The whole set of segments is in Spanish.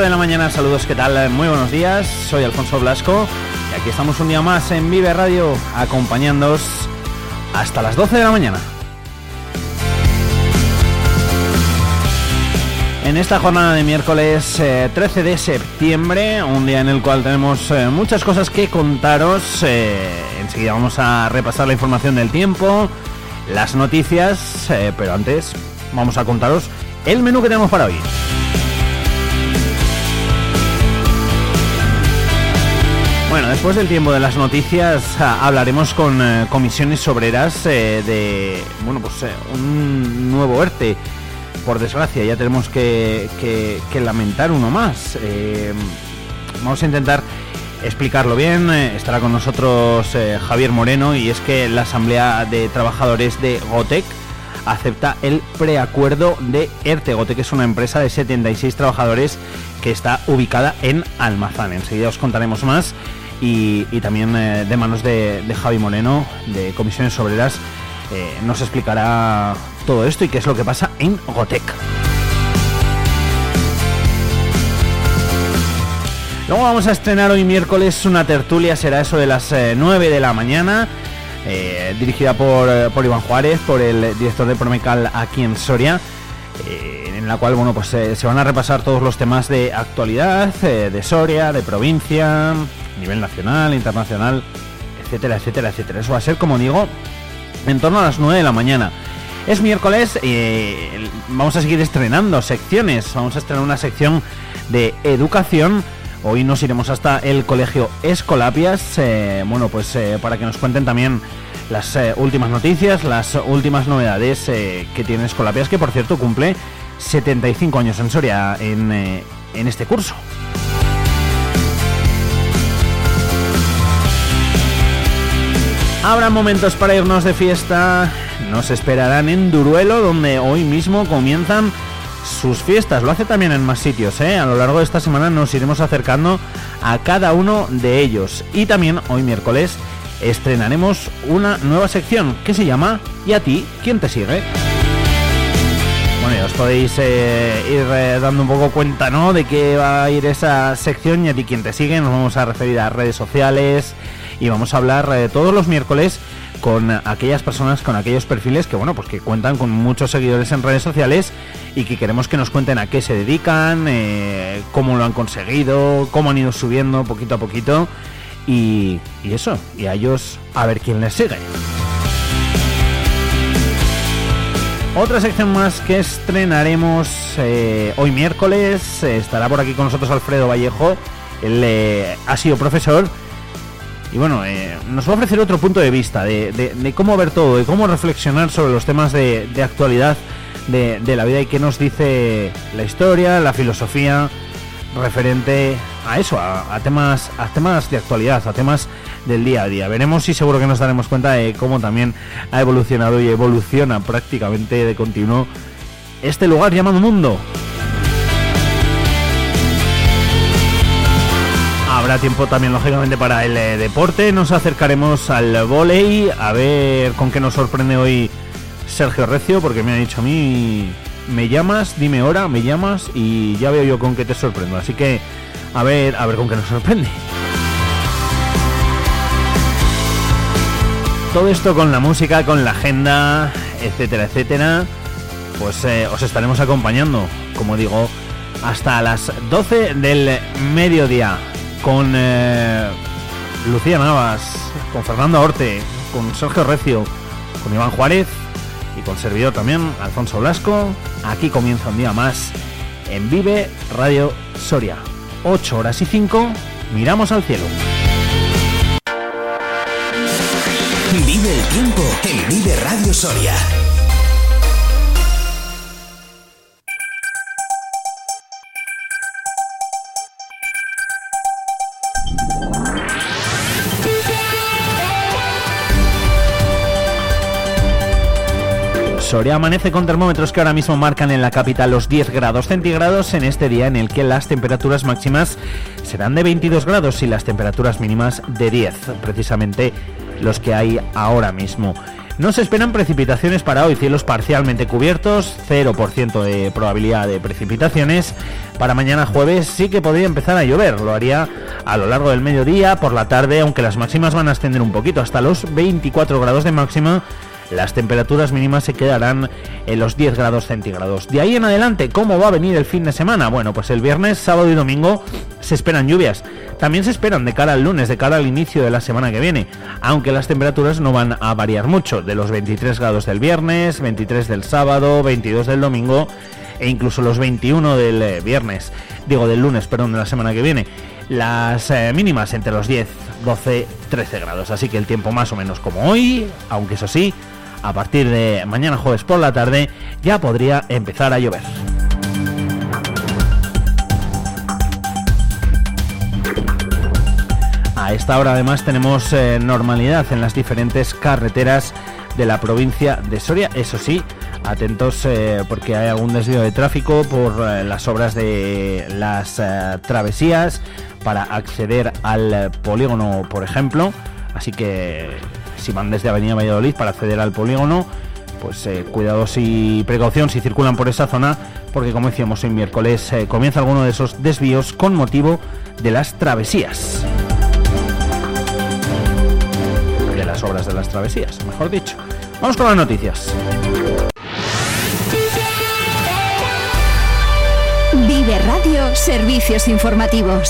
De la mañana, saludos, ¿qué tal? Muy buenos días, soy Alfonso Blasco y aquí estamos un día más en Vive Radio acompañándoos hasta las 12 de la mañana. En esta jornada de miércoles 13 eh, de septiembre, un día en el cual tenemos eh, muchas cosas que contaros, eh, enseguida vamos a repasar la información del tiempo, las noticias, pero antes vamos a contaros el menú que tenemos para hoy. Bueno, después del tiempo de las noticias ah, hablaremos con eh, comisiones obreras eh, de, bueno, pues eh, un nuevo ERTE. Por desgracia, ya tenemos que, lamentar uno más. vamos a intentar explicarlo bien. estará con nosotros Javier Moreno y es que la Asamblea de Trabajadores de Gotec acepta el preacuerdo de ERTE. Gotec es una empresa de 76 trabajadores que está ubicada en Almazán. Enseguida os contaremos más y, también eh, de manos de, Javi Moreno, de Comisiones Obreras, eh, nos explicará todo esto y qué es lo que pasa en Gotec. Luego vamos a estrenar hoy miércoles una tertulia, será eso de las 9 eh, de la mañana, dirigida por, por, Iván Juárez, por el director de Promecal aquí en Soria, en la cual bueno pues se van a repasar todos los temas de actualidad, de Soria, de provincia, nivel nacional, internacional, etcétera, etcétera, etcétera. Eso va a ser, como digo, en torno a las 9 de la mañana. Es miércoles y vamos a seguir estrenando secciones. Vamos a estrenar una sección de educación. Hoy nos iremos hasta el colegio Escolapias. Eh, bueno, pues eh, para que nos cuenten también las eh, últimas noticias, las últimas novedades que tiene Escolapias, que por cierto cumple 75 años en Soria en, en este curso. Habrá momentos para irnos de fiesta. Nos esperarán en Duruelo, donde hoy mismo comienzan sus fiestas. Lo hace también en más sitios, ¿eh? A lo largo de esta semana nos iremos acercando a cada uno de ellos. Y también hoy miércoles estrenaremos una nueva sección que se llama ¿Y a ti quién te sigue? Bueno, os podéis eh, ir eh, dando un poco cuenta, ¿no? De qué va a ir esa sección y a ti quién te sigue. Nos vamos a referir a redes sociales, y vamos a hablar eh, todos los miércoles con aquellas personas, con aquellos perfiles que bueno, pues que cuentan con muchos seguidores en redes sociales y que queremos que nos cuenten a qué se dedican, eh, cómo lo han conseguido, cómo han ido subiendo poquito a poquito y, eso, y a ellos a ver quién les sigue. Otra sección más que estrenaremos eh, hoy miércoles, estará por aquí con nosotros Alfredo Vallejo, él ha sido profesor y bueno, eh, nos va a ofrecer otro punto de vista de, cómo ver todo, de cómo reflexionar sobre los temas de, actualidad de, la vida y qué nos dice la historia, la filosofía referente a eso, a, temas, a temas de actualidad, a temas del día a día. Veremos y seguro que nos daremos cuenta de cómo también ha evolucionado y evoluciona prácticamente de continuo este lugar llamado mundo. Habrá tiempo también, lógicamente, para el eh, deporte. Nos acercaremos al volei a ver con qué nos sorprende hoy Sergio Recio, porque me ha dicho a mí, me llamas, dime hora, me llamas y ya veo yo con qué te sorprendo. Así que, a ver, a ver con qué nos sorprende. Todo esto con la música, con la agenda, etcétera, etcétera. Pues eh, os estaremos acompañando, como digo, hasta las 12 del mediodía con eh, Lucía Navas, con Fernando Orte, con Sergio Recio, con Iván Juárez y con servidor también, Alfonso Blasco. Aquí comienza un día más en Vive Radio Soria. 8 horas y 5, miramos al cielo. Vive el tiempo en Vive Radio Soria. Amanece con termómetros que ahora mismo marcan en la capital los 10 grados centígrados en este día en el que las temperaturas máximas serán de 22 grados y las temperaturas mínimas de 10, precisamente los que hay ahora mismo. No se esperan precipitaciones para hoy, cielos parcialmente cubiertos, 0% de probabilidad de precipitaciones. Para mañana jueves sí que podría empezar a llover, lo haría a lo largo del mediodía, por la tarde, aunque las máximas van a ascender un poquito, hasta los 24 grados de máxima las temperaturas mínimas se quedarán en los 10 grados centígrados. De ahí en adelante, ¿cómo va a venir el fin de semana? Bueno, pues el viernes, sábado y domingo se esperan lluvias. También se esperan de cara al lunes, de cara al inicio de la semana que viene, aunque las temperaturas no van a variar mucho, de los 23 grados del viernes, 23 del sábado, 22 del domingo e incluso los 21 del eh, viernes, digo del lunes, perdón, de la semana que viene. Las eh, mínimas entre los 10, 12, 13 grados, así que el tiempo más o menos como hoy, aunque eso sí, a partir de mañana jueves por la tarde ya podría empezar a llover. A esta hora además tenemos eh, normalidad en las diferentes carreteras de la provincia de Soria. Eso sí, atentos eh, porque hay algún desvío de tráfico por eh, las obras de las travesías para acceder al polígono, por ejemplo. Así que si van desde Avenida Valladolid para acceder al polígono, pues eh, cuidados y precaución si circulan por esa zona, porque como decíamos hoy miércoles eh, comienza alguno de esos desvíos con motivo de las travesías. De las obras de las travesías, mejor dicho. Vamos con las noticias. Vive Radio Servicios Informativos.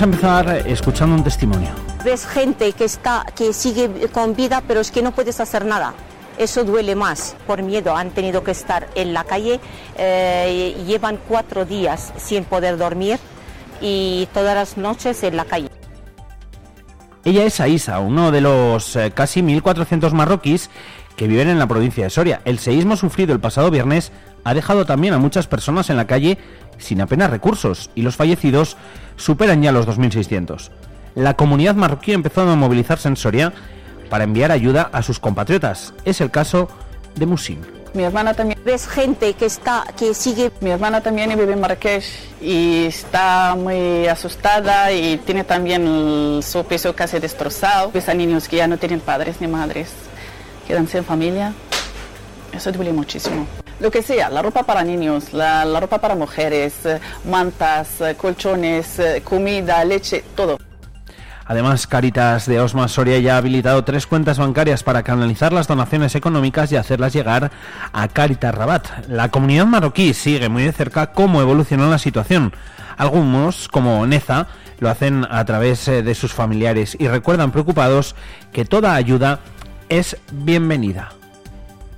Vamos a empezar escuchando un testimonio. Ves gente que está, que sigue con vida, pero es que no puedes hacer nada. Eso duele más. Por miedo han tenido que estar en la calle. Eh, llevan cuatro días sin poder dormir y todas las noches en la calle. Ella es Aisa, uno de los eh, casi 1.400 marroquíes que viven en la provincia de Soria. El seísmo sufrido el pasado viernes ha dejado también a muchas personas en la calle sin apenas recursos y los fallecidos superan ya los 2.600. La comunidad marroquí empezó a movilizarse en Soria para enviar ayuda a sus compatriotas. Es el caso de Musim. Mi hermana también. Ves gente que está, que sigue. Mi hermana también vive en Marrakech y está muy asustada y tiene también su piso casi destrozado. Ves a niños que ya no tienen padres ni madres, quedan sin familia. Eso duele muchísimo. Lo que sea, la ropa para niños, la, ropa para mujeres, eh, mantas, eh, colchones, eh, comida, leche, todo. Además, Caritas de Osma Soria ya ha habilitado tres cuentas bancarias para canalizar las donaciones económicas y hacerlas llegar a Caritas Rabat. La comunidad marroquí sigue muy de cerca cómo evoluciona la situación. Algunos, como Neza, lo hacen a través de sus familiares y recuerdan preocupados que toda ayuda es bienvenida.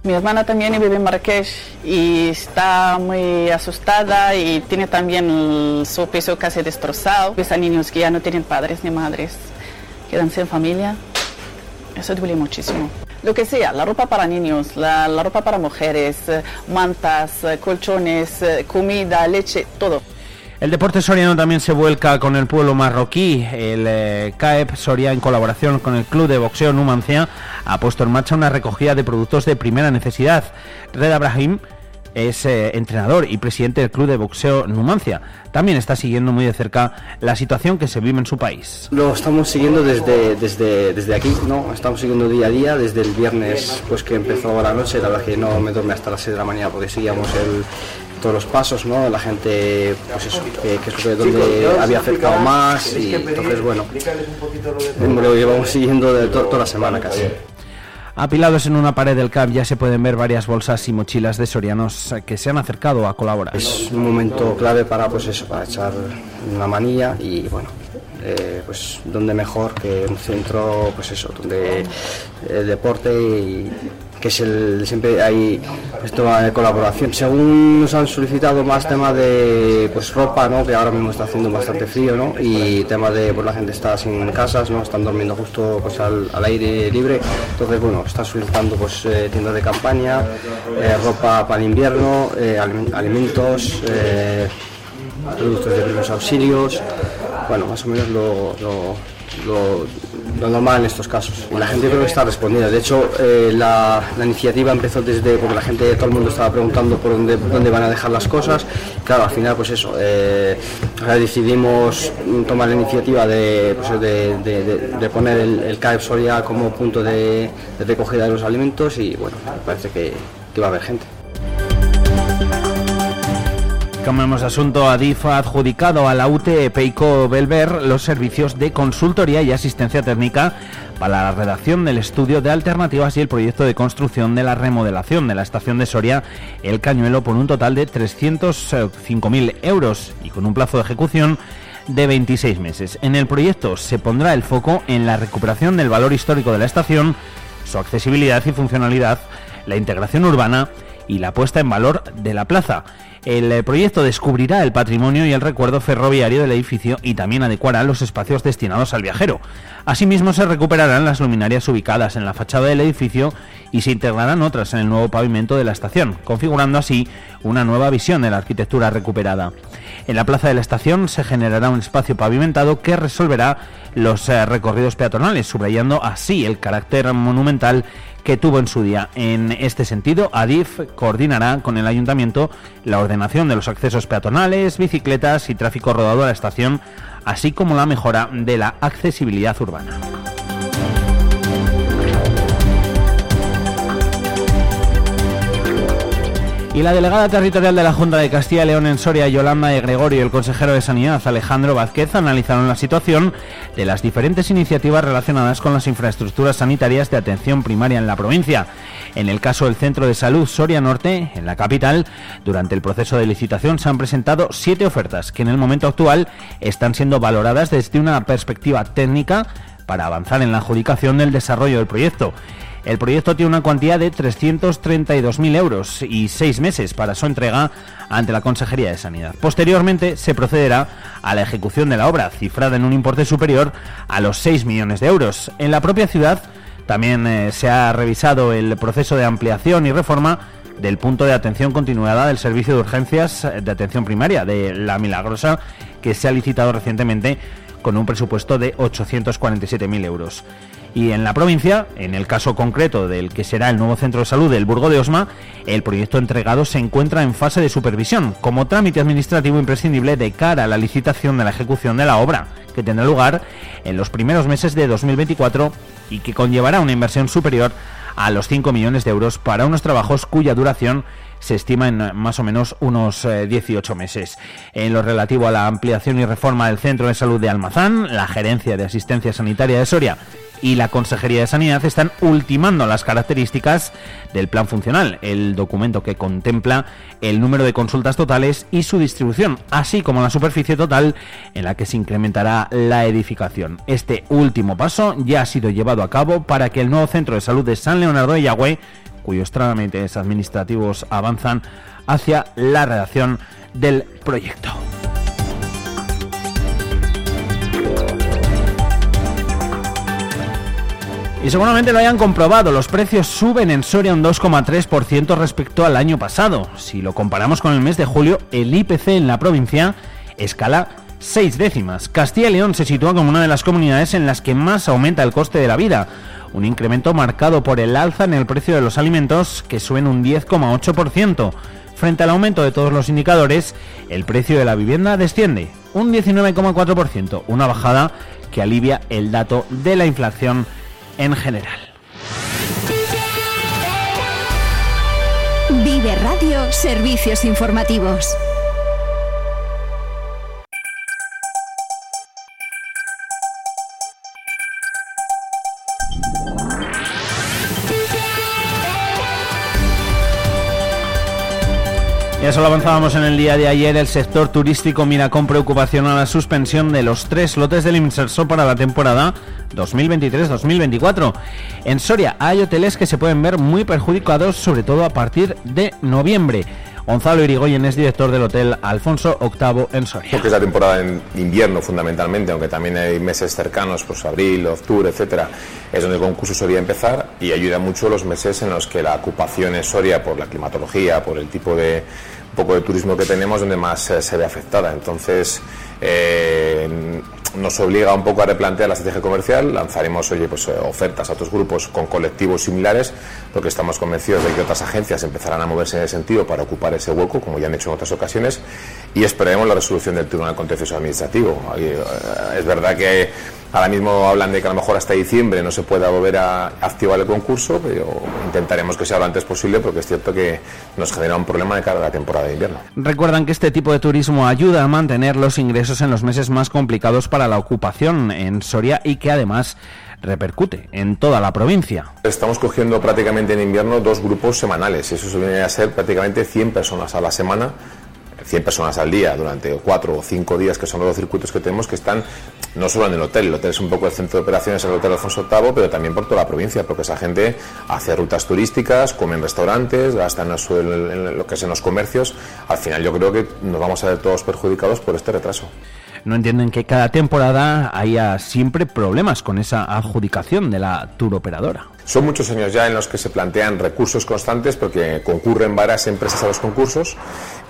Mi hermana también vive en Marrakech y está muy asustada y tiene también su piso casi destrozado. Ves a niños que ya no tienen padres ni madres, quedan sin familia. Eso duele muchísimo. Lo que sea, la ropa para niños, la, la ropa para mujeres, mantas, colchones, comida, leche, todo. El deporte soriano también se vuelca con el pueblo marroquí. El eh, CAEP Soria, en colaboración con el Club de Boxeo Numancia, ha puesto en marcha una recogida de productos de primera necesidad. Red Abrahim es eh, entrenador y presidente del Club de Boxeo Numancia. También está siguiendo muy de cerca la situación que se vive en su país. Lo estamos siguiendo desde, desde, desde aquí, ¿no? Estamos siguiendo día a día, desde el viernes pues que empezó la noche, la verdad que no me dormí hasta las 6 de la mañana porque seguíamos el, todos los pasos, ¿no? La gente, pues eso, que, que es donde había afectado más y entonces, bueno, lo llevamos siguiendo de toda la semana casi. Apilados en una pared del CAP ya se pueden ver varias bolsas y mochilas de sorianos que se han acercado a colaborar. Es un momento clave para, pues eso, para echar una manilla y, bueno, eh, pues donde mejor que un centro, pues eso, donde el deporte y que es el siempre hay esto de colaboración. Según nos han solicitado más temas de pues ropa, ¿no? que ahora mismo está haciendo bastante frío, ¿no? y temas de pues la gente está sin casas, ¿no? están durmiendo justo pues al, aire libre, entonces bueno, está solicitando pues eh, tiendas de campaña, eh, ropa para el invierno, eh, alimentos, productos de primeros auxilios, bueno, más o menos lo lo normal en estos casos. Y la gente creo que está respondiendo. De hecho, eh, la, iniciativa empezó desde porque la gente, todo el mundo estaba preguntando por dónde, dónde van a dejar las cosas. Claro, al final, pues eso, eh, decidimos tomar la iniciativa de, pues, de, poner el, el CAEP Soria como punto de, recogida de los alimentos y bueno, parece que, que va a haber gente. Cambiamos asunto. Adif ha adjudicado a la UTE Peico Belver los servicios de consultoría y asistencia técnica para la redacción del estudio de alternativas y el proyecto de construcción de la remodelación de la estación de Soria El Cañuelo por un total de 305.000 euros y con un plazo de ejecución de 26 meses. En el proyecto se pondrá el foco en la recuperación del valor histórico de la estación, su accesibilidad y funcionalidad, la integración urbana y la puesta en valor de la plaza. El eh, proyecto descubrirá el patrimonio y el recuerdo ferroviario del edificio y también adecuará los espacios destinados al viajero. Asimismo, se recuperarán las luminarias ubicadas en la fachada del edificio y se integrarán otras en el nuevo pavimento de la estación, configurando así una nueva visión de la arquitectura recuperada. En la plaza de la estación se generará un espacio pavimentado que resolverá los eh, recorridos peatonales, subrayando así el carácter monumental que tuvo en su día. En este sentido, Adif coordinará con el ayuntamiento la ordenación de los accesos peatonales, bicicletas y tráfico rodado a la estación, así como la mejora de la accesibilidad urbana. Y la delegada territorial de la Junta de Castilla y León en Soria, Yolanda de Gregorio, y el consejero de Sanidad, Alejandro Vázquez, analizaron la situación de las diferentes iniciativas relacionadas con las infraestructuras sanitarias de atención primaria en la provincia. En el caso del Centro de Salud Soria Norte, en la capital, durante el proceso de licitación se han presentado siete ofertas que en el momento actual están siendo valoradas desde una perspectiva técnica para avanzar en la adjudicación del desarrollo del proyecto. El proyecto tiene una cuantía de 332.000 euros y seis meses para su entrega ante la Consejería de Sanidad. Posteriormente se procederá a la ejecución de la obra, cifrada en un importe superior a los 6 millones de euros. En la propia ciudad también eh, se ha revisado el proceso de ampliación y reforma del punto de atención continuada del servicio de urgencias de atención primaria de La Milagrosa, que se ha licitado recientemente con un presupuesto de 847.000 euros. Y en la provincia, en el caso concreto del que será el nuevo centro de salud del Burgo de Osma, el proyecto entregado se encuentra en fase de supervisión, como trámite administrativo imprescindible de cara a la licitación de la ejecución de la obra, que tendrá lugar en los primeros meses de 2024 y que conllevará una inversión superior a los 5 millones de euros para unos trabajos cuya duración se estima en más o menos unos 18 eh, meses. En lo relativo a la ampliación y reforma del Centro de Salud de Almazán, la Gerencia de Asistencia Sanitaria de Soria y la Consejería de Sanidad están ultimando las características del plan funcional, el documento que contempla el número de consultas totales y su distribución, así como la superficie total en la que se incrementará la edificación. Este último paso ya ha sido llevado a cabo para que el nuevo centro de salud de San Leonardo de Yagüe, cuyos trámites administrativos avanzan hacia la redacción del proyecto. Y seguramente lo hayan comprobado, los precios suben en Soria un 2,3% respecto al año pasado. Si lo comparamos con el mes de julio, el IPC en la provincia escala 6 décimas. Castilla y León se sitúa como una de las comunidades en las que más aumenta el coste de la vida, un incremento marcado por el alza en el precio de los alimentos que suben un 10,8%. Frente al aumento de todos los indicadores, el precio de la vivienda desciende un 19,4%, una bajada que alivia el dato de la inflación en general. Vive Radio Servicios Informativos. Ya solo avanzábamos en el día de ayer. El sector turístico mira con preocupación a la suspensión de los tres lotes del Inserso para la temporada 2023-2024. En Soria hay hoteles que se pueden ver muy perjudicados, sobre todo a partir de noviembre. Gonzalo Irigoyen es director del Hotel Alfonso VIII en Soria. Porque es la temporada en invierno fundamentalmente, aunque también hay meses cercanos, pues abril, octubre, etcétera, es donde el concurso solía empezar y ayuda mucho los meses en los que la ocupación en Soria, por la climatología, por el tipo de poco de turismo que tenemos, donde más se ve afectada. Entonces, eh, nos obliga un poco a replantear la estrategia comercial. Lanzaremos oye, pues, eh, ofertas a otros grupos con colectivos similares, porque estamos convencidos de que otras agencias empezarán a moverse en ese sentido para ocupar ese hueco, como ya han hecho en otras ocasiones, y esperaremos la resolución del Tribunal Contencioso Administrativo. Eh, es verdad que Ahora mismo hablan de que a lo mejor hasta diciembre no se pueda volver a activar el concurso, pero intentaremos que sea lo antes posible porque es cierto que nos genera un problema de cara a la temporada de invierno. Recuerdan que este tipo de turismo ayuda a mantener los ingresos en los meses más complicados para la ocupación en Soria y que además repercute en toda la provincia. Estamos cogiendo prácticamente en invierno dos grupos semanales, eso viene a ser prácticamente 100 personas a la semana 100 personas al día durante cuatro o cinco días, que son los circuitos que tenemos, que están no solo en el hotel, el hotel es un poco el centro de operaciones, el Hotel Alfonso VIII, pero también por toda la provincia, porque esa gente hace rutas turísticas, come en restaurantes, gasta en, lo que es en los comercios. Al final yo creo que nos vamos a ver todos perjudicados por este retraso no entienden que cada temporada haya siempre problemas con esa adjudicación de la tour operadora. Son muchos años ya en los que se plantean recursos constantes porque concurren varias empresas a los concursos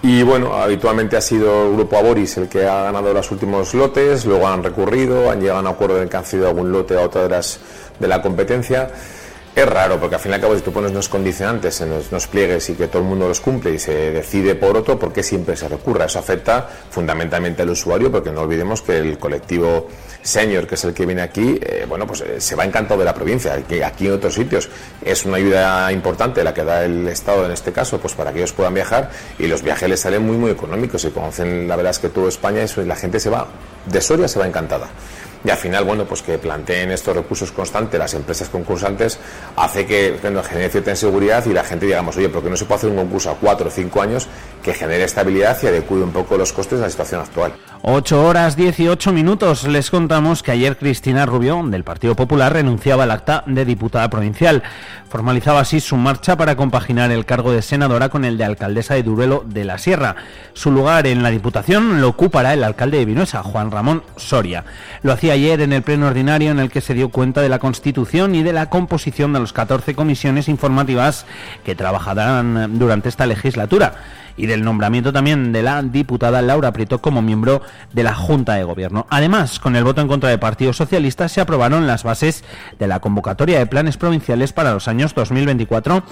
y bueno, habitualmente ha sido el grupo Aboris el que ha ganado los últimos lotes, luego han recurrido, han llegado a un acuerdo en que han cedido algún lote a otra de las de la competencia es raro, porque al fin y al cabo, si tú pones unos condicionantes en los, pliegues y que todo el mundo los cumple y se decide por otro, ¿por qué siempre se recurra? Eso afecta fundamentalmente al usuario, porque no olvidemos que el colectivo senior, que es el que viene aquí, eh, bueno, pues eh, se va encantado de la provincia, aquí en otros sitios es una ayuda importante la que da el Estado en este caso, pues para que ellos puedan viajar y los viajes les salen muy, muy económicos y conocen, la verdad es que todo España, eso, la gente se va, de Soria se va encantada y al final, bueno, pues que planteen estos recursos constantes las empresas concursantes hace que nos genere cierta inseguridad y la gente digamos, oye, ¿por qué no se puede hacer un concurso a cuatro o cinco años que genere estabilidad y adecue un poco los costes a la situación actual? 8 horas 18 minutos. Les contamos que ayer Cristina Rubio, del Partido Popular, renunciaba al acta de diputada provincial. Formalizaba así su marcha para compaginar el cargo de senadora con el de alcaldesa de Duruelo de la Sierra. Su lugar en la Diputación lo ocupará el alcalde de Vinuesa, Juan Ramón Soria. Lo hacía ayer en el pleno ordinario en el que se dio cuenta de la constitución y de la composición de los 14 comisiones informativas que trabajarán durante esta legislatura y del nombramiento también de la diputada Laura Prieto como miembro de la Junta de Gobierno. Además, con el voto en contra del Partido Socialista se aprobaron las bases de la convocatoria de planes provinciales para los años 2024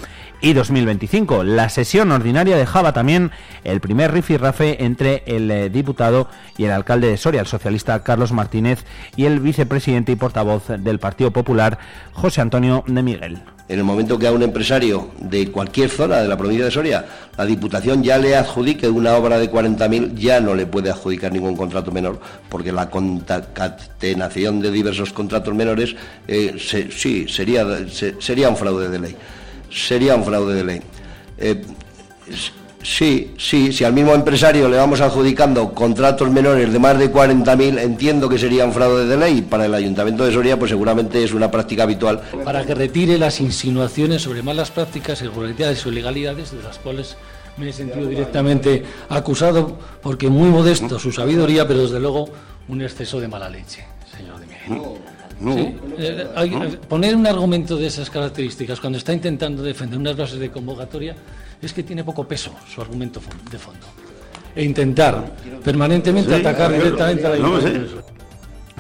y 2025. La sesión ordinaria dejaba también el primer rifirrafe entre el eh, diputado y el alcalde de Soria, el socialista Carlos Martínez, y el vicepresidente y portavoz del Partido Popular, José Antonio de Miguel. En el momento que a un empresario de cualquier zona de la provincia de Soria, la Diputación ya le adjudique una obra de 40.000, ya no le puede adjudicar ningún contrato menor, porque la concatenación de diversos contratos menores, eh, sí, sería, sería un fraude de ley. Sería un fraude de ley. Eh, Sí, sí, si al mismo empresario le vamos adjudicando contratos menores de más de 40.000, entiendo que sería un fraude de ley. Para el Ayuntamiento de Soria, pues seguramente es una práctica habitual. Para que retire las insinuaciones sobre malas prácticas, irregularidades o ilegalidades de las cuales me he sentido directamente acusado, porque muy modesto su sabiduría, pero desde luego un exceso de mala leche, señor de Miguel. No. Eh, eh, poner un argumento de esas características cuando está intentando defender unas bases de convocatoria es que tiene poco peso su argumento de fondo. E intentar permanentemente atacar directamente a la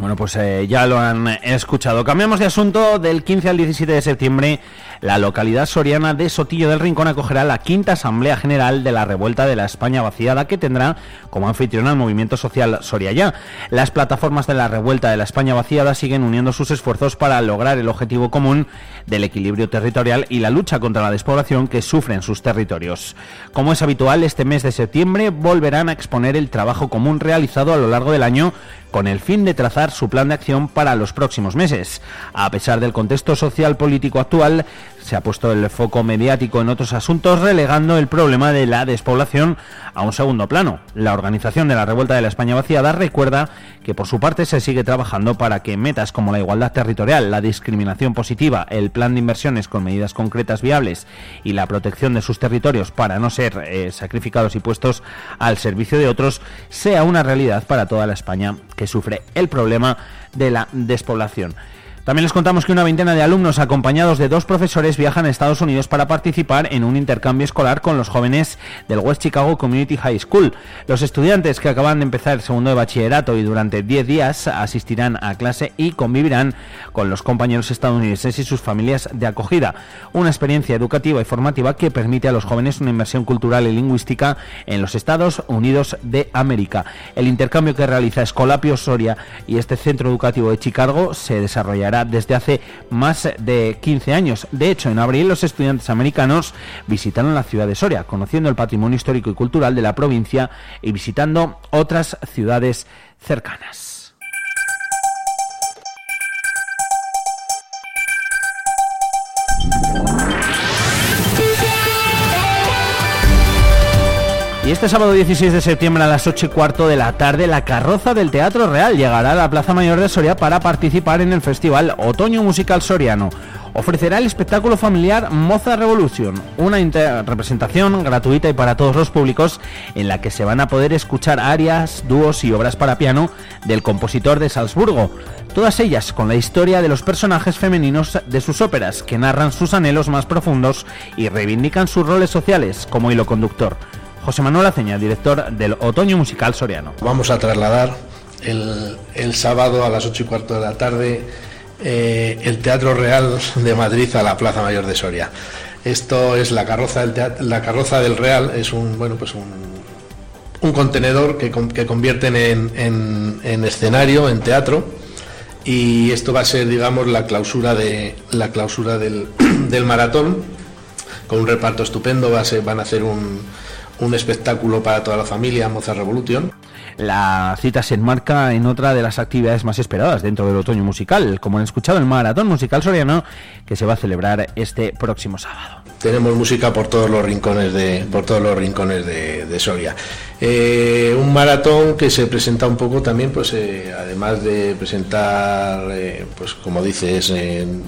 Bueno, pues eh, ya lo han escuchado. Cambiamos de asunto. Del 15 al 17 de septiembre, la localidad soriana de Sotillo del Rincón acogerá la quinta Asamblea General de la Revuelta de la España Vaciada, que tendrá como anfitriona el movimiento social Soria Ya. Las plataformas de la Revuelta de la España Vaciada siguen uniendo sus esfuerzos para lograr el objetivo común del equilibrio territorial y la lucha contra la despoblación que sufren sus territorios. Como es habitual, este mes de septiembre volverán a exponer el trabajo común realizado a lo largo del año con el fin de trazar su plan de acción para los próximos meses. A pesar del contexto social político actual, se ha puesto el foco mediático en otros asuntos, relegando el problema de la despoblación a un segundo plano. La organización de la Revuelta de la España Vaciada recuerda que por su parte se sigue trabajando para que metas como la igualdad territorial, la discriminación positiva, el plan de inversiones con medidas concretas viables y la protección de sus territorios para no ser eh, sacrificados y puestos al servicio de otros sea una realidad para toda la España que sufre el problema de la despoblación. También les contamos que una veintena de alumnos acompañados de dos profesores viajan a Estados Unidos para participar en un intercambio escolar con los jóvenes del West Chicago Community High School. Los estudiantes que acaban de empezar el segundo de bachillerato y durante 10 días asistirán a clase y convivirán con los compañeros estadounidenses y sus familias de acogida. Una experiencia educativa y formativa que permite a los jóvenes una inmersión cultural y lingüística en los Estados Unidos de América. El intercambio que realiza Escolapio Soria y este centro educativo de Chicago se desarrollará desde hace más de 15 años. De hecho, en abril los estudiantes americanos visitaron la ciudad de Soria, conociendo el patrimonio histórico y cultural de la provincia y visitando otras ciudades cercanas. Este sábado 16 de septiembre a las 8 y cuarto de la tarde, la carroza del Teatro Real llegará a la Plaza Mayor de Soria para participar en el Festival Otoño Musical Soriano. Ofrecerá el espectáculo familiar Moza Revolution, una representación gratuita y para todos los públicos en la que se van a poder escuchar arias, dúos y obras para piano del compositor de Salzburgo, todas ellas con la historia de los personajes femeninos de sus óperas, que narran sus anhelos más profundos y reivindican sus roles sociales como hilo conductor. José Manuel Aceña, director del Otoño Musical Soriano. Vamos a trasladar el, sábado a las 8 y cuarto de la tarde eh, el Teatro Real de Madrid a la Plaza Mayor de Soria. Esto es la carroza del, la carroza del Real, es un, bueno, pues un, contenedor que, que convierten en, escenario, en teatro, y esto va a ser, digamos, la clausura, de, la clausura del, maratón, con un reparto estupendo, va a van a hacer un un espectáculo para toda la familia, Mozart Revolution. La cita se enmarca en otra de las actividades más esperadas dentro del otoño musical, como han escuchado el Maratón Musical Soriano, que se va a celebrar este próximo sábado tenemos música por todos los rincones de por todos los rincones de, Soria. Eh, un maratón que se presenta un poco también pues eh, además de presentar eh, pues como dices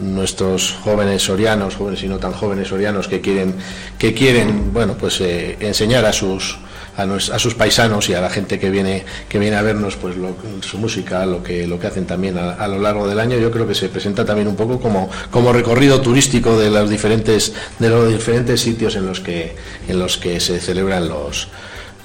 nuestros jóvenes sorianos jóvenes y no tan jóvenes sorianos que quieren que quieren bueno pues enseñar a sus a, sus paisanos y a la gente que viene que viene a vernos pues su música lo que lo que hacen también a, lo largo del año. Yo creo que se presenta también un poco como como recorrido turístico de los diferentes de los diferentes sitios en los que en los que se celebran los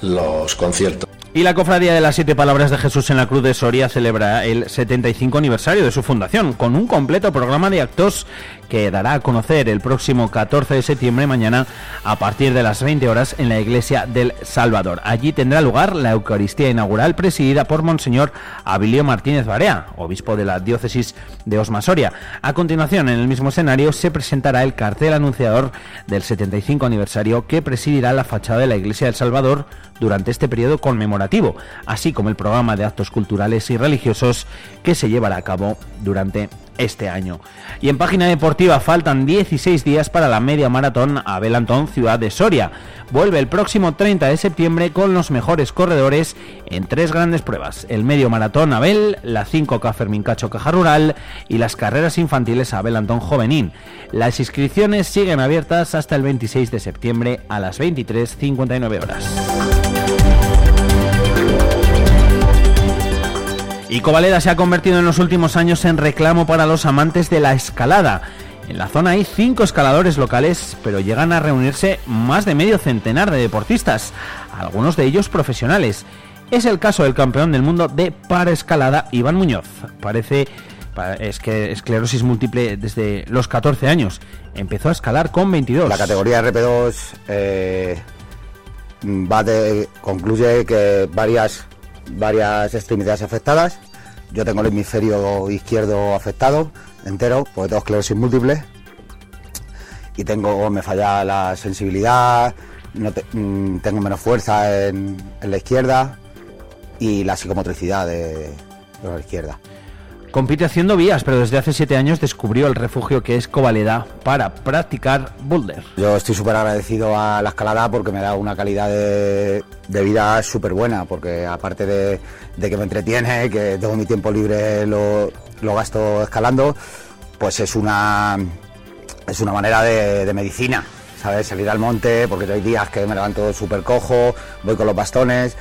los conciertos. Y la Cofradía de las Siete Palabras de Jesús en la Cruz de Soria celebra el 75 aniversario de su fundación con un completo programa de actos que dará a conocer el próximo 14 de septiembre mañana a partir de las 20 horas en la Iglesia del Salvador. Allí tendrá lugar la Eucaristía inaugural presidida por Monseñor Abilio Martínez Barea, obispo de la diócesis de Osma Soria. A continuación, en el mismo escenario, se presentará el cartel anunciador del 75 aniversario que presidirá la fachada de la Iglesia del Salvador durante este periodo conmemorativo, así como el programa de actos culturales y religiosos que se llevará a cabo durante este año. Y en página deportiva faltan 16 días para la media maratón Abel Antón Ciudad de Soria. Vuelve el próximo 30 de septiembre con los mejores corredores en tres grandes pruebas. El medio maratón Abel, la 5K Fermín Cacho Caja Rural y las carreras infantiles Abel Antón Jovenín. Las inscripciones siguen abiertas hasta el 26 de septiembre a las 23.59 horas. Y Covaleda se ha convertido en los últimos años en reclamo para los amantes de la escalada. En la zona hay cinco escaladores locales, pero llegan a reunirse más de medio centenar de deportistas, algunos de ellos profesionales. Es el caso del campeón del mundo de paraescalada, Iván Muñoz. Parece es que esclerosis múltiple desde los 14 años. Empezó a escalar con 22. La categoría RP2 eh, va de, concluye que varias, varias extremidades afectadas. Yo tengo el hemisferio izquierdo afectado entero, porque tengo esclerosis múltiple. Y tengo, me falla la sensibilidad, mm, tengo menos fuerza en, la izquierda y la psicomotricidad de la izquierda. Compite haciendo vías, pero desde hace siete años descubrió el refugio que es Covaleda para practicar boulder. Yo estoy súper agradecido a la escalada porque me da una calidad de, vida súper buena, porque aparte de, que me entretiene, que todo mi tiempo libre lo, gasto escalando, pues es una, es una manera de, de medicina, ¿sabes? Salir al monte, porque hay días que me levanto súper cojo, voy con los bastones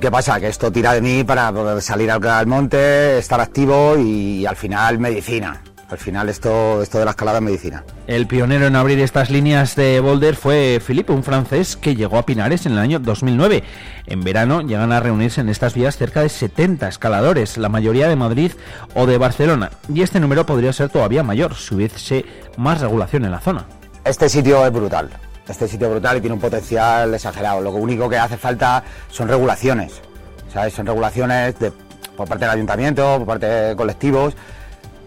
¿Qué pasa? Que esto tira de mí para poder salir al, monte, estar activo y, al final medicina. Al final esto, esto de la escalada es medicina. El pionero en abrir estas líneas de boulder fue Philippe, un francés que llegó a Pinares en el año 2009. En verano llegan a reunirse en estas vías cerca de 70 escaladores, la mayoría de Madrid o de Barcelona. Y este número podría ser todavía mayor si hubiese más regulación en la zona. Este sitio es brutal este sitio brutal y tiene un potencial exagerado. Lo único que hace falta son regulaciones, ¿sabes? Son regulaciones por parte del ayuntamiento, por parte de colectivos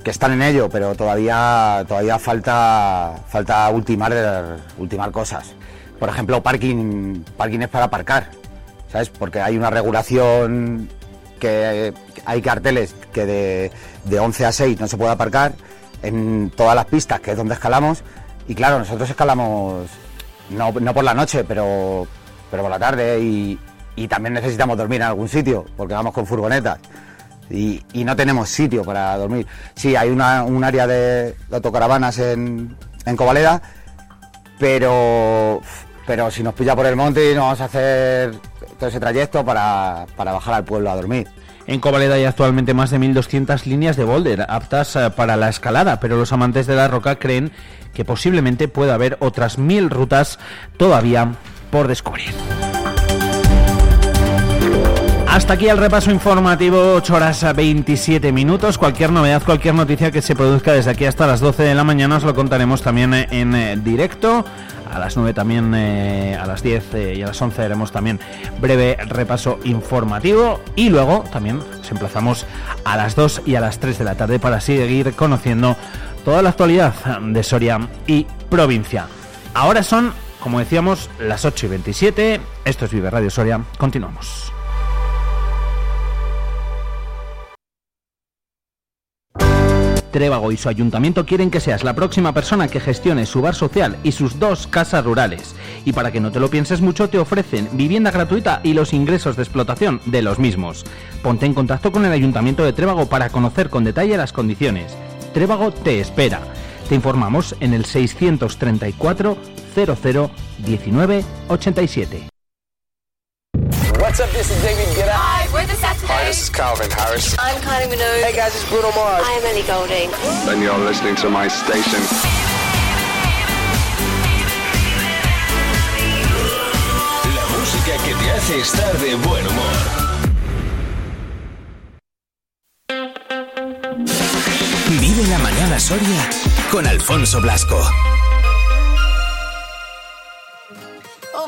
que están en ello, pero todavía todavía falta falta ultimar ultimar cosas. Por ejemplo, parking parking es para aparcar, ¿sabes? Porque hay una regulación que hay carteles que de, de 11 a 6 no se puede aparcar en todas las pistas, que es donde escalamos, y claro, nosotros escalamos no, no por la noche, pero, pero por la tarde y, también necesitamos dormir en algún sitio, porque vamos con furgonetas. Y, no tenemos sitio para dormir. Sí, hay una, un área de, autocaravanas en, en Covaleda, pero, pero si nos pilla por el monte nos vamos a hacer todo ese trayecto para, para bajar al pueblo a dormir. En Covaleda hay actualmente más de 1.200 líneas de boulder aptas eh, para la escalada, pero los amantes de la roca creen que posiblemente pueda haber otras 1.000 rutas todavía por descubrir. Hasta aquí el repaso informativo, 8 horas a 27 minutos. Cualquier novedad, cualquier noticia que se produzca desde aquí hasta las 12 de la mañana os lo contaremos también en eh, directo a las 9 también, eh, a las 10 eh, y a las 11 haremos también breve repaso informativo y luego también os emplazamos a las 2 y a las 3 de la tarde para seguir conociendo toda la actualidad de Soria y provincia. Ahora son, como decíamos, las 8 y 27. Esto es Vive Radio Soria. Continuamos. Trébago y su ayuntamiento quieren que seas la próxima persona que gestione su bar social y sus dos casas rurales. Y para que no te lo pienses mucho, te ofrecen vivienda gratuita y los ingresos de explotación de los mismos. Ponte en contacto con el ayuntamiento de Trébago para conocer con detalle las condiciones. Trébago te espera. Te informamos en el 634 00 19 87. What's up? This is David Guetta. Hi, we're the Saturday. Hi, this is Calvin Harris. I'm Kylie Minogue. Hey guys, it's Bruno Mars. I'm Ellie Golding. And you're listening to my station. La música que te hace estar de buen humor. Mañana Soria con Alfonso Blasco. Oh,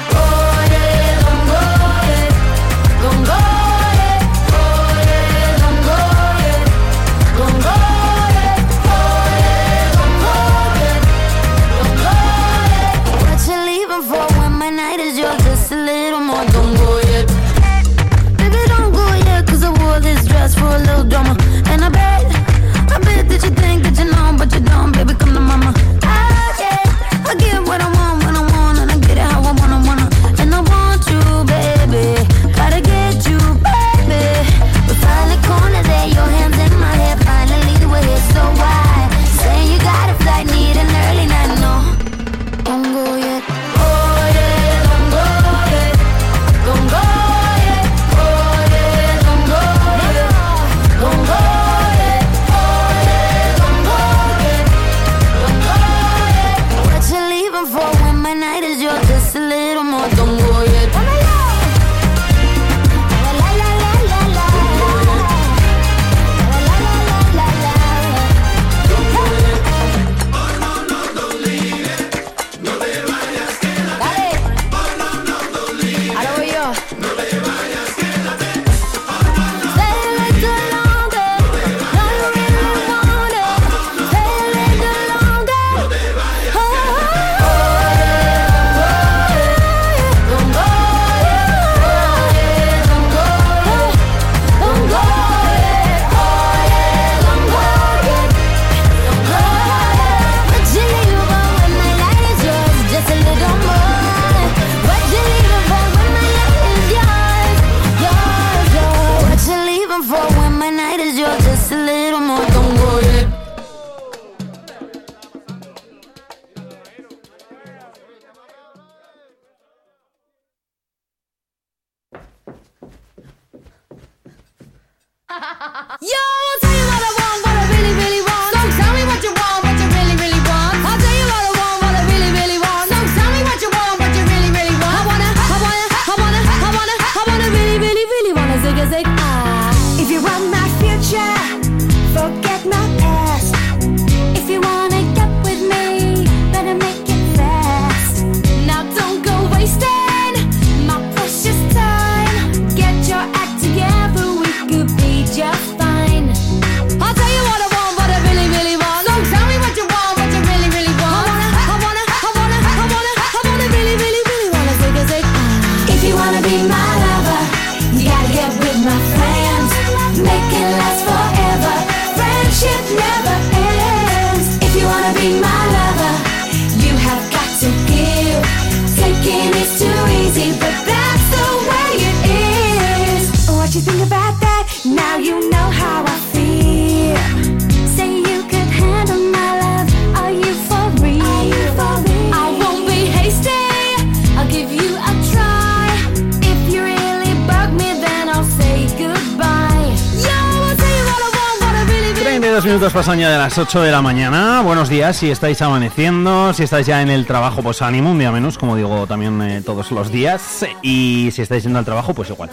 Las 8 de la mañana. Buenos días, si estáis amaneciendo, si estáis ya en el trabajo, pues ánimo, un día menos, como digo también eh, todos los días. Y si estáis yendo al trabajo, pues igual,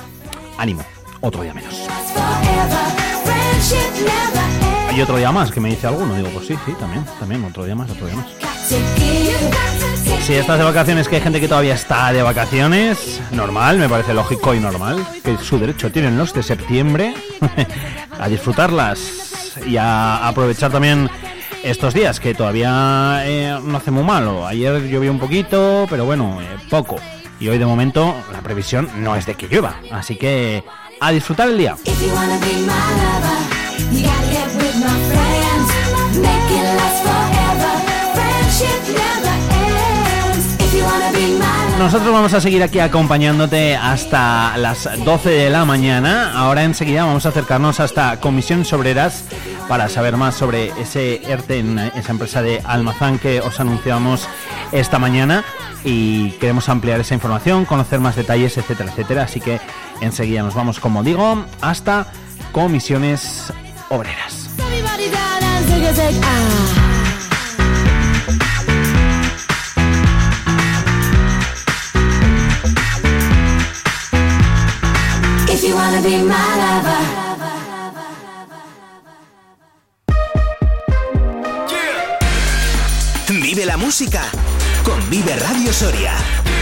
ánimo, otro día menos. Hay otro día más, que me dice alguno. Digo, pues sí, sí, también, también, otro día más, otro día más. Si estás de vacaciones, que hay gente que todavía está de vacaciones, normal, me parece lógico y normal, que su derecho tienen los de septiembre a disfrutarlas y a aprovechar también estos días, que todavía eh, no hace muy malo. Ayer llovió un poquito, pero bueno, eh, poco. Y hoy de momento la previsión no es de que llueva, así que a disfrutar el día. Nosotros vamos a seguir aquí acompañándote hasta las 12 de la mañana. Ahora enseguida vamos a acercarnos hasta Comisión Obreras para saber más sobre ese ERTE en esa empresa de Almazán que os anunciamos esta mañana y queremos ampliar esa información, conocer más detalles, etcétera, etcétera. Así que enseguida nos vamos, como digo, hasta Comisiones Obreras. Música con Vive Radio Soria.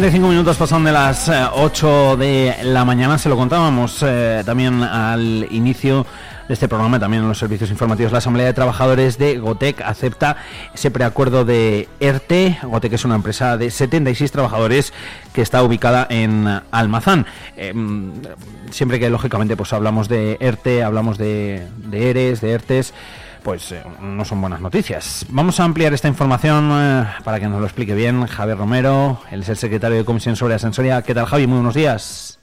Minutos pasan de las 8 eh, de la mañana. Se lo contábamos eh, también al inicio de este programa, también en los servicios informativos. La Asamblea de Trabajadores de Gotec acepta ese preacuerdo de ERTE. Gotec es una empresa de 76 trabajadores que está ubicada en Almazán. Em, siempre que, lógicamente, pues hablamos de ERTE, hablamos de, de ERES, de ERTES pues eh, no son buenas noticias. Vamos a ampliar esta información eh, para que nos lo explique bien Javier Romero, él es el secretario de Comisión sobre Asensoría. ¿Qué tal, Javi? Muy buenos días.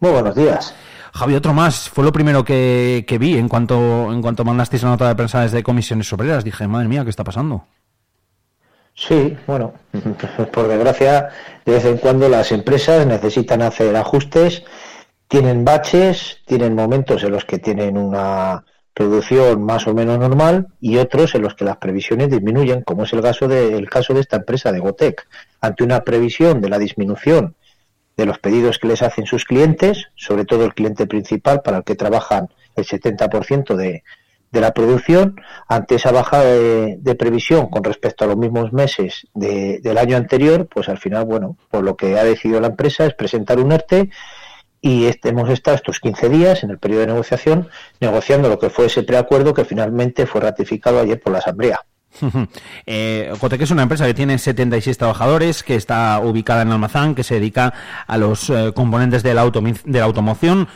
Muy buenos días. Javi, otro más. Fue lo primero que, vi en cuanto, en cuanto mandasteis la nota de prensa desde Comisiones Obreras. Dije, madre mía, ¿qué está pasando? Sí, bueno, por desgracia, de vez en cuando las empresas necesitan hacer ajustes, tienen baches, tienen momentos en los que tienen una producción más o menos normal y otros en los que las previsiones disminuyen, como es el caso de, el caso de esta empresa de Gotec. Ante una previsión de la disminución de los pedidos que les hacen sus clientes, sobre todo el cliente principal para el que trabajan el 70% de, de la producción, ante esa bajada de, previsión con respecto a los mismos meses del año anterior, pues al final, bueno, por lo que ha decidido la empresa es presentar un ERTE y este, hemos estado estos 15 días en el periodo de negociación negociando lo que fue ese preacuerdo que finalmente fue ratificado ayer por la Asamblea. eh, es una empresa que tiene 76 trabajadores, que está ubicada en Almazán, que se dedica a los eh, componentes de la, de la automoción.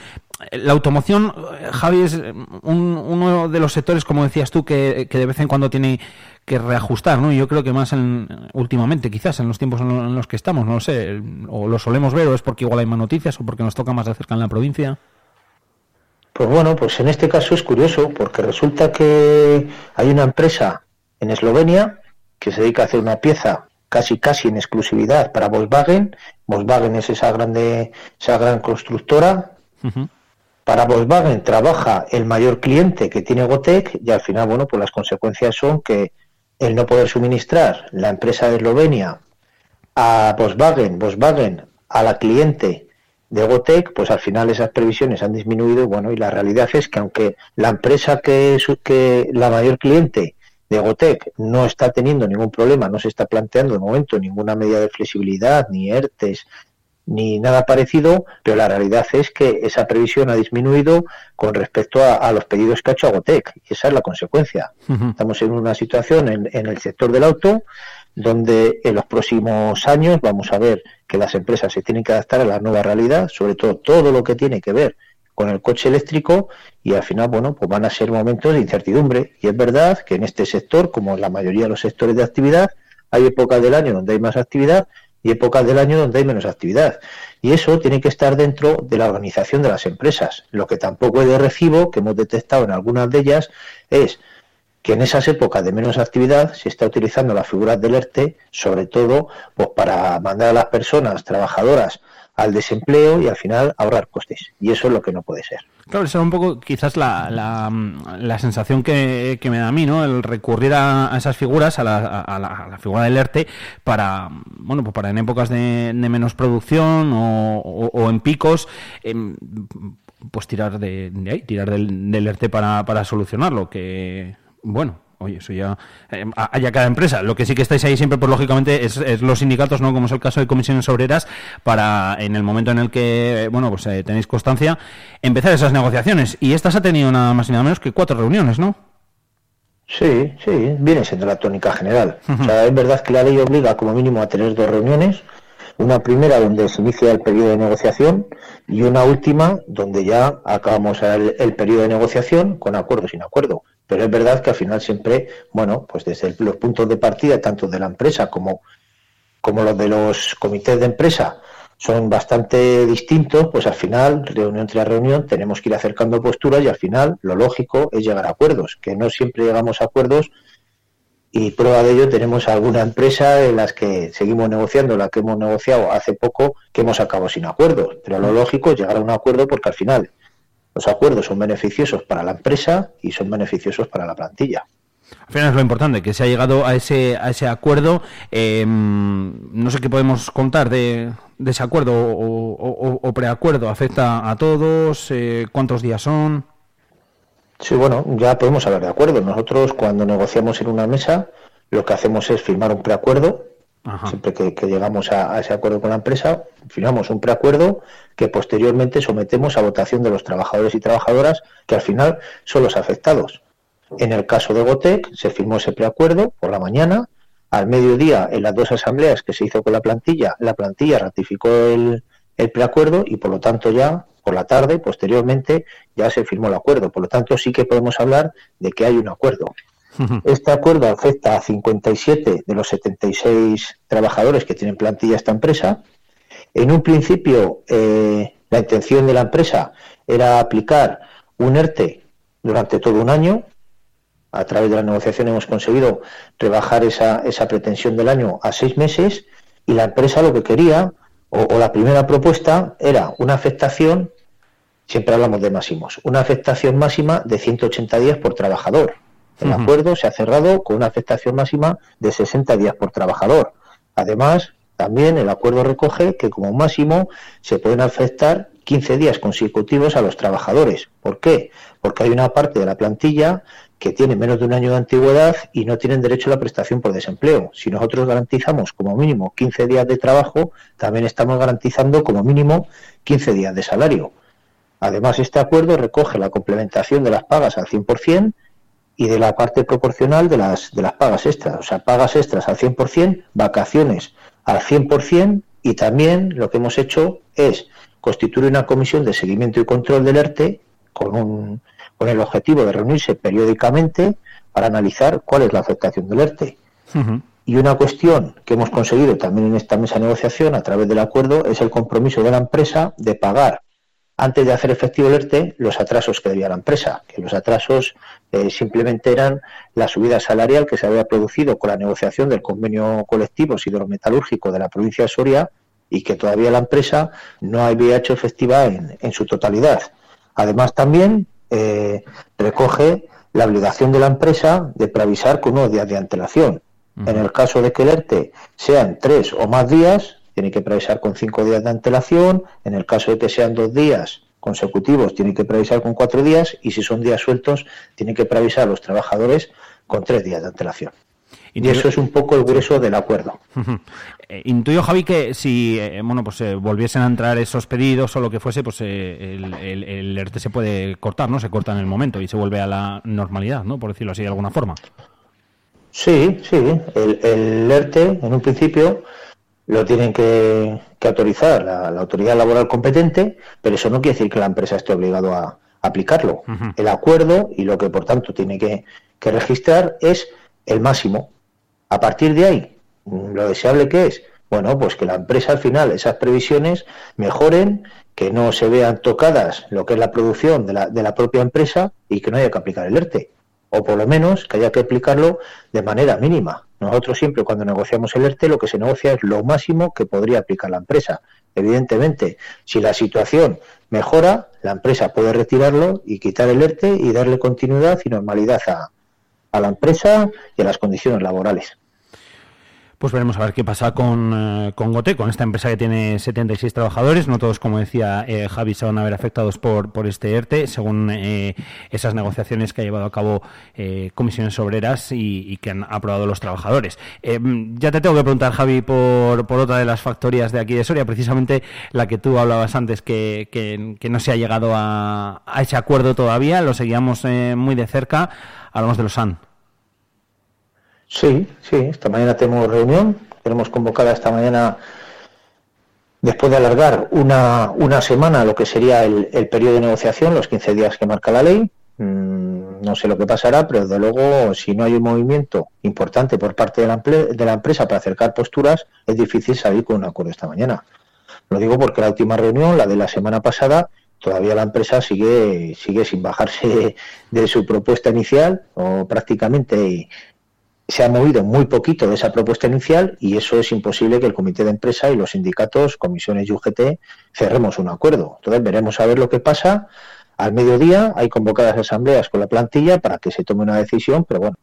La automoción, eh, Javi, es uno de los sectores, como decías tú, que, de vez en cuando tiene que reajustar, ¿no? Yo creo que más en, últimamente, quizás, en los tiempos en los que estamos, no lo sé, o lo solemos ver, o es porque igual hay más noticias, o porque nos toca más de cerca en la provincia. Pues bueno, pues en este caso es curioso, porque resulta que hay una empresa en Eslovenia que se dedica a hacer una pieza casi casi en exclusividad para Volkswagen. Volkswagen es esa grande, esa gran constructora. Para Volkswagen trabaja el mayor cliente que tiene Gotec y al final, bueno, pues las consecuencias son que el no poder suministrar la empresa de Eslovenia a Volkswagen, Volkswagen a la cliente de Gotec, pues al final esas previsiones han disminuido bueno, y la realidad es que aunque la empresa que es que la mayor cliente de Gotec no está teniendo ningún problema, no se está planteando de momento ninguna medida de flexibilidad, ni ERTES, ni nada parecido, pero la realidad es que esa previsión ha disminuido con respecto a, los pedidos que ha hecho Agotec, y esa es la consecuencia. Estamos en una situación en, en el sector del auto donde en los próximos años vamos a ver que las empresas se tienen que adaptar a la nueva realidad, sobre todo todo lo que tiene que ver con el coche eléctrico y al final, bueno, pues van a ser momentos de incertidumbre. Y es verdad que en este sector, como en la mayoría de los sectores de actividad, hay épocas del año donde hay más actividad y épocas del año donde hay menos actividad. Y eso tiene que estar dentro de la organización de las empresas. Lo que tampoco es de recibo, que hemos detectado en algunas de ellas, es que en esas épocas de menos actividad se está utilizando las figuras del ERTE, sobre todo pues para mandar a las personas trabajadoras al desempleo y al final ahorrar costes. Y eso es lo que no puede ser. Claro, esa es un poco quizás la, la, sensación que, me da a mí, ¿no? El recurrir a, esas figuras, a la, a la, figura del ERTE, para, bueno, pues para en épocas de, menos producción o, en picos, em, pues tirar de, ahí, tirar del, del ERTE para, para solucionarlo, que bueno, oye, eso ya eh, haya cada empresa. Lo que sí que estáis ahí siempre, pues lógicamente, es, los sindicatos, ¿no? Como es el caso de comisiones obreras, para en el momento en el que, bueno, pues eh, tenéis constancia, empezar esas negociaciones. Y estas ha tenido nada más y nada menos que cuatro reuniones, ¿no? Sí, sí, viene siendo la tónica general. O sea, es verdad que la ley obliga como mínimo a tener dos reuniones. Una primera donde se inicia el periodo de negociación y una última donde ya acabamos el, el periodo de negociación con acuerdo sin acuerdo. Pero es verdad que al final siempre, bueno, pues desde los puntos de partida, tanto de la empresa como, como los de los comités de empresa, son bastante distintos, pues al final, reunión tras reunión, tenemos que ir acercando posturas y al final lo lógico es llegar a acuerdos, que no siempre llegamos a acuerdos y prueba de ello tenemos alguna empresa en las que seguimos negociando, la que hemos negociado hace poco, que hemos acabado sin acuerdos, pero lo lógico es llegar a un acuerdo porque al final los acuerdos son beneficiosos para la empresa y son beneficiosos para la plantilla. Al final es lo importante, que se ha llegado a ese, a ese acuerdo. Em, no sé qué podemos contar de, ese acuerdo o, preacuerdo. ¿Afecta a todos? Eh, ¿Cuántos días son? Sí, bueno, ya podemos hablar de acuerdo. Nosotros cuando negociamos en una mesa, lo que hacemos es firmar un preacuerdo Siempre que, llegamos a, ese acuerdo con la empresa, firmamos un preacuerdo que posteriormente sometemos a votación de los trabajadores y trabajadoras, que al final son los afectados. En el caso de Gotec, se firmó ese preacuerdo por la mañana. Al mediodía, en las dos asambleas que se hizo con la plantilla, la plantilla ratificó el, el preacuerdo y por lo tanto ya por la tarde, posteriormente, ya se firmó el acuerdo. Por lo tanto, sí que podemos hablar de que hay un acuerdo. Este acuerdo afecta a 57 de los 76 trabajadores que tienen plantilla esta empresa. En un principio, eh, la intención de la empresa era aplicar un ERTE durante todo un año. A través de la negociación hemos conseguido rebajar esa, esa pretensión del año a seis meses y la empresa lo que quería, o, o la primera propuesta, era una afectación, siempre hablamos de máximos, una afectación máxima de 180 días por trabajador. El acuerdo se ha cerrado con una afectación máxima de 60 días por trabajador. Además, también el acuerdo recoge que como máximo se pueden afectar 15 días consecutivos a los trabajadores. ¿Por qué? Porque hay una parte de la plantilla que tiene menos de un año de antigüedad y no tienen derecho a la prestación por desempleo. Si nosotros garantizamos como mínimo 15 días de trabajo, también estamos garantizando como mínimo 15 días de salario. Además, este acuerdo recoge la complementación de las pagas al 100% y de la parte proporcional de las, de las pagas extras. O sea, pagas extras al 100%, vacaciones al 100% y también lo que hemos hecho es constituir una comisión de seguimiento y control del ERTE con, un, con el objetivo de reunirse periódicamente para analizar cuál es la afectación del ERTE. Y una cuestión que hemos conseguido también en esta mesa de negociación a través del acuerdo es el compromiso de la empresa de pagar antes de hacer efectivo el ERTE los atrasos que debía la empresa, que los atrasos eh, simplemente eran la subida salarial que se había producido con la negociación del convenio colectivo hidrometalúrgico de la provincia de Soria y que todavía la empresa no había hecho efectiva en, su totalidad. Además, también eh, recoge la obligación de la empresa de preavisar con unos días de antelación. En el caso de que el ERTE sean tres o más días, tiene que preavisar con cinco días de antelación. En el caso de que sean dos días consecutivos, tiene que preavisar con cuatro días. Y si son días sueltos, tiene que preavisar a los trabajadores con tres días de antelación. Y eso es un poco el grueso del acuerdo. Eh, intuyo, Javi, que si eh, bueno pues eh, volviesen a entrar esos pedidos o lo que fuese, pues el, el, ERTE se puede cortar, ¿no? Se corta en el momento y se vuelve a la normalidad, ¿no? Por decirlo así de alguna forma. Sí, sí. El, el ERTE, en un principio, lo tienen que, autorizar la, autoridad laboral competente, pero eso no quiere decir que la empresa esté obligado a, aplicarlo. El acuerdo y lo que por tanto tiene que, registrar es el máximo. A partir de ahí, lo deseable que es, bueno, pues que la empresa al final esas previsiones mejoren, que no se vean tocadas lo que es la producción de la, de la propia empresa y que no haya que aplicar el ERTE. O por lo menos que haya que aplicarlo de manera mínima. Nosotros siempre cuando negociamos el ERTE lo que se negocia es lo máximo que podría aplicar la empresa. Evidentemente, si la situación mejora, la empresa puede retirarlo y quitar el ERTE y darle continuidad y normalidad a, a la empresa y a las condiciones laborales. Pues veremos a ver qué pasa con, eh, con Gote, con esta empresa que tiene 76 trabajadores. No todos, como decía eh, Javi, se van a ver afectados por, por este ERTE, según eh, esas negociaciones que ha llevado a cabo comisiones obreras y, que han aprobado los trabajadores. ya te tengo que preguntar, Javi, por, por otra de las factorías de aquí de Soria, precisamente la que tú hablabas antes, que, que, no se ha llegado a, a, ese acuerdo todavía. Lo seguíamos muy de cerca. Hablamos de los SAN. Sí, sí, esta mañana tenemos reunión, tenemos convocada esta mañana, después de alargar una, una semana lo que sería el, periodo de negociación, los 15 días que marca la ley. Mm, no sé lo que pasará, pero desde luego, si no hay un movimiento importante por parte de la, de empresa para acercar posturas, es difícil salir con un acuerdo esta mañana. Lo digo porque la última reunión, la de la semana pasada, todavía la empresa sigue sigue sin bajarse de su propuesta inicial o prácticamente se ha movido muy poquito de esa propuesta inicial y eso es imposible que el comité de empresa y los sindicatos, comisiones y UGT cerremos un acuerdo. Entonces veremos a ver lo que pasa. Al mediodía hay convocadas asambleas con la plantilla para que se tome una decisión, pero bueno,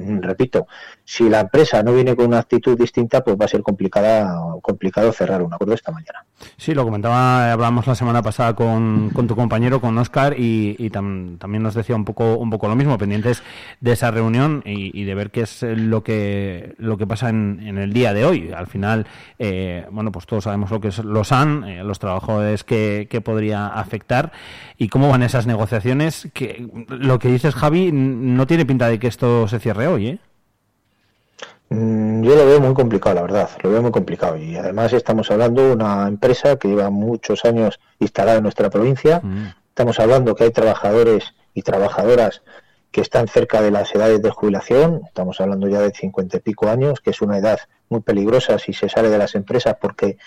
Mm, repito, si la empresa no viene con una actitud distinta, pues va a ser complicada, complicado cerrar un acuerdo esta mañana. Sí, lo comentaba, hablamos la semana pasada con, tu compañero, con Oscar, y, también nos decía un poco, un poco lo mismo, pendientes de esa reunión y, de ver qué es lo que, lo que pasa en, el día de hoy. Al final, eh, bueno, pues todos sabemos lo que es los han, eh, los trabajadores que, que podría afectar y cómo van esas negociaciones. Que lo que dices, Javi, no tiene pinta de que esto se cierre hoy, ¿eh? Mm, yo lo veo muy complicado, la verdad, lo veo muy complicado. Y además estamos hablando de una empresa que lleva muchos años instalada en nuestra provincia. Mm. Estamos hablando que hay trabajadores y trabajadoras que están cerca de las edades de jubilación. Estamos hablando ya de cincuenta y pico años, que es una edad muy peligrosa si se sale de las empresas porque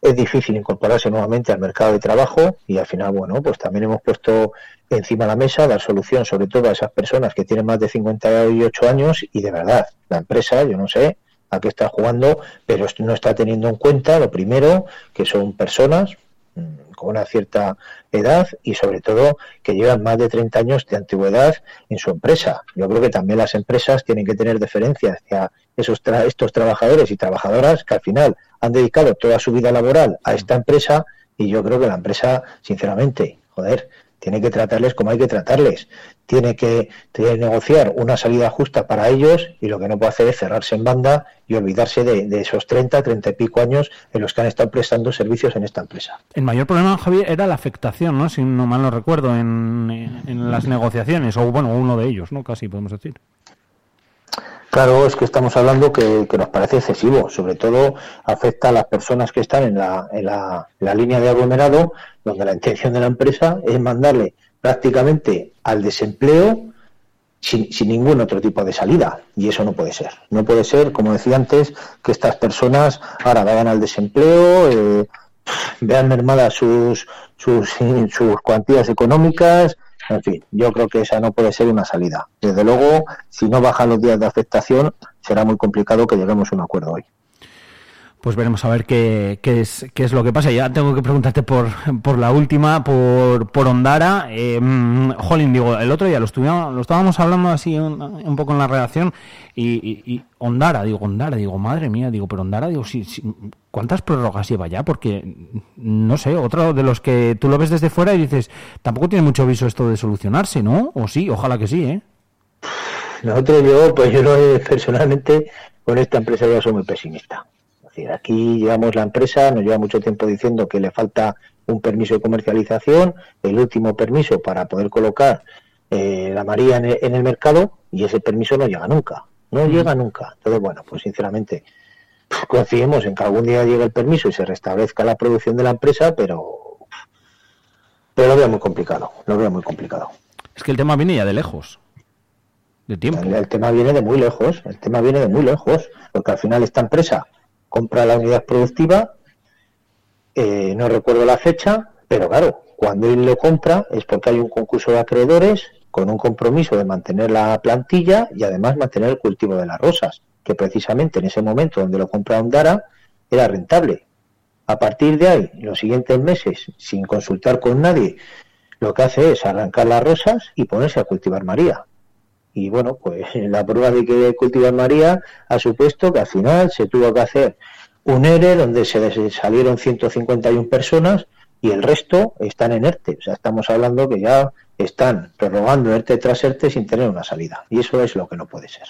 es difícil incorporarse nuevamente al mercado de trabajo y al final, bueno, pues también hemos puesto encima de la mesa dar solución sobre todo a esas personas que tienen más de 58 años y de verdad, la empresa, yo no sé a qué está jugando, pero no está teniendo en cuenta lo primero, que son personas mm, con una cierta edad y sobre todo que llevan más de 30 años de antigüedad en su empresa. Yo creo que también las empresas tienen que tener deferencia hacia esos estos trabajadores y trabajadoras que al final han dedicado toda su vida laboral a esta empresa y yo creo que la empresa, sinceramente, joder, tiene que tratarles como hay que tratarles. Tiene que, negociar una salida justa para ellos y lo que no puede hacer es cerrarse en banda y olvidarse de, esos 30, 30 y pico años en los que han estado prestando servicios en esta empresa. El mayor problema, Javier, era la afectación, ¿no? Si no mal no recuerdo, en, en las negociaciones, o bueno, uno de ellos, ¿no? Casi podemos decir. Claro, es que estamos hablando que, nos parece excesivo, sobre todo afecta a las personas que están en la, en la, línea de aglomerado, donde la intención de la empresa es mandarle prácticamente al desempleo sin, sin, ningún otro tipo de salida. Y eso no puede ser. No puede ser, como decía antes, que estas personas ahora vayan al desempleo, eh, vean mermadas sus, sus, sus cuantías económicas, en fin, yo creo que esa no puede ser una salida. Desde luego, si no bajan los días de afectación, será muy complicado que lleguemos a un acuerdo hoy. Pues veremos a ver qué, qué, es, qué es lo que pasa. Ya tengo que preguntarte por, por la última, por, por Ondara. Eh, mm, Jolín, digo, el otro día lo, estuvimos, lo estábamos hablando así un, poco en la redacción y, y, Ondara, digo, Ondara, digo, madre mía, digo, pero Ondara, digo, sí, ¿cuántas prórrogas lleva ya? Porque, no sé, otro de los que tú lo ves desde fuera y dices, tampoco tiene mucho viso esto de solucionarse, ¿no? O sí, ojalá que sí, ¿eh? Nosotros, yo, pues yo personalmente, con esta empresa ya soy muy pesimista aquí llevamos la empresa, nos lleva mucho tiempo diciendo que le falta un permiso de comercialización, el último permiso para poder colocar eh, la María en el, mercado y ese permiso no llega nunca, no llega nunca. Entonces, bueno, pues sinceramente pues, confiemos en que algún día llegue el permiso y se restablezca la producción de la empresa, pero, pero lo veo muy complicado, lo veo muy complicado. Es que el tema viene ya de lejos. De tiempo. el tema viene de muy lejos, el tema viene de muy lejos, porque al final esta empresa compra la unidad productiva, eh, no recuerdo la fecha, pero claro, cuando él lo compra es porque hay un concurso de acreedores con un compromiso de mantener la plantilla y además mantener el cultivo de las rosas, que precisamente en ese momento donde lo compra Ondara era rentable. A partir de ahí, los siguientes meses, sin consultar con nadie, lo que hace es arrancar las rosas y ponerse a cultivar María. Y bueno, pues la prueba de que cultivar María ha supuesto que al final se tuvo que hacer un ERE donde se salieron 151 personas y el resto están en ERTE. O sea, estamos hablando que ya están prorrogando ERTE tras ERTE sin tener una salida. Y eso es lo que no puede ser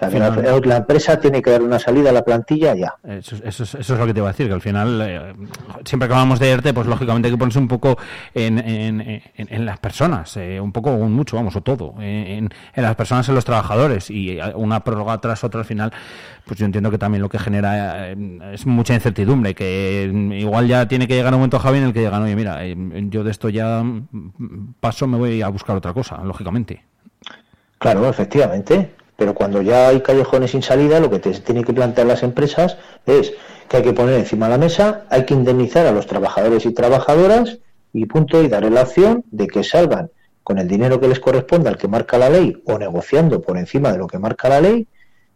la, empresa tiene que dar una salida a la plantilla ya. Eso, es lo que te iba a decir, que al final, eh, siempre que hablamos de ERTE, pues lógicamente hay que ponerse un poco en, en, las personas, eh, un poco, un mucho, vamos, o todo, en, las personas, en los trabajadores, y una prórroga tras otra al final, pues yo entiendo que también lo que genera eh, es mucha incertidumbre, que igual ya tiene que llegar un momento, Javi, en el que llegan, oye, mira, yo de esto ya paso, me voy a buscar otra cosa, lógicamente. Claro, efectivamente. Pero cuando ya hay callejones sin salida, lo que te tiene que plantear las empresas es que hay que poner encima de la mesa, hay que indemnizar a los trabajadores y trabajadoras y punto, y darle la opción de que salgan con el dinero que les corresponde al que marca la ley o negociando por encima de lo que marca la ley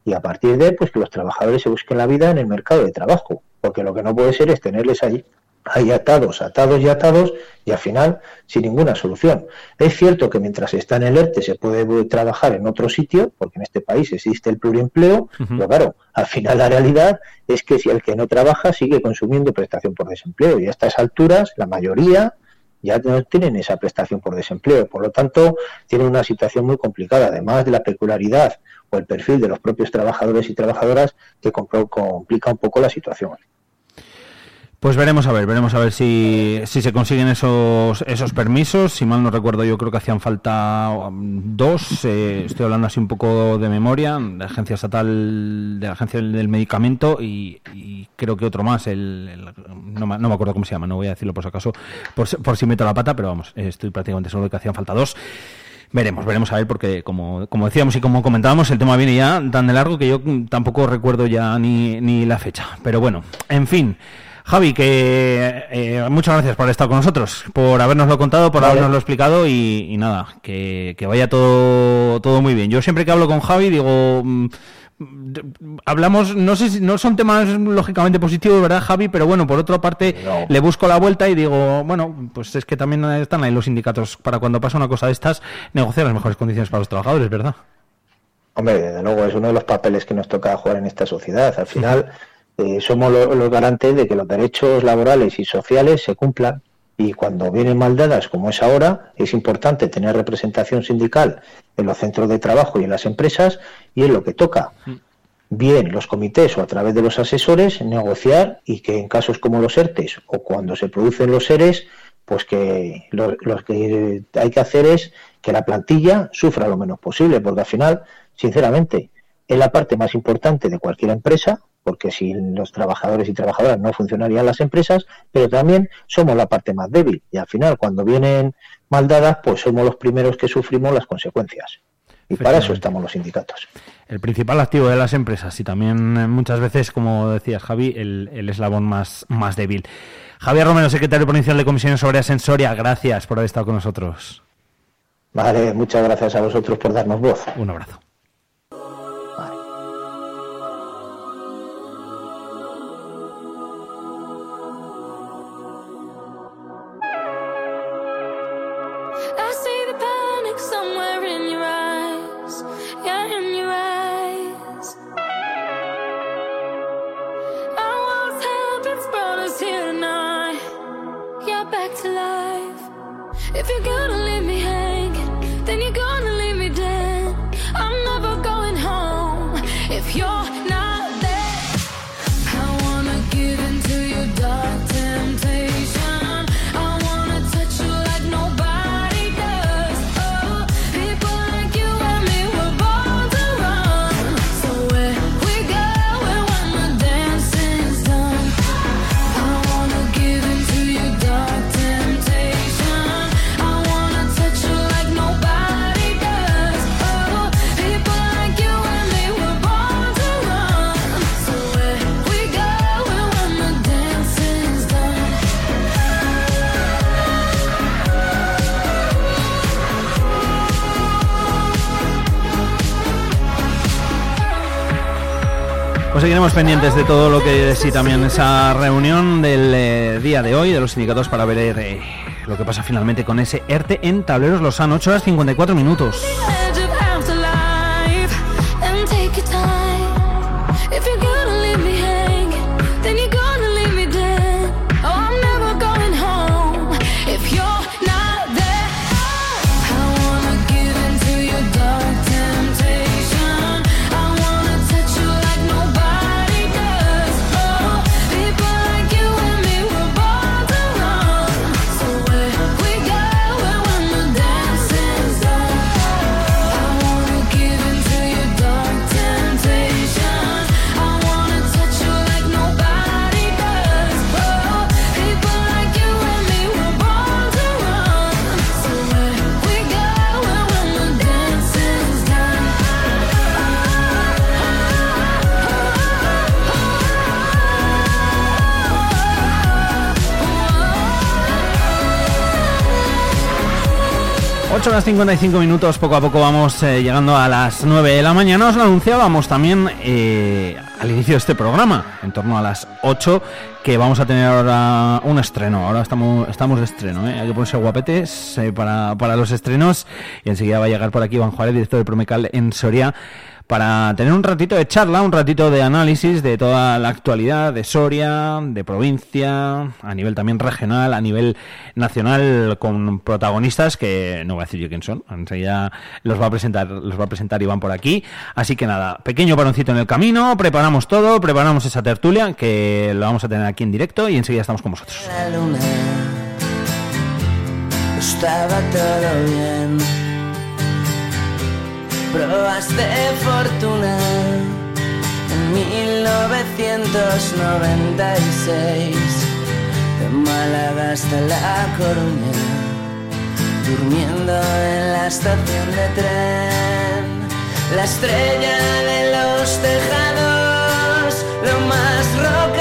y a partir de pues que los trabajadores se busquen la vida en el mercado de trabajo, porque lo que no puede ser es tenerles allí hay atados, atados y atados y al final sin ninguna solución. Es cierto que mientras está en el ERTE se puede trabajar en otro sitio, porque en este país existe el pluriempleo, pero claro, al final la realidad es que si el que no trabaja sigue consumiendo prestación por desempleo y a estas alturas la mayoría ya no tienen esa prestación por desempleo, por lo tanto tienen una situación muy complicada, además de la peculiaridad o el perfil de los propios trabajadores y trabajadoras que complica un poco la situación. Pues veremos a ver, veremos a ver si, se consiguen esos, esos permisos. Si mal no recuerdo, yo creo que hacían falta um, dos. Eh, estoy hablando así un poco de memoria, de la Agencia Estatal, de la Agencia del Medicamento y, creo que otro más. El, no, me, acuerdo cómo se llama, no voy a decirlo por si acaso, por, por si meto la pata, pero vamos, estoy prácticamente seguro de que hacían falta dos. Veremos, veremos a ver, porque como, como decíamos y como comentábamos, el tema viene ya tan de largo que yo tampoco recuerdo ya ni, ni la fecha. Pero bueno, en fin. Javi, que eh, muchas gracias por estar con nosotros, por habernoslo contado, por habernoslo explicado y, nada, que, vaya todo, todo muy bien. Yo siempre que hablo con Javi digo, mm, hablamos, no sé si no son temas lógicamente positivos, ¿verdad, Javi? Pero bueno, por otra parte, le busco la vuelta y digo, bueno, pues es que también están ahí los sindicatos para cuando pasa una cosa de estas, negociar las mejores condiciones para los trabajadores, ¿verdad? Hombre, desde luego es uno de los papeles que nos toca jugar en esta sociedad. Al final. Eh, somos los garantes de que los derechos laborales y sociales se cumplan y cuando vienen mal dadas como es ahora, es importante tener representación sindical en los centros de trabajo y en las empresas y en lo que toca. Mm. Bien, los comités o a través de los asesores negociar y que en casos como los ERTES o cuando se producen los SERES, pues que lo, lo que hay que hacer es que la plantilla sufra lo menos posible, porque al final, sinceramente, es la parte más importante de cualquier empresa, porque sin los trabajadores y trabajadoras no funcionarían las empresas, pero también somos la parte más débil y al final cuando vienen mal dadas, pues somos los primeros que sufrimos las consecuencias. Y para eso estamos los sindicatos. El principal activo de las empresas y también eh, muchas veces, como decías Javi, el, el eslabón más, más débil. Javier Romero, secretario provincial de Comisiones sobre Sensoria, gracias por haber estado con nosotros. Vale, muchas gracias a vosotros por darnos voz. Un abrazo. Pendientes de todo lo que sí también esa reunión del eh, día de hoy de los sindicatos para ver eh, lo que pasa finalmente con ese ERTE en Tableros Lozano, 8 horas 54 minutos. Horas 55 minutos, poco a poco vamos eh, llegando a las 9 de la mañana. Os lo anunciábamos también eh, al inicio de este programa, en torno a las 8, que vamos a tener ahora un estreno. Ahora estamos, estamos de estreno, ¿eh? hay que ponerse guapetes para, para los estrenos. Y enseguida va a llegar por aquí Juan Juárez, director de Promecal en Soria para tener un ratito de charla, un ratito de análisis de toda la actualidad de Soria, de provincia, a nivel también regional, a nivel nacional, con protagonistas que no voy a decir yo quién son, enseguida los va a presentar, los va a presentar Iván por aquí. Así que nada, pequeño paroncito en el camino, preparamos todo, preparamos esa tertulia que lo vamos a tener aquí en directo y enseguida estamos con vosotros. estaba todo bien pruebas de fortuna en 1996, de Málaga hasta La Coruña, durmiendo en la estación de tren, la estrella de los tejados, lo más rock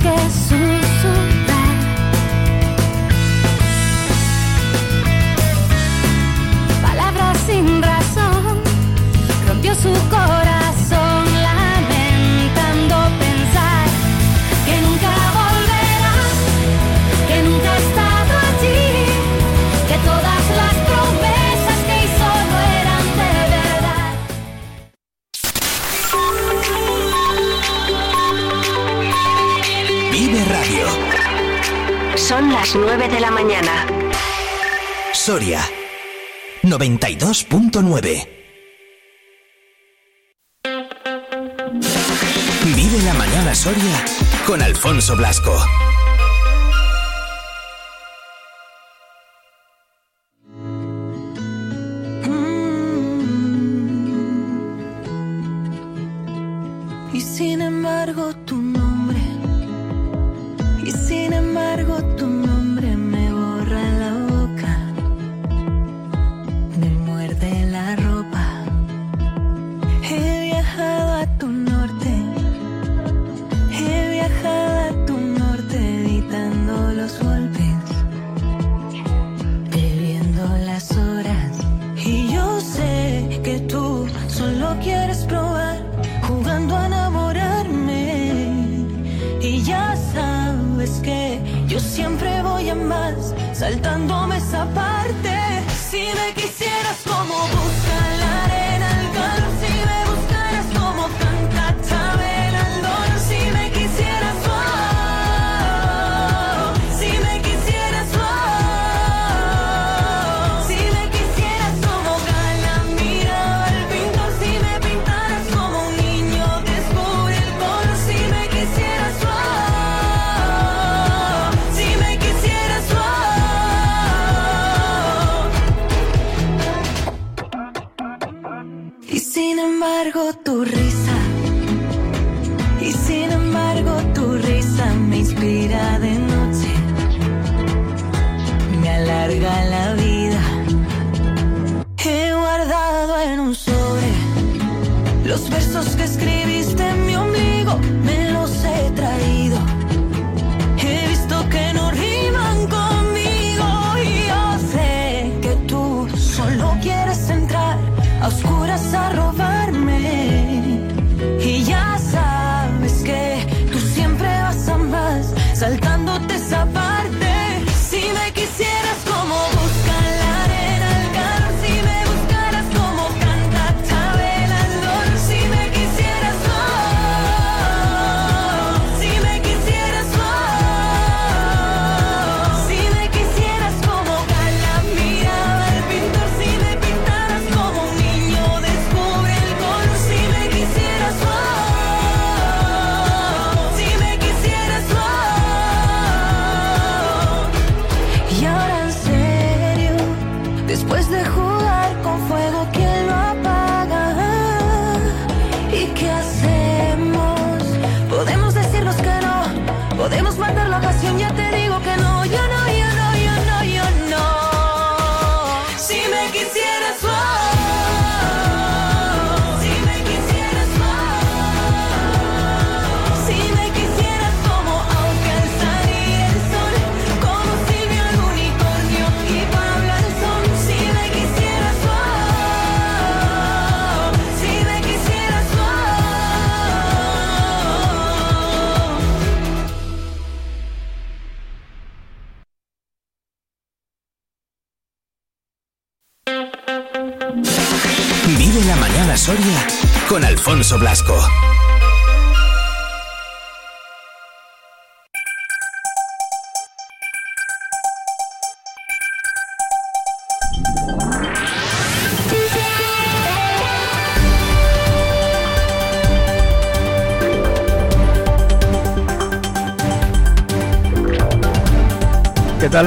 esqueço. mañana. Soria 92.9 Vive la mañana Soria con Alfonso Blasco.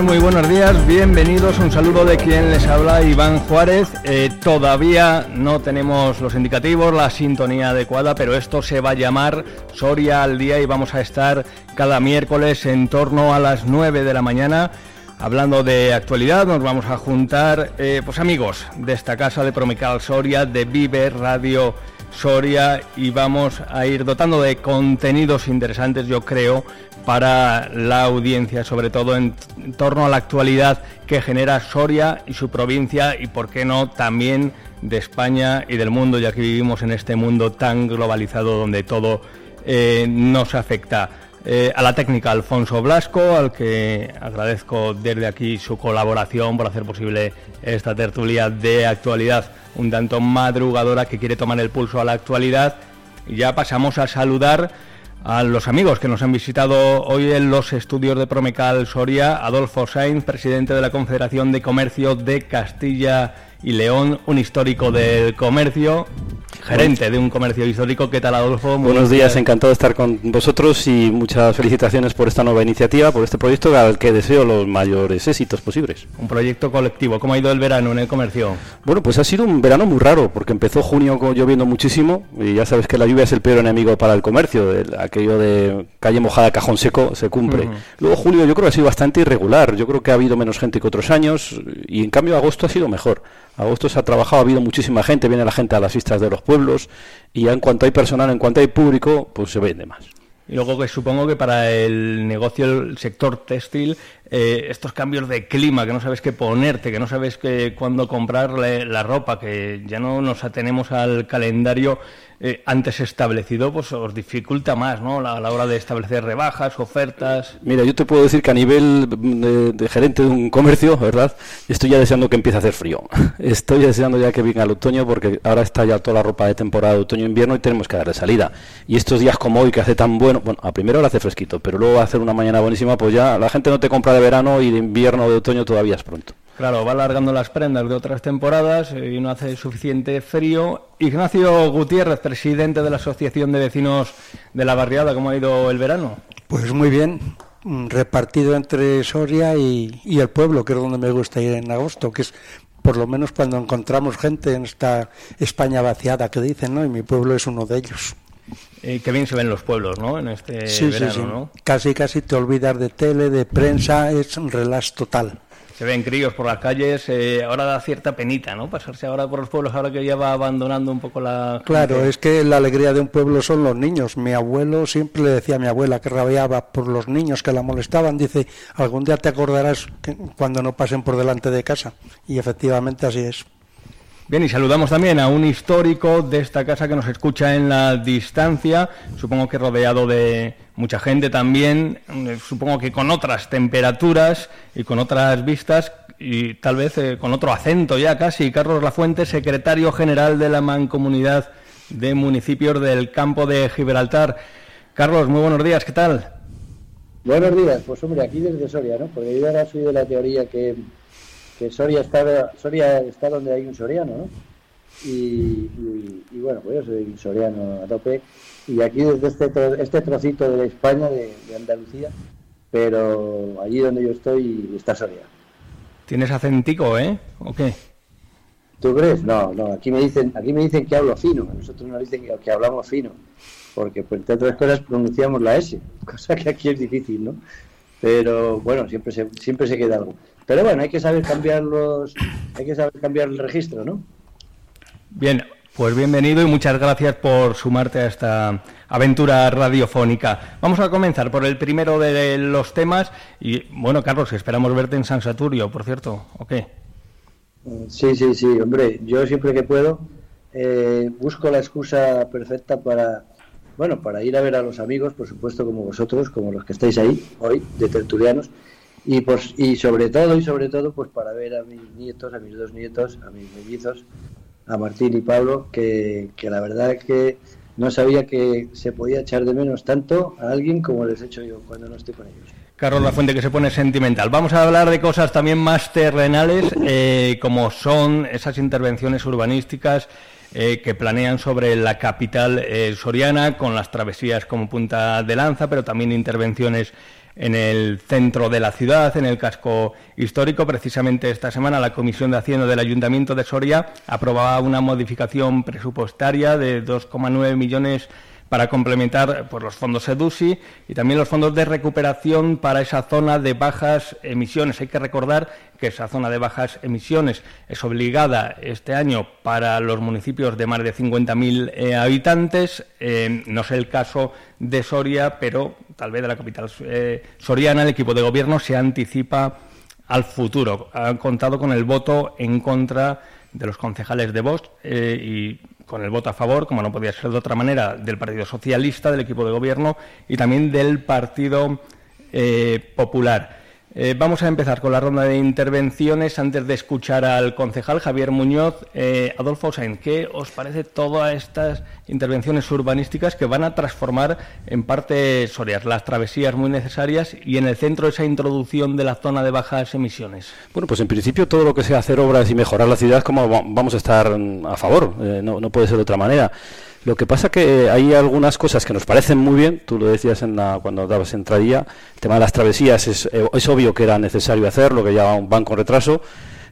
Muy buenos días, bienvenidos. Un saludo de quien les habla, Iván Juárez. Eh, todavía no tenemos los indicativos, la sintonía adecuada, pero esto se va a llamar Soria al Día y vamos a estar cada miércoles en torno a las 9 de la mañana. Hablando de actualidad, nos vamos a juntar, eh, pues amigos de esta casa de Promical Soria, de Vive Radio Soria y vamos a ir dotando de contenidos interesantes, yo creo, para la audiencia, sobre todo en, torno a la actualidad que genera Soria y su provincia y, por qué no, también de España y del mundo, ya que vivimos en este mundo tan globalizado donde todo eh, nos afecta. Eh, a la técnica Alfonso Blasco, al que agradezco desde aquí su colaboración por hacer posible esta tertulia de actualidad un tanto madrugadora que quiere tomar el pulso a la actualidad. Ya pasamos a saludar a los amigos que nos han visitado hoy en los estudios de Promecal Soria, Adolfo Sainz, presidente de la Confederación de Comercio de Castilla y León, un histórico del comercio, gerente de un comercio histórico. ¿Qué tal, Adolfo? Buenos días, encantado de estar con vosotros y muchas felicitaciones por esta nueva iniciativa, por este proyecto al que deseo los mayores éxitos posibles. Un proyecto colectivo. ¿Cómo ha ido el verano en el comercio? Bueno, pues ha sido un verano muy raro, porque empezó junio lloviendo muchísimo y ya sabes que la lluvia es el peor enemigo para el comercio. aquello de calle mojada, cajón seco, se cumple. Luego julio yo creo que ha sido bastante irregular. Yo creo que ha habido menos gente que otros años y en cambio agosto ha sido mejor. Agosto se ha trabajado, ha habido muchísima gente, viene la gente a las fiestas de los pueblos y ya en cuanto hay personal, en cuanto hay público, pues se vende más. Y luego que supongo que para el negocio, el sector textil, eh, estos cambios de clima, que no sabes qué ponerte, que no sabes qué, cuándo comprar la ropa, que ya no nos atenemos al calendario eh, antes establecido, pues os dificulta más, ¿no? A la hora de establecer rebajas, ofertas. Mira, yo te puedo decir que a nivel de, gerente de un comercio, ¿verdad? Estoy ya deseando que empiece a hacer frío. Estoy deseando ya que venga el otoño porque ahora está ya toda la ropa de temporada de otoño-invierno y tenemos que darle salida. Y estos días como hoy que hace tan bueno, bueno, a primero hora hace fresquito, pero luego hacer una mañana buenísima, pues ya la gente no te compra de verano y de invierno o de otoño todavía es pronto. Claro, va alargando las prendas de otras temporadas y no hace suficiente frío. Ignacio Gutiérrez, presidente de la Asociación de Vecinos de la Barriada, ¿cómo ha ido el verano? Pues muy bien, mm, repartido entre Soria y, el pueblo, que es donde me gusta ir en agosto, que es por lo menos cuando encontramos gente en esta España vaciada que dicen, ¿no? Y mi pueblo es uno de ellos. Eh, qué bien se ven los pueblos, ¿no? En este verano, Casi, casi te olvidas de tele, de prensa, es un relax total se ven críos por las calles, eh, ahora da cierta penita, ¿no? Pasarse ahora por los pueblos, ahora que ya va abandonando un poco la... Claro, es que la alegría de un pueblo son los niños. Mi abuelo siempre le decía a mi abuela que rabiaba por los niños que la molestaban, dice, algún día te acordarás cuando no pasen por delante de casa. Y efectivamente así es. Bien, y saludamos también a un histórico de esta casa que nos escucha en la distancia, supongo que rodeado de mucha gente también, eh, supongo que con otras temperaturas y con otras vistas y tal vez eh, con otro acento ya casi. Carlos Lafuente, secretario general de la Mancomunidad de Municipios del Campo de Gibraltar. Carlos, muy buenos días, ¿qué tal? Buenos días, pues hombre, aquí desde Soria, ¿no? Porque yo ahora soy de la teoría que que Soria está, Soria está donde hay un soriano, ¿no? Y, bueno, pues yo soy un soriano a tope. Y aquí desde este, este trocito de España, de, Andalucía, pero allí donde yo estoy está Soria. ¿Tienes acentico, eh? ¿O qué? ¿Tú crees? No, no, aquí me dicen, aquí me dicen que hablo fino, nosotros nos dicen que, que hablamos fino, porque pues, entre otras cosas pronunciamos la S, cosa que aquí es difícil, ¿no? Pero bueno, siempre se, siempre se queda algo. Pero bueno, hay que saber cambiar los, hay que saber cambiar el registro, ¿no? Bien, pues bienvenido y muchas gracias por sumarte a esta aventura radiofónica. Vamos a comenzar por el primero de los temas y bueno, Carlos, esperamos verte en San Saturio, por cierto, ¿o qué? Sí, sí, sí, hombre, yo siempre que puedo eh, busco la excusa perfecta para, bueno, para ir a ver a los amigos, por supuesto, como vosotros, como los que estáis ahí hoy, de tertulianos, y pues y sobre todo y sobre todo pues para ver a mis nietos a mis dos nietos a mis mellizos a Martín y Pablo que, que la verdad es que no sabía que se podía echar de menos tanto a alguien como les he hecho yo cuando no estoy con ellos Carlos La Fuente que se pone sentimental. Vamos a hablar de cosas también más terrenales, eh, como son esas intervenciones urbanísticas eh, que planean sobre la capital eh, soriana, con las travesías como punta de lanza, pero también intervenciones en el centro de la ciudad, en el casco histórico. Precisamente esta semana la Comisión de Hacienda del Ayuntamiento de Soria aprobaba una modificación presupuestaria de 2,9 millones para complementar pues, los fondos EDUSI y también los fondos de recuperación para esa zona de bajas emisiones. Hay que recordar que esa zona de bajas emisiones es obligada este año para los municipios de más de 50.000 eh, habitantes. Eh, no es el caso de Soria, pero tal vez de la capital eh, soriana el equipo de gobierno se anticipa al futuro. Han contado con el voto en contra de los concejales de Vox y con el voto a favor, como no podía ser de otra manera, del Partido Socialista, del equipo de gobierno y también del Partido eh, Popular. Eh, vamos a empezar con la ronda de intervenciones antes de escuchar al concejal Javier Muñoz. Eh, Adolfo Sainz, ¿qué os parece todas estas intervenciones urbanísticas que van a transformar en parte Sorias, las travesías muy necesarias y en el centro esa introducción de la zona de bajas emisiones? Bueno, pues en principio todo lo que sea hacer obras y mejorar la ciudad, como vamos a estar mm, a favor, eh, no, no puede ser de otra manera. Lo que pasa que hay algunas cosas que nos parecen muy bien, tú lo decías en la, cuando dabas entradilla, el tema de las travesías es, eh, es obvio que era necesario hacerlo, que ya van con retraso,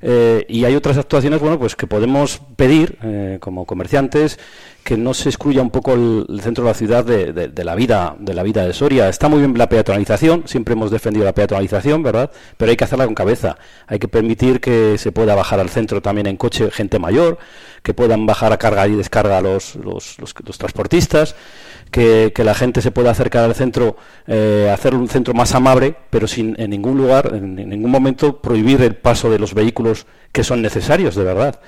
eh, y hay otras actuaciones bueno pues que podemos pedir eh, como comerciantes que no se excluya un poco el, centro de la ciudad de, la vida de la vida de Soria. Está muy bien la peatonalización siempre hemos defendido la peatonalización verdad pero hay que hacerla con cabeza. Hay que permitir que se pueda bajar al centro también en coche gente mayor que puedan bajar a carga y descarga los, los, los transportistas que, la gente se pueda acercar al centro, eh, hacer un centro más amable, pero sin en ningún lugar, en, ningún momento prohibir el paso de los vehículos que son necesarios, de verdad.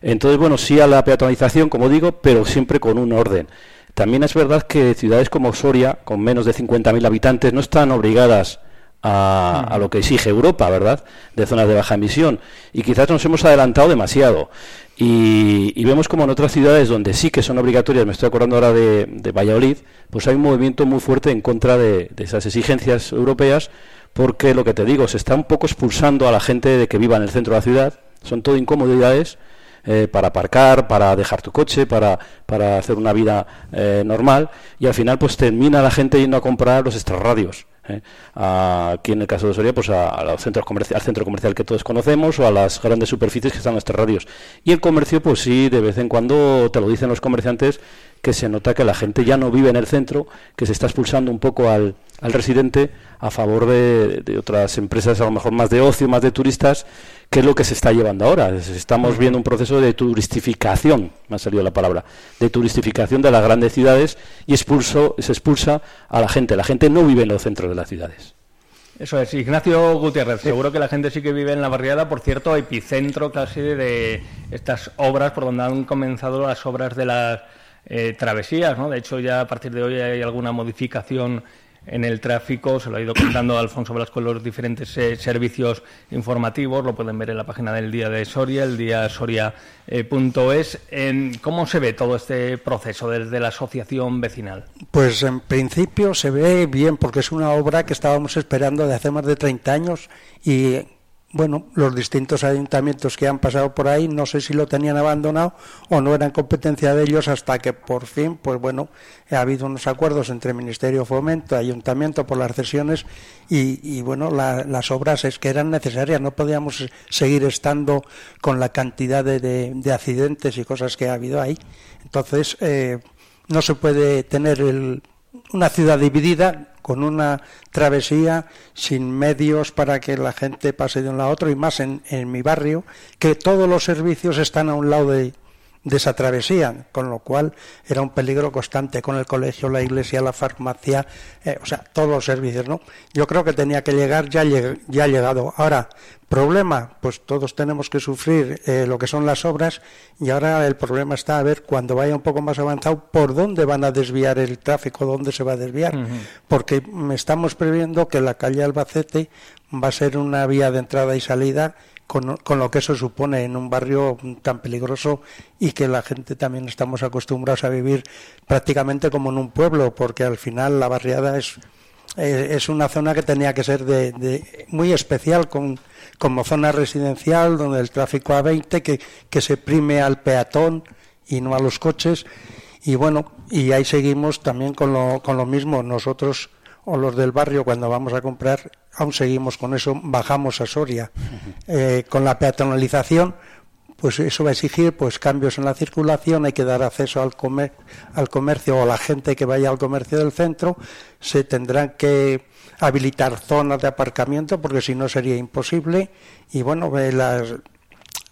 Entonces, bueno, sí a la peatonalización, como digo, pero siempre con un orden. También es verdad que ciudades como Soria, con menos de 50.000 habitantes, no están obligadas a, a, lo que exige Europa, ¿verdad? De zonas de baja emisión. Y quizás nos hemos adelantado demasiado. Y, vemos como en otras ciudades donde sí que son obligatorias, me estoy acordando ahora de, Valladolid, pues hay un movimiento muy fuerte en contra de, esas exigencias europeas, porque lo que te digo, se está un poco expulsando a la gente de que viva en el centro de la ciudad, son todo incomodidades eh, para aparcar, para dejar tu coche, para, para hacer una vida eh, normal, y al final pues termina la gente yendo a comprar los extrarradios. ¿Eh? aquí en el caso de Soria, pues a, los centros al centro comercial que todos conocemos o a las grandes superficies que están en nuestras radios. Y el comercio, pues sí, de vez en cuando te lo dicen los comerciantes que se nota que la gente ya no vive en el centro, que se está expulsando un poco al, al residente a favor de, de, otras empresas, a lo mejor más de ocio, más de turistas, que es lo que se está llevando ahora. Estamos viendo un proceso de turistificación, me ha salido la palabra, de turistificación de las grandes ciudades y expulso, se expulsa a la gente. La gente no vive en los centros de las ciudades. Eso es, Ignacio Gutiérrez, seguro que la gente sí que vive en la barriada, por cierto, epicentro casi de estas obras, por donde han comenzado las obras de las eh, travesías, ¿no? De hecho, ya a partir de hoy hay alguna modificación en el tráfico, se lo ha ido contando Alfonso Velasco en los diferentes eh, servicios informativos, lo pueden ver en la página del Día de Soria, el día soria.es. Eh, ¿Cómo se ve todo este proceso desde la asociación vecinal? Pues en principio se ve bien, porque es una obra que estábamos esperando de hace más de 30 años y bueno, los distintos ayuntamientos que han pasado por ahí, no sé si lo tenían abandonado o no eran competencia de ellos hasta que por fin, pues bueno, ha habido unos acuerdos entre Ministerio Fomento, Ayuntamiento por las cesiones y, bueno, las obras es que eran necesarias, no podíamos seguir estando con la cantidad de, accidentes y cosas que ha habido ahí. Entonces, eh, no se puede tener una ciudad dividida con una travesía sin medios para que la gente pase de un lado a otro y más en, en mi barrio, que todos los servicios están a un lado de, de esa travesía, con lo cual era un peligro constante con el colegio, la iglesia, la farmacia, eh, o sea, todos los servicios, ¿no? Yo creo que tenía que llegar, ya, ya ha llegado. Ahora, problema, pues todos tenemos que sufrir eh, lo que son las obras y ahora el problema está a ver cuando vaya un poco más avanzado por dónde van a desviar el tráfico, dónde se va a desviar, porque estamos previendo que la calle Albacete va a ser una vía de entrada y salida con, lo que eso supone en un barrio tan peligroso y que la gente también estamos acostumbrados a vivir prácticamente como en un pueblo, porque al final la barriada es, es una zona que tenía que ser de, muy especial con, como zona residencial, donde el tráfico a 20, que, que se prime al peatón y no a los coches. Y bueno, y ahí seguimos también con lo, con lo mismo. Nosotros o los del barrio cuando vamos a comprar, aún seguimos con eso, bajamos a Soria. Eh, con la peatonalización, pues eso va a exigir pues cambios en la circulación, hay que dar acceso al, comer, al comercio o a la gente que vaya al comercio del centro, se tendrán que habilitar zonas de aparcamiento porque si no sería imposible y bueno, las,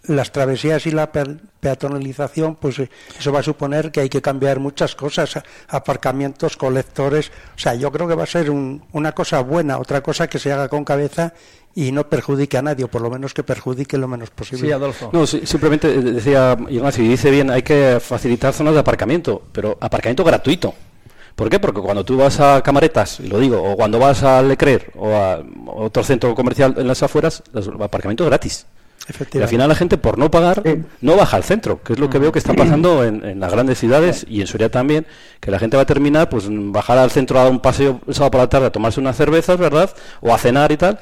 las travesías y la peatonalización, pues eh, eso va a suponer que hay que cambiar muchas cosas, aparcamientos, colectores, o sea, yo creo que va a ser una cosa buena, otra cosa que se haga con cabeza y no perjudique a nadie, o por lo menos que perjudique lo menos posible. Sí, Adolfo. No, simplemente eh, decía Ignacio, y dice bien, hay que facilitar zonas de aparcamiento, pero aparcamiento gratuito. ¿Por qué? Porque cuando tú vas a Camaretas, y lo digo, o cuando vas a Lecrer o a otro centro comercial en las afueras, aparcamiento gratis. Y al final la gente por no pagar no baja al centro, que es lo que veo que está pasando en, las grandes ciudades y en Soria también, que la gente va a terminar pues bajar al centro a dar un paseo el sábado por la tarde a tomarse unas cervezas, ¿verdad? O a cenar y tal,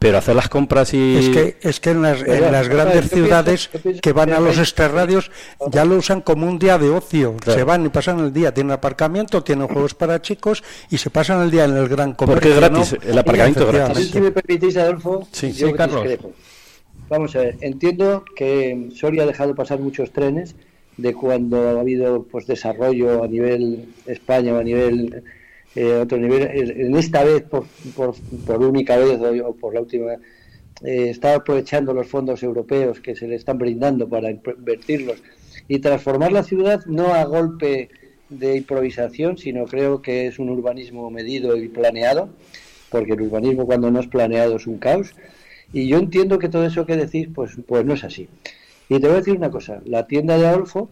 pero hacer las compras y es que es que en las, en las grandes ciudades que van a los extrarradios ya lo usan como un día de ocio. Se van y pasan el día tienen aparcamiento tienen juegos para chicos y se pasan el día en el gran comercio porque es gratis el aparcamiento es gratis si me permitís Adolfo sí, sí Carlos Vamos a ver, entiendo que Soria ha dejado pasar muchos trenes de cuando ha habido pues desarrollo a nivel España o a nivel eh, otro nivel. En esta vez, por, por, única vez o por la última, eh, está aprovechando los fondos europeos que se le están brindando para invertirlos y transformar la ciudad no a golpe de improvisación, sino creo que es un urbanismo medido y planeado, porque el urbanismo cuando no es planeado es un caos y yo entiendo que todo eso que decís, pues, pues no es así. Y te voy a decir una cosa, la tienda de Adolfo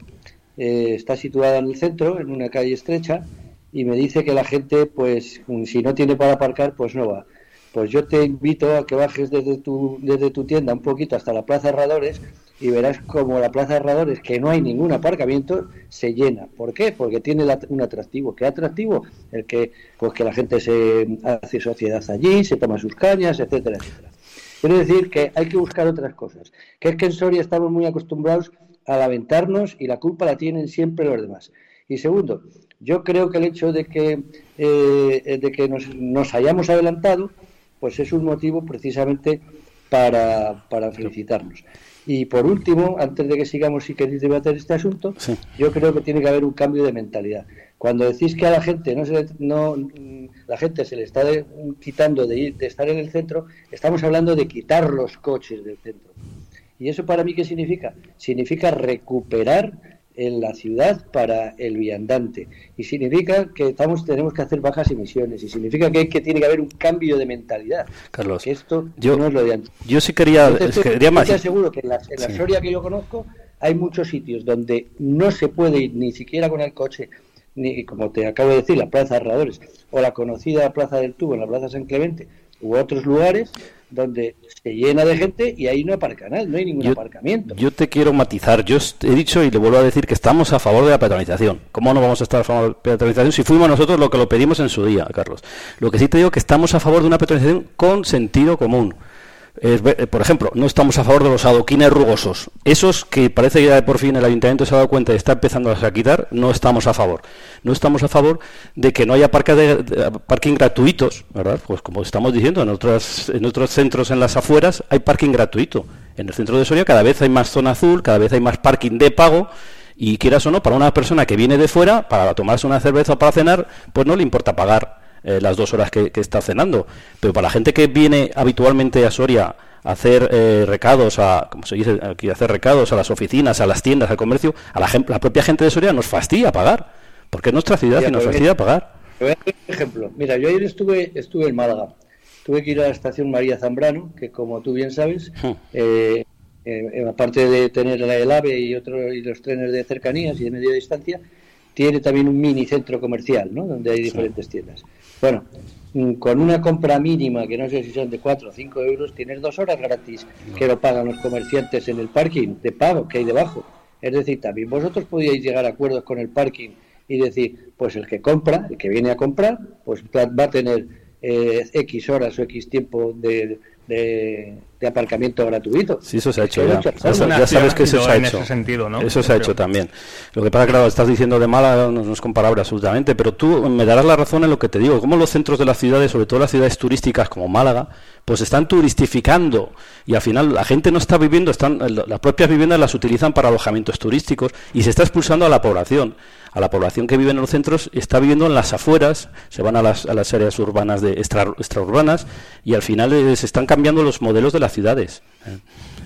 eh, está situada en el centro, en una calle estrecha, y me dice que la gente, pues, si no tiene para aparcar, pues no va. Pues yo te invito a que bajes desde tu, desde tu tienda un poquito hasta la Plaza Herradores y verás como la Plaza Herradores, que no hay ningún aparcamiento, se llena. ¿Por qué? Porque tiene un atractivo. ¿Qué atractivo? El que, pues que la gente se hace sociedad allí, se toma sus cañas, etcétera, etcétera. Quiero decir que hay que buscar otras cosas. Que es que en Soria estamos muy acostumbrados a lamentarnos y la culpa la tienen siempre los demás. Y segundo, yo creo que el hecho de que, eh, de que nos, hayamos adelantado, pues es un motivo precisamente para, para felicitarnos. Y por último, antes de que sigamos si queréis debatir este asunto, yo creo que tiene que haber un cambio de mentalidad. Cuando decís que a la gente no se no la gente se le está quitando de ir de estar en el centro, estamos hablando de quitar los coches del centro. ¿Y eso para mí qué significa? Significa recuperar en la ciudad para el viandante. Y significa que estamos, tenemos que hacer bajas emisiones. Y significa que, que tiene que haber un cambio de mentalidad. Carlos, esto yo, no es lo de antes. Yo sí quería, quería más. Te aseguro que en la, en Soria que yo conozco hay muchos sitios donde no se puede ir ni siquiera con el coche ni como te acabo de decir, la Plaza de Herradores o la conocida Plaza del Tubo en la Plaza San Clemente u otros lugares donde se llena de gente y ahí no aparca nada, no hay ningún aparcamiento. Yo te quiero matizar, yo he dicho y le vuelvo a decir que estamos a favor de la peatonalización. ¿Cómo no vamos a estar a favor de la peatonalización si fuimos nosotros lo que lo pedimos en su día, Carlos? Lo que sí te digo que estamos a favor de una peatonalización con sentido común. Eh, por ejemplo, no estamos a favor de los adoquines rugosos. Esos que parece que por fin el ayuntamiento se ha dado cuenta y está empezando a quitar, no estamos a favor. No estamos a favor de que no haya de, parking gratuitos, ¿verdad? Pues como estamos diciendo, en otros, en otros centros en las afueras hay parking gratuito. En el centro de Soria cada vez hay más zona azul, cada vez hay más parking de pago y quieras o no, para una persona que viene de fuera, para tomarse una cerveza o para cenar, pues no le importa pagar eh, las dos horas que, está cenando. Pero para la gente que viene habitualmente a Soria a hacer eh, recados, a, como se dice aquí, hacer recados a las oficinas, a las tiendas, al comercio, a la, la propia gente de Soria nos fastidia pagar, porque es nuestra ciudad y nos fastidia pagar. A un ejemplo. Mira, yo ayer estuve, estuve en Málaga. Tuve que ir a la estación María Zambrano, que como tú bien sabes, hmm. eh, aparte de tener el AVE y, otro, y los trenes de cercanías y de media distancia, tiene también un mini centro comercial, ¿no? Donde hay diferentes tiendas. Bueno, mm, con una compra mínima, que no sé si son de 4 o 5 euros, tienes dos horas gratis que lo pagan los comerciantes en el parking de pago que hay debajo. Es decir, también vosotros podíais llegar a acuerdos con el parking y decir, pues el que compra, el que viene a comprar, pues va a tener eh, X horas o X tiempo de, de, de aparcamiento gratuito. Sí, eso se ha hecho ya. Ya, sabes que eso se ha en hecho. ese sentido, ¿no? Eso se ha hecho también. Lo que pasa, claro, estás diciendo de Málaga, no, no es comparable absolutamente, pero tú me darás la razón en lo que te digo. Como los centros de las ciudades, sobre todo las ciudades turísticas como Málaga, pues están turistificando y al final la gente no está viviendo, están las propias viviendas las utilizan para alojamientos turísticos y se está expulsando a la población. A la población que vive en los centros está viviendo en las afueras, se van a las, a las áreas urbanas de extra, extraurbanas y al final se están cambiando los modelos de las ciudades. ¿eh?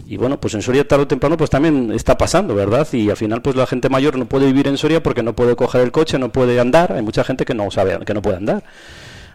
Y bueno, pues en Soria tarde o temprano pues también está pasando, ¿verdad? Y al final pues la gente mayor no puede vivir en Soria porque no puede coger el coche, no puede andar, hay mucha gente que no sabe que no puede andar.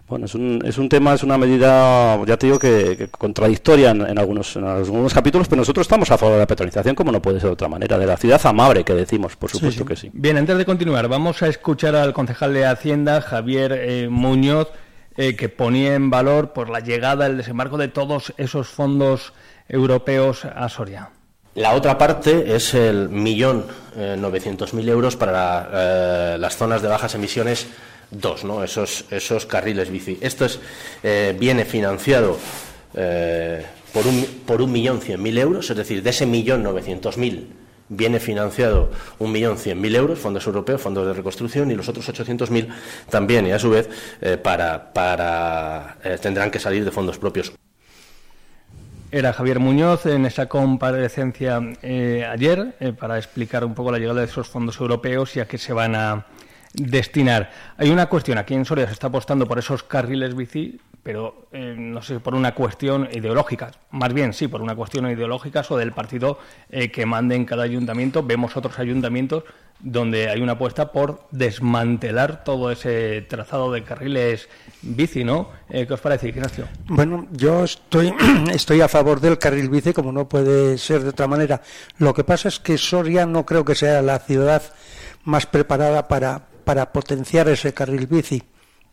Bueno, es un, es un tema, es una medida, ya te digo, que, que contradictoria en, en algunos, en algunos capítulos, pero nosotros estamos a favor de la petronización, como no puede ser de otra manera, de la ciudad amable que decimos, por supuesto que sí. Bien, antes de continuar, vamos a escuchar al concejal de Hacienda, Javier eh, Muñoz, eh, que ponía en valor por la llegada, el desembarco de todos esos fondos europeos a Soria. La otra parte es el millón eh, novecientos mil euros para la, eh, las zonas de bajas emisiones 2, ¿no? esos, esos carriles bici. Esto es, eh, viene financiado eh, por un, por un millón cien mil euros, es decir, de ese millón novecientos mil viene financiado un millón cien mil euros, fondos europeos, fondos de reconstrucción, y los otros 800.000 también, y a su vez eh, para, para, tendrán que salir de fondos propios. Era Javier Muñoz en esa comparecencia ayer para explicar un poco la llegada de esos fondos europeos y a qué se van a destinar. Hay una cuestión, aquí en Soria se está apostando por esos carriles bici, pero eh, no sé, por una cuestión ideológica. Más bien, sí, por una cuestión ideológica o del partido eh, que mande en cada ayuntamiento. Vemos otros ayuntamientos donde hay una apuesta por desmantelar todo ese trazado de carriles bici, ¿no? Eh, ¿Qué os parece, Ignacio? Bueno, yo estoy, estoy a favor del carril bici, como no puede ser de otra manera. Lo que pasa es que Soria no creo que sea la ciudad más preparada para, para potenciar ese carril bici,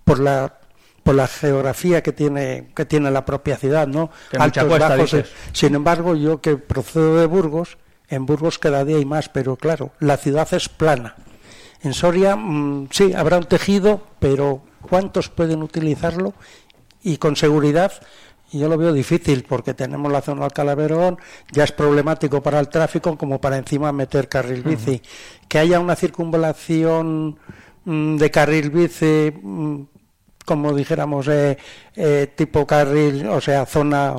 por la por la geografía que tiene que tiene la propia ciudad, ¿no? Que mucha cuesta, dices. Sin embargo, yo que procedo de Burgos, en Burgos cada día hay más, pero claro, la ciudad es plana. En Soria mmm, sí habrá un tejido, pero ¿cuántos pueden utilizarlo? Y con seguridad yo lo veo difícil porque tenemos la zona del Calaverón, ya es problemático para el tráfico como para encima meter carril bici. Uh -huh. Que haya una circunvalación de carril bici, mmm, como dijéramos, eh, eh, tipo carril, o sea, zona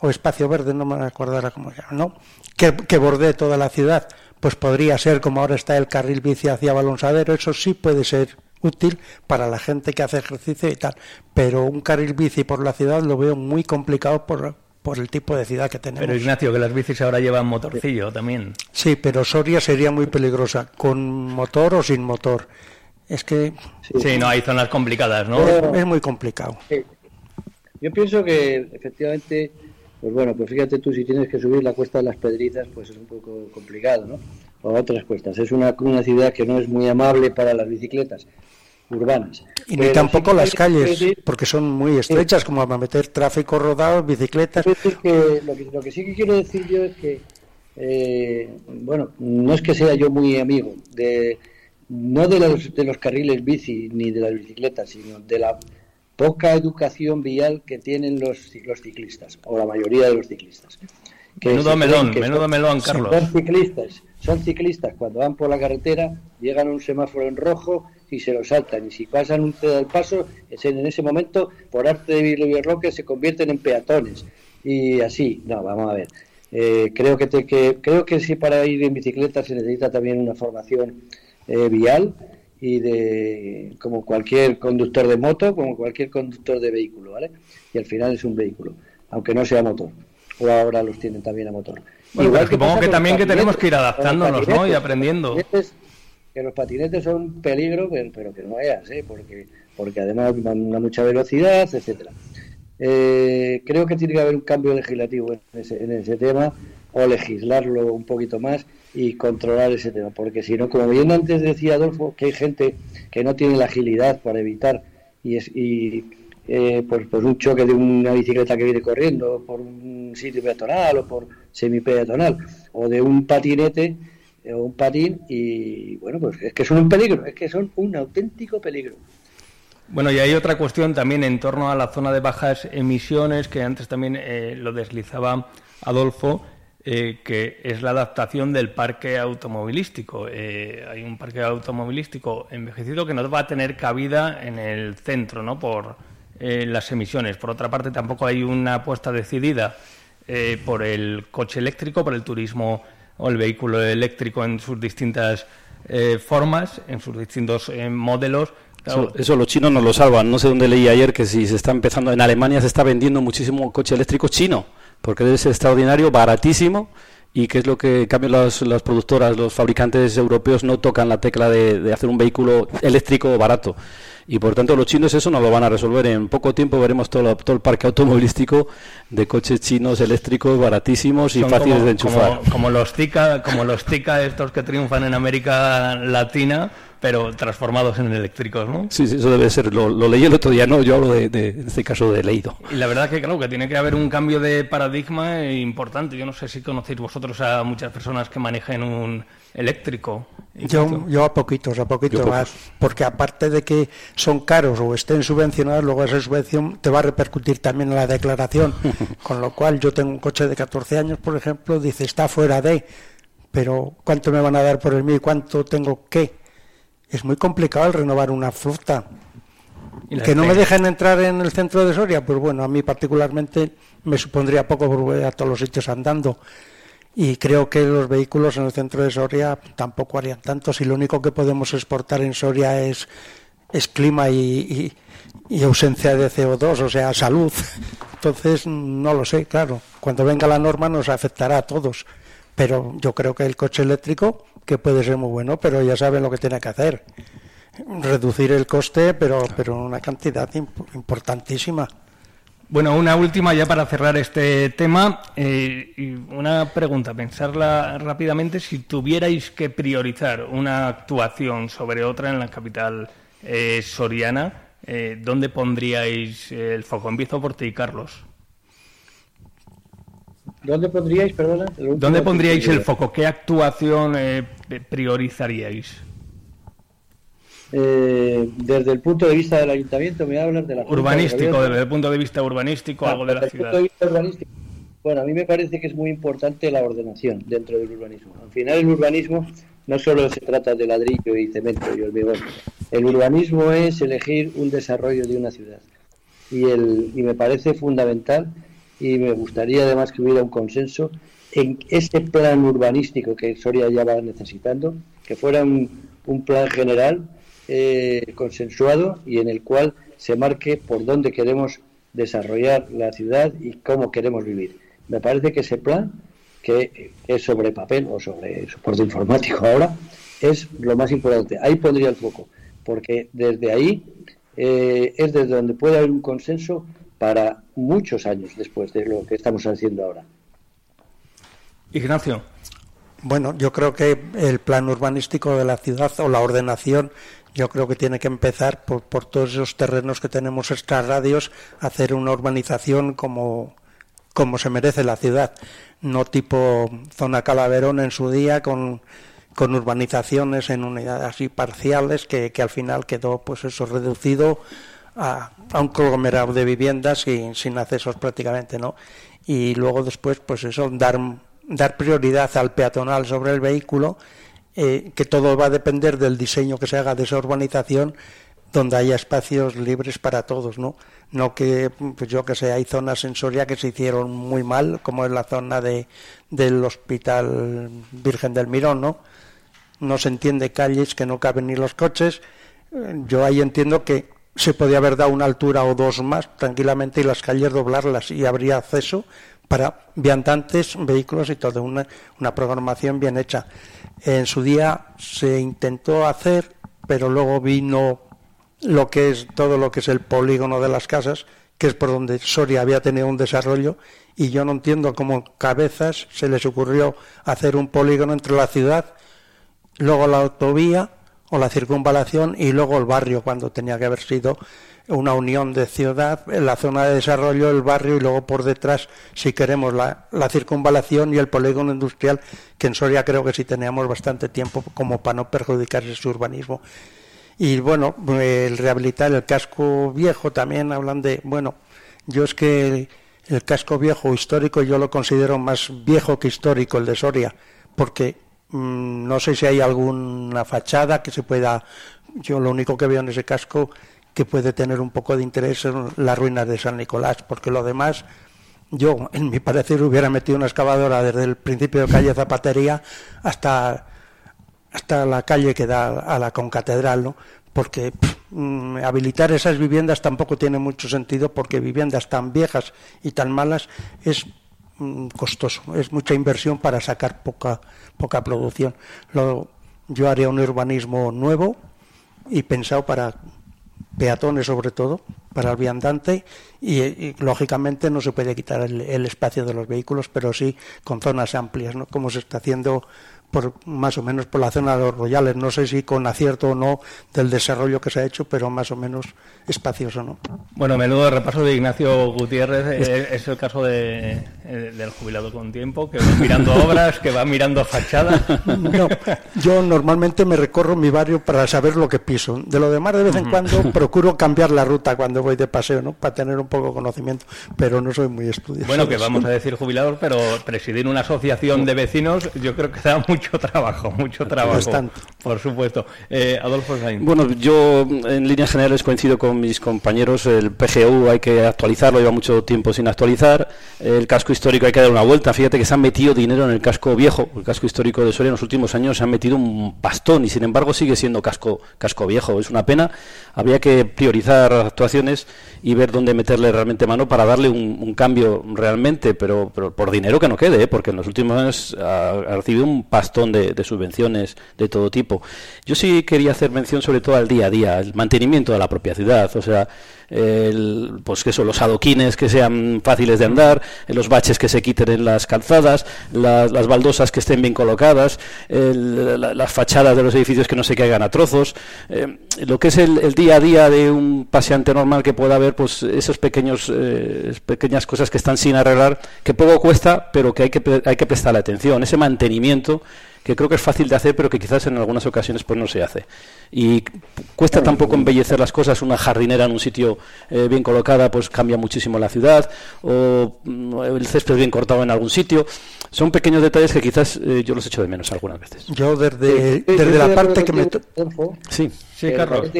o espacio verde, no me acuerdo ahora cómo se llama, ¿no? Que, que bordee toda la ciudad, pues podría ser como ahora está el carril bici hacia Balonsadero, eso sí puede ser útil para la gente que hace ejercicio y tal, pero un carril bici por la ciudad lo veo muy complicado por, por el tipo de ciudad que tenemos. Pero Ignacio, que las bicis ahora llevan motorcillo también. Sí, pero Soria sería muy peligrosa, con motor o sin motor. Es que... Sí, sí no, hay zonas complicadas, ¿no? Es, es muy complicado. Sí. Yo pienso que efectivamente, pues bueno, pues fíjate tú, si tienes que subir la cuesta de las Pedrizas, pues es un poco complicado, ¿no? O otras cuestas. Es una, una ciudad que no es muy amable para las bicicletas urbanas. Y ni tampoco sí las calles, decir, porque son muy estrechas, como para meter tráfico rodado, bicicletas. Que lo, que, lo, que, sí que quiero decir yo es que, eh, bueno, no es que sea yo muy amigo de no de los, de los carriles bici ni de las bicicletas, sino de la poca educación vial que tienen los, los ciclistas, o la mayoría de los ciclistas. Que menudo melón, menudo son, melón, Carlos. Son ciclistas, son ciclistas cuando van por la carretera, llegan a un semáforo en rojo y se lo saltan. Y si pasan un ceda del paso, en ese momento, por arte de Birloque, se convierten en peatones. Y así, no, vamos a ver. Eh, creo que, te, que creo que sí para ir en bicicleta se necesita también una formación eh, vial y de como cualquier conductor de moto, como cualquier conductor de vehículo, ¿vale? Y al final es un vehículo, aunque no sea motor. O ahora los tienen también a motor. Bueno, Igual que supongo que también que tenemos que ir adaptándonos, ¿no? Y aprendiendo. Que los patinetes son un peligro, pero, que no vayas, ¿eh? Porque, porque además van a mucha velocidad, etcétera. Eh, creo que tiene que haber un cambio legislativo en ese, en ese tema o legislarlo un poquito más y controlar ese tema, porque si no, como bien antes decía Adolfo, que hay gente que no tiene la agilidad para evitar y, es, y eh, pues, pues un choque de una bicicleta que viene corriendo por un sitio peatonal o por semi-peatonal o de un patinete o un patín y bueno, pues es que son un peligro, es que son un auténtico peligro. Bueno, y hay otra cuestión también en torno a la zona de bajas emisiones, que antes también eh, lo deslizaba Adolfo, eh, que es la adaptación del parque automovilístico. Eh, hay un parque automovilístico envejecido que no va a tener cabida en el centro, ¿no? Por las emisiones. Por otra parte, tampoco hay una apuesta decidida por el coche eléctrico, por el turismo o el vehículo eléctrico en sus distintas formas, en sus distintos modelos eso, los chinos nos lo salvan. No sé dónde leí ayer que si se está empezando en Alemania se está vendiendo muchísimo coche eléctrico chino, porque debe ser extraordinario, baratísimo y que es lo que en cambio las, las, productoras, los fabricantes europeos no tocan la tecla de, hacer un vehículo eléctrico barato. Y por tanto los chinos eso no lo van a resolver. En poco tiempo veremos todo, todo el parque automovilístico de coches chinos eléctricos baratísimos y fáciles de enchufar. Como, como, los Tika, como los Tika estos que triunfan en América Latina pero transformados en eléctricos, ¿no? Sí, sí, eso debe ser. Lo, leí el otro día, no, yo hablo de, en este caso de leído. Y la verdad que claro, que tiene que haber un cambio de paradigma importante. Yo no sé si conocéis vosotros a muchas personas que manejen un eléctrico. Yo, yo a poquitos, a poquitos más, porque aparte de que son caros o estén subvencionados, luego esa subvención te va a repercutir también en la declaración. Con lo cual yo tengo un coche de 14 años, por ejemplo, dice está fuera de, pero ¿cuánto me van a dar por el mío y cuánto tengo que? es muy complicado renovar una flota. Que no me dejen entrar en el centro de Soria, pues bueno, a mí particularmente me supondría poco volver a todos los sitios andando. Y creo que los vehículos en el centro de Soria tampoco harían tanto. Si lo único que podemos exportar en Soria es, clima y, y ausencia de CO2, o sea, salud. Entonces, no lo sé, claro. Cuando venga la norma nos afectará a todos. Pero yo creo que el coche eléctrico que puede ser muy bueno, pero ya saben lo que tiene que hacer. Reducir el coste, pero, pero una cantidad importantísima. Bueno, una última ya para cerrar este tema. Eh, y una pregunta, pensarla rápidamente. Si tuvierais que priorizar una actuación sobre otra en la capital eh, soriana, eh, ¿dónde pondríais el foco? Empiezo por ti, Carlos. ¿Dónde pondríais, perdona? ¿Dónde pondríais el foco? ¿Qué actuación eh, priorizaríais? Eh, desde el punto de vista del ayuntamiento, me hablas de la urbanístico, desde el punto de vista urbanístico, algo de la ciudad. bueno, a mí me parece que es muy importante la ordenación dentro del urbanismo. Al final, el urbanismo no solo se trata de ladrillo y cemento y hormigón. El urbanismo es elegir un desarrollo de una ciudad. Y, el, y me parece fundamental y me gustaría además que hubiera un consenso en ese plan urbanístico que Soria ya va necesitando, que fuera un, plan general eh, consensuado y en el cual se marque por dónde queremos desarrollar la ciudad y cómo queremos vivir. Me parece que ese plan, que es sobre papel o sobre soporte informático ahora, es lo más importante. Ahí pondría el foco, porque desde ahí eh, es desde donde puede haber un consenso para muchos años después de lo que estamos haciendo ahora. Ignacio. Bueno, yo creo que el plan urbanístico de la ciudad o la ordenación, yo creo que tiene que empezar por, por todos esos terrenos que tenemos extra radios, hacer una urbanización como, como se merece la ciudad, no tipo zona Calaverón en su día con, con urbanizaciones en unidades así parciales que, que al final quedó pues eso reducido a, un conglomerado de viviendas sin, sin accesos prácticamente, ¿no? Y luego después, pues eso, dar, dar prioridad al peatonal sobre el vehículo, eh, que todo va a depender del diseño que se haga de esa urbanización, donde haya espacios libres para todos, ¿no? No que, pues yo que sé, hay zonas en Soria que se hicieron muy mal, como es la zona de, del Hospital Virgen del Mirón, ¿no? No se entiende calles que no caben ni los coches. Eh, yo ahí entiendo que se podía haber dado una altura o dos más tranquilamente y las calles doblarlas y habría acceso para viandantes, vehículos y todo, una, una programación bien hecha. En su día se intentó hacer, pero luego vino lo que es todo lo que es el polígono de las casas, que es por donde Soria había tenido un desarrollo, y yo no entiendo cómo cabezas se les ocurrió hacer un polígono entre la ciudad, luego la autovía o la circunvalación y luego el barrio cuando tenía que haber sido una unión de ciudad, la zona de desarrollo, el barrio y luego por detrás, si queremos, la, la, circunvalación y el polígono industrial, que en Soria creo que sí teníamos bastante tiempo como para no perjudicar ese urbanismo. Y bueno, el rehabilitar el casco viejo también hablan de, bueno, yo es que el casco viejo histórico yo lo considero más viejo que histórico, el de Soria, porque no sé si hay alguna fachada que se pueda, yo lo único que veo en ese casco que puede tener un poco de interés en las ruinas de San Nicolás, porque lo demás, yo, en mi parecer, hubiera metido una excavadora desde el principio de calle Zapatería hasta, hasta la calle que da a la concatedral, ¿no? porque mm, habilitar esas viviendas tampoco tiene mucho sentido porque viviendas tan viejas y tan malas es mm, costoso, es mucha inversión para sacar poca, poca producción. yo haría un urbanismo nuevo y pensado para peatones sobre todo, para el viandante y, lógicamente no se puede quitar el, el, espacio de los vehículos, pero sí con zonas amplias, ¿no? como se está haciendo por más o menos por la zona de los Royales. No sé si con acierto o no del desarrollo que se ha hecho, pero más o menos espacioso, ¿no? Bueno, menudo repaso de Ignacio Gutiérrez. Es el caso de, eh, del jubilado con tiempo, que va mirando obras, que va mirando fachadas. No, yo normalmente me recorro mi barrio para saber lo que piso. De lo demás, de vez en cuando procuro cambiar la ruta cuando voy de paseo, ¿no? Para tener un poco de conocimiento, pero no soy muy estudioso. Bueno, que vamos a decir jubilados, pero presidir una asociación de vecinos, yo creo que da mucho trabajo, mucho trabajo. Por supuesto. Eh, Adolfo Sainz. Bueno, yo en líneas generales coincido con mis compañeros. El PGU hay que actualizarlo, lleva mucho tiempo sin actualizar. El casco histórico hay que dar una vuelta. Fíjate que se han metido dinero en el casco viejo, el casco histórico de Soria en los últimos años se han metido un pastón y sin embargo sigue siendo casco, casco viejo. Es una pena. Habría que priorizar actuaciones y ver dónde meterle realmente mano para darle un, cambio realmente, pero, por dinero que no quede, ¿eh? porque en los últimos años ha, recibido un pastón de, subvenciones de todo tipo. Yo sí quería hacer mención sobre todo al día a día, el mantenimiento de la propia ciudad, o sea, el, pues que son los adoquines que sean fáciles de andar, los baches que se quiten en las calzadas, las baldosas que estén bien colocadas, las fachadas de los edificios que no se caigan a trozos, eh, lo que es el, día a día de un paseante normal que pueda haber, pues esos pequeños eh, pequeñas cosas que están sin arreglar, que poco cuesta, pero que hay que hay que prestarle atención, ese mantenimiento que creo que es fácil de hacer, pero que quizás en algunas ocasiones pues no se hace. Y cuesta tampoco embellecer las cosas, una jardinera en un sitio eh, bien colocada pues cambia muchísimo la ciudad, o mm, el césped bien cortado en algún sitio. Son pequeños detalles que quizás eh, yo los echo de menos algunas veces. Yo desde, desde la parte que me... Sí, sí, Carlos.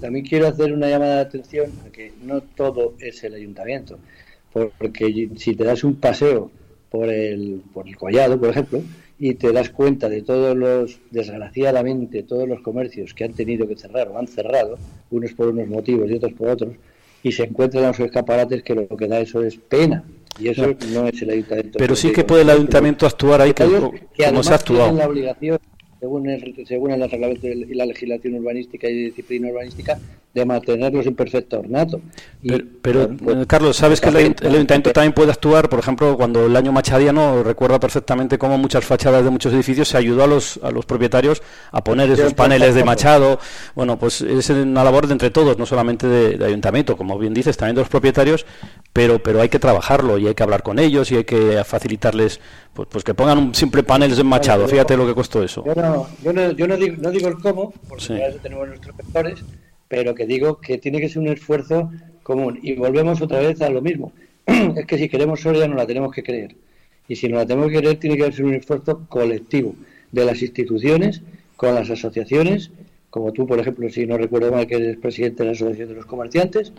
También, quiero hacer una llamada de atención a que no todo es el ayuntamiento, porque si te das un paseo por el, por el collado, por ejemplo, y te das cuenta de todos los, desgraciadamente, todos los comercios que han tenido que cerrar o han cerrado, unos por unos motivos y otros por otros, y se encuentran los escaparates que lo que da eso es pena. Y eso no, es el ayuntamiento. Pero sí que puede el ayuntamiento actuar ahí como, se ha actuado. la obligación, según el, según el reglamento y la legislación urbanística y disciplina urbanística, de mantenerlos en perfecto ornato. pero, eh, Carlos, ¿sabes que el, ayuntamiento también puede actuar? Por ejemplo, cuando el año machadiano, recuerda perfectamente cómo muchas fachadas de muchos edificios se ayudó a los, a los propietarios a poner esos paneles de machado. Bueno, pues es una labor de entre todos, no solamente de, ayuntamiento, como bien dices, también de los propietarios, pero, pero hay que trabajarlo y hay que hablar con ellos y hay que facilitarles pues, pues que pongan un simple panel de machado. Fíjate lo que costó eso. Yo no, yo no, yo no, digo, no digo el cómo, porque ya tenemos nuestros sectores pero que digo que tiene que ser un esfuerzo común. Y volvemos otra vez a lo mismo. es que si queremos Soria no la tenemos que creer. Y si no la tenemos que creer, tiene que ser un esfuerzo colectivo de las instituciones con las asociaciones, como tú, por ejemplo, si no recuerdo mal, que eres presidente de la Asociación de los Comerciantes,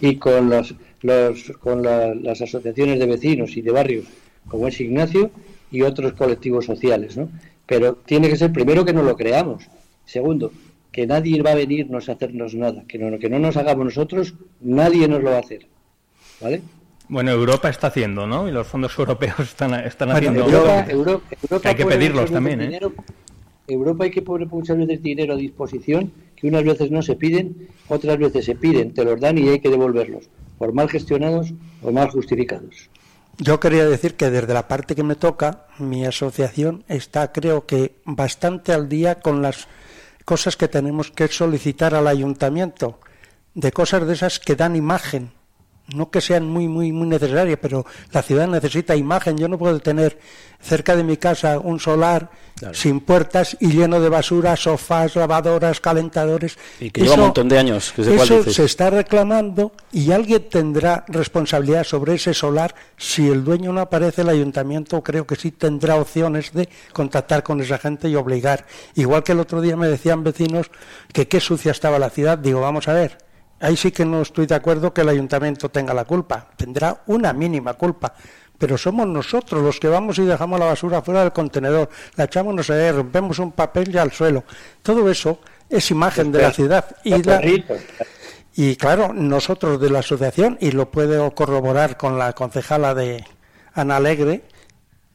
y con, los, los con las asociaciones de vecinos y de barrios, como es Ignacio, y otros colectivos sociales. ¿no? Pero tiene que ser primero que no lo creamos. Segundo, que nadie va a venirnos a hacernos nada, que no, que no nos hagamos nosotros, nadie nos lo va a hacer. ¿Vale? Bueno, Europa está haciendo, ¿no? Y los fondos europeos están, están haciendo. Europa, hay que pedirlos también, ¿eh? Europa hay que poner muchas veces dinero a disposición que unas veces no se piden, otras veces se piden, te los dan y hay que devolverlos, por mal gestionados o mal justificados. Yo quería decir que desde la parte que me toca, mi asociación está, creo que, bastante al día con las cosas que tenemos que solicitar al ayuntamiento, de cosas de esas que dan imagen no que sean muy, muy, muy necesarias, pero la ciudad necesita imagen. Yo no puedo tener cerca de mi casa un solar sin puertas y lleno de basura, sofás, lavadoras, calentadores. Y que lleva un montón de años. Que eso se está reclamando y alguien tendrá responsabilidad sobre ese solar. Si el dueño no aparece, el ayuntamiento creo que sí tendrá opciones de contactar con esa gente y obligar. Igual que el otro día me decían vecinos que qué sucia estaba la ciudad. Digo, vamos a ver, ahí sí que no estoy de acuerdo que el ayuntamiento tenga la culpa. Tendrá una mínima culpa pero somos nosotros los que vamos y dejamos la basura fuera del contenedor, la echamos, no sé, rompemos un papel ya al suelo. Todo eso es imagen de la ciudad. Y, y claro, nosotros de la asociación, y lo puedo corroborar con la concejala de Ana Alegre,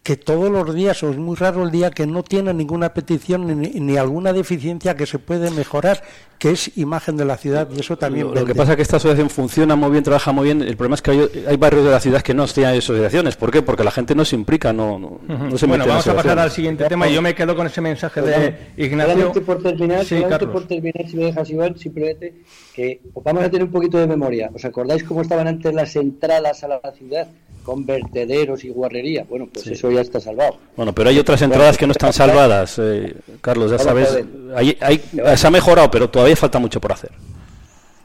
que todos los días, o es muy raro el día que no tiene ninguna petición ni, alguna deficiencia que se puede mejorar, que es imagen de la ciudad y eso también. Lo, que pasa es que esta asociación funciona muy bien, trabaja muy bien. El problema es que hay, barrios de la ciudad que no tienen asociaciones. ¿Por qué? Porque la gente no se implica, no, no, se Bueno, vamos a pasar al siguiente tema y yo me quedo con ese mensaje de Ignacio. Solamente por terminar, sí, por terminar, si me dejas, Iván, simplemente que vamos a tener un poquito de memoria. ¿Os acordáis cómo estaban antes las entradas a la ciudad? con vertederos y guarrería. Bueno, pues eso ya está salvado. Bueno, pero hay otras entradas que no están salvadas, eh, Carlos, ya sabes. se ha mejorado, pero todavía falta mucho por hacer.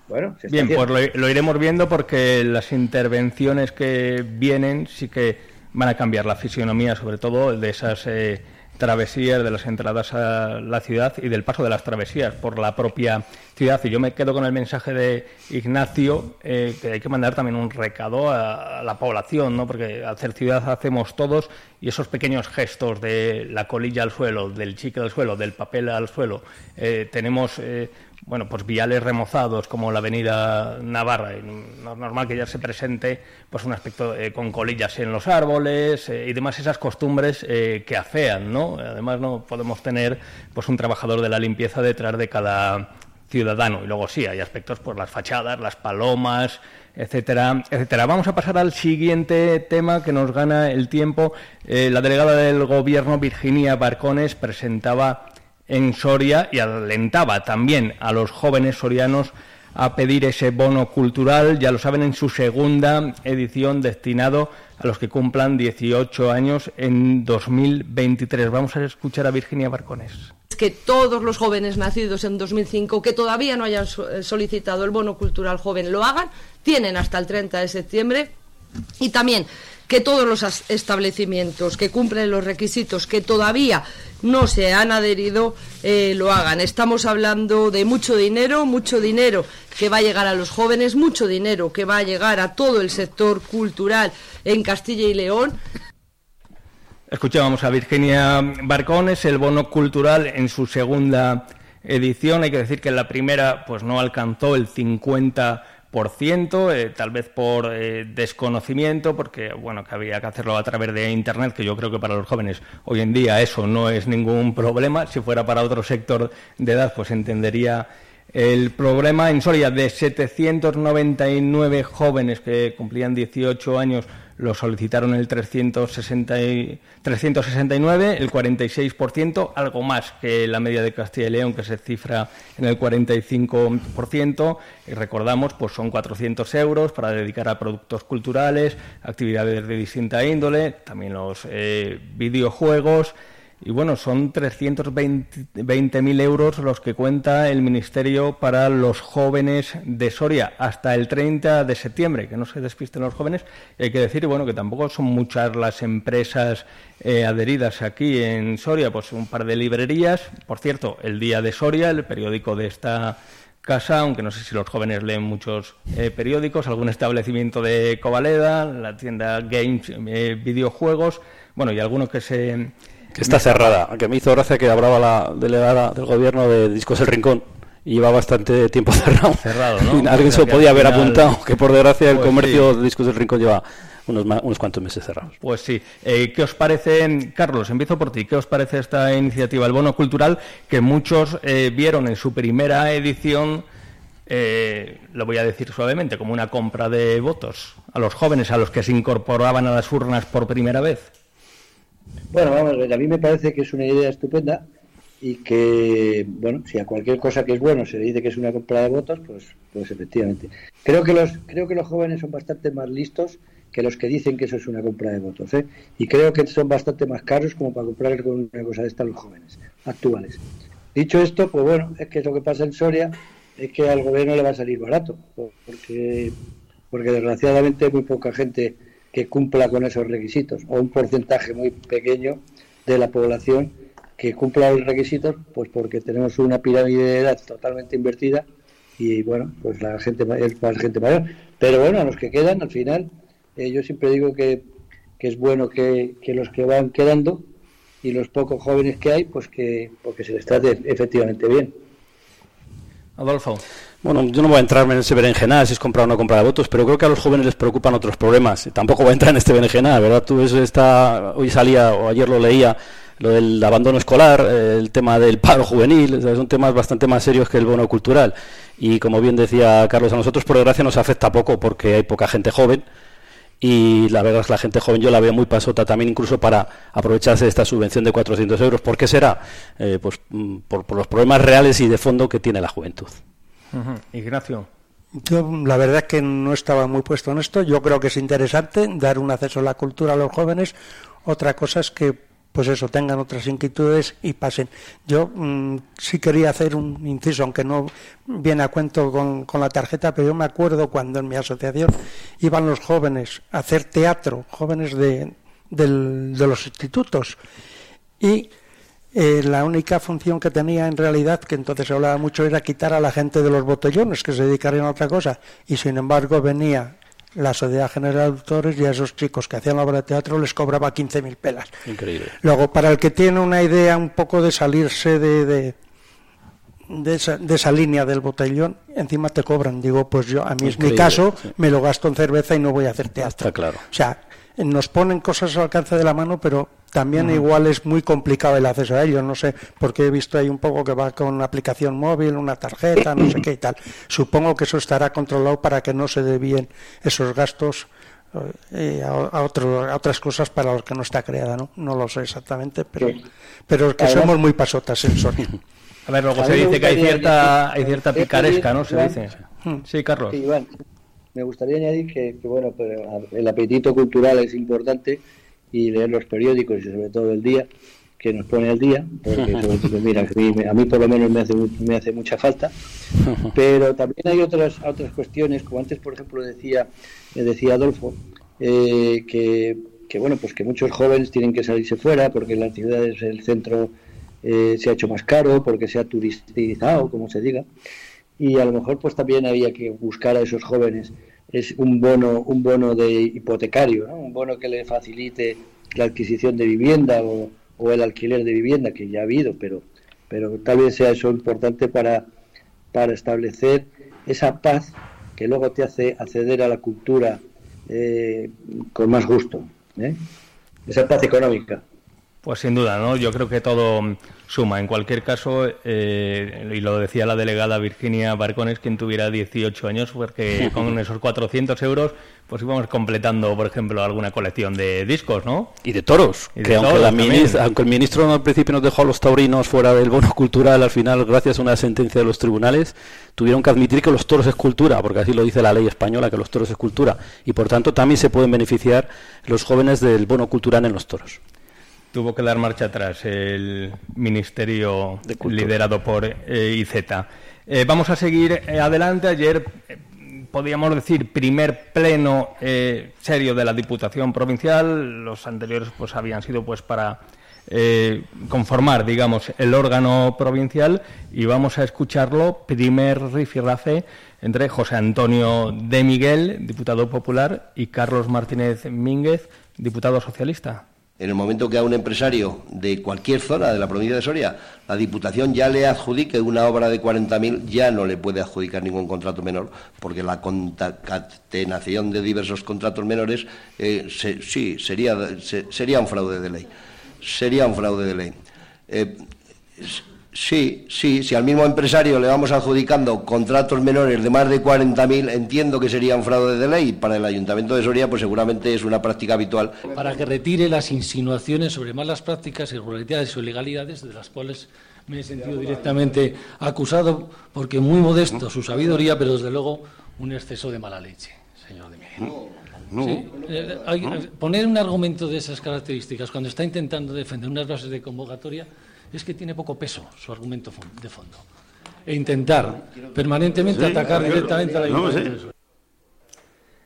Bueno, Bien, pues lo, iremos viendo porque las intervenciones que vienen sí que van a cambiar la fisionomía, sobre todo de esas eh, travesías, de las entradas a la ciudad y del paso de las travesías por la propia ciudad. Y yo me quedo con el mensaje de Ignacio, eh, que hay que mandar también un recado a, la población, ¿no? porque hacer ciudad hacemos todos y esos pequeños gestos de la colilla al suelo, del chicle al suelo, del papel al suelo, eh, tenemos eh, bueno, pues viales remozados como la avenida Navarra, es normal que ya se presente pues un aspecto eh, con colillas en los árboles eh, y demás esas costumbres eh, que afean, ¿no? Además no podemos tener pues un trabajador de la limpieza detrás de cada ciudadano y luego sí, hay aspectos pues, las fachadas, las palomas, etcétera, etcétera. Vamos a pasar al siguiente tema que nos gana el tiempo. la delegada del gobierno Virginia Barcones presentaba en Soria y alentaba también a los jóvenes sorianos a pedir ese bono cultural, ya lo saben, en su segunda edición destinado a los que cumplan 18 años en 2023. Vamos a escuchar a Virginia Barcones. Que todos los jóvenes nacidos en 2005 que todavía no hayan eh, solicitado el bono cultural joven lo hagan, tienen hasta el 30 de septiembre y también que todos los establecimientos que cumplen los requisitos que todavía no se han adherido eh, lo hagan. Estamos hablando de mucho dinero, mucho dinero que va a llegar a los jóvenes, mucho dinero que va a llegar a todo el sector cultural en Castilla y León. Escuchábamos a Virginia Barcones, el bono cultural en su segunda edición. Hay que decir que en la primera pues no alcanzó el 50 por ciento, eh, tal vez por eh, desconocimiento, porque bueno, que había que hacerlo a través de internet, que yo creo que para los jóvenes hoy en día eso no es ningún problema. Si fuera para otro sector de edad, pues entendería el problema. En Soria, de 799 jóvenes que cumplían 18 años, lo solicitaron el 360 369, el 46%, algo más que la media de Castilla y León, que se cifra en el 45%. Y recordamos, pues son 400 euros para dedicar a productos culturales, actividades de distinta índole, también los eh, videojuegos. Y bueno, son 320.000 euros los que cuenta el Ministerio para los jóvenes de Soria hasta el 30 de septiembre, que no se despisten los jóvenes. Hay que decir, bueno, que tampoco son muchas las empresas eh, adheridas aquí en Soria, pues un par de librerías. Por cierto, el Día de Soria, el periódico de esta casa, aunque no sé si los jóvenes leen muchos eh, periódicos, algún establecimiento de Covaleda, la tienda Games, eh, videojuegos, bueno, y algunos que se que está cerrada, aunque me hizo gracia que hablaba la delegada del gobierno de Discos El Rincón y lleva bastante tiempo cerrado. Cerrado, ¿no? alguien se lo podía haber apuntado, que por desgracia el pues comercio de Discos del Rincón lleva unos, unos cuantos meses cerrados. Pues sí. Eh, ¿Qué os parece, Carlos? Empiezo por ti. ¿Qué os parece esta iniciativa, el bono cultural, que muchos eh, vieron en su primera edición, eh, lo voy a decir suavemente, como una compra de votos a los jóvenes, a los que se incorporaban a las urnas por primera vez? Bueno, vamos a mí me parece que es una idea estupenda y que, bueno, si a cualquier cosa que es bueno se le dice que es una compra de votos, pues, pues efectivamente. Creo que los, creo que los jóvenes son bastante más listos que los que dicen que eso es una compra de votos, ¿eh? Y creo que son bastante más caros como para comprar con una cosa de esta los jóvenes actuales. Dicho esto, pues bueno, es que lo que pasa en Soria es que al gobierno le va a salir barato, porque, porque desgraciadamente muy poca gente que cumpla con esos requisitos, o un porcentaje muy pequeño de la población que cumpla los requisitos, pues porque tenemos una pirámide de edad totalmente invertida y bueno, pues la gente es para gente mayor. Pero bueno, a los que quedan, al final, eh, yo siempre digo que, es bueno que, que, los que van quedando y los pocos jóvenes que hay, pues que porque se les trate efectivamente bien. Adolfo. Bueno, yo no voy a entrar en ese berenjenal si es comprar o no comprar votos, pero creo que a los jóvenes les preocupan otros problemas. Tampoco voy a entrar en este berenjenal, ¿verdad? Tú esta, hoy salía o ayer lo leía, lo del abandono escolar, eh, el tema del paro juvenil, son temas bastante más serios que el bono cultural. Y como bien decía Carlos, a nosotros por desgracia nos afecta poco porque hay poca gente joven y la verdad es que la gente joven yo la veo muy pasota también incluso para aprovecharse de esta subvención de 400 euros. ¿Por qué será? Eh, pues mm, por, los problemas reales y de fondo que tiene la juventud. Ignacio. Yo la verdad es que no estaba muy puesto en esto. Yo creo que es interesante dar un acceso a la cultura a los jóvenes. Otra cosa es que pues eso, tengan otras inquietudes y pasen. Yo mmm, sí quería hacer un inciso, aunque no viene a cuento con, la tarjeta, pero yo me acuerdo cuando en mi asociación iban los jóvenes a hacer teatro, jóvenes de, de los institutos, y eh, la única función que tenía en realidad, que entonces se hablaba mucho, era quitar a la gente de los botellones, que se dedicarían a otra cosa, y sin embargo venía la Sociedad General de Autores y a esos chicos que hacían la obra de teatro les cobraba 15.000 pelas. Increíble. Luego, para el que tiene una idea un poco de salirse de, de, de, esa, de esa, línea del botellón, encima te cobran. Digo, pues yo, a mí es mi caso, sí. me lo gasto en cerveza y no voy a hacer teatro. Está claro. O sea, nos ponen cosas al alcance de la mano, pero también uh -huh. igual es muy complicado el acceso a ellos. No sé, porque he visto ahí un poco que va con una aplicación móvil, una tarjeta, no sé qué y tal. Supongo que eso estará controlado para que no se debíen esos gastos eh, a, a, otro, a, otras cosas para los que no está creada, ¿no? No lo sé exactamente, pero, sí. pero que somos muy pasotas en Sony. A ver, luego a se dice que hay cierta, hay cierta picaresca, ¿no? Se dice. Sí, Carlos. Sí, Iván, me gustaría añadir que, que, bueno, pues el apetito cultural es importante y leer los periódicos y sobre todo el día que nos pone al día porque todo, mira a mí, a mí, por lo menos me hace me hace mucha falta. Pero también hay otras otras cuestiones como antes por ejemplo decía decía Adolfo eh, que, que bueno pues que muchos jóvenes tienen que salirse fuera porque en las ciudades el centro eh, se ha hecho más caro porque se ha turistizado como se diga y a lo mejor pues también había que buscar a esos jóvenes. Es un bono un bono de hipotecario un bono que le facilite la adquisición de vivienda o, o, el alquiler de vivienda que ya ha habido pero pero tal vez sea eso importante para para establecer esa paz que luego te hace acceder a la cultura eh, con más gusto ¿eh? esa paz económica pues sin duda, ¿no? Yo creo que todo suma. En cualquier caso, eh, y lo decía la delegada Virginia Barcones, quien tuviera 18 años, porque con esos 400 euros, pues íbamos completando, por ejemplo, alguna colección de discos, ¿no? Y de toros. Y de que toros aunque, ministra, aunque, el ministro al principio nos dejó a los taurinos fuera del bono cultural, al final, gracias a una sentencia de los tribunales, tuvieron que admitir que los toros es cultura, porque así lo dice la ley española, que los toros es cultura. Y por tanto, también se pueden beneficiar los jóvenes del bono cultural en los toros tuvo que dar marcha atrás el ministerio liderado por eh, IZ. Eh, vamos a seguir eh, adelante. Ayer eh, podríamos decir primer pleno eh, serio de la Diputación Provincial. Los anteriores pues habían sido pues para conformar, digamos, el órgano provincial y vamos a escucharlo primer rifirrafe entre José Antonio de Miguel, diputado popular, y Carlos Martínez Mínguez, diputado socialista en el momento que a un empresario de cualquier zona de la provincia de Soria la Diputación ya le adjudique una obra de 40.000, ya no le puede adjudicar ningún contrato menor, porque la concatenación de diversos contratos menores, eh, sí, sería, se, sería un fraude de ley. Sería un fraude de ley. Eh, Sí, sí, si al mismo empresario le vamos adjudicando contratos menores de más de 40.000, entiendo que sería un fraude de ley. Para el Ayuntamiento de Soria, pues seguramente es una práctica habitual. Para que retire las insinuaciones sobre malas prácticas, irregularidades o ilegalidades de las cuales me he sentido directamente acusado porque muy modesto su sabiduría, pero desde luego un exceso de mala leche, señor de Miguel. No, Sí, eh, hay- eh, Poner un argumento de esas características cuando está intentando defender unas bases de convocatoria es que tiene poco peso su argumento de fondo. E intentar permanentemente Sí, atacar directamente a la no, Ayuntamiento. sí.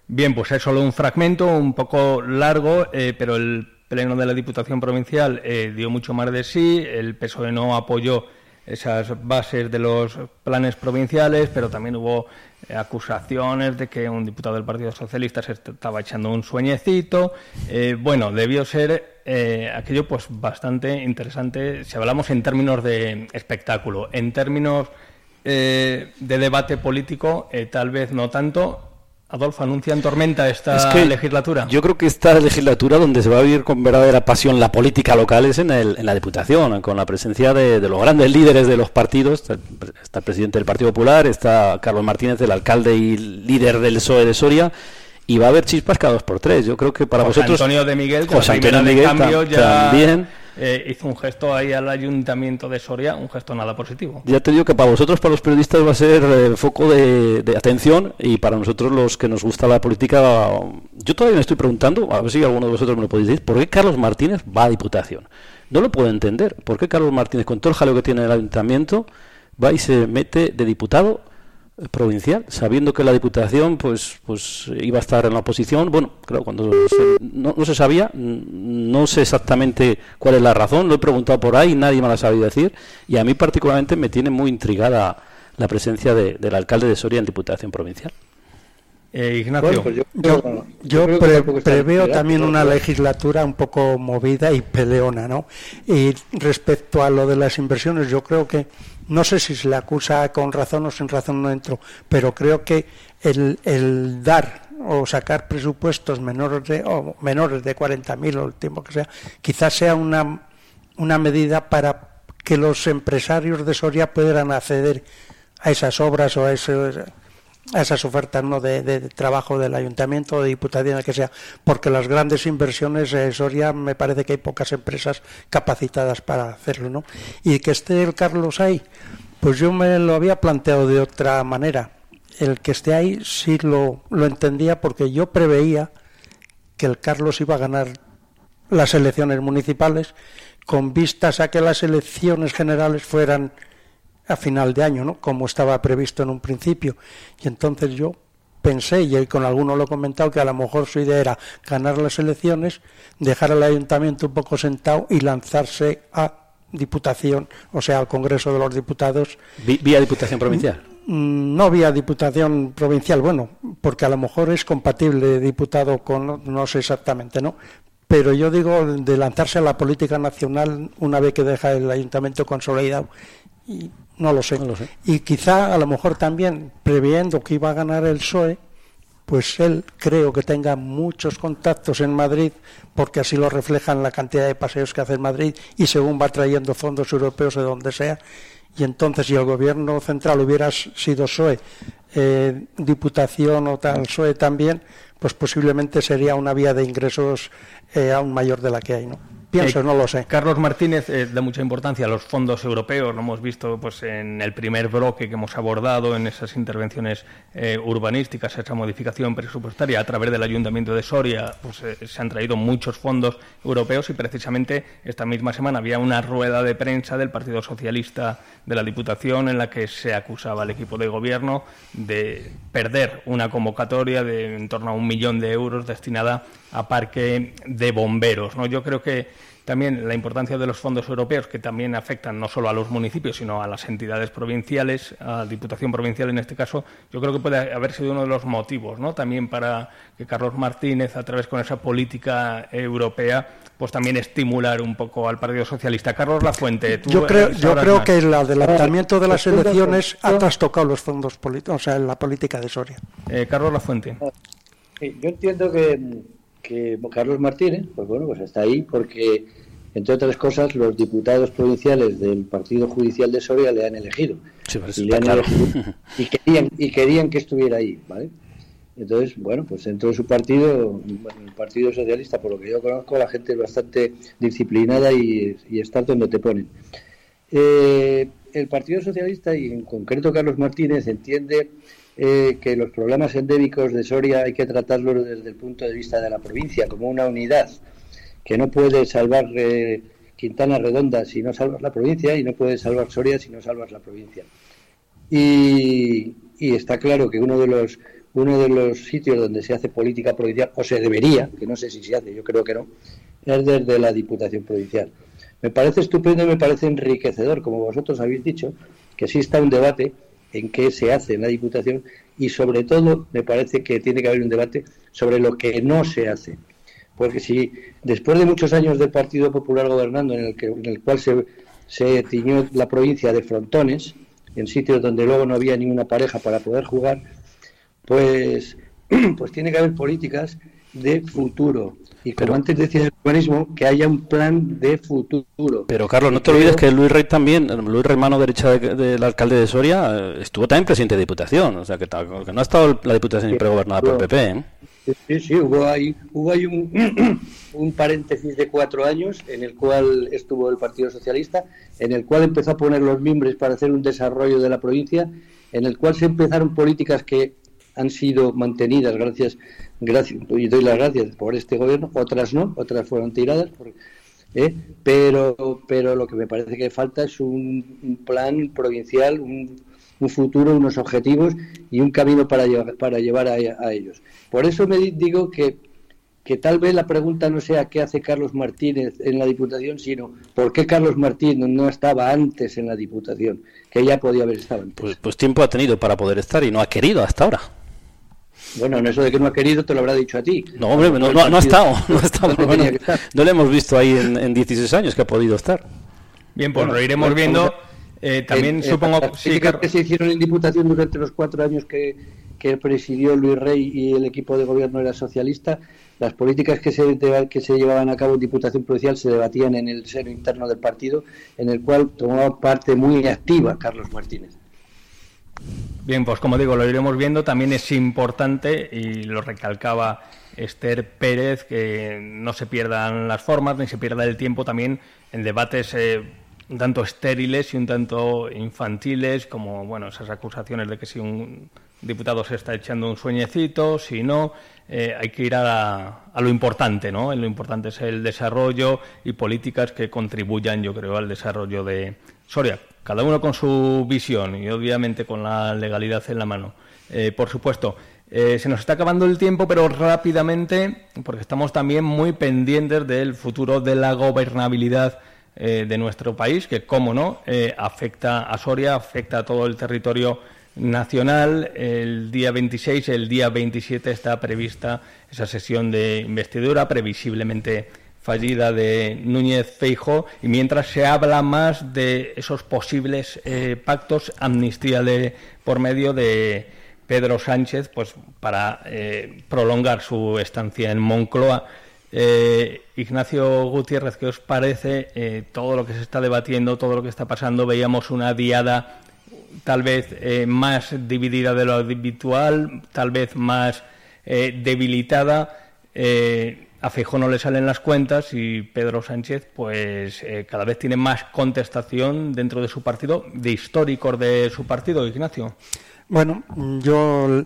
Bien, pues es solo un fragmento, un poco largo, eh, pero el Pleno de la Diputación Provincial eh, dio mucho más de sí, el PSOE no apoyó esas bases de los planes provinciales, pero también hubo acusaciones de que un diputado del Partido Socialista se estaba echando un sueñecito. Eh, bueno, debió ser eh, aquello pues bastante interesante si hablamos en términos de espectáculo, en términos eh, de debate político, tal vez no tanto. Adolfo, ¿anuncian tormenta esta Es que legislatura? Yo creo que esta legislatura donde se va a vivir con verdadera pasión la política local es en, el- en la Diputación, con la presencia de, de los grandes líderes de los partidos. Está, el pre- está el presidente del Partido Popular, está Carlos Martínez, el alcalde y líder del PSOE de Soria, y va a haber chispas cada dos por tres. Yo creo que para José vosotros... Antonio de Miguel, José Antonio de Miguel cambio ya también. Eh, hizo un gesto ahí al ayuntamiento de Soria, un gesto nada positivo. Ya te digo que para vosotros, para los periodistas, va a ser eh, foco de, de atención y para nosotros los que nos gusta la política, yo todavía me estoy preguntando, a ver si alguno de vosotros me lo podéis decir, ¿por qué Carlos Martínez va a Diputación? No lo puedo entender. ¿Por qué Carlos Martínez, con todo el jaleo que tiene el ayuntamiento, va y se mete de diputado provincial, sabiendo que la Diputación pues pues iba a estar en la oposición? Bueno, claro, cuando se- no, se sabía, no sé exactamente cuál es la razón, lo he preguntado por ahí, nadie me la ha sabido decir, y a mí particularmente me tiene muy intrigada la presencia de- del alcalde de Soria en Diputación Provincial. Eh, Ignacio. Bueno, pues yo- creo pre- preveo también una legislatura un poco movida y peleona, ¿no? Y respecto a lo de las inversiones, yo creo que, no sé si se le acusa con razón o sin razón, no entro, pero creo que el, el dar o sacar presupuestos menores de, o menores de 40.000 o el tiempo que sea, quizás sea una, una medida para que los empresarios de Soria puedan acceder a esas obras o a ese a esas ofertas ¿no? de, trabajo del ayuntamiento de diputación, que sea, porque las grandes inversiones en Soria me parece que hay pocas empresas capacitadas para hacerlo, ¿no? Y que esté el Carlos ahí, pues yo me lo había planteado de otra manera. El que esté ahí sí lo, lo entendía porque yo preveía que el Carlos iba a ganar las elecciones municipales con vistas a que las elecciones generales fueran a final de año, ¿no? Como estaba previsto en un principio. Y entonces yo pensé, y con alguno lo he comentado, que a lo mejor su idea era ganar las elecciones, dejar al ayuntamiento un poco sentado y lanzarse a Diputación, o sea, al Congreso de los Diputados. Vía Diputación Provincial. Mm, No vía Diputación Provincial, bueno, porque a lo mejor es compatible diputado con, no, no sé exactamente, ¿no? Pero yo digo de lanzarse a la política nacional una vez que deja el ayuntamiento consolidado. Y no lo sé. Y quizá a lo mejor también previendo que iba a ganar el PSOE, pues él creo que tenga muchos contactos en Madrid, porque así lo reflejan la cantidad de paseos que hace en Madrid y según va trayendo fondos europeos de donde sea. Y entonces, si el gobierno central hubiera sido PSOE, eh, Diputación o tal PSOE también, pues posiblemente sería una vía de ingresos eh, aún mayor de la que hay, ¿no? Pienso, Eh, no lo sé. Carlos Martínez eh, da mucha importancia a los fondos europeos, lo hemos visto pues en el primer bloque que hemos abordado, en esas intervenciones eh, urbanísticas, esa modificación presupuestaria a través del Ayuntamiento de Soria, pues se han traído muchos fondos europeos y precisamente esta misma semana había una rueda de prensa del Partido Socialista de la Diputación en la que se acusaba al equipo de gobierno de perder una convocatoria de en torno a un millón de euros destinada a parque de bomberos. ¿no? Yo creo que también la importancia de los fondos europeos, que también afectan no solo a los municipios, sino a las entidades provinciales, a la Diputación Provincial en este caso, yo creo que puede haber sido uno de los motivos, ¿no? También para que Carlos Martínez, a través con esa política europea, pues también estimular un poco al Partido Socialista. Carlos Lafuente, tú Yo creo, yo creo más. que el adelantamiento de las elecciones ha trastocado los fondos políticos, o sea, la política de Soria. Eh, Carlos Lafuente. Sí, yo entiendo que, que Carlos Martínez, pues bueno, pues está ahí porque, entre otras cosas, los diputados provinciales del Partido Judicial de Soria le han elegido. Sí, y, está le han claro. elegido y, querían, y querían que estuviera ahí, ¿vale? Entonces, bueno, pues dentro de su partido, bueno, el Partido Socialista, por lo que yo conozco, la gente es bastante disciplinada y, y está donde te ponen. Eh, el Partido Socialista y en concreto Carlos Martínez entiende eh, que los problemas endémicos de Soria hay que tratarlos desde el punto de vista de la provincia, como una unidad, que no puede salvar eh, Quintana Redonda si no salvas la provincia y no puede salvar Soria si no salvas la provincia. Y, y está claro que uno de los uno de los sitios donde se hace política provincial, o se debería, que no sé si se hace, yo creo que no, es desde la Diputación Provincial. Me parece estupendo y me parece enriquecedor, como vosotros habéis dicho, que exista un debate en qué se hace en la Diputación y sobre todo me parece que tiene que haber un debate sobre lo que no se hace. Porque si después de muchos años del Partido Popular gobernando en el, que, en el cual se, se tiñó la provincia de frontones, en sitios donde luego no había ninguna pareja para poder jugar, pues, pues tiene que haber políticas de futuro. Y como antes decía el urbanismo, que haya un plan de futuro. Pero Carlos, no te olvides que Luis Rey también, Luis Rey, mano derecha del alcalde de Soria, eh, estuvo también presidente de Diputación. O sea, que, que no ha estado la Diputación siempre gobernada por PP. ¿eh? Sí, sí, hubo ahí, hubo ahí un, un, paréntesis de cuatro años en el cual estuvo el Partido Socialista, en el cual empezó a poner los mimbres para hacer un desarrollo de la provincia, en el cual se empezaron políticas que han sido mantenidas gracias, gracias y doy las gracias por este gobierno, otras no, otras fueron tiradas, ¿eh? pero, pero lo que me parece que falta es un, plan provincial, un, futuro, unos objetivos y un camino para llevar, para llevar a, ellos. Por eso me digo que, que tal vez la pregunta no sea qué hace Carlos Martínez en la Diputación, sino por qué Carlos Martínez no estaba antes en la Diputación, que ya podía haber estado. Pues, pues tiempo ha tenido para poder estar y no ha querido hasta ahora. Bueno, en eso de que no ha querido te lo habrá dicho a ti. No, hombre, no, ha estado. No, ha estado, no, le hemos visto ahí en, en, 16 años que ha podido estar. Bien, pues lo iremos viendo. Eh, también supongo sí, que se hicieron en Diputación durante los cuatro años que, que presidió Luis Rey y el equipo de gobierno era socialista, las políticas que se, que se llevaban a cabo en Diputación Provincial se debatían en el seno interno del partido, en el cual tomaba parte muy activa Carlos Martínez. Bien, pues como digo, lo iremos viendo. También es importante, y lo recalcaba Esther Pérez, que no se pierdan las formas ni se pierda el tiempo también en debates eh, un tanto estériles y un tanto infantiles, como bueno esas acusaciones de que si un diputado se está echando un sueñecito, si no, eh, hay que ir a, a, lo importante, ¿no? Lo importante es el desarrollo y políticas que contribuyan, yo creo, al desarrollo de Soria cada uno con su visión y obviamente con la legalidad en la mano. Eh, por supuesto, eh, se nos está acabando el tiempo, pero rápidamente, porque estamos también muy pendientes del futuro de la gobernabilidad eh, de nuestro país, que, como no, afecta a Soria, afecta a todo el territorio nacional. El día 26, el día 27 está prevista esa sesión de investidura, previsiblemente fallida de Núñez Feijo y mientras se habla más de esos posibles eh, pactos, amnistía de, por medio de Pedro Sánchez, pues para eh, prolongar su estancia en Moncloa. Eh, Ignacio Gutiérrez, ¿qué os parece todo lo que se está debatiendo, todo lo que está pasando? Veíamos una diada tal vez más dividida de lo habitual, tal vez más debilitada a Feijóo no le salen las cuentas y Pedro Sánchez pues eh, cada vez tiene más contestación dentro de su partido, de históricos de su partido, Ignacio. Bueno, yo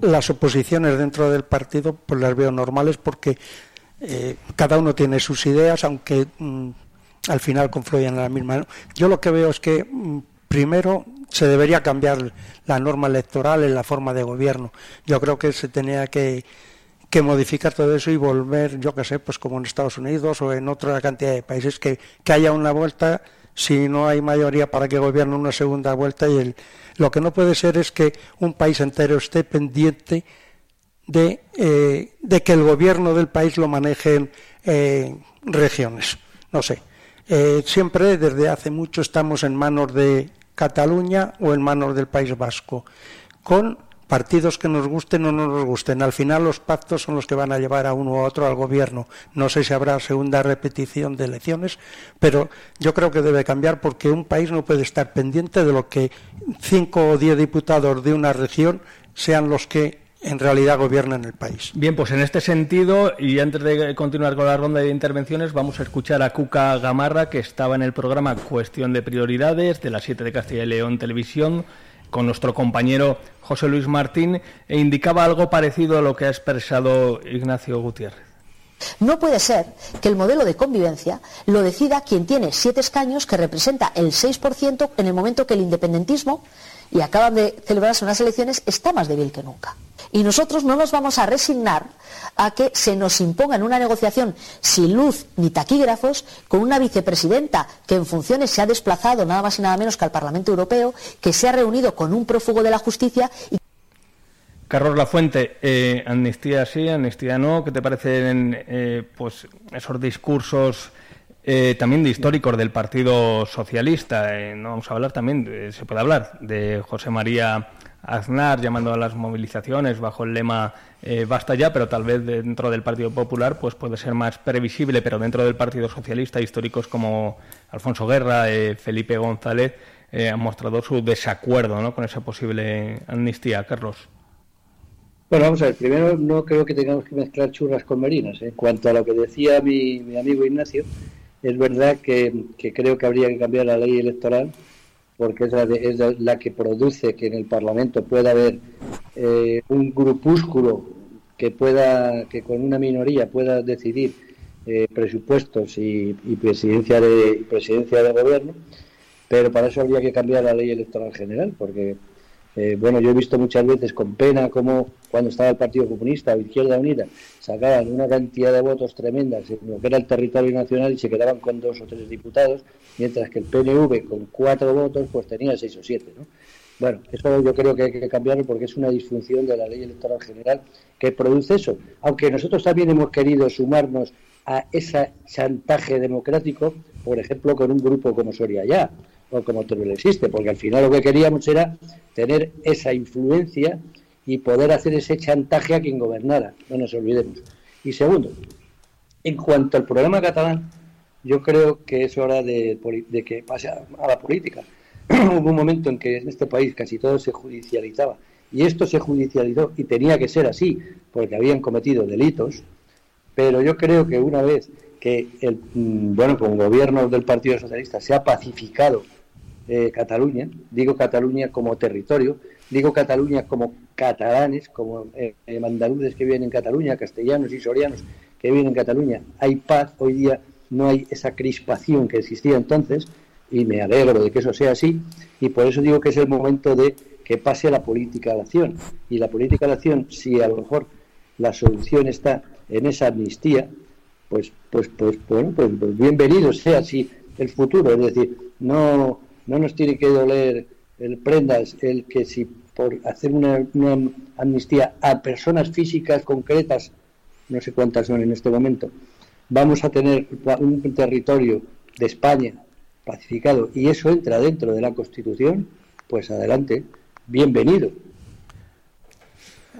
las oposiciones dentro del partido pues las veo normales porque eh, cada uno tiene sus ideas, aunque mm, al final confluyen en la misma. Yo lo que veo es que mm, primero se debería cambiar la norma electoral en la forma de gobierno. Yo creo que se tenía que que modificar todo eso y volver, yo qué sé, pues como en Estados Unidos o en otra cantidad de países, que, que haya una vuelta si no hay mayoría para que gobierne una segunda vuelta y el, lo que no puede ser es que un país entero esté pendiente de, eh, de que el gobierno del país lo manejen eh, regiones. No sé. Eh, siempre desde hace mucho estamos en manos de Cataluña o en manos del País Vasco, con partidos que nos gusten o no nos gusten. Al final los pactos son los que van a llevar a uno u otro al gobierno. No sé si habrá segunda repetición de elecciones, pero yo creo que debe cambiar porque un país no puede estar pendiente de lo que cinco o diez diputados de una región sean los que en realidad gobiernan el país. Bien, pues en este sentido, y antes de continuar con la ronda de intervenciones, vamos a escuchar a Cuca Gamarra, que estaba en el programa Cuestión de Prioridades de las 7 de Castilla y León Televisión, con nuestro compañero José Luis Martín, e indicaba algo parecido a lo que ha expresado Ignacio Gutiérrez. No puede ser que el modelo de convivencia lo decida quien tiene siete escaños, que representa el 6% en el momento que el independentismo, y acaban de celebrarse unas elecciones, está más débil que nunca. Y nosotros no nos vamos a resignar a que se nos imponga en una negociación sin luz ni taquígrafos con una vicepresidenta que en funciones se ha desplazado nada más y nada menos que al Parlamento Europeo, que se ha reunido con un prófugo de la justicia y Carlos Lafuente, eh, amnistía sí, amnistía no. ¿Qué te parecen eh, pues esos discursos eh, también de históricos del Partido Socialista? no vamos a hablar también, se puede hablar de José María Aznar llamando a las movilizaciones bajo el lema basta ya, pero tal vez dentro del Partido Popular pues puede ser más previsible, pero dentro del Partido Socialista históricos como Alfonso Guerra, Felipe González han mostrado su desacuerdo con esa posible amnistía. Carlos. Bueno, vamos a ver. Primero, no creo que tengamos que mezclar churras con merinas. En cuanto a lo que decía mi, amigo Ignacio, es verdad que, creo que habría que cambiar la ley electoral porque es la, es la que produce que en el Parlamento pueda haber eh, un grupúsculo que pueda, que con una minoría pueda decidir eh, presupuestos y, presidencia de presidencia de gobierno, pero para eso habría que cambiar la ley electoral general, porque eh, bueno, yo he visto muchas veces con pena cómo cuando estaba el Partido Comunista o Izquierda Unida sacaban una cantidad de votos tremendas en lo que era el territorio nacional y se quedaban con dos o tres diputados, mientras que el PNV con cuatro votos pues tenía seis o siete, ¿no? Bueno, eso yo creo que hay que cambiarlo porque es una disfunción de la ley electoral general que produce eso. Aunque nosotros también hemos querido sumarnos a ese chantaje democrático, por ejemplo, con un grupo como Soria Ya o como existe, porque al final lo que queríamos era tener esa influencia y poder hacer ese chantaje a quien gobernara, no nos olvidemos. Y segundo, en cuanto al problema catalán, yo creo que es hora de, que pase a, la política. Hubo un momento en que en este país casi todo se judicializaba y esto se judicializó y tenía que ser así porque habían cometido delitos, pero yo creo que una vez que el mm, bueno, con gobierno del Partido Socialista se ha pacificado Cataluña, digo Cataluña como territorio, digo Cataluña como catalanes, como eh, eh, que viven en Cataluña, castellanos y sorianos que viven en Cataluña. Hay paz, hoy día no hay esa crispación que existía entonces y me alegro de que eso sea así y por eso digo que es el momento de que pase a la política de la acción y la política de la acción si a lo mejor la solución está en esa amnistía pues pues pues bueno pues, pues bienvenido sea así el futuro es decir no no nos tiene que doler el prendas el que si por hacer una, amnistía a personas físicas concretas, no sé cuántas son en este momento, vamos a tener un territorio de España pacificado y eso entra dentro de la Constitución, pues adelante, bienvenido.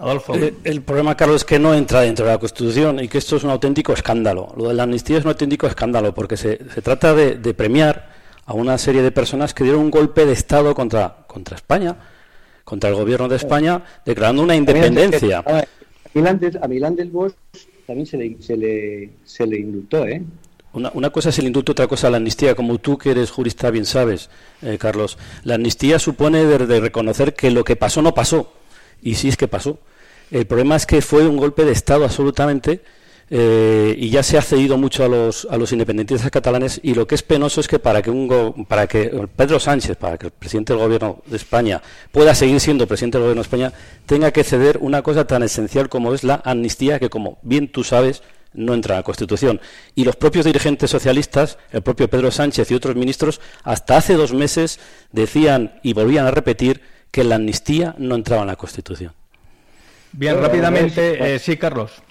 Adolfo. El, problema, Carlos, es que no entra dentro de la Constitución y que esto es un auténtico escándalo. Lo de la amnistía es un auténtico escándalo porque se, se trata de, de premiar a una serie de personas que dieron un golpe de Estado contra, contra España, contra el gobierno de España, declarando una independencia. A Milán del, Bosch también se le, se le, se le indultó, ¿eh? Una, una, cosa es el indulto, otra cosa la amnistía. Como tú que eres jurista bien sabes, eh, Carlos, la amnistía supone de, reconocer que lo que pasó no pasó. Y sí es que pasó. El problema es que fue un golpe de Estado absolutamente eh, y ya se ha cedido mucho a los, a los independentistas catalanes y lo que es penoso es que para que, un para que Pedro Sánchez, para que el presidente del gobierno de España pueda seguir siendo presidente del gobierno de España, tenga que ceder una cosa tan esencial como es la amnistía, que como bien tú sabes, no entra en la Constitución. Y los propios dirigentes socialistas, el propio Pedro Sánchez y otros ministros, hasta hace dos meses decían y volvían a repetir que la amnistía no entraba en la Constitución. Bien, rápidamente, eh, sí, Carlos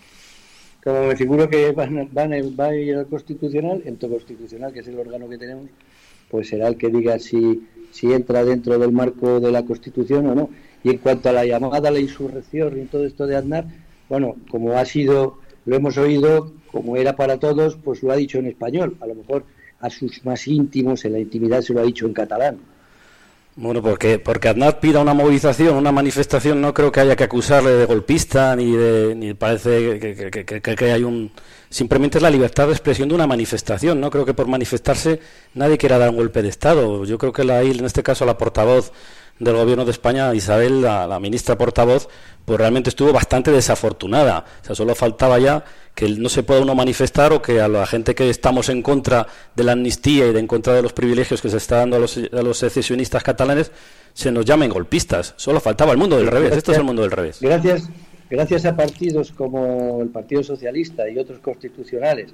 como me figuro que van, van, va a ir al constitucional, el constitucional, que es el órgano que tenemos, pues será el que diga si, si entra dentro del marco de la Constitución o no. Y en cuanto a la llamada a la insurrección y todo esto de Aznar, bueno, como ha sido, lo hemos oído, como era para todos, pues lo ha dicho en español. A lo mejor a sus más íntimos, en la intimidad, se lo ha dicho en catalán. Bueno, porque, porque Aznar pida una movilización, una manifestación, no creo que haya que acusarle de golpista ni de, ni parece que, que, que, que hay un... Simplemente es la libertad de expresión de una manifestación. No creo que por manifestarse nadie quiera dar un golpe de Estado. Yo creo que la, en este caso la portavoz del gobierno de España, Isabel, la, ministra portavoz, pues realmente estuvo bastante desafortunada. O sea, solo faltaba ya que no se pueda uno manifestar o que a la gente que estamos en contra de la amnistía y de en contra de los privilegios que se está dando a los, a los secesionistas catalanes se nos llamen golpistas. Solo faltaba el mundo del revés. Esto es el mundo del revés. Gracias, gracias a partidos como el Partido Socialista y otros constitucionales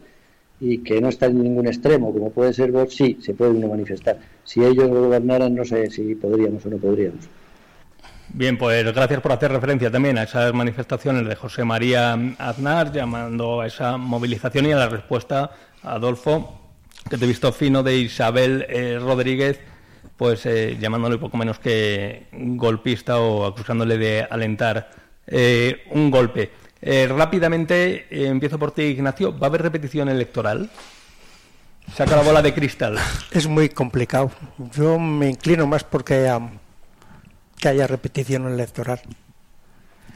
y que no está en ningún extremo, como puede ser Vox, sí, se puede uno manifestar. Si ellos gobernaran, no sé si podríamos o no podríamos. Bien, pues gracias por hacer referencia también a esas manifestaciones de José María Aznar, llamando a esa movilización y a la respuesta, Adolfo, que te he visto fino de Isabel eh, Rodríguez, pues eh, llamándole poco menos que golpista o acusándole de alentar eh, un golpe. Eh, rápidamente, eh, empiezo por ti, Ignacio. ¿Va a haber repetición electoral? Saca la bola de cristal. Es muy complicado. Yo me inclino más porque haya, que haya repetición electoral.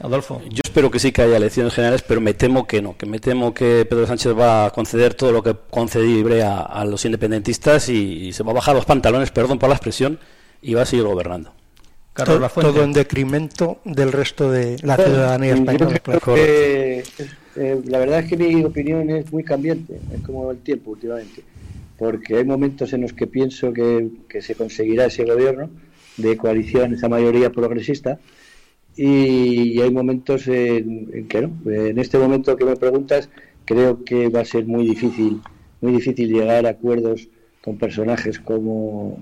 Adolfo. Yo espero que sí que haya elecciones generales, pero me temo que no, que me temo que Pedro Sánchez va a conceder todo lo que concedible a, a los independentistas y, y se va a bajar los pantalones, perdón por la expresión, y va a seguir gobernando todo, todo, en decremento del resto de la ciudadanía española. Eh, la verdad es que mi opinión es muy cambiante, es como el tiempo últimamente, porque hay momentos en los que pienso que, se conseguirá ese gobierno de coalición, esa mayoría progresista, y, hay momentos en, que no. En este momento que me preguntas, creo que va a ser muy difícil, muy difícil llegar a acuerdos con personajes como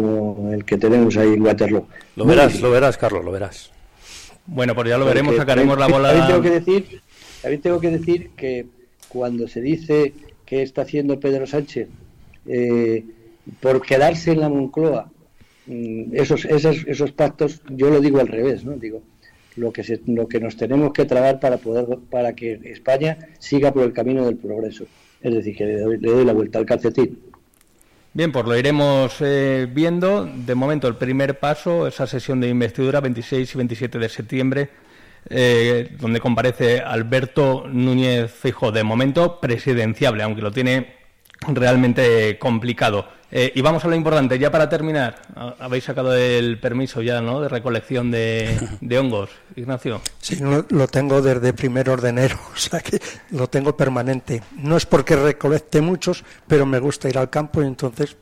como el que tenemos ahí en Waterloo. Lo verás, lo verás, Carlos, lo verás. Bueno, pues ya lo veremos, sacaremos la bola. También tengo que decir, también tengo que decir que cuando se dice que está haciendo Pedro Sánchez eh, por quedarse en la Moncloa, mm, esos, esos, esos pactos, yo lo digo al revés, ¿no? Digo, lo que, se, lo que nos tenemos que tragar para poder para que España siga por el camino del progreso. Es decir, que le doy, le doy la vuelta al calcetín. Bien, pues lo iremos eh, viendo. De momento, el primer paso, esa sesión de investidura, 26 y 27 de septiembre, eh, donde comparece Alberto Núñez Fijo, de momento presidenciable, aunque lo tiene realmente complicado. Eh, y vamos a lo importante, ya para terminar, habéis sacado el permiso ya, ¿no?, de recolección de, hongos, Ignacio. Sí, lo, tengo desde primero de enero, o sea que lo tengo permanente. No es porque recolecte muchos, pero me gusta ir al campo y entonces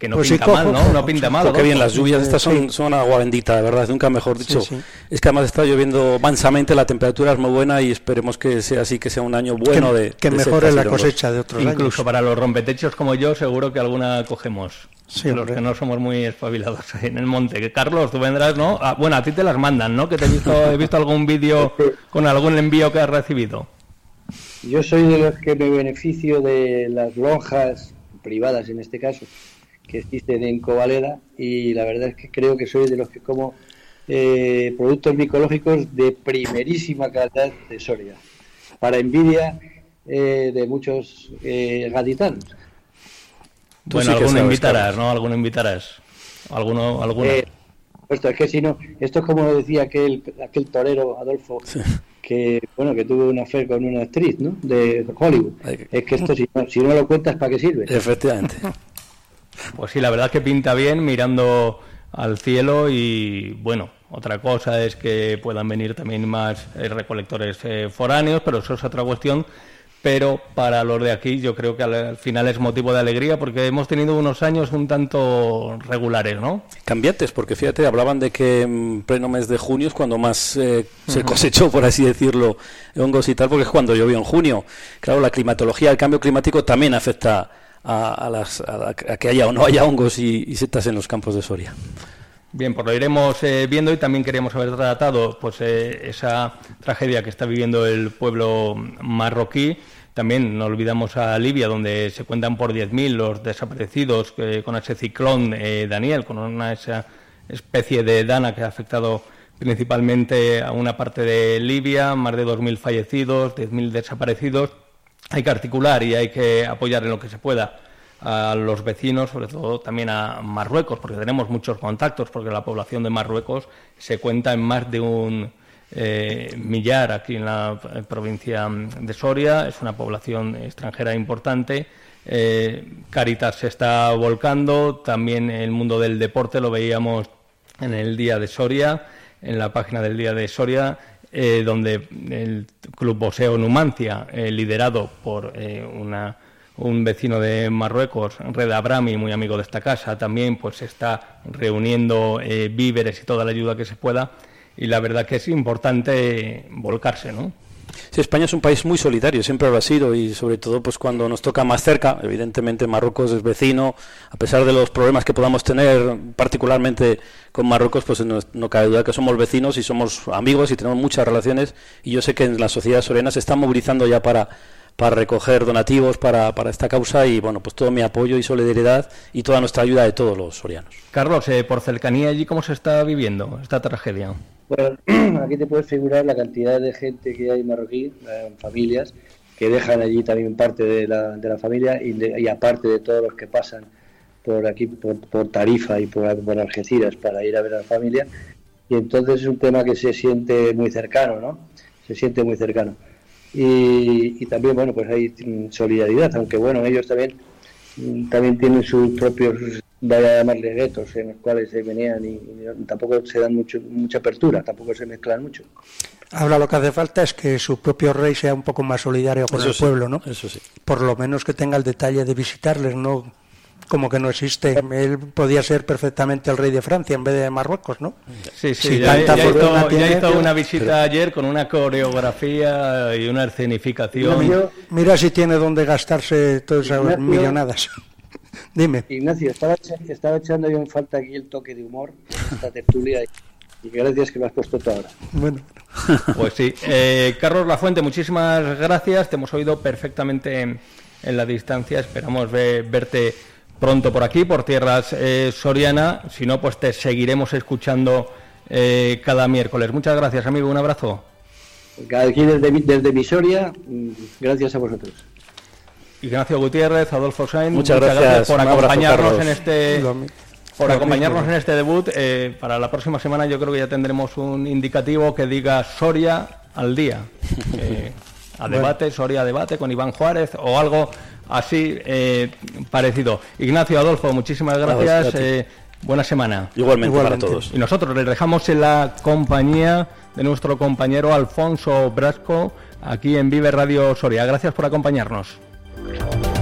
que no pues pinta mal, ¿no? No pinta mal. Qué bien, las lluvias estas son, son agua bendita, de verdad, nunca mejor dicho. Es que además está lloviendo mansamente, la temperatura es muy buena y esperemos que sea así, que sea un año bueno que, de... Que mejore la cosecha de otros Incluso para los rompetechos como yo, seguro que alguna cogemos. los que no somos muy espabilados en el monte. Carlos, tú vendrás, ¿no? Ah, bueno, a ti te las mandan, ¿no? Que te he visto, he visto algún vídeo con algún envío que has recibido. Yo soy de los que me beneficio de las lonjas privadas en este caso, que existen en Covaleda y la verdad es que creo que soy de los que como eh, productos micológicos de primerísima calidad de Soria, para envidia eh, de muchos eh, gaditanos. Bueno, alguno invitarás, ¿no? Alguno invitarás. Alguno, alguna. Eh, es que si no, esto es como decía aquel, aquel torero Adolfo, que bueno, que tuvo una fe con una actriz, ¿no? De Hollywood. Es que esto si no, si no lo cuentas, ¿para qué sirve? Efectivamente. Pues sí, la verdad es que pinta bien mirando al cielo y bueno, otra cosa es que puedan venir también más eh, recolectores eh, foráneos, pero eso es otra cuestión. Pero para los de aquí yo creo que al, final es motivo de alegría porque hemos tenido unos años un tanto regulares, ¿no? Cambiantes, porque fíjate, hablaban de que en pleno mes de junio es cuando más eh, se cosechó, por así decirlo, hongos y tal, porque es cuando llovió en junio. Claro, la climatología, el cambio climático también afecta a, las, a, que haya o no haya hongos y, setas en los campos de Soria. Bien, pues lo iremos eh, viendo y también queríamos haber tratado pues eh, esa tragedia que está viviendo el pueblo marroquí. También no olvidamos a Libia, donde se cuentan por 10.000 los desaparecidos eh, con ese ciclón Daniel, con una esa especie de dana que ha afectado principalmente a una parte de Libia, más de 2.000 fallecidos, 10.000 desaparecidos hay que articular y hay que apoyar en lo que se pueda. a los vecinos, sobre todo también a Marruecos, porque tenemos muchos contactos, porque la población de Marruecos se cuenta en más de un eh, millar aquí en la provincia de Soria, es una población extranjera importante. Eh, Caritas se está volcando, también el mundo del deporte lo veíamos en el Día de Soria, en la página del Día de Soria, eh, donde el Club Boseo Numancia, liderado por una un vecino de Marruecos, Red Abrami, muy amigo de esta casa, también pues está reuniendo eh, víveres y toda la ayuda que se pueda. Y la verdad que es importante volcarse, ¿no? Sí, España es un país muy solidario, siempre lo ha sido y sobre todo pues cuando nos toca más cerca, evidentemente Marruecos es vecino, a pesar de los problemas que podamos tener particularmente con Marruecos, pues no, no cabe duda que somos vecinos y somos amigos y tenemos muchas relaciones y yo sé que en la sociedad soriana se está movilizando ya para para recoger donativos para, para, esta causa y bueno, pues todo mi apoyo y solidaridad y toda nuestra ayuda de todos los sorianos. Carlos, eh, por cercanía allí, ¿cómo se está viviendo esta tragedia? Bueno, aquí te puedes figurar la cantidad de gente que hay marroquí, eh, familias, que dejan allí también parte de la, de la familia y, aparte de todos los que pasan por aquí, por, Tarifa y por, por Algeciras para ir a ver a la familia. Y entonces es un tema que se siente muy cercano, ¿no? Se siente muy cercano y, también bueno pues hay solidaridad aunque bueno ellos también también tienen sus propios vaya a llamarle guetos en los cuales se venían y, tampoco se dan mucho, mucha apertura tampoco se mezclan mucho Ahora lo que hace falta es que su propio rey sea un poco más solidario con el pueblo, ¿no? Eso sí. Por lo menos que tenga el detalle de visitarles, no como que no existe. Él podía ser perfectamente el rey de Francia en vez de Marruecos, ¿no? Sí, sí, ya, hizo, una visita ayer con una coreografía y una escenificación. Mira, si tiene donde gastarse todas esas millonadas. Dime. Ignacio, estaba, estaba echando yo en falta aquí el toque de humor, esta tertulia, y gracias que lo has puesto todo ahora. Bueno. Pues sí. Eh, Carlos Lafuente, muchísimas gracias. Te hemos oído perfectamente en, la distancia. Esperamos verte pronto por aquí, por tierras eh, Soriana. Si no, pues te seguiremos escuchando eh, cada miércoles. Muchas gracias, amigo. Un abrazo. Aquí desde, desde mi Soria, mm, gracias a vosotros. Ignacio Gutiérrez, Adolfo Sainz, muchas, gracias, por acompañarnos en este por acompañarnos en este debut. Eh, para la próxima semana yo creo que ya tendremos un indicativo que diga Soria al día. a debate, Soria a debate con Iván Juárez o algo así eh, parecido. Ignacio Adolfo, muchísimas gracias. Eh, buena semana. Igualmente, para todos. Y nosotros les dejamos en la compañía de nuestro compañero Alfonso Brasco aquí en Vive Radio Soria. Gracias por acompañarnos. Bye.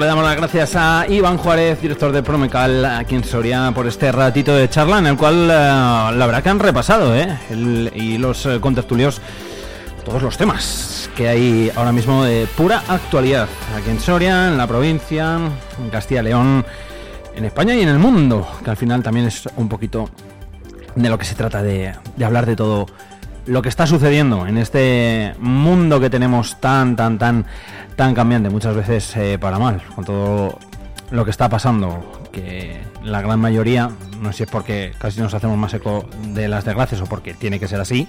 Gracias a Iván Juárez, director de Promecal aquí en Soria, por este ratito de charla en el cual eh, la verdad que han repasado ¿eh? y los eh, contertulios todos los temas que hay ahora mismo de pura actualidad aquí en Soria, en la provincia, en Castilla y León, en España y en el mundo, que al final también es un poquito de lo que se trata de hablar de todo lo que está sucediendo en este mundo que tenemos tan, tan, tan tan cambiante, muchas veces eh, para mal, con todo lo que está pasando, que la gran mayoría, no sé si es porque casi nos hacemos más eco de las desgracias o porque tiene que ser así,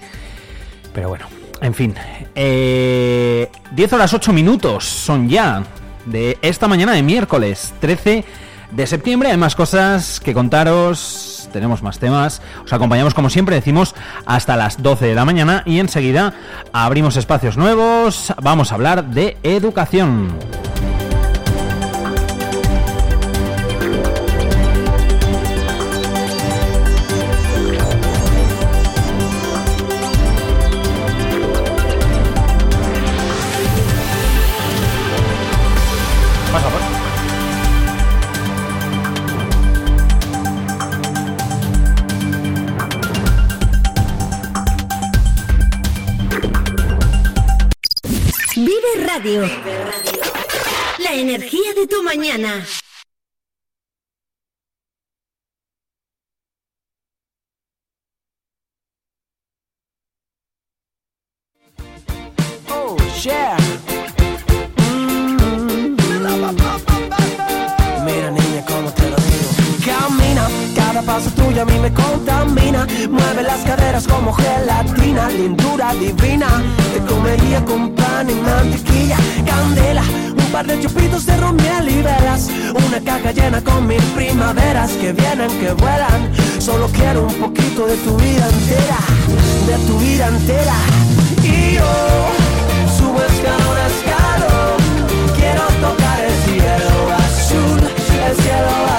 pero bueno, en fin. Eh, 10 horas 8 minutos son ya de esta mañana de miércoles 13 de septiembre. Hay más cosas que contaros tenemos más temas. Os acompañamos como siempre, decimos hasta las 12 de la mañana y enseguida abrimos espacios nuevos. Vamos a hablar de educación. Radio. La energía de tu mañana. Oh. A mí me contamina. Mueve las caderas como gelatina, lindura divina. Te comería con pan y mantequilla, candela. Un par de chupitos de romiel y velas. Una caja llena con mil primaveras que vienen, que vuelan. Solo quiero un poquito de tu vida entera, de tu vida entera. Y yo subo escalón a escalón. Quiero tocar el cielo azul, el cielo azul.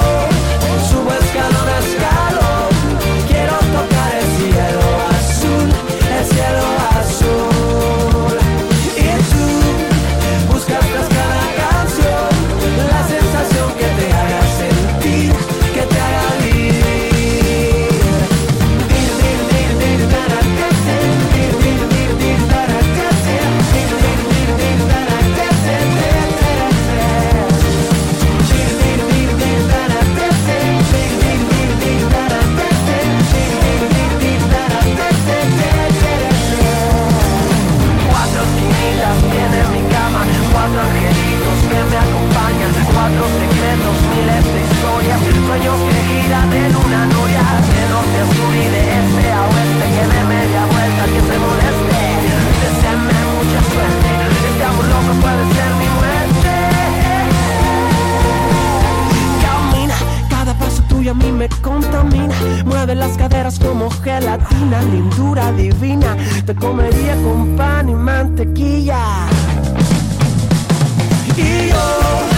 a mí me contamina, mueve las caderas como gelatina, lindura divina, te comería con pan y mantequilla. Y yo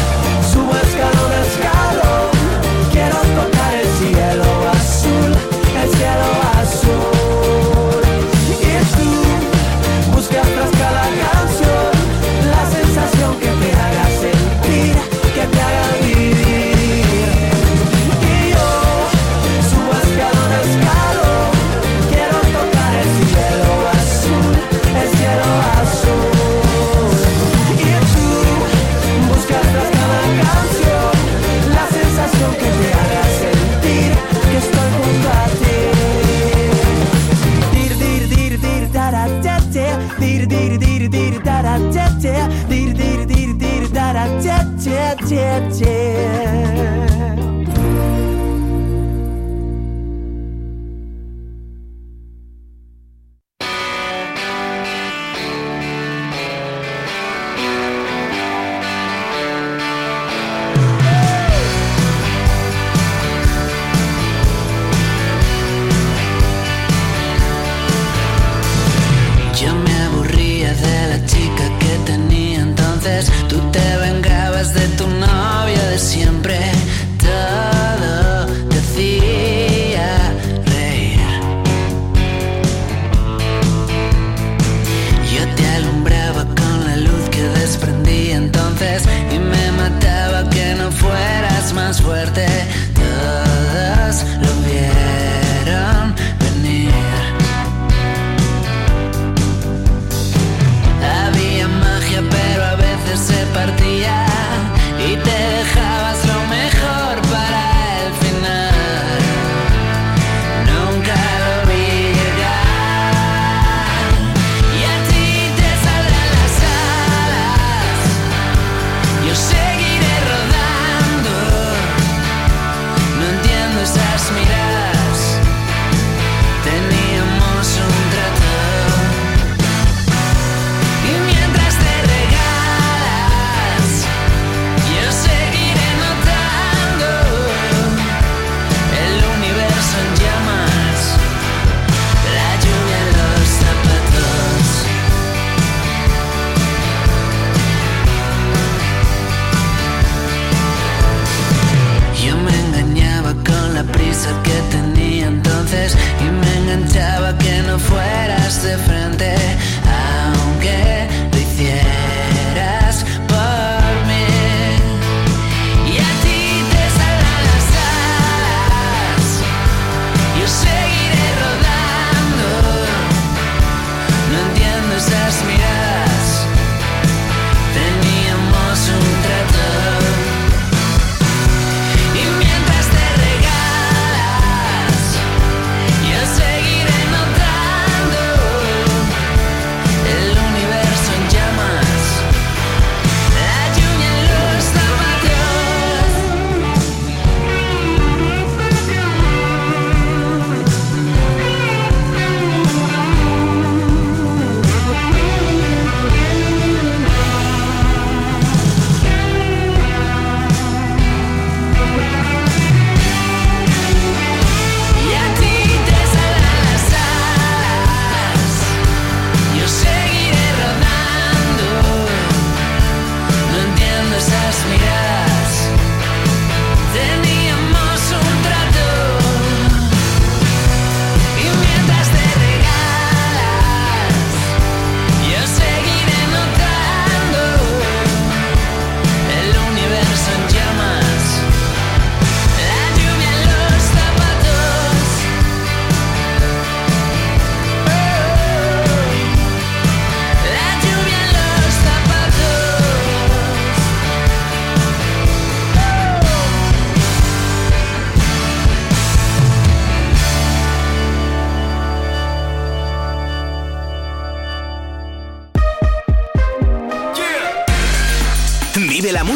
te,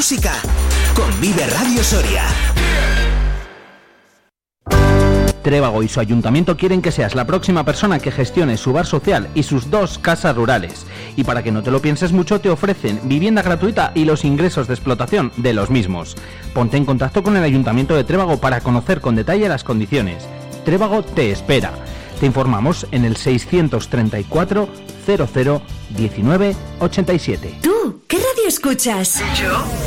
música con Vive Radio Soria. Trébago y su ayuntamiento quieren que seas la próxima persona que gestione su bar social y sus dos casas rurales. Y para que no te lo pienses mucho, te ofrecen vivienda gratuita y los ingresos de explotación de los mismos. Ponte en contacto con el ayuntamiento de Trébago para conocer con detalle las condiciones. Trébago te espera. Te informamos en el 634 00 19 87. ¿Tú qué radio escuchas? Yo.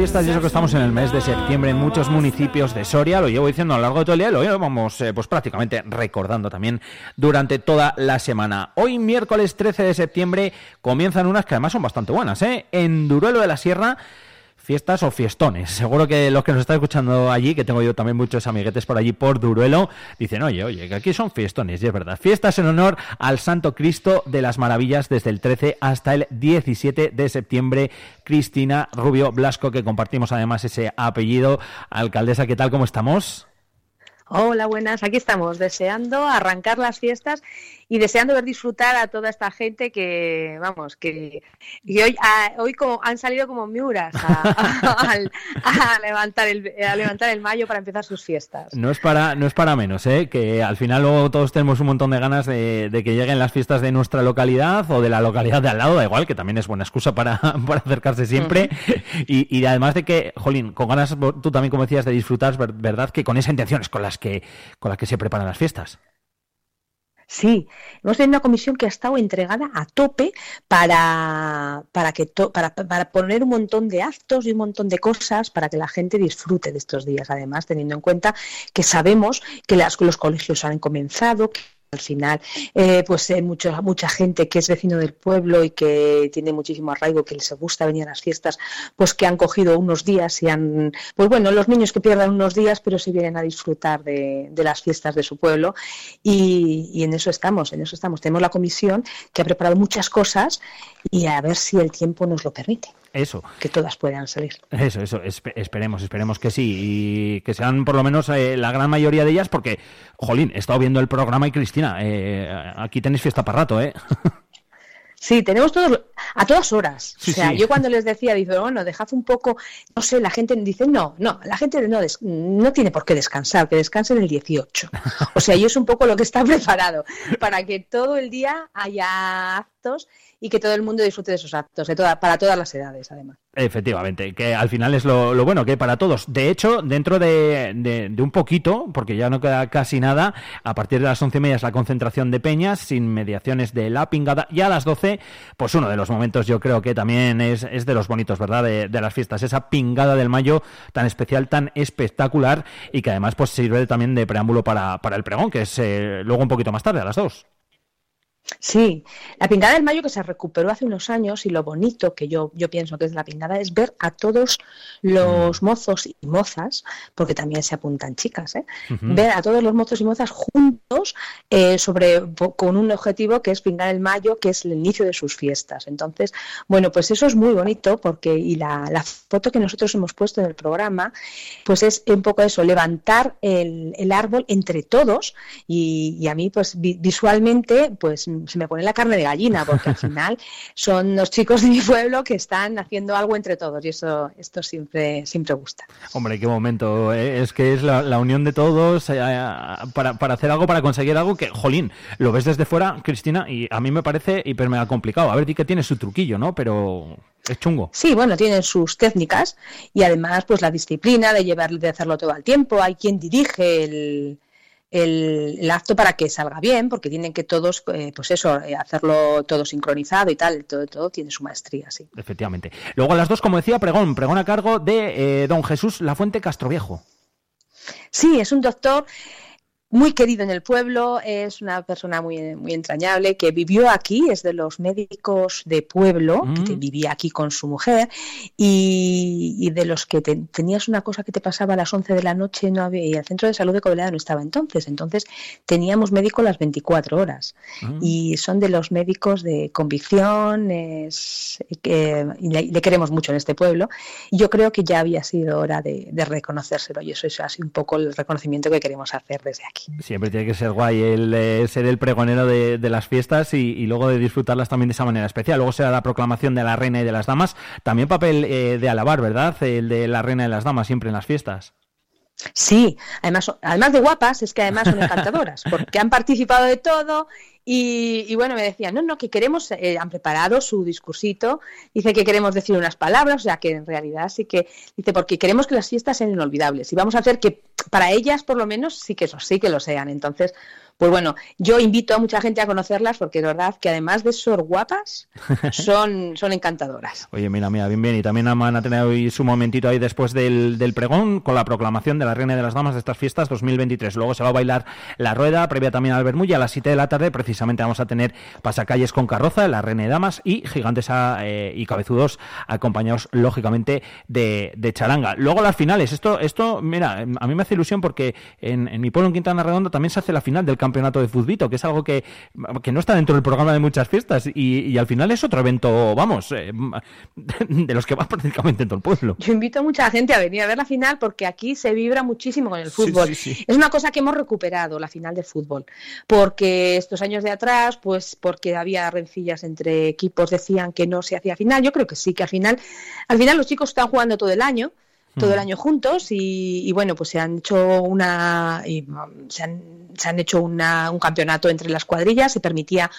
Fiestas y eso que estamos en el mes de septiembre en muchos municipios de Soria, lo llevo diciendo a lo largo de todo el día, lo vamos eh, pues prácticamente recordando también durante toda la semana. Hoy miércoles 13 de septiembre comienzan unas que además son bastante buenas, ¿eh? En Duruelo de la Sierra fiestas o fiestones. Seguro que los que nos están escuchando allí, que tengo yo también muchos amiguetes por allí por Duruelo, dicen, oye, oye, que aquí son fiestones, y es verdad. Fiestas en honor al Santo Cristo de las Maravillas desde el 13 hasta el 17 de septiembre. Cristina Rubio Blasco, que compartimos además ese apellido. Alcaldesa, ¿qué tal? ¿Cómo estamos? Hola, buenas. Aquí estamos, deseando arrancar las fiestas y deseando ver disfrutar a toda esta gente que, vamos, que y hoy, a- hoy como, han salido como miuras a, a- a levantar el, a levantar el mayo para empezar sus fiestas. No es para, no es para menos, ¿eh? que al final luego todos tenemos un montón de ganas de, de que lleguen las fiestas de nuestra localidad o de la localidad de al lado, da igual, que también es buena excusa para, para acercarse siempre. y, y además de que, Jolín, con ganas, tú también como decías, de disfrutar, ver- ¿verdad? Que con esa intención es con las que, con las que se preparan las fiestas. Sí, hemos tenido una comisión que ha estado entregada a tope para, para, que to- para, para poner un montón de actos y un montón de cosas para que la gente disfrute de estos días. Además, teniendo en cuenta que sabemos que las- los colegios han comenzado, al final, eh, pues eh, mucho- mucha gente que es vecino del pueblo y que tiene muchísimo arraigo, que les gusta venir a las fiestas, pues que han cogido unos días y han, pues bueno, los niños que pierdan unos días, pero se vienen a disfrutar de, de las fiestas de su pueblo y, y en eso estamos, en eso estamos. Tenemos la comisión que ha preparado muchas cosas y a ver si el tiempo nos lo permite, Eso. que todas puedan salir. Eso, eso, espe- esperemos, esperemos que sí, y que sean por lo menos eh, la gran mayoría de ellas, porque, jolín, he estado viendo el programa y Cristina, eh, aquí tenéis fiesta para rato, ¿eh? Sí, tenemos todos a todas horas. Sí, o sea, sí. yo cuando les decía, dice, bueno, dejad un poco, no sé, la gente dice, no, no, la gente no, des- no tiene por qué descansar, que descansen el 18. O sea, y es un poco lo que está preparado, para que todo el día haya y que todo el mundo disfrute de esos actos, de toda, para todas las edades, además. Efectivamente, que al final es lo, bueno que para todos. De hecho, dentro de, un poquito, porque ya no queda casi nada, a partir de las once y media es la concentración de peñas, sin mediaciones de la pingada, y a las doce, pues uno de los momentos yo creo que también es, es de los bonitos, ¿verdad? De, de las fiestas, esa pingada del mayo tan especial, tan espectacular, y que además pues sirve también de preámbulo para, para el pregón, que es eh, luego un poquito más tarde, a las dos. Sí, la pingada del mayo que se recuperó hace unos años y lo bonito que yo, yo pienso que es la pingada es ver a todos los mozos y mozas, porque también se apuntan chicas, ¿eh? Ver a todos los mozos y mozas juntos eh, sobre con un objetivo que es pingar el mayo, que es el inicio de sus fiestas. Entonces, bueno, pues eso es muy bonito porque y la, la foto que nosotros hemos puesto en el programa, pues es un poco eso, levantar el, el árbol entre todos y, y a mí pues vi- visualmente pues se me pone la carne de gallina porque al final son los chicos de mi pueblo que están haciendo algo entre todos y eso esto siempre siempre gusta. Hombre, qué momento. ¿eh? Es que es la, la unión de todos eh, para, para hacer algo, para conseguir algo que, jolín, lo ves desde fuera, Cristina, y a mí me parece hiper mega complicado. A ver, di que tiene su truquillo, ¿no? Pero es chungo. Sí, bueno, tienen sus técnicas y además pues la disciplina de llevar, de hacerlo todo al tiempo. Hay quien dirige el, el, el acto para que salga bien, porque tienen que todos, eh, pues eso, eh, hacerlo todo sincronizado y tal. Todo, todo tiene su maestría, sí. Efectivamente. Luego a las dos, como decía, pregón, pregón a cargo de eh, don Jesús Lafuente Castroviejo. Sí, es un doctor muy querido en el pueblo, es una persona muy, muy entrañable que vivió aquí, es de los médicos de pueblo, que te- vivía aquí con su mujer, y, y de los que te- tenías una cosa que te pasaba a las 11 de la noche no había, y el centro de salud de Covelada no estaba entonces, entonces teníamos médico las 24 horas, y son de los médicos de convicción, es, que, y le, le queremos mucho en este pueblo, y yo creo que ya había sido hora de, de reconocérselo, y eso es así un poco el reconocimiento que queremos hacer desde aquí. Siempre tiene que ser guay el eh, ser el pregonero de, las fiestas y, y luego de disfrutarlas también de esa manera especial. Luego será la proclamación de la reina y de las damas. También papel eh, de alabar, ¿verdad? El de la reina y las damas siempre en las fiestas. Sí, además, además de guapas, es que además son encantadoras, porque han participado de todo Y, y bueno, me decían, no, no, que queremos, eh, han preparado su discursito, dice que queremos decir unas palabras, o sea que en realidad sí que, dice, porque queremos que las fiestas sean inolvidables y vamos a hacer que para ellas por lo menos sí que, eso, sí que lo sean. Entonces, pues bueno, yo invito a mucha gente a conocerlas porque es verdad que además de ser guapas, son, son encantadoras. Oye, mira, mira, bien, bien. Y también van a tener hoy su momentito ahí después del, del pregón con la proclamación de la Reina de las Damas de estas fiestas 2023. Luego se va a bailar la rueda, previa también al Bermulla, a las 7 de la tarde. Precisamente vamos a tener pasacalles con carroza, la Reina de Damas y gigantes eh, y cabezudos acompañados, lógicamente, de, de, charanga. Luego las finales. Esto, esto, mira, a mí me hace ilusión porque en, en mi pueblo, en Quintana Redonda, también se hace la final del campeonato de futbito, que es algo que, que no está dentro del programa de muchas fiestas y, y al final es otro evento, vamos, eh, de los que va prácticamente en todo el pueblo. Yo invito a mucha gente a venir a ver la final porque aquí se vibra muchísimo con el fútbol. Sí, sí, sí. Es una cosa que hemos recuperado, la final del fútbol, porque estos años de atrás, pues porque había rencillas entre equipos, decían que no se hacía final. Yo creo que sí, que al final, al final los chicos están jugando todo el año todo el año juntos y, y, bueno pues se han hecho una y, se, han, se han hecho una, un campeonato entre las cuadrillas se permitía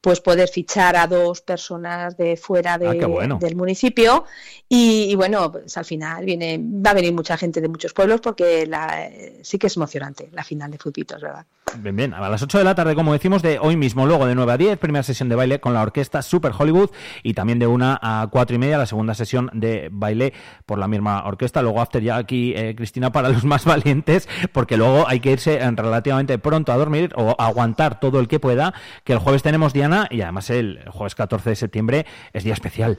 pues poder fichar a dos personas de fuera de, ah, bueno. del municipio y, y, bueno pues al final viene va a venir mucha gente de muchos pueblos porque la, sí que es emocionante la final de futbitos verdad Bien, bien, a las 8 de la tarde, como decimos, de hoy mismo, luego de 9 a 10, primera sesión de baile con la orquesta Super Hollywood y también de 1 a 4 y media, la segunda sesión de baile por la misma orquesta. Luego, after ya aquí, eh, Cristina, para los más valientes, porque luego hay que irse relativamente pronto a dormir o aguantar todo el que pueda, que el jueves tenemos Diana y además el jueves 14 de septiembre es día especial.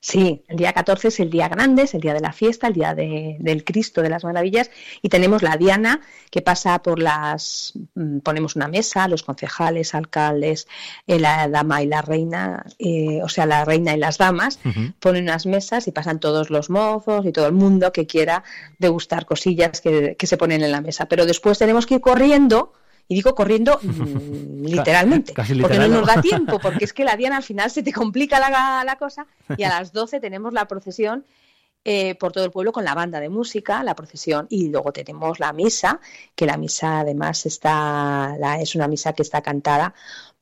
Sí, el día 14 es el día grande, es el día de la fiesta, el día de, del Cristo de las Maravillas y tenemos la Diana que pasa por las, mm, ponemos una mesa, los concejales, alcaldes, eh, la dama y la reina, eh, o sea, la reina y las damas, uh -huh. ponen unas mesas y pasan todos los mozos y todo el mundo que quiera degustar cosillas que, que se ponen en la mesa. Pero después tenemos que ir corriendo y digo corriendo mmm, literalmente, Casi porque no nos da tiempo, porque es que la Diana al final se te complica la, la cosa y a las 12 tenemos la procesión eh, por todo el pueblo con la banda de música, la procesión y luego tenemos la misa, que la misa además está, la, es una misa que está cantada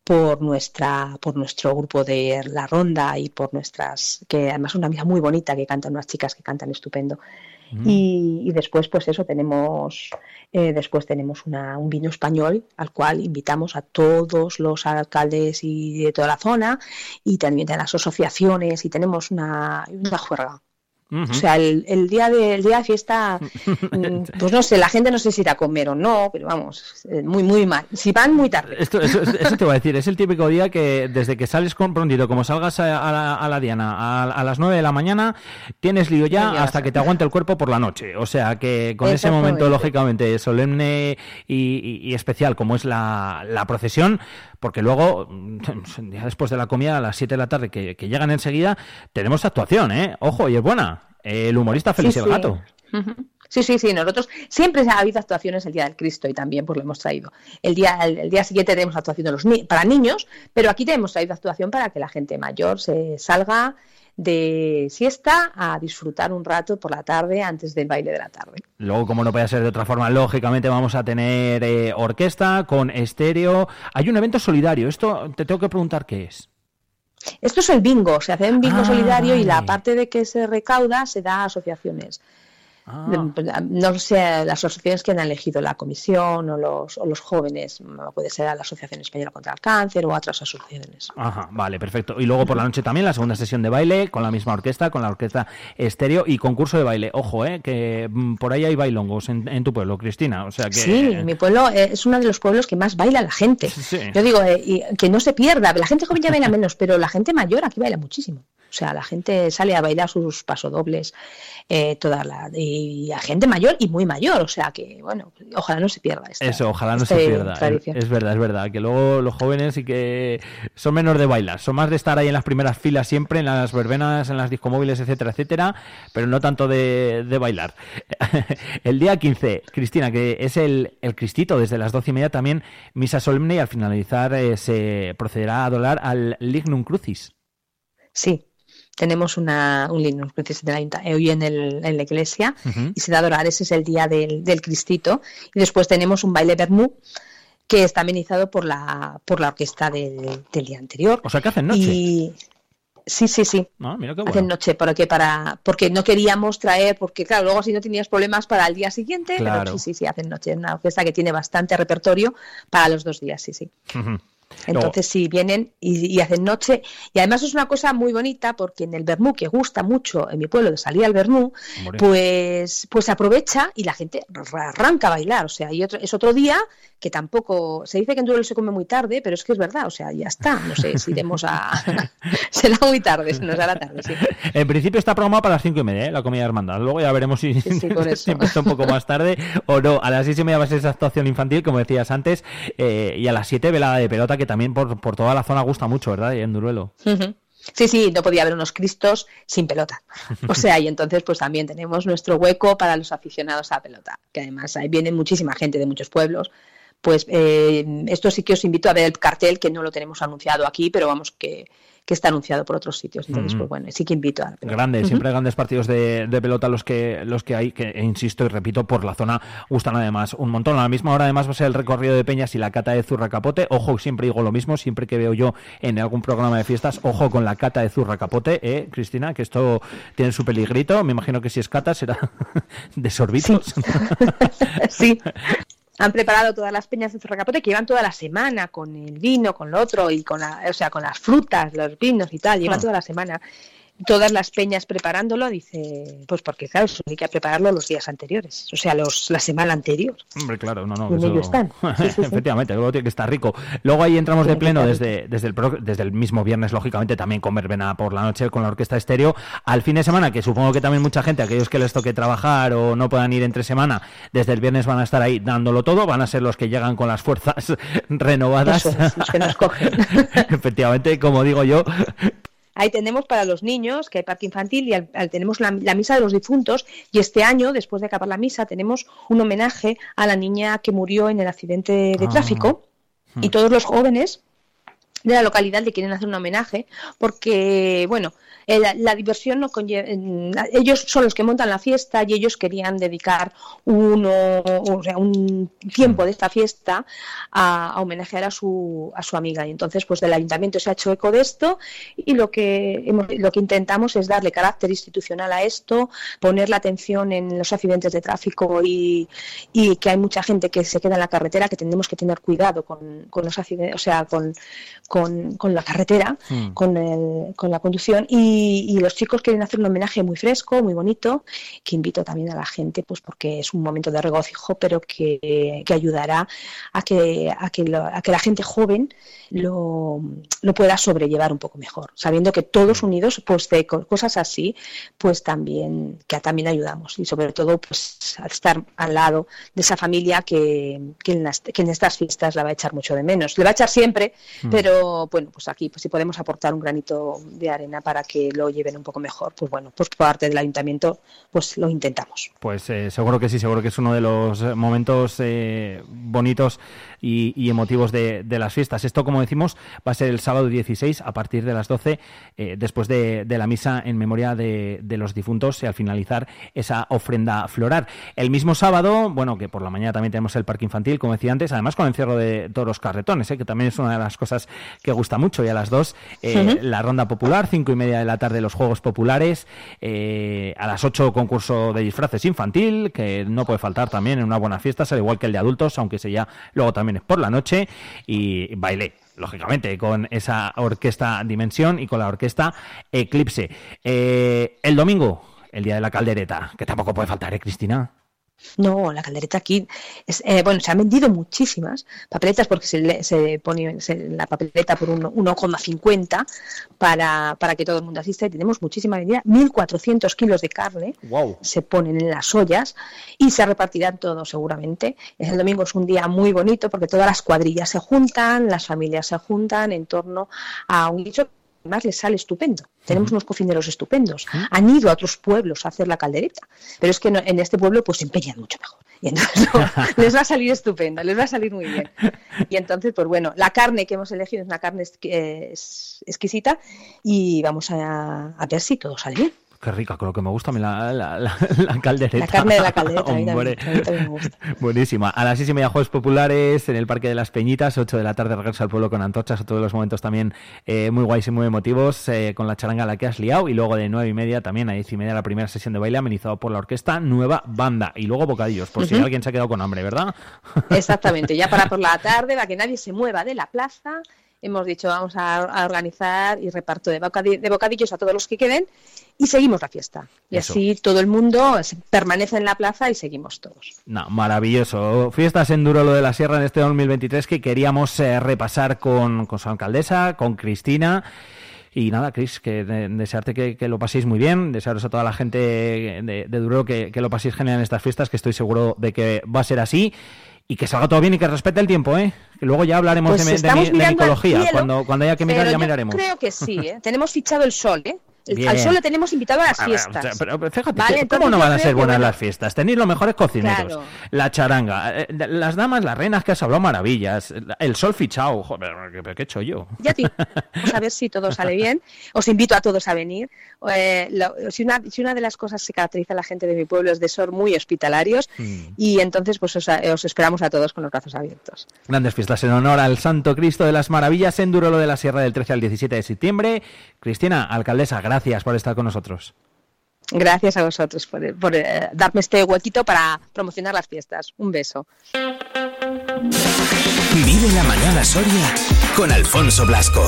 por nuestra por nuestro grupo de la ronda y por nuestras que además es una misa muy bonita que cantan unas chicas que cantan estupendo Y, y, después, pues eso, tenemos eh, después tenemos una, un vino español al cual invitamos a todos los alcaldes y de toda la zona y también a las asociaciones y tenemos una, una juerga. Uh -huh. O sea, el, el, día de, el día de fiesta, mm, pues no sé, la gente no sé si irá a comer o no, pero vamos, eh, muy, muy mal. Si van muy tarde. Esto, eso, eso, te voy a decir, es el típico día que desde que sales con prontito, como salgas a, a, la, a la, Diana a, a, las 9 de la mañana, tienes lío ya, ya hasta que te aguante el cuerpo por la noche. O sea, que con ese momento, lógicamente, solemne y, y, y especial como es la, la procesión, porque luego, ya después de la comida, a las 7 de la tarde, que, que llegan enseguida, tenemos actuación, ¿eh? Ojo, y es buena. El humorista Feliz sí, el Gato. Uh -huh. Sí, sí, sí, nosotros siempre ha habido actuaciones el Día del Cristo y también pues lo hemos traído. El día, el, el día siguiente tenemos actuación de los ni para niños, pero aquí tenemos traído actuación para que la gente mayor se salga de siesta a disfrutar un rato por la tarde antes del baile de la tarde. Luego, como no puede ser de otra forma, lógicamente vamos a tener eh, orquesta con estéreo. Hay un evento solidario. Esto te tengo que preguntar qué es. Esto es el bingo, se hace un bingo ah, solidario y la parte de que se recauda se da a asociaciones. Ah. No sé, las asociaciones que han elegido la comisión o los, o los jóvenes, puede ser la Asociación Española contra el Cáncer o otras asociaciones. Ajá, vale, perfecto. Y luego por la noche también la segunda sesión de baile con la misma orquesta, con la orquesta estéreo y concurso de baile. Ojo, eh, que mm, por ahí hay bailongos en, en tu pueblo, Cristina. O sea que... Sí, mi pueblo es uno de los pueblos que más baila la gente. Sí. Yo digo, eh, y que no se pierda. La gente joven ya baila menos, pero la gente mayor aquí baila muchísimo. O sea, la gente sale a bailar sus pasodobles, eh, toda la y a gente mayor y muy mayor, o sea que bueno, ojalá no se pierda esta, Eso, ojalá no se pierda. Tradición. Es verdad, es verdad, que luego los jóvenes y que son menos de bailar, son más de estar ahí en las primeras filas siempre, en las verbenas, en las discomóviles, etcétera, etcétera, pero no tanto de, de bailar. el día 15, Cristina, que es el, el Cristito, desde las doce y media también misa solemne y al finalizar eh, se procederá a adorar al Lignum Crucis. Sí, tenemos una, un Linux hoy en, el, en la iglesia uh -huh. y se da a adorar, ese es el día del, del Cristito. Y después tenemos un baile Bermú que está amenizado por la, por la orquesta del, del día anterior. O sea, que hacen noche. Y sí, sí, sí. Ah, mira qué Hacen bueno. noche porque para porque no queríamos traer porque claro luego si no tenías problemas para el día siguiente Claro. pero sí sí sí hacen noche es una orquesta que tiene bastante repertorio para los dos días sí sí Ujú. Entonces sí vienen y, y hacen noche y además es una cosa muy bonita porque en el Bernú que gusta mucho en mi pueblo de salir al Bernú Hombre. pues pues se aprovecha y la gente ra- arranca a bailar o sea y otro, es otro día que tampoco se dice que en Duelo se come muy tarde pero es que es verdad o sea ya está no sé si iremos a será muy tarde se nos hará tarde sí En principio está programado para las cinco y media, ¿eh? la comida de hermandad. Luego ya veremos si, sí, si empieza un poco más tarde o no. A las seis y media va a ser esa actuación infantil, como decías antes, eh, y a las siete velada de pelota, que también por, por toda la zona gusta mucho, ¿verdad? Y en Duruelo. Sí, sí, no podía haber unos cristos sin pelota. O sea, y entonces pues también tenemos nuestro hueco para los aficionados a la pelota, que además ahí viene muchísima gente de muchos pueblos. Pues eh, esto sí que os invito a ver el cartel, que no lo tenemos anunciado aquí, pero vamos que, que está anunciado por otros sitios. Entonces, pues bueno, sí que invito a... Grandes, Ujú. siempre grandes partidos de, de pelota los que los que hay, que e insisto y repito, por la zona gustan además un montón. A la misma hora además va a ser el recorrido de Peñas y la cata de Zurra Capote. Ojo, siempre digo lo mismo, siempre que veo yo en algún programa de fiestas, ojo con la cata de Zurra Capote, ¿eh, Cristina? Que esto tiene su peligrito. Me imagino que si es cata será de sorbitos. sí. Han preparado todas las peñas de Zorracapote que llevan toda la semana con el vino, con lo otro y con la, o sea, con las frutas, los vinos y tal, llevan Ah. toda la semana. Todas las peñas preparándolo, dice, pues porque claro, eso hay que prepararlo los días anteriores, o sea, los la semana anterior. Hombre, claro, no, no. Que eso- están. Sí, sí, sí. Efectivamente, luego tiene que estar rico. Luego ahí entramos de pleno desde, desde, el, pro- desde el mismo viernes, lógicamente, también con verbena por la noche con la orquesta estéreo. Al fin de semana, que supongo que también mucha gente, aquellos que les toque trabajar o no puedan ir entre semana, desde el viernes van a estar ahí dándolo todo, van a ser los que llegan con las fuerzas renovadas. Eso es, los que nos cogen. Efectivamente, como digo yo, Ahí tenemos para los niños, que hay parque infantil, y al- al- tenemos la, la misa de los difuntos. Y este año, después de acabar la misa, tenemos un homenaje a la niña que murió en el accidente de Ah. tráfico. Y todos los jóvenes de la localidad le quieren hacer un homenaje porque, bueno, la, la diversión no conlleva, ellos son los que montan la fiesta y ellos querían dedicar uno, o sea, un tiempo de esta fiesta a, a homenajear a su, a su amiga. Y entonces, pues del ayuntamiento se ha hecho eco de esto y lo que, hemos- lo que intentamos es darle carácter institucional a esto, poner la atención en los accidentes de tráfico y, y que hay mucha gente que se queda en la carretera, que tenemos que tener cuidado con, con los accidentes, o sea, con, con, con la carretera, Mm. con, el- con la conducción. Y, y los chicos quieren hacer un homenaje muy fresco, muy bonito, que invito también a la gente, pues porque es un momento de regocijo, pero que, que ayudará a que, a, que lo- a que la gente joven lo, lo pueda sobrellevar un poco mejor, sabiendo que todos unidos, pues de co- cosas así, pues también, que también ayudamos y sobre todo pues al estar al lado de esa familia que, que, en, las- que en estas fiestas la va a echar mucho de menos. Le va a echar siempre, Mm. pero bueno, pues aquí pues si podemos aportar un granito de arena para que lo lleven un poco mejor, pues bueno, pues parte del ayuntamiento pues lo intentamos. Pues eh, seguro que sí, seguro que es uno de los eh, momentos eh, bonitos y, emotivos de, las fiestas. Esto, como decimos, va a ser el sábado 16 a partir de las 12, eh, después de, la misa en memoria de, los difuntos y al finalizar esa ofrenda floral. El mismo sábado, bueno, que por la mañana también tenemos el parque infantil, como decía antes, además con el encierro de todos los carretones, que también es una de las cosas que gusta mucho. Y a las 2, eh, la ronda popular, cinco y media de la tarde los Juegos Populares, eh, a las 8 concurso de disfraces infantil, que no puede faltar también en una buena fiesta, al igual que el de adultos, aunque ese ya luego también es por la noche, y baile, lógicamente, con esa orquesta Dimensión y con la orquesta Eclipse. Eh, el domingo, el día de la caldereta, que tampoco puede faltar, ¿eh, Cristina? No, la caldereta aquí, es, eh, bueno, se han vendido muchísimas papeletas porque se, le- se pone se- la papeleta por uno- 1,50 para, para que todo el mundo asista y tenemos muchísima vendida, 1.400 kilos de carne Wow. se ponen en las ollas y se repartirán todo seguramente. El domingo es un día muy bonito porque todas las cuadrillas se juntan, las familias se juntan en torno a un dicho que además les sale estupendo. Tenemos unos cocineros estupendos. Han ido a otros pueblos a hacer la caldereta, pero es que no- en este pueblo pues se empeñan mucho mejor. Y entonces no, les va a salir estupendo, les va a salir muy bien. Y entonces, pues bueno, la carne que hemos elegido es una carne eh, es- exquisita y vamos a, a ver si todo sale bien. Qué rica, con lo que me gusta a mí la, la, la, la caldereta. La carne de la caldereta, a mí Hombre. también, a mí también me gusta. Buenísima. A las seis y media Juegos Populares en el Parque de las Peñitas, 8 de la tarde regreso al pueblo con antorchas, de los momentos también eh, muy guays y muy emotivos, eh, con la charanga a la que has liado, y luego de nueve y media también a diez y media la primera sesión de baile amenizado por la orquesta Nueva Banda, y luego bocadillos, por si alguien se ha quedado con hambre, ¿verdad? Exactamente, ya para por la tarde, para que nadie se mueva de la plaza, hemos dicho vamos a, a organizar y reparto de, bocadi- de bocadillos a todos los que queden y seguimos la fiesta. Y Eso. así todo el mundo permanece en la plaza y seguimos todos. No, maravilloso. Fiestas en Duro lo de la Sierra en este 2023 que queríamos eh, repasar con, con su alcaldesa, con Cristina. Y nada, Cris, que de- desearte que, que lo paséis muy bien, desearos a toda la gente de, de Duro que, que lo paséis genial en estas fiestas, que estoy seguro de que va a ser así. Y que salga todo bien y que respete el tiempo, ¿eh? Que luego ya hablaremos Pues de, de, mi- de micología. Cuando, cuando haya que mirar ya yo miraremos. Creo que sí, ¿eh? tenemos fichado el sol, ¿eh? Bien. al sol le tenemos invitado a las A ver, fiestas. pero, fíjate, Vale, ¿cómo no van a ser buenas bueno, las fiestas? Tenéis los mejores cocineros, Claro. la charanga, eh, las damas, las reinas que has hablado maravillas, el sol fichado, joder, ¿qué, qué he hecho yo? Ya vamos a ver si todo sale bien. Os invito a todos a venir. Eh, lo- si, una, si una de las cosas que caracteriza a la gente de mi pueblo es de ser muy hospitalarios y entonces pues os, os esperamos a todos con los brazos abiertos. Grandes fiestas en honor al Santo Cristo de las Maravillas en Durolo de la Sierra del 13 al 17 de septiembre. Cristina, alcaldesa, gracias por estar con nosotros. Gracias a vosotros por, por, eh, darme este huequito para promocionar las fiestas. Un beso. Vive la mañana Soria con Alfonso Blasco.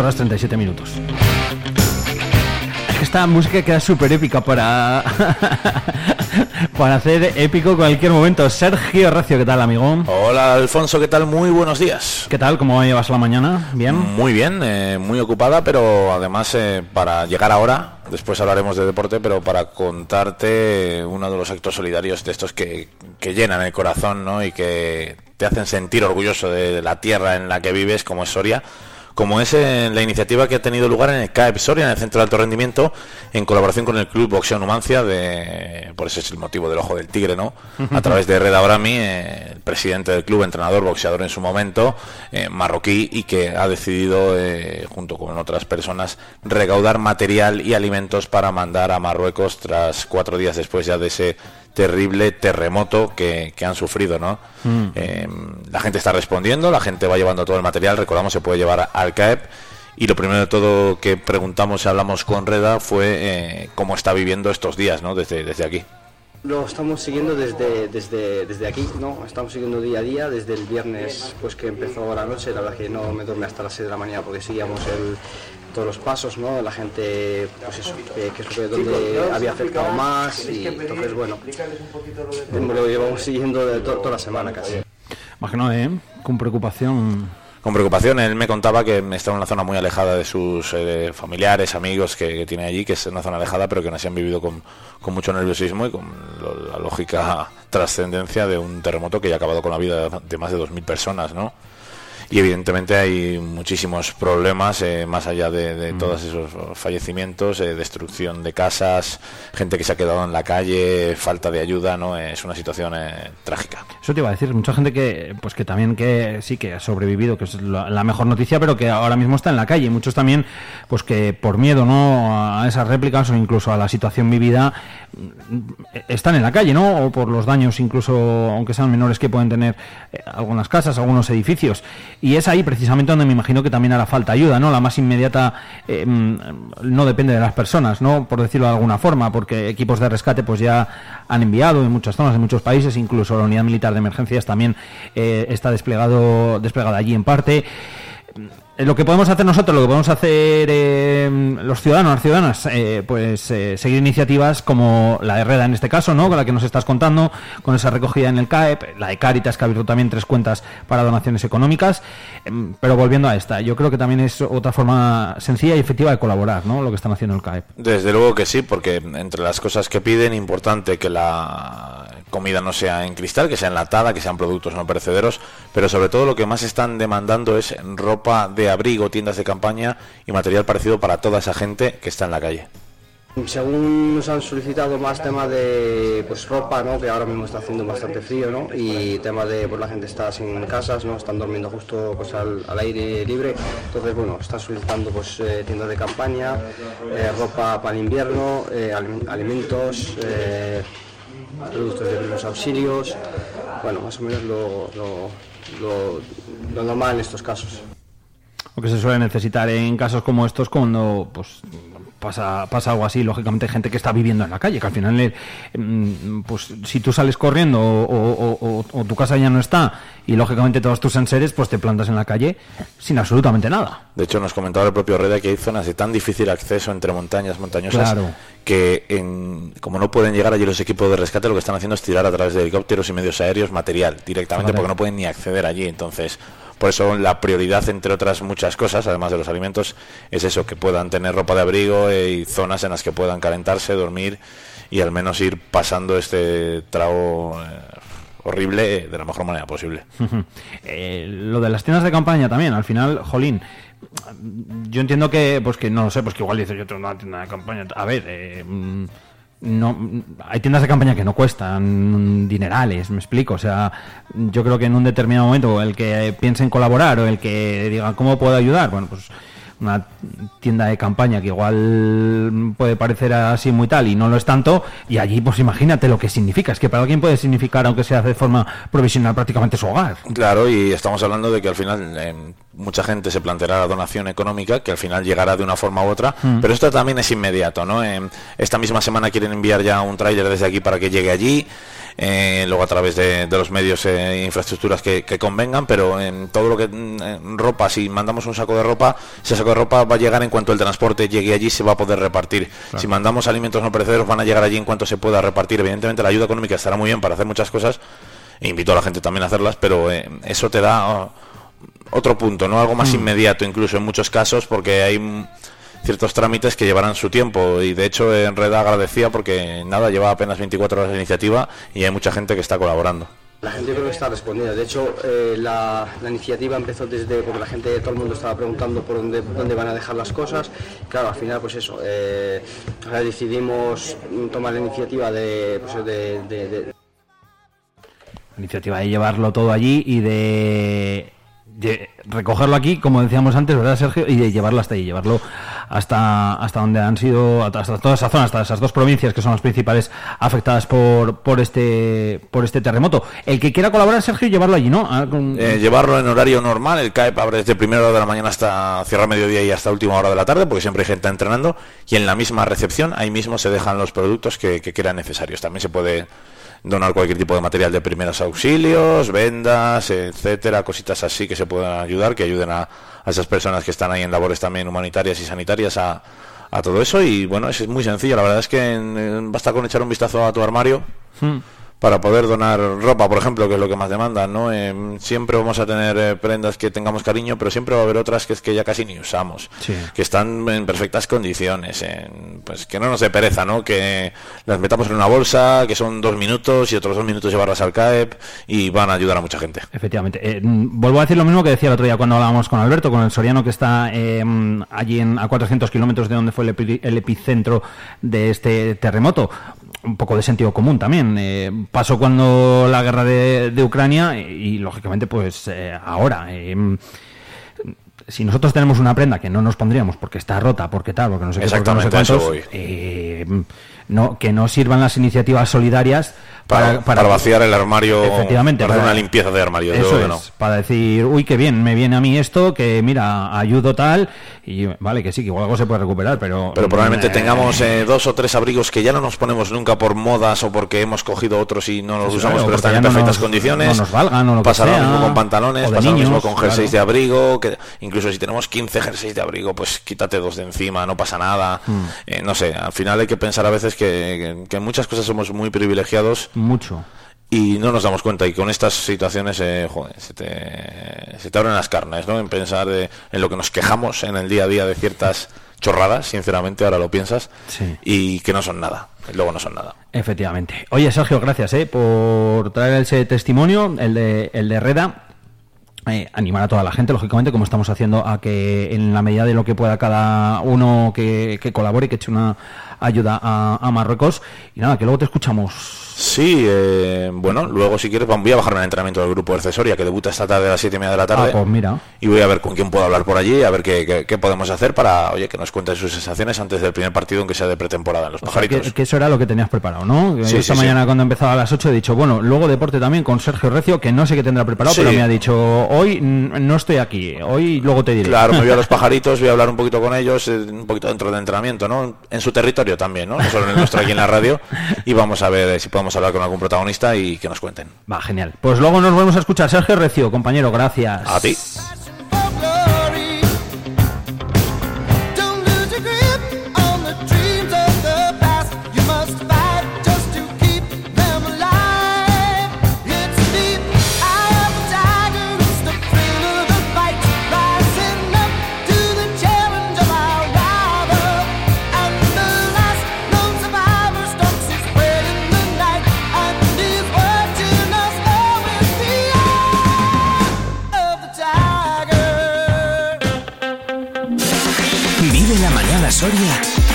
Horas 37 minutos. Es que Esta música queda súper épica para, para hacer épico cualquier momento. Sergio Recio, ¿qué tal, amigo? Hola Alfonso, ¿qué tal? Muy buenos días. ¿Qué tal? ¿Cómo llevas la mañana? ¿Bien? Muy bien, eh, muy ocupada, pero además eh, para llegar ahora, después hablaremos de deporte, pero para contarte uno de los actos solidarios de estos que, que llenan el corazón ¿no? y que te hacen sentir orgulloso de la tierra en la que vives, como es Soria como es eh, la iniciativa que ha tenido lugar en el CAEP Soria, en el Centro de Alto Rendimiento, en colaboración con el Club Boxeo Numancia, de, por ese es el motivo del Ojo del Tigre, ¿no? A través de Red Abrami, eh, el presidente del club, entrenador, boxeador en su momento, eh, marroquí, y que ha decidido, eh, junto con otras personas, recaudar material y alimentos para mandar a Marruecos tras cuatro días después ya de ese terrible terremoto que, que han sufrido, ¿no? Mm. Eh, la gente está respondiendo, la gente va llevando todo el material, recordamos se puede llevar al CAEP y lo primero de todo que preguntamos y hablamos con Reda fue eh, cómo está viviendo estos días, ¿no? Desde, desde aquí. Lo estamos siguiendo desde, desde, desde aquí, ¿no? Estamos siguiendo día a día, desde el viernes pues que empezó la noche, la verdad que no me dormí hasta las 6 de la mañana porque seguíamos el, todos los pasos, ¿no? La gente, pues eso, que, que es lo que- donde había acercado más y entonces, bueno, lo llevamos siguiendo de to- toda la semana casi. Imagino, ¿eh? Con preocupación. Con preocupación, él me contaba que está en una zona muy alejada de sus eh, familiares, amigos que, que tiene allí, que es una zona alejada, pero que aún así han vivido con, con mucho nerviosismo y con lo- la lógica trascendencia de un terremoto que ya ha acabado con la vida de más de 2.000 personas, ¿no? Y evidentemente hay muchísimos problemas, eh, más allá de, de todos esos fallecimientos, eh, destrucción de casas, gente que se ha quedado en la calle, falta de ayuda, ¿no? Es una situación eh, trágica. Eso te iba a decir, mucha gente que pues que también que sí que ha sobrevivido, que es la, la mejor noticia, pero que ahora mismo está en la calle. Muchos también pues que por miedo, ¿no? a esas réplicas o incluso a la situación vivida mm, están en la calle, ¿no? O por los daños incluso aunque sean menores que pueden tener eh, algunas casas, algunos edificios. Y es ahí precisamente donde me imagino que también hará falta ayuda, ¿no? La más inmediata eh, mm, no depende de las personas, ¿no? Por decirlo de alguna forma, porque equipos de rescate pues ya han enviado en muchas zonas, en muchos países, incluso la unidad militar de emergencias también eh, está desplegado, desplegada allí en parte. Eh, Lo que podemos hacer nosotros, lo que podemos hacer eh, los ciudadanos, las ciudadanas, eh, pues eh, seguir iniciativas como la de Reda en este caso, ¿no? Con la que nos estás contando, con esa recogida en el CAEP, la de Cáritas que ha abierto también tres cuentas para donaciones económicas. Em, Pero volviendo a esta, yo creo que también es otra forma sencilla y efectiva de colaborar, ¿no? Lo que están haciendo el CAEP. Desde luego que sí, porque entre las cosas que piden, importante que la comida no sea en cristal, que sea enlatada, que sean productos no perecederos, pero sobre todo lo que más están demandando es ropa de abrigo, tiendas de campaña y material parecido para toda esa gente que está en la calle. Según nos han solicitado más tema de pues ropa, ¿no? que ahora mismo está haciendo bastante frío, ¿no? y tema de pues la gente está sin casas, no están durmiendo justo pues al, aire libre, entonces bueno, están solicitando pues eh, tiendas de campaña, eh, ropa para el invierno, eh, alim- alimentos, productos de primeros auxilios, bueno, más o menos lo, lo- lo- lo normal en estos casos. Lo que se suele necesitar en casos como estos cuando pues pasa, pasa algo así, lógicamente gente que está viviendo en la calle, que al final eh, mm, pues si tú sales corriendo o, o- o- o tu casa ya no está y lógicamente todos tus enseres pues te plantas en la calle sin absolutamente nada. De hecho, nos comentaba el propio Reda que hay zonas de tan difícil acceso entre montañas montañosas Claro. que, en- como no pueden llegar allí los equipos de rescate, lo que están haciendo es tirar a través de helicópteros y medios aéreos material directamente porque no pueden ni acceder allí. Entonces, por eso la prioridad, entre otras muchas cosas, además de los alimentos, es eso, que puedan tener ropa de abrigo eh, y zonas en las que puedan calentarse, dormir y al menos ir pasando este trago eh, horrible eh, de la mejor manera posible. Eh, lo de las tiendas de campaña también, al final, jolín, yo entiendo que, pues que no lo sé, pues que igual dice yo tengo una tienda de campaña. A ver, eh, mm, no, hay tiendas de campaña que no cuestan dinerales, me explico. O sea, yo creo que en un determinado momento el que piense en colaborar o el que diga cómo puedo ayudar, bueno, pues una tienda de campaña que igual puede parecer así muy tal y no lo es tanto, y allí pues imagínate lo que significa. Es que para alguien puede significar, aunque sea de forma provisional, prácticamente su hogar. Claro, y estamos hablando de que al final mucha gente se planteará la donación económica, que al final llegará de una forma u otra, Mm. pero esto también es inmediato, ¿no? Eh, esta misma semana quieren enviar ya un tráiler desde aquí para que llegue allí, eh, luego a través de, de los medios e infraestructuras que, que convengan, pero en todo lo que mm, ropa, si mandamos un saco de ropa, ese saco de ropa va a llegar en cuanto el transporte llegue allí, se va a poder repartir. Si mandamos alimentos no perecederos, van a llegar allí en cuanto se pueda repartir. Evidentemente la ayuda económica estará muy bien para hacer muchas cosas, e invito a la gente también a hacerlas, pero eh, eso te da oh, otro punto, ¿no? Algo más Mm. inmediato incluso en muchos casos, porque hay ciertos trámites que llevarán su tiempo y de hecho en Red agradecía porque nada, lleva apenas 24 horas de iniciativa y hay mucha gente que está colaborando. La gente yo creo que está respondiendo. De hecho, eh, la, la iniciativa empezó desde porque la gente, todo el mundo estaba preguntando por dónde, dónde van a dejar las cosas. Claro, al final, pues eso. eh, ahora decidimos tomar la iniciativa de, pues, de, de- de- iniciativa de llevarlo todo allí y de recogerlo aquí, como decíamos antes, ¿verdad, Sergio? Y de llevarlo hasta ahí, llevarlo hasta, hasta donde han sido, hasta toda esa zona, hasta esas dos provincias que son las principales afectadas por, por este por este terremoto. El que quiera colaborar, Sergio, llevarlo allí, ¿no? Ah, Eh, llevarlo en horario normal, el CAEP abre desde primera hora de la mañana hasta cierra mediodía y hasta última hora de la tarde, porque siempre hay gente entrenando, y en la misma recepción ahí mismo se dejan los productos que, que crean necesarios. También se puede donar cualquier tipo de material de primeros auxilios, vendas, etcétera, cositas así que se puedan ayudar, que ayuden a, esas personas que están ahí en labores también humanitarias y sanitarias a, todo eso. Y bueno, es muy sencillo, la verdad es que basta con echar un vistazo a tu armario Hmm. Para poder donar ropa, por ejemplo, que es lo que más demandan, ¿no? Eh, siempre vamos a tener eh, prendas que tengamos cariño, pero siempre va a haber otras que es que ya casi ni usamos, Sí. que están en perfectas condiciones, en- pues que no nos dé pereza, ¿no? Que las metamos en una bolsa, que son dos minutos y otros dos minutos llevarlas al CAEP y van a ayudar a mucha gente. Efectivamente. Eh, vuelvo a decir lo mismo que decía el otro día cuando hablábamos con Alberto, con el Soriano que está allí en, a 400 kilómetros de donde fue el, epi- el epicentro de este terremoto. Un poco de sentido común también. Pasó cuando la guerra de, de Ucrania y, y, lógicamente pues eh, ahora. eh, mm, si nosotros tenemos una prenda que no nos pondríamos porque está rota, porque tal, porque no sé qué, no sé cuántos, eh, no, que no sirvan las iniciativas solidarias Para, para vaciar el armario, Efectivamente, para hacer una limpieza de armario, Eso es, que no. para decir, uy, qué bien, me viene a mí esto, que mira, ayudo tal, y vale, que sí, que igual algo se puede recuperar, pero... Pero probablemente eh, tengamos eh, dos o tres abrigos que ya no nos ponemos nunca por modas o porque hemos cogido otros y no los usamos, o pero están en no perfectas nos- condiciones. no nos valgan o lo que pasa lo sea, mismo con pantalones, pasa lo mismo niños, con jerseys claro. de abrigo. Que, incluso si tenemos 15 jerseys de abrigo, pues quítate dos de encima, no pasa nada. Mm. Eh, no sé, al final hay que pensar a veces que, que- que en muchas cosas somos muy privilegiados Mucho. y no nos damos cuenta y con estas situaciones eh, joder, se, te, se te abren las carnes ¿no? en pensar de- en lo que nos quejamos en el día a día de ciertas chorradas, sinceramente, ahora lo piensas, Sí. y que no son nada. Luego no son nada. Efectivamente. Oye, Sergio, gracias eh, por traer ese testimonio, el de, el de Reda. Eh, animar a toda la gente, lógicamente, como estamos haciendo, a que en la medida de lo que pueda cada uno que, que colabore y que eche una ayuda a, a Marruecos. Y nada, que luego te escuchamos. Sí, eh, bueno, luego si quieres voy a bajarme al entrenamiento del grupo de Cesoria, que debuta esta tarde a las siete y media de la tarde. Ah, pues mira. Y voy a ver con quién puedo hablar por allí, a ver qué, qué- qué podemos hacer para, oye, que nos cuenten sus sensaciones antes del primer partido, aunque sea de pretemporada en los O pajaritos. que, que eso era lo que tenías preparado, ¿no? Sí, Esta sí, sí. mañana cuando empezaba a las 8 he dicho, bueno, luego deporte también con Sergio Recio, que no sé qué tendrá preparado, pero me ha dicho, hoy no estoy aquí, hoy luego te diré. Claro, me voy a los pajaritos, voy a hablar un poquito con ellos, eh, un poquito dentro de entrenamiento, ¿no? En su territorio también, ¿no? No solo en el nuestro aquí en la radio. Y vamos a ver si podemos hablar con algún protagonista y que nos cuenten. Va, genial. Pues luego nos volvemos a escuchar. Sergio Recio, compañero, gracias. A ti.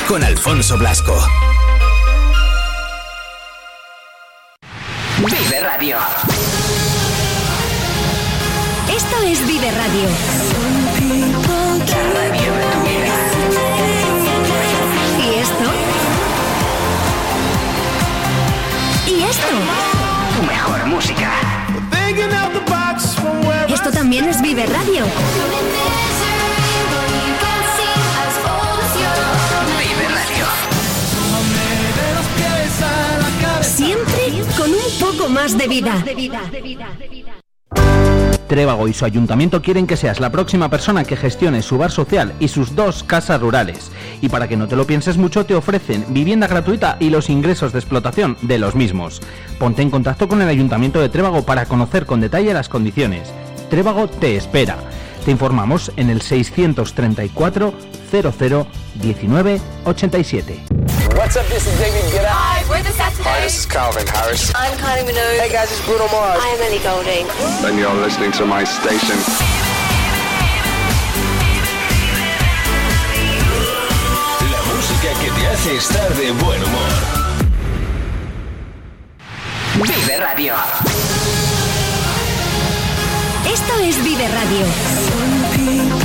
Con Alfonso Blasco. Vive Radio. Esto es Vive Radio. La radio de tu vida. ¿Y esto? ¿Y esto? Tu mejor música. Esto también es Vive Radio. Más de vida. Trébago y su ayuntamiento quieren que seas la próxima persona que gestione su bar social y sus dos casas rurales. Y para que no te lo pienses mucho, te ofrecen vivienda gratuita y los ingresos de explotación de los mismos. Ponte en contacto con el ayuntamiento de Trébago para conocer con detalle las condiciones. Trébago te espera. Te informamos en el 634 00 19 87. What's up? This is David Guetta. Hi, we're the Saturday. Hi, this is Calvin Harris. I'm Kylie Minogue. Hey guys, it's Bruno Mars. I am Ellie Golding. And you're listening to my station. La música que te hace estar de buen humor. Vive Radio. Esto es Vive Radio.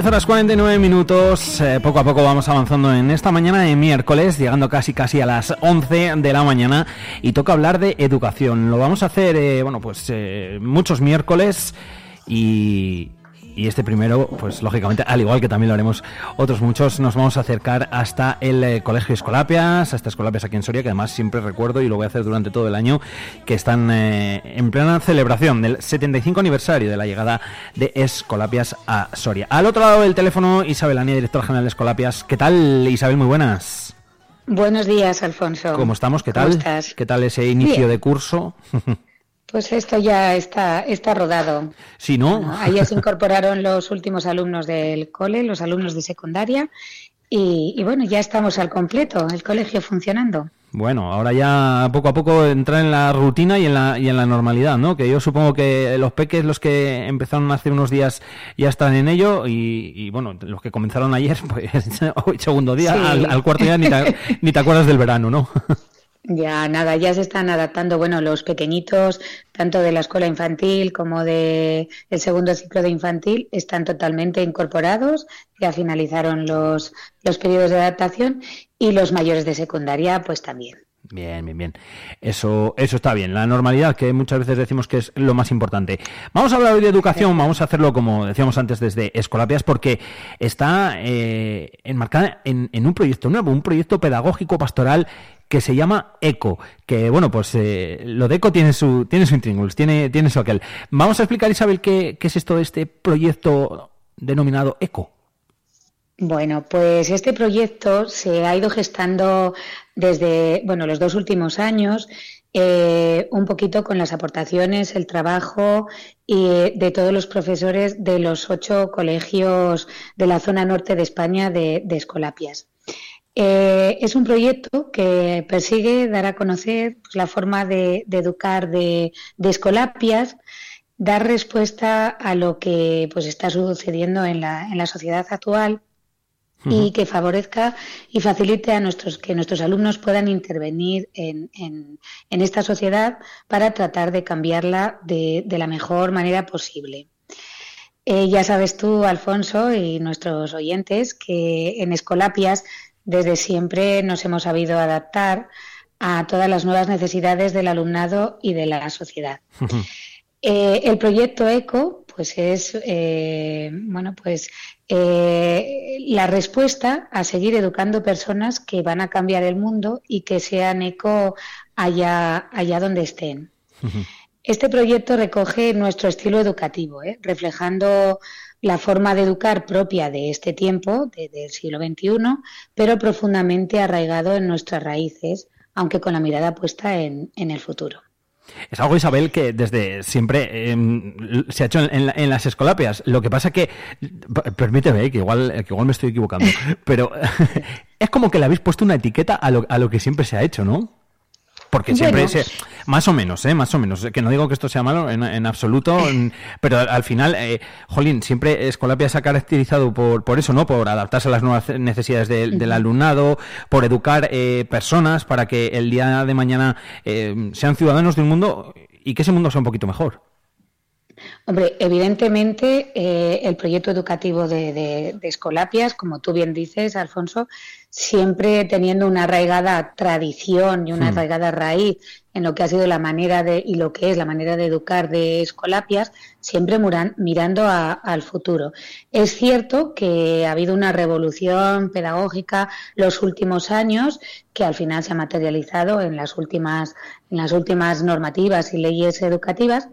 10 horas 49 minutos, eh, poco a poco vamos avanzando en esta mañana de miércoles, llegando casi casi a las 11 de la mañana y toca hablar de educación. Lo vamos a hacer, eh, bueno, pues eh, muchos miércoles y, y este primero, pues lógicamente, al igual que también lo haremos otros muchos, nos vamos a acercar hasta el eh, Colegio Escolapias, hasta Escolapias aquí en Soria, que además siempre recuerdo y lo voy a hacer durante todo el año, que están eh, en plena celebración del 75 aniversario de la llegada de Escolapias a Soria. Al otro lado del teléfono, Isabel Ania, directora general de Escolapias. ¿Qué tal, Isabel? Muy buenas. Buenos días, Alfonso. ¿Cómo estamos? ¿Qué ¿Cómo tal? estás? ¿Qué tal ese inicio Bien. de curso? Pues esto ya está, está rodado. Si no, Bueno, ayer se incorporaron los últimos alumnos del cole, los alumnos de secundaria, y, y bueno, ya estamos al completo, el colegio funcionando. Bueno, ahora ya poco a poco entrar en la rutina y en la, y en la normalidad, ¿no? Que yo supongo que los peques, los que empezaron hace unos días, ya están en ello y, y, bueno, los que comenzaron ayer, pues hoy segundo día, Sí. al, al cuarto día ni te, ni te acuerdas del verano, ¿no? Ya nada, ya se están adaptando, bueno, los pequeñitos, tanto de la escuela infantil como de el segundo ciclo de infantil, están totalmente incorporados, ya finalizaron los, los periodos de adaptación y los mayores de secundaria, pues también. Bien, bien, bien. Eso, eso está bien. La normalidad, que muchas veces decimos que es lo más importante. Vamos a hablar hoy de educación, vamos a hacerlo como decíamos antes desde Escolapias, porque está eh, enmarcada en, en un proyecto nuevo, un proyecto pedagógico pastoral que se llama ECO, que bueno, pues eh, lo de ECO tiene su, tiene su intríngulis, tiene, tiene su aquel. Vamos a explicar, Isabel, qué, qué es esto de este proyecto denominado ECO. Bueno, pues este proyecto se ha ido gestando desde bueno, los dos últimos años, eh, un poquito con las aportaciones, el trabajo y, eh, de todos los profesores de los ocho colegios de la zona norte de España de, de Escolapias. Eh, es un proyecto que persigue dar a conocer pues, la forma de, de educar de, de Escolapias, dar respuesta a lo que pues está sucediendo en la, en la sociedad actual y que favorezca y facilite a nuestros que nuestros alumnos puedan intervenir en, en- en esta sociedad para tratar de cambiarla de, de la mejor manera posible. Eh, ya sabes tú, Alfonso, y nuestros oyentes, que en Escolapias desde siempre nos hemos sabido adaptar a todas las nuevas necesidades del alumnado y de la sociedad. Eh, el proyecto ECO, pues es eh, bueno, pues eh, la respuesta a seguir educando personas que van a cambiar el mundo y que sean eco allá, allá donde estén. Este proyecto recoge nuestro estilo educativo, reflejando la forma de educar propia de este tiempo, de- del siglo XXI, pero profundamente arraigado en nuestras raíces, aunque con la mirada puesta en- el futuro. Es algo, Isabel, que desde siempre em, se ha hecho en, en la- en las escolapias. Lo que pasa que, permíteme, eh, que igual, que igual me estoy equivocando, pero es como que le habéis puesto una etiqueta a lo, a lo que siempre se ha hecho, ¿no? Porque siempre Bueno. se, más o menos, ¿eh? Más o menos. Que no digo que esto sea malo en, en absoluto, en- pero al, al final, eh, Jolín, siempre Escolapia se ha caracterizado por, por eso, ¿no? Por adaptarse a las nuevas necesidades del, del alumnado, por educar eh, personas para que el día de mañana eh, sean ciudadanos de un mundo y que ese mundo sea un poquito mejor. Hombre, evidentemente eh, el proyecto educativo de, de- de Escolapias, como tú bien dices, Alfonso, siempre teniendo una arraigada tradición y una Hmm. arraigada raíz en lo que ha sido la manera de y lo que es la manera de educar de Escolapias, siempre muran- mirando a- al futuro. Es cierto que ha habido una revolución pedagógica los últimos años que al final se ha materializado en las últimas en las últimas normativas y leyes educativas.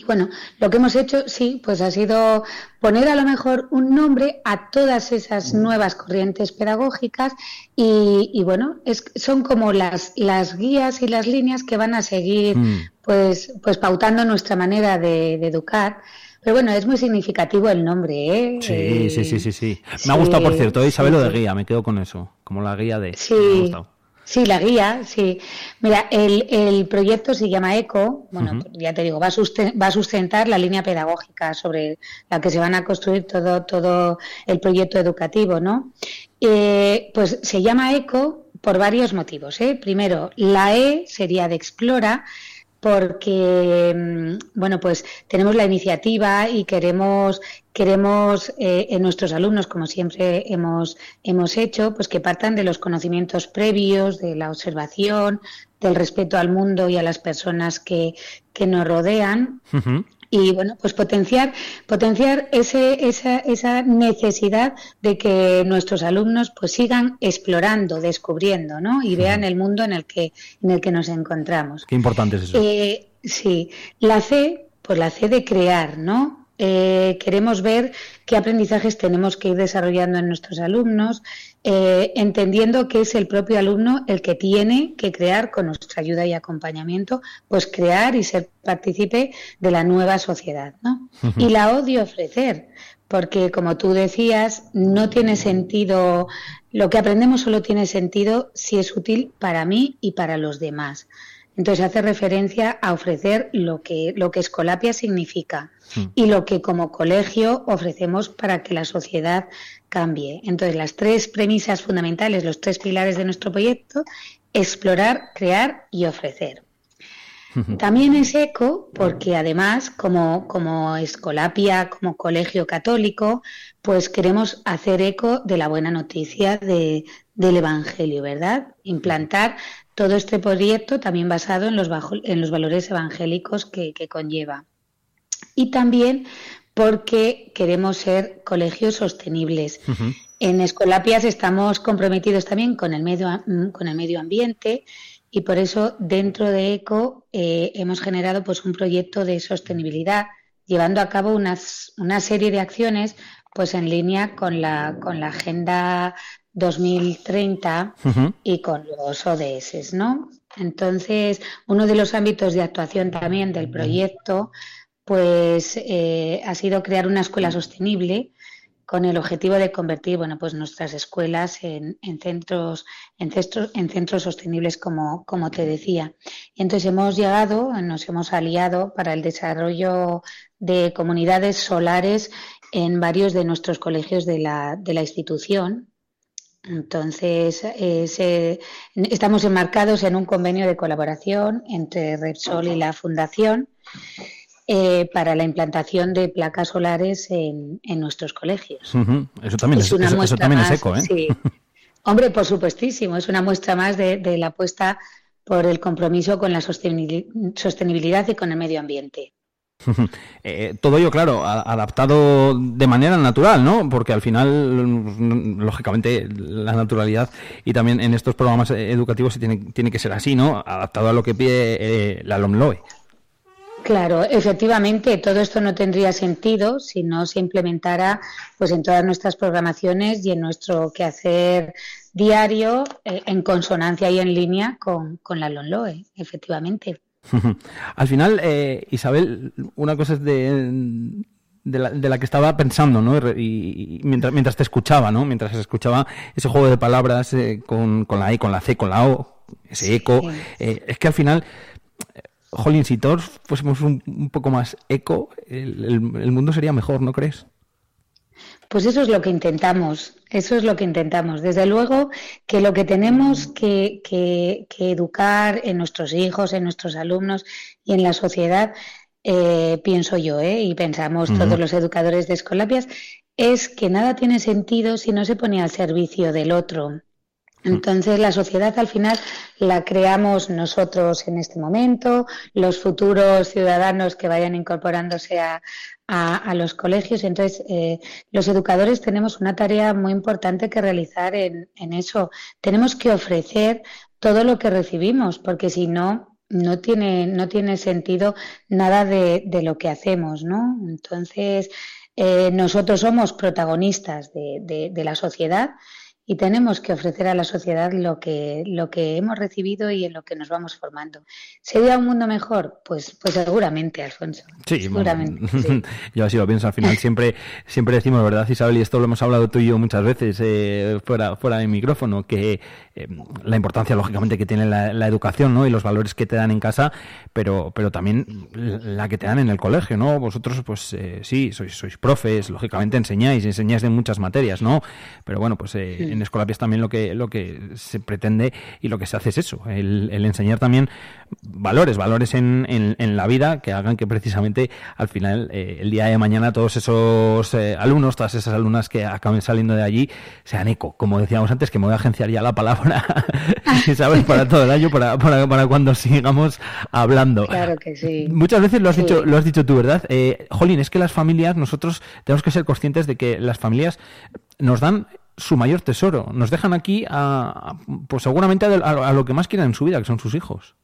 Y bueno, lo que hemos hecho, sí, pues ha sido poner a lo mejor un nombre a todas esas nuevas corrientes pedagógicas y, y bueno, es, son como las, las guías y las líneas que van a seguir Mm. pues, pues pautando nuestra manera de, de educar. Pero bueno, es muy significativo el nombre, ¿eh? Sí, sí, sí, sí, sí. Me ha gustado, por cierto, Isabel, lo de guía, me quedo con eso, como la guía de... Sí. Me ha gustado. Sí, la guía, sí. Mira, el, el proyecto se llama ECO, bueno, ya te digo, va a, va a sustentar la línea pedagógica sobre la que se van a construir todo, todo el proyecto educativo, ¿no? Eh, pues se llama ECO por varios motivos, ¿eh? Primero, la E sería de Explora, porque mm, bueno pues tenemos la iniciativa y queremos queremos eh, en nuestros alumnos como siempre hemos hemos hecho pues que partan de los conocimientos previos de la observación del respeto al mundo y a las personas que, que nos rodean y bueno pues potenciar potenciar ese, esa, esa necesidad de que nuestros alumnos pues sigan explorando descubriendo ¿no? y vean el mundo en el que en el que nos encontramos Qué importante es eso. eh, sí, la C, pues la C de crear, ¿no? Eh, queremos ver qué aprendizajes tenemos que ir desarrollando en nuestros alumnos, eh, entendiendo que es el propio alumno el que tiene que crear, con nuestra ayuda y acompañamiento, pues crear y ser partícipe de la nueva sociedad. ¿no? Y la odio ofrecer, porque como tú decías, no tiene sentido, lo que aprendemos solo tiene sentido si es útil para mí y para los demás. Entonces hace referencia a ofrecer lo que, lo que Escolapia significa y lo que como colegio ofrecemos para que la sociedad cambie. Entonces las tres premisas fundamentales, los tres pilares de nuestro proyecto, explorar, crear y ofrecer. También es eco porque además, como, como Escolapia, como colegio católico, pues queremos hacer eco de la buena noticia de, del Evangelio, ¿verdad? Implantar todo este proyecto también basado en los, bajo- en los valores evangélicos que, que conlleva. Y también porque queremos ser colegios sostenibles. En Escolapias estamos comprometidos también con el medio, con el medio ambiente y por eso dentro de ECO eh, hemos generado pues un proyecto de sostenibilidad llevando a cabo unas, una serie de acciones pues en línea con la, con la Agenda 2030 y con los ODS, ¿no? Entonces, uno de los ámbitos de actuación también del proyecto, pues eh, ha sido crear una escuela sostenible con el objetivo de convertir, bueno, pues nuestras escuelas en, en centros, en centros, en centros sostenibles, como, como te decía. Y entonces hemos llegado, nos hemos aliado para el desarrollo de comunidades solares en varios de nuestros colegios de la, de la institución, entonces, eh, se- estamos enmarcados en un convenio de colaboración entre Repsol y la Fundación eh, para la implantación de placas solares en, en nuestros colegios. Eso también es, Es una eso- eso muestra también es más, eco, ¿eh? sí. Hombre, por supuestísimo, es una muestra más de, de la apuesta por el compromiso con la sostenibili- sostenibilidad y con el medio ambiente. Eh, todo ello, claro, a- adaptado de manera natural, ¿no? Porque al final, mm, lógicamente, la naturalidad y también en estos programas eh, educativos se tiene, tiene que ser así, ¿no? Adaptado a lo que pide eh, la LOMLOE. Claro, efectivamente, todo esto no tendría sentido si no se implementara pues en todas nuestras programaciones y en nuestro quehacer diario eh, en consonancia y en línea con, con la LONLOE, efectivamente. Al final, eh, Isabel, una cosa es de, de, la, de la que estaba pensando, ¿no? Y, y mientras, mientras te escuchaba, ¿no? Mientras escuchaba ese juego de palabras eh, con, con la E, con la C, con la O, ese eco, eh, es que al final, jolín, si todos fuésemos un, un poco más eco, el, el- el mundo sería mejor, ¿no crees? Pues eso es lo que intentamos, eso es lo que intentamos. Desde luego que lo que tenemos que, que- que educar en nuestros hijos, en nuestros alumnos y en la sociedad, eh, pienso yo, ¿eh? y pensamos todos los educadores de Escolapias, es que nada tiene sentido si no se pone al servicio del otro. Entonces la sociedad al final la creamos nosotros en este momento, los futuros ciudadanos que vayan incorporándose a, a- los colegios. Entonces eh, los educadores tenemos una tarea muy importante que realizar en, en eso. Tenemos que ofrecer todo lo que recibimos, porque si no, no tiene, no tiene sentido nada de, de lo que hacemos, ¿no? Entonces eh, nosotros somos protagonistas de- de la sociedad y tenemos que ofrecer a la sociedad lo que, lo que hemos recibido y en lo que nos vamos formando. ¿Sería un mundo mejor? Pues, pues seguramente, Alfonso. Sí, bueno, seguramente. sí. yo así lo pienso. Al final siempre, siempre decimos, ¿verdad, Isabel? Y esto lo hemos hablado tú y yo muchas veces eh, fuera, fuera de micrófono, que eh, la importancia, lógicamente, que tiene la, la educación ¿no? y los valores que te dan en casa, pero, pero también la que te dan en el colegio, ¿no? Vosotros, pues eh, sí, sois, sois profes, lógicamente enseñáis, enseñáis de muchas materias, ¿no? Pero bueno, pues eh, Mm. En Escolapias también lo que, lo que se pretende y lo que se hace es eso, el, el enseñar también valores, valores en, en, en la vida que hagan que precisamente al final, eh, el día de mañana, todos esos eh, alumnos, todas esas alumnas que acaben saliendo de allí, sean eco. Como decíamos antes, que me voy a agenciar ya la palabra, ¿sabes? Para todo el año, para, para, para cuando sigamos hablando. Claro que sí. Muchas veces lo has Sí. dicho, lo has dicho tú, ¿verdad? Eh, Jolín, es que las familias, nosotros tenemos que ser conscientes de que las familias nos dan su mayor tesoro, nos dejan aquí a, pues seguramente a, lo que más quieren en su vida, que son sus hijos.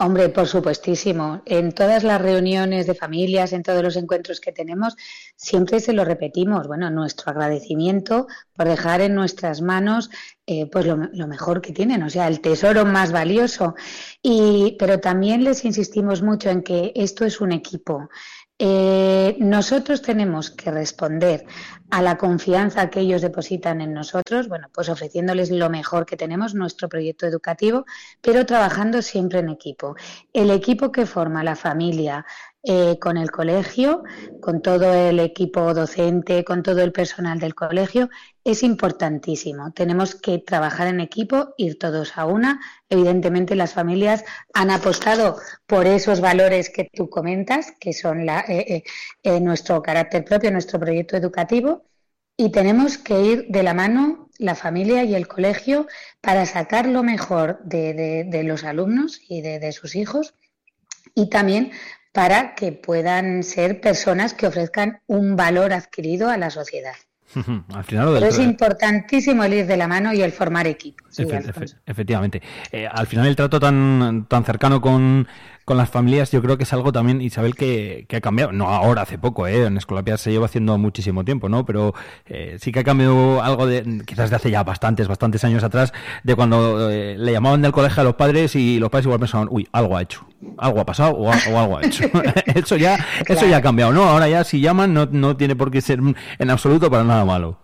Hombre, por supuestísimo. En todas las reuniones de familias, en todos los encuentros que tenemos, siempre se lo repetimos. Bueno, nuestro agradecimiento por dejar en nuestras manos eh, pues lo, lo mejor que tienen, o sea, el tesoro más valioso. Y, pero también les insistimos mucho en que esto es un equipo. Eh, nosotros tenemos que responder a la confianza que ellos depositan en nosotros, bueno, pues ofreciéndoles lo mejor que tenemos, nuestro proyecto educativo, pero trabajando siempre en equipo. El equipo que forma la familia, eh, con el colegio, con todo el equipo docente, con todo el personal del colegio, es importantísimo. Tenemos que trabajar en equipo, ir todos a una. Evidentemente las familias han apostado por esos valores que tú comentas, que son eh, eh, nuestro carácter propio, nuestro proyecto educativo, y tenemos que ir de la mano la familia y el colegio para sacar lo mejor de, los alumnos y de sus hijos y también para que puedan ser personas que ofrezcan un valor adquirido a la sociedad. Al final lo del Pero es importantísimo el ir de la mano y el formar equipos. Efe- efe- efectivamente. Eh, al final el trato tan, tan cercano con, con las familias yo creo que es algo también, Isabel, que, que ha cambiado. No ahora, hace poco, ¿eh? En Escolapia se lleva haciendo muchísimo tiempo, ¿no? Pero eh, sí que ha cambiado algo de, quizás de hace ya bastantes, bastantes años atrás, de cuando eh, le llamaban del colegio a los padres y los padres igual pensaban, uy, algo ha hecho, algo ha pasado o, a- o algo ha hecho. eso ya, eso ya ha cambiado, ¿no? Ahora ya si llaman no, no tiene por qué ser en absoluto para nada malo.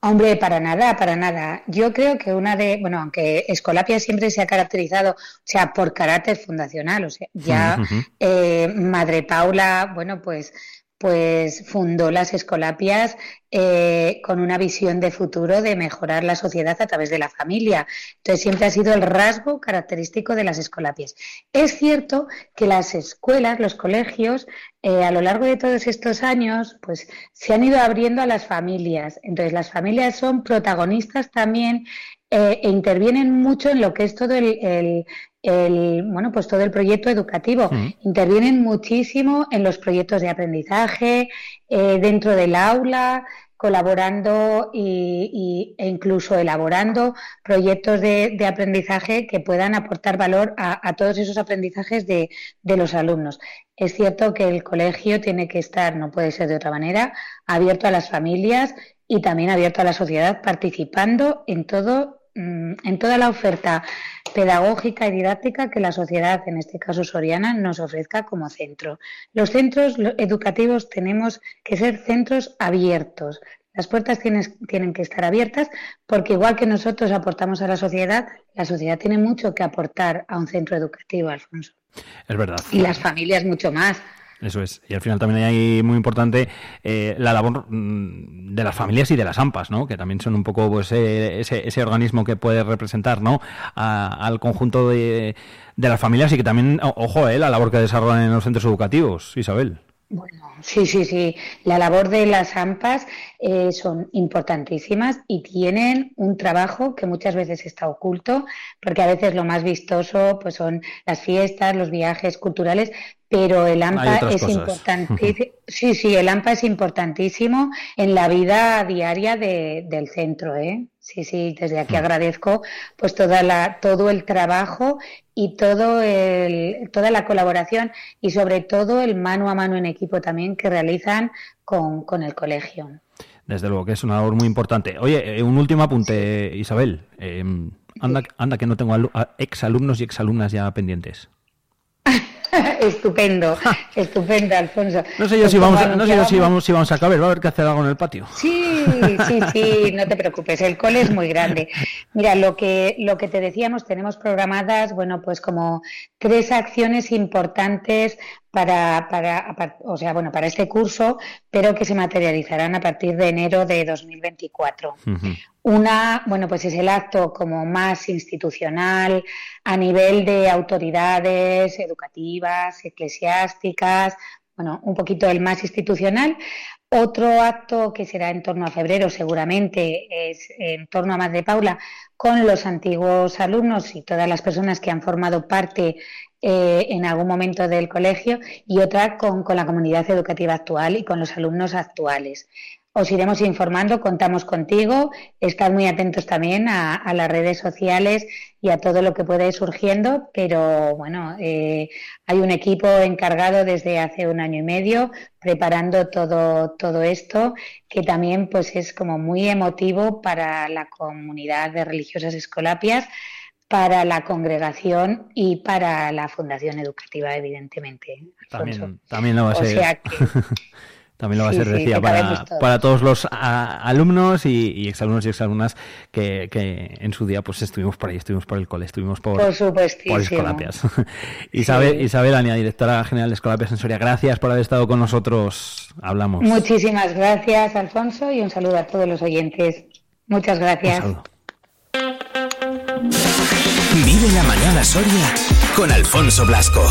Hombre, para nada, para nada. Yo creo que una de, bueno, aunque Escolapia siempre se ha caracterizado, o sea, por carácter fundacional, o sea, ya eh, Madre Paula, bueno, pues, pues fundó las Escolapias eh, con una visión de futuro de mejorar la sociedad a través de la familia. Entonces siempre ha sido el rasgo característico de las Escolapias. Es cierto que las escuelas, los colegios, eh, a lo largo de todos estos años, pues se han ido abriendo a las familias. Entonces las familias son protagonistas también eh, e intervienen mucho en lo que es todo el, el- el, bueno, pues todo el proyecto educativo. Mm. Intervienen muchísimo en los proyectos de aprendizaje, eh, dentro del aula, colaborando y, y- e incluso elaborando proyectos de, de aprendizaje que puedan aportar valor a, a todos esos aprendizajes de, de los alumnos. Es cierto que el colegio tiene que estar, no puede ser de otra manera, abierto a las familias y también abierto a la sociedad, participando en todo, en toda la oferta pedagógica y didáctica que la sociedad, en este caso Soriana, nos ofrezca como centro. Los centros educativos tenemos que ser centros abiertos. Las puertas tienes- tienen que estar abiertas porque igual que nosotros aportamos a la sociedad, la sociedad tiene mucho que aportar a un centro educativo, Alfonso. Es verdad. Y las familias mucho más. Eso es. Y al final también hay muy importante eh, la labor mm, de las familias y de las AMPAs, ¿no? Que también son un poco pues, eh, ese, ese organismo que puede representar, ¿no? A- al conjunto de, de las familias y que también, ojo, eh, la labor que desarrollan en los centros educativos, Isabel. Sí, sí, sí. La labor de las AMPAs eh, son importantísimas y tienen un trabajo que muchas veces está oculto, porque a veces lo más vistoso pues son las fiestas, los viajes culturales, pero el AMPA es importantísimo. Sí, sí, el AMPA es importantísimo en la vida diaria de- del centro, ¿eh? Sí, sí, desde aquí agradezco pues toda la, todo el trabajo y todo el, toda la colaboración y sobre todo el mano a mano en equipo también que realizan con, con el colegio. Desde luego que es una labor muy importante. Oye, eh, un último apunte, Isabel. Eh, anda, anda que no tengo exalumnos y exalumnas ya pendientes. estupendo, estupendo, Alfonso. No sé yo Pues si vamos, a, no sé yo si vamos, si vamos a caber, va a haber que hacer algo en el patio. Sí, sí, sí, no te preocupes, el cole es muy grande. Mira, lo que, lo que te decíamos, tenemos programadas, bueno, pues como tres acciones importantes para, para, o sea, bueno, para este curso, pero que se materializarán a partir de enero de 2024. Una, bueno, pues es el acto como más institucional a nivel de autoridades educativas, eclesiásticas, bueno, un poquito el más institucional. Otro acto que será en torno a febrero seguramente es en torno a Madre Paula con los antiguos alumnos y todas las personas que han formado parte eh, en algún momento del colegio y otra con, con la comunidad educativa actual y con los alumnos actuales. Os iremos informando, contamos contigo, estad muy atentos también a, a las redes sociales y a todo lo que pueda ir surgiendo, pero bueno, eh, hay un equipo encargado desde hace un año y medio preparando todo, todo esto, que también pues es como muy emotivo para la comunidad de religiosas escolapias, para la congregación y para la Fundación Educativa, evidentemente. Alfonso. También, también lo va a O ser. sea que- también lo va a Sí, ser, sí, decía, para, para todos los a- alumnos y, y exalumnos y exalumnas que, que en su día pues estuvimos por ahí, estuvimos por el cole, estuvimos por, Por por Escolapias. Isabel, Isabel Ania, directora general de Escolapias en Soria, gracias por haber estado con nosotros. Hablamos. Muchísimas gracias, Alfonso, y un saludo a todos los oyentes. Muchas gracias. Vive la mañana Soria con Alfonso Blasco.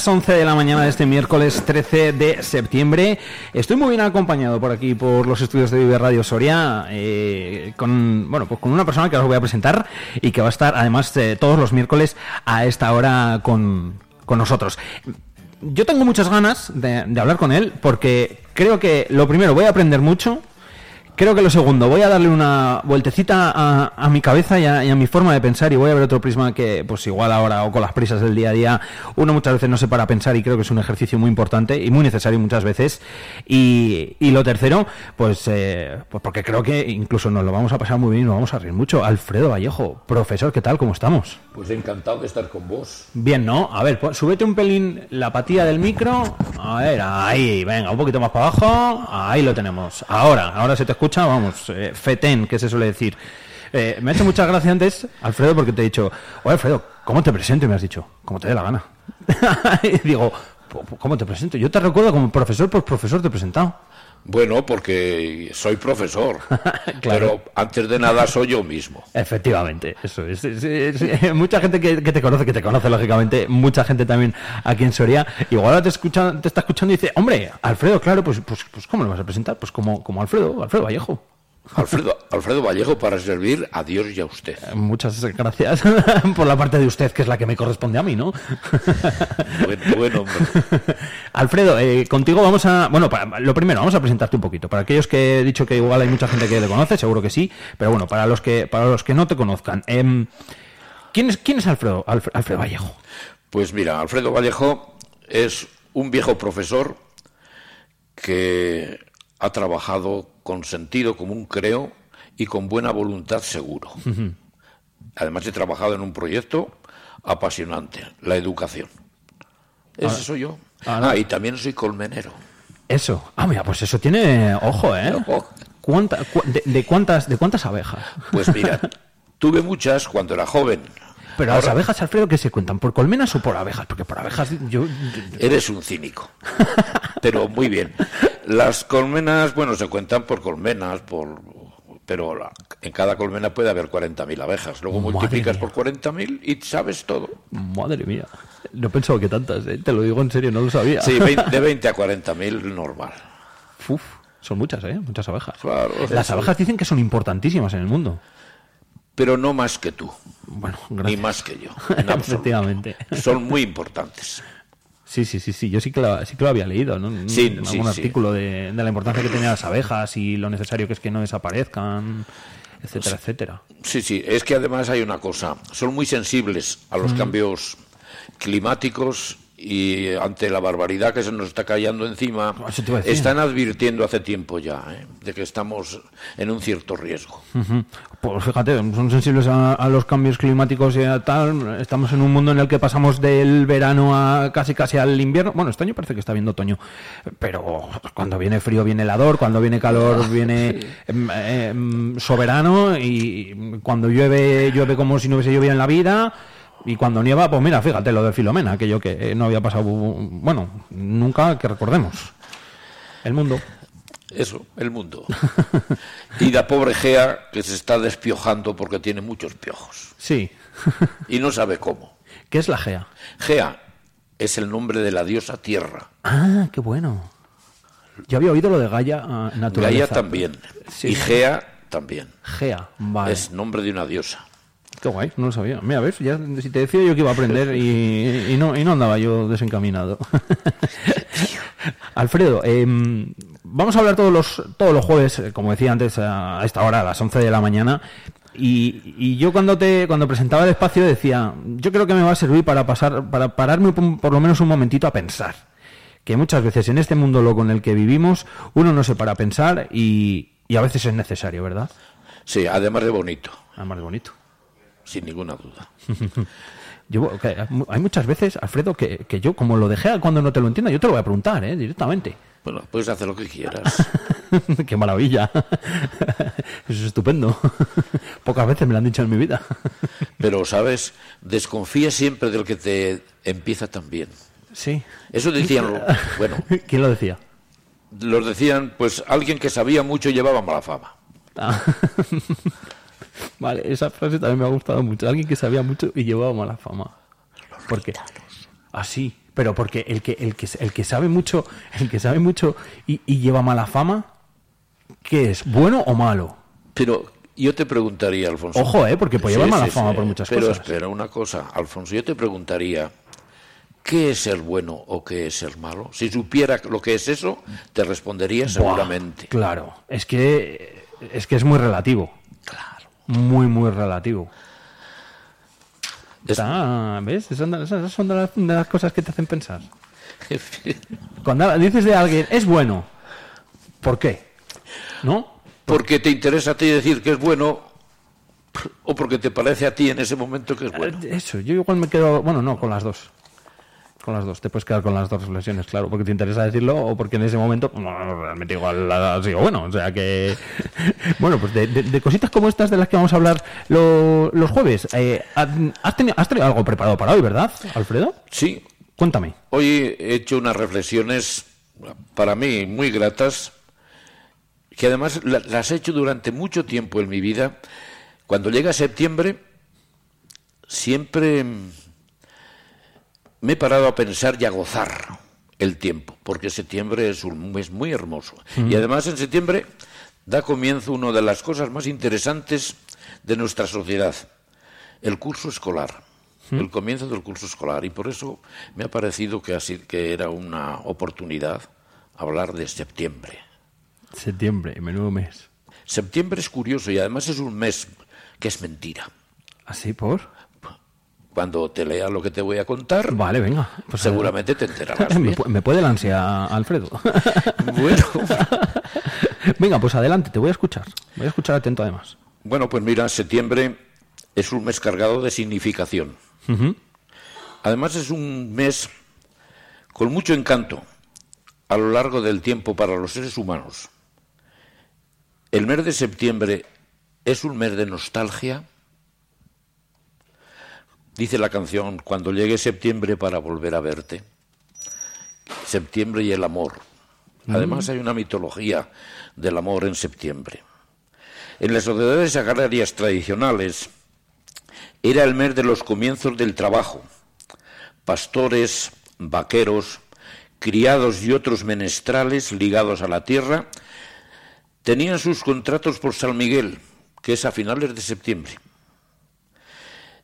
Las 11 de la mañana de este miércoles 13 de septiembre. Estoy muy bien acompañado por aquí, por los estudios de Vive Radio Soria, eh, con, bueno, pues con una persona que os voy a presentar y que va a estar además eh, todos los miércoles a esta hora con, con nosotros. Yo tengo muchas ganas de, de hablar con él porque creo que lo primero voy a aprender mucho. Creo que lo segundo, voy a darle una vueltecita a, a mi cabeza y a, y a mi forma de pensar y voy a ver otro prisma que, pues igual ahora o con las prisas del día a día, uno muchas veces no se para a pensar y creo que es un ejercicio muy importante y muy necesario muchas veces. Y, y lo tercero, pues, eh, pues porque creo que incluso nos lo vamos a pasar muy bien y nos vamos a reír mucho. Alfredo Vallejo, profesor, ¿qué tal? ¿Cómo estamos? Pues encantado de estar con vos. Bien, ¿no? A ver, pues, súbete un pelín la apatía del micro. A ver, ahí, venga, un poquito más para abajo. Ahí lo tenemos. Ahora, ahora se te escucha, vamos, eh, fetén, que se suele decir. Eh, me ha hecho mucha gracia antes, Alfredo, porque te he dicho, oye, Alfredo, ¿cómo te presento? Y me has dicho, como te dé la gana. y digo, ¿cómo te presento? Yo te recuerdo como profesor, pues profesor te he presentado. Bueno, porque soy profesor, pero antes de nada soy yo mismo. Efectivamente, eso es. es- es- es- mucha gente que, que te conoce, que te conoce lógicamente, mucha gente también aquí en Soria, igual ahora te, escucha, te está escuchando y dice, hombre, Alfredo, claro, pues, pues, pues ¿cómo lo vas a presentar? Pues como, como Alfredo, Alfredo Vallejo. Alfredo, Alfredo Vallejo para servir a Dios y a usted. Muchas gracias por la parte de usted, que es la que me corresponde a mí, ¿no? Buen, buen hombre. Alfredo, eh, contigo vamos a... Bueno, para- lo primero, vamos a presentarte un poquito. Para aquellos que he dicho que igual hay mucha gente que te conoce, seguro que sí, pero bueno, para los que, para los que no te conozcan. em, ¿quién, es, ¿Quién es Alfredo, Alfre- Alfredo Vallejo? Pues mira, Alfredo Vallejo es un viejo profesor que ha trabajado con sentido común, creo, y con buena voluntad, seguro. Además, he trabajado en un proyecto apasionante, la educación. Ese Ah. soy yo. Ah. Ah, y también soy colmenero. Eso. Ah, mira, pues eso tiene. Ojo, ¿eh? ¿Cuánta- cu- de, de cuántas, ¿De cuántas abejas? Pues mira, tuve muchas cuando era joven. Pero las abejas, Alfredo, ¿qué se cuentan? ¿Por colmenas o por abejas? Porque por abejas yo... Eres un cínico. Pero muy bien. Las colmenas, bueno, se cuentan por colmenas, por pero la- en cada colmena puede haber 40.000 abejas. Luego Madre multiplicas mía. por 40.000 y sabes todo. Madre mía. No pensaba que tantas, ¿eh? Te lo digo en serio, no lo sabía. Sí, de 20 a 40.000 normal. Uf, son muchas, ¿eh? Muchas abejas. Claro, Las abejas dicen que son importantísimas en el mundo. Pero no más que tú. Bueno, Ni más que yo. Efectivamente. Son muy importantes. Sí, sí, sí, sí. Yo sí que lo, sí que lo había leído, ¿no? Sí, en algún sí. artículo de, de la importancia que tenían las abejas y lo necesario que es que no desaparezcan, etcétera, etcétera. Sí, sí, es que además hay una cosa, son muy sensibles a los Mm. cambios climáticos y ante la barbaridad que se nos está cayendo encima, Eso te iba a decir. están advirtiendo hace tiempo ya ¿eh? de que estamos en un cierto riesgo. Pues fíjate, son sensibles a, a los cambios climáticos y a tal. Estamos en un mundo en el que pasamos del verano a casi casi al invierno. Bueno, este año parece que está viendo otoño, pero cuando viene frío viene helador, cuando viene calor viene em, em, soberano y cuando llueve llueve como si no hubiese llovido en la vida. Y cuando nieva, pues mira, fíjate lo de Filomena, aquello que eh, no había pasado, bueno, nunca que recordemos. El mundo. Eso, el mundo. Y la pobre Gea que se está despiojando porque tiene muchos piojos Sí. y no sabe cómo. ¿Qué es la Gea? Gea es el nombre de la diosa tierra. Ah, qué bueno. Yo había oído lo de Gaia ah, naturaleza. Gaia también. Sí. Y Gea también. Gea, vale. Es nombre de una diosa. Qué guay, no lo sabía. Mira, ves, ya si te decía yo que iba a aprender y, y no, y no andaba yo desencaminado. Alfredo, em, vamos a hablar todos los, todos los jueves, eh, como decía antes, a esta hora, a las 11 de la mañana. Y, y yo cuando te cuando presentaba el espacio decía, yo creo que me va a servir para pasar, para pararme por, por lo menos un momentito a pensar. Que muchas veces en este mundo loco en el que vivimos, uno no se para a pensar y, y a veces es necesario, ¿verdad? Sí, además de bonito. Además de bonito. Sin ninguna duda. Yo, hay muchas veces, Alfredo, que, que yo, como lo dejé cuando no te lo entienda, yo te lo voy a preguntar, ¿eh? directamente. Bueno, puedes hacer lo que quieras. ¡Qué maravilla! Eso es estupendo. Pocas veces me lo han dicho en mi vida. Pero, ¿sabes? Desconfía siempre del que te empieza tan bien. Sí. Eso decían, bueno, ¿Quién lo decía? los decían, pues alguien que sabía mucho y llevaba mala fama. Ah. Vale, esa frase también me ha gustado mucho. Alguien que sabía mucho y llevaba mala fama. ¿Por qué? Así, pero porque el que, el que, el que sabe mucho, el que sabe mucho y, y lleva mala fama, ¿qué es? ¿Bueno o malo? Pero yo te preguntaría, Alfonso. Ojo, ¿eh? Porque puede llevar mala fama por muchas pero cosas. espera, una cosa, Alfonso, yo te preguntaría, ¿qué es ser bueno o qué es ser malo? Si supiera lo que es eso, te respondería seguramente. Claro, es que es que es muy relativo. Muy, muy relativo. Está, ¿Ves? Esas son, de- esas son de las, de las cosas que te hacen pensar. Cuando dices de alguien, es bueno. ¿Por qué? ¿No? Porque te interesa a ti decir que es bueno o porque te parece a ti en ese momento que es bueno. Eso, yo igual me quedo, bueno, no, con las dos. Con las dos, te puedes quedar con las dos reflexiones, claro, porque te interesa decirlo o porque en ese momento, no, realmente igual ha sido bueno, o sea que... Bueno, pues de, de- de cositas como estas de las que vamos a hablar lo- los jueves, eh, ¿has, tenido, has tenido algo preparado para hoy, ¿verdad, Alfredo? Sí. Cuéntame. Hoy he hecho unas reflexiones para mí muy gratas, que además la- las he hecho durante mucho tiempo en mi vida. Cuando llega septiembre, siempre me he parado a pensar y a gozar el tiempo, porque septiembre es un mes muy hermoso. Mm. Y además en septiembre da comienzo una de las cosas más interesantes de nuestra sociedad, el curso escolar, Mm. el comienzo del curso escolar. Y por eso me ha parecido que, así, que era una oportunidad hablar de septiembre. Septiembre, menudo mes. Septiembre es curioso y además es un mes que es mentira. ¿Así por? Cuando te lea lo que te voy a contar, Vale, venga. Pues seguramente te enterarás. me, puede la ansia, Alfredo. Bueno. Venga, pues adelante, te voy a escuchar. Voy a escuchar atento además. Bueno, pues mira, septiembre es un mes cargado de significación. Además es un mes con mucho encanto, a lo largo del tiempo para los seres humanos. El mes de septiembre es un mes de nostalgia. Dice la canción, cuando llegue septiembre para volver a verte. Septiembre y el amor. Además hay una mitología del amor en septiembre. En las sociedades agrarias tradicionales era el mes de los comienzos del trabajo. Pastores, vaqueros, criados y otros menestrales ligados a la tierra tenían sus contratos por San Miguel, que es a finales de septiembre.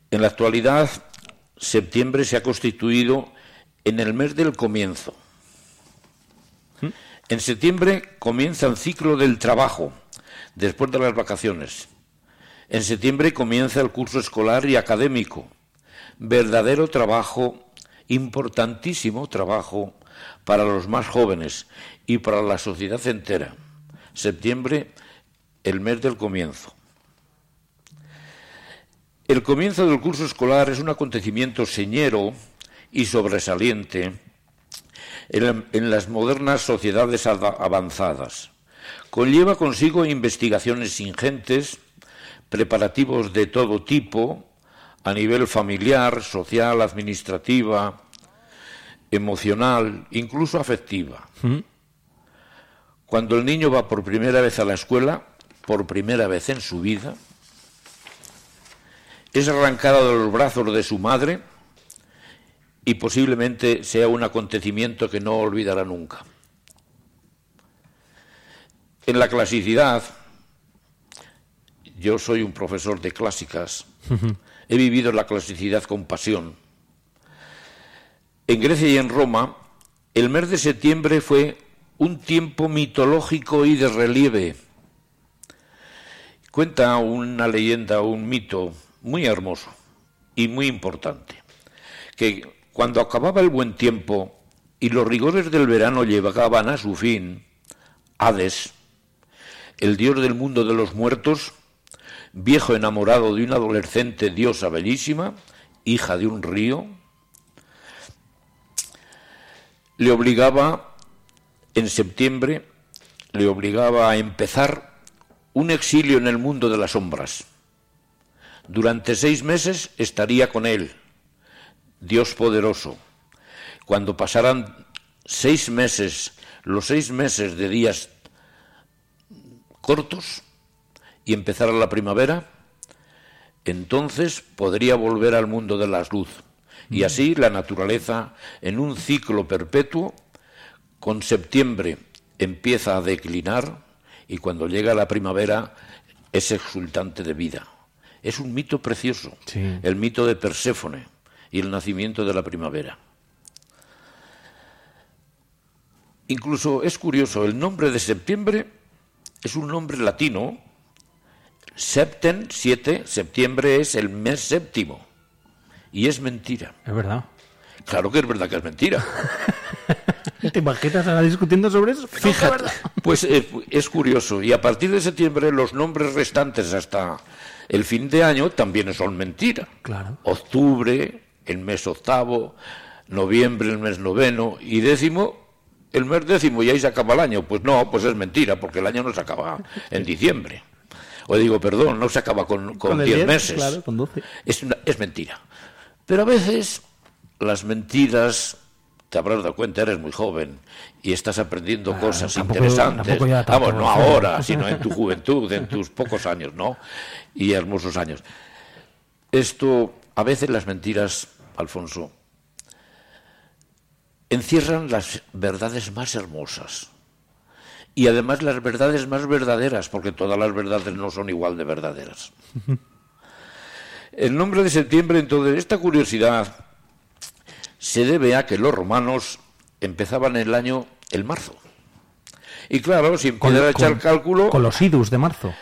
En la actualidad, septiembre se ha constituido en el mes del comienzo. En septiembre comienza el ciclo del trabajo, después de las vacaciones. En septiembre comienza el curso escolar y académico. Verdadero trabajo, importantísimo trabajo para los más jóvenes y para la sociedad entera. Septiembre, el mes del comienzo. El comienzo del curso escolar es un acontecimiento señero y sobresaliente en, en las modernas sociedades ada- avanzadas. Conlleva consigo investigaciones ingentes, preparativos de todo tipo, a nivel familiar, social, administrativa, emocional, incluso afectiva. Cuando el niño va por primera vez a la escuela, por primera vez en su vida, es arrancado de los brazos de su madre y posiblemente sea un acontecimiento que no olvidará nunca. En la clasicidad, yo soy un profesor de clásicas, he vivido la clasicidad con pasión. En Grecia y en Roma, el mes de septiembre fue un tiempo mitológico y de relieve. Cuenta una leyenda, un mito muy hermoso y muy importante, que cuando acababa el buen tiempo y los rigores del verano llegaban a su fin, Hades, el dios del mundo de los muertos, viejo enamorado de una adolescente diosa bellísima, hija de un río, le obligaba en septiembre, le obligaba a empezar un exilio en el mundo de las sombras. Durante seis meses estaría con él, Dios poderoso. Cuando pasaran seis meses, los seis meses de días cortos, y empezara la primavera, entonces podría volver al mundo de las luz. Y así la naturaleza, en un ciclo perpetuo, con septiembre empieza a declinar y cuando llega la primavera es exultante de vida. Es un mito precioso, el mito de Perséfone y el nacimiento de la primavera. Incluso es curioso, el nombre de septiembre es un nombre latino. Septen, siete, septiembre es el mes séptimo. Y es mentira. Es verdad. Claro que es verdad que es mentira. ¿Te imaginas ahora discutiendo sobre eso? Fíjate, pues eh, es curioso. Y a partir de septiembre los nombres restantes hasta el fin de año también son mentira. Claro. Octubre, el mes octavo, noviembre, el mes noveno y décimo, el mes décimo y ahí se acaba el año. Pues no, pues es mentira, porque el año no se acaba en diciembre. O digo, perdón, no se acaba con, con Con el 10 10, meses. claro, con 12. Es, una- es mentira. Pero a veces las mentiras, te habrás dado cuenta, eres muy joven y estás aprendiendo cosas tampoco- interesantes. tampoco Vamos, no ahora, sino en tu juventud, en tus pocos años, ¿no? Y hermosos años. Esto, a veces las mentiras, Alfonso, encierran las verdades más hermosas. Y además las verdades más verdaderas, porque todas las verdades no son igual de verdaderas. El nombre de septiembre, entonces, esta curiosidad se debe a que los romanos empezaban el año el marzo. Y claro, si Con- empiezan a echar con- cálculo, Con los idus de marzo.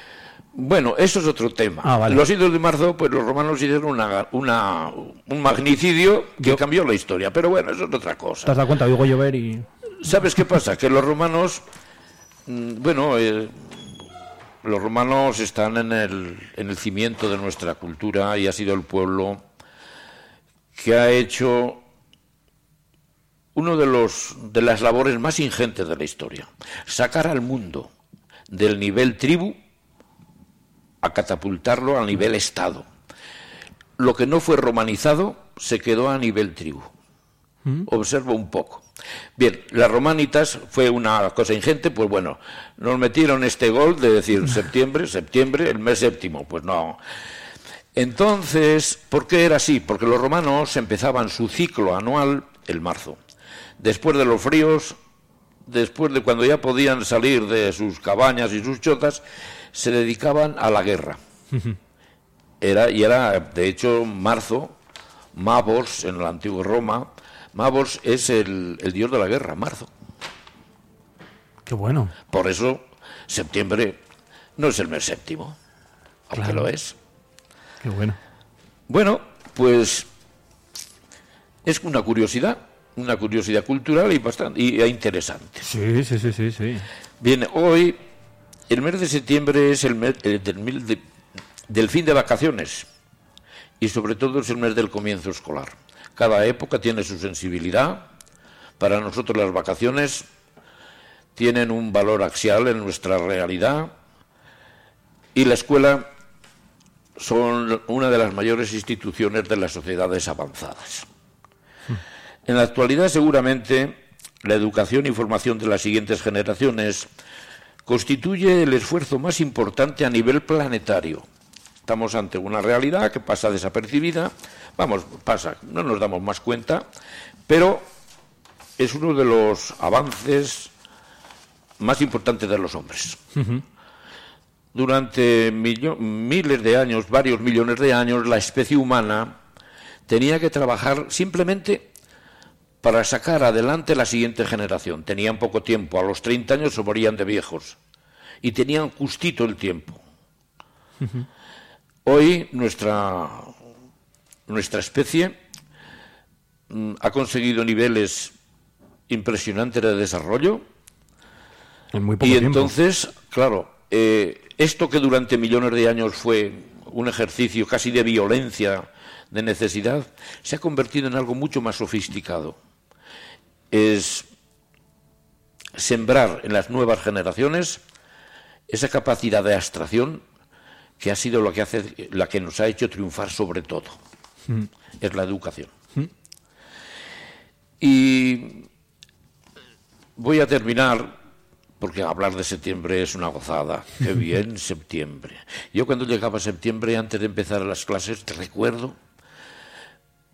bueno, eso es otro tema. Ah, vale. Los idos de marzo, pues los romanos hicieron una, una- un magnicidio que cambió la historia. Pero bueno, eso es otra ¿Te cosa. has dado cuenta? Oigo llover y... ¿Sabes qué pasa? Que los romanos, mm, bueno, eh, los romanos están en el, en el cimiento de nuestra cultura y ha sido el pueblo que ha hecho uno de los de las labores más ingentes de la historia, sacar al mundo del nivel tribu a catapultarlo al nivel estado. Lo que no fue romanizado se quedó a nivel tribu. Observo un poco. Bien, las romanitas fue una cosa ingente, pues bueno, nos metieron este gol de decir septiembre, septiembre, el mes séptimo, pues no. Entonces, ¿por qué era así? Porque los romanos empezaban su ciclo anual el marzo. Después de los fríos, después de cuando ya podían salir de sus cabañas y sus chotas, se dedicaban a la guerra. Era, y era, de hecho, marzo, Mavos, en la antigua Roma, Mavos es el, el dios de la guerra, marzo. Qué bueno. Por eso, septiembre no es el mes séptimo, aunque Claro. lo es. Qué bueno. Bueno, pues es una curiosidad, una curiosidad cultural y bastante y, e interesante. Sí, sí, sí, sí, sí. Bien, hoy el mes de septiembre es el mes eh, del, mil de- del fin de vacaciones y sobre todo es el mes del comienzo escolar. Cada época tiene su sensibilidad. Para nosotros las vacaciones tienen un valor axial en nuestra realidad y la escuela son una de las mayores instituciones de las sociedades avanzadas. En la actualidad, seguramente, la educación y formación de las siguientes generaciones constituye el esfuerzo más importante a nivel planetario. Estamos ante una realidad que pasa desapercibida, vamos, pasa, no nos damos más cuenta, pero es uno de los avances más importantes de los hombres. Durante miles de años, varios millones de años, la especie humana tenía que trabajar simplemente para sacar adelante la siguiente generación. Tenían poco tiempo, a los 30 años se morían de viejos y tenían justito el tiempo. Hoy nuestra, nuestra especie mm, ha conseguido niveles impresionantes de desarrollo En muy poco y tiempo. entonces, claro, eh, esto que durante millones de años fue un ejercicio casi de violencia, de necesidad, se ha convertido en algo mucho más sofisticado. Es sembrar en las nuevas generaciones esa capacidad de abstracción que ha sido lo que hace, la que nos ha hecho triunfar sobre todo. Mm. Es la educación. Mm. Y voy a terminar, porque hablar de septiembre es una gozada. Qué bien, septiembre. Yo cuando llegaba septiembre, antes de empezar las clases, te recuerdo,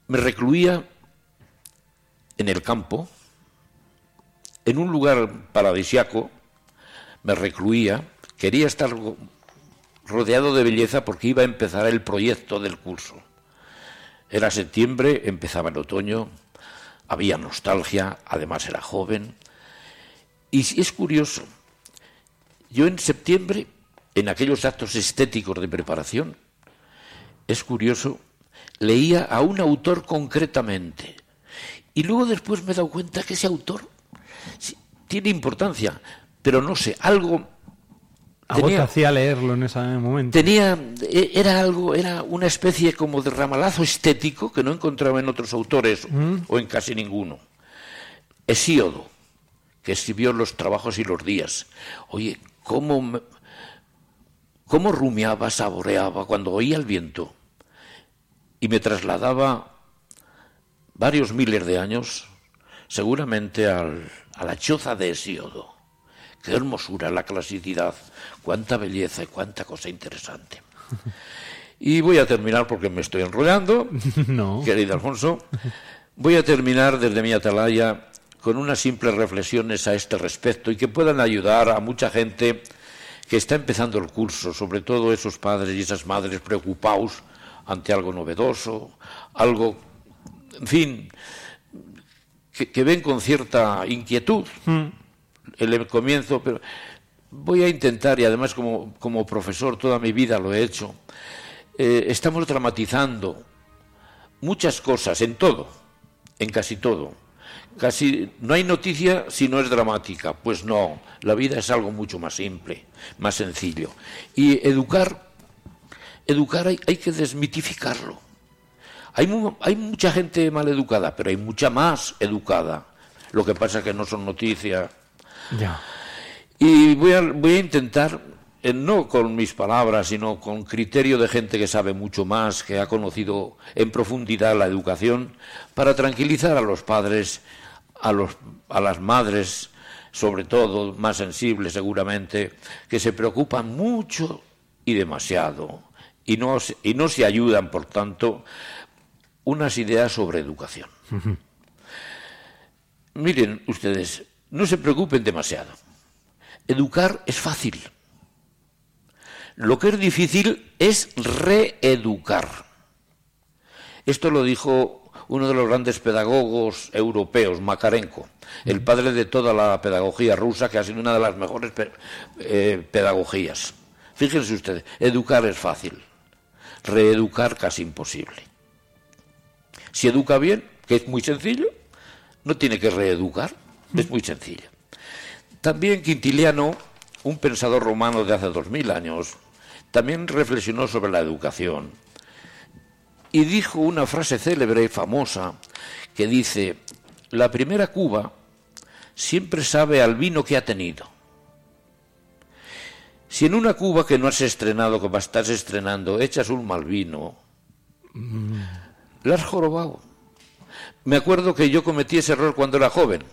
me recluía en el campo, en un lugar paradisiaco, me recluía, quería estar ro- rodeado de belleza porque iba a empezar el proyecto del curso. Era septiembre, empezaba el otoño, había nostalgia, además era joven. Y es curioso, yo en septiembre, en aquellos actos estéticos de preparación, es curioso, leía a un autor concretamente. Y luego después me he dado cuenta que ese autor tiene importancia, pero no sé, algo Algo te tenía, hacía leerlo en ese momento. tenía e- era algo, era una especie como de ramalazo estético que no encontraba en otros autores Mm. o en casi ninguno. Hesíodo, que escribió los trabajos y los días. Oye, cómo me- cómo rumiaba, saboreaba cuando oía el viento y me trasladaba varios miles de años, seguramente al- a la choza de Hesíodo. Qué hermosura, la clasicidad, cuánta belleza y cuánta cosa interesante. Y voy a terminar porque me estoy enrollando, No. querido Alfonso. Voy a terminar desde mi atalaya con unas simples reflexiones a este respecto y que puedan ayudar a mucha gente que está empezando el curso, sobre todo esos padres y esas madres preocupados ante algo novedoso, algo, en fin, que, que ven con cierta inquietud el comienzo, pero voy a intentar, y además como, como profesor toda mi vida lo he hecho, eh, estamos dramatizando muchas cosas, en todo, en casi todo. Casi no hay noticia si no es dramática. Pues no, la vida es algo mucho más simple, más sencillo. Y educar, educar hay, hay que desmitificarlo. Hay, mu- hay mucha gente mal educada, pero hay mucha más educada. Lo que pasa es que no son noticia. Ya. Y voy a, voy a intentar, eh, no con mis palabras, sino con criterio de gente que sabe mucho más, que ha conocido en profundidad la educación, para tranquilizar a los padres, a, los, a las madres, sobre todo, más sensibles seguramente, que se preocupan mucho y demasiado, y no, y no se ayudan, por tanto, unas ideas sobre educación. Miren ustedes, no se preocupen demasiado. Educar es fácil. Lo que es difícil es reeducar. Esto lo dijo uno de los grandes pedagogos europeos, Makarenko, el padre de toda la pedagogía rusa, que ha sido una de las mejores pe- eh, pedagogías. Fíjense ustedes, educar es fácil, reeducar casi imposible. Si educa bien, que es muy sencillo, no tiene que reeducar, es muy sencillo. También Quintiliano, un pensador romano de hace dos mil años, también reflexionó sobre la educación y dijo una frase célebre y famosa que dice, la primera cuba siempre sabe al vino que ha tenido. Si en una cuba que no has estrenado, que estás estrenando, echas un mal vino, la has jorobado. Me acuerdo que yo cometí ese error cuando era joven.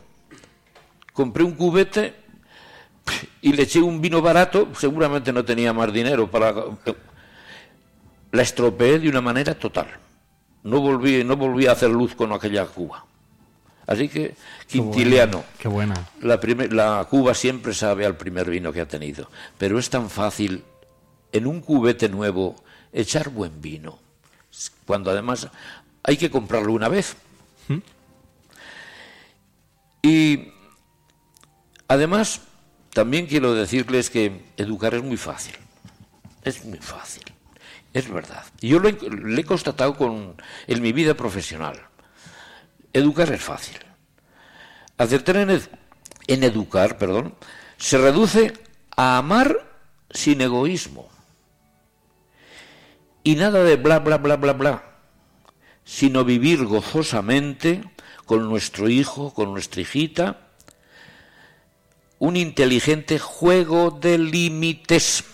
Compré un cubete y le eché un vino barato, seguramente no tenía más dinero para... La estropeé de una manera total. No volví, no volví a hacer luz con aquella cuba. Así que, Quintiliano, Qué buena. la, primer- la Cuba siempre sabe al primer vino que ha tenido, pero es tan fácil en un cubete nuevo echar buen vino, cuando además hay que comprarlo una vez. Y además, también quiero decirles que educar es muy fácil, es muy fácil, es verdad. Y yo lo he, lo he constatado con, en mi vida profesional. Educar es fácil. Acertar en, ed- en educar, perdón, se reduce a amar sin egoísmo. Y nada de bla, bla, bla, bla, bla, sino vivir gozosamente con nuestro hijo, con nuestra hijita, un inteligente juego de límites.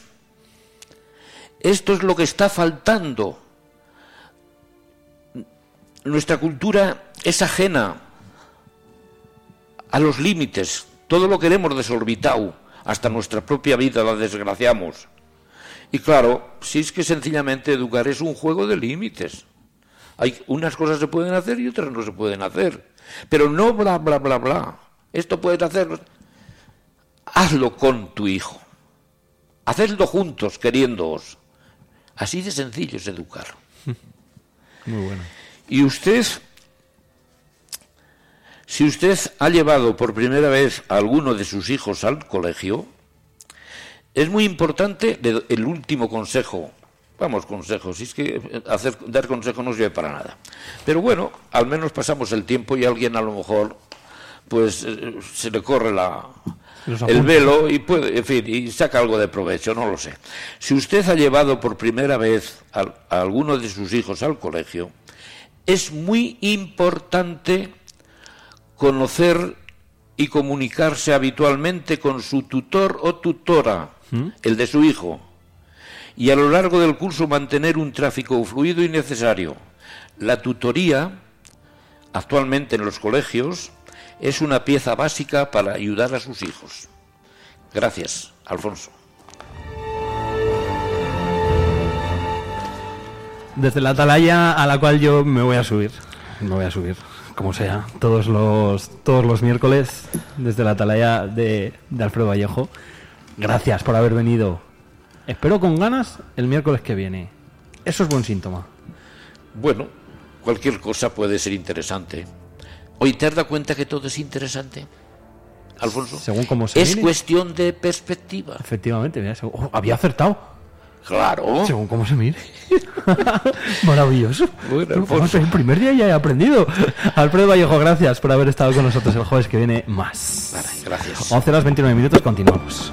Esto es lo que está faltando. Nuestra cultura es ajena a los límites. Todo lo queremos desorbitado. Hasta nuestra propia vida la desgraciamos. Y claro, si es que sencillamente educar es un juego de límites. Hay unas cosas se pueden hacer y otras no se pueden hacer. Pero no bla bla bla bla. Esto puedes hacerlo. Hazlo con tu hijo. Hacedlo juntos, queriéndoos. Así de sencillo es educar. Muy bueno. Y usted, si usted ha llevado por primera vez a alguno de sus hijos al colegio, es muy importante el último consejo. Vamos, consejos, si es que hacer, dar consejo no sirve para nada. Pero bueno, al menos pasamos el tiempo y alguien a lo mejor pues eh, se le corre la, el velo y puede, en fin, y saca algo de provecho, no lo sé. Si usted ha llevado por primera vez al- a, alguno de sus hijos al colegio, es muy importante conocer y comunicarse habitualmente con su tutor o tutora, el de su hijo, y a lo largo del curso mantener un tráfico fluido y necesario. La tutoría, actualmente en los colegios, es una pieza básica para ayudar a sus hijos. Gracias, Alfonso. Desde la atalaya a la cual yo me voy a subir. Me voy a subir, como sea, todos los, todos los miércoles, desde la atalaya de, de Alfredo Vallejo. Gracias por haber venido. Espero con ganas el miércoles que viene. Eso es buen síntoma. Bueno, cualquier cosa puede ser interesante. Hoy te has dado cuenta que todo es interesante, Alfonso. Según cómo se es mire. cuestión de perspectiva. Efectivamente, mira, oh, había acertado. Claro. Según cómo se mire. Maravilloso. Bueno, vamos, el primer día ya he aprendido. Alfredo Vallejo, gracias por haber estado con nosotros el jueves que viene más. Gracias. 11 horas 29 minutos, continuamos.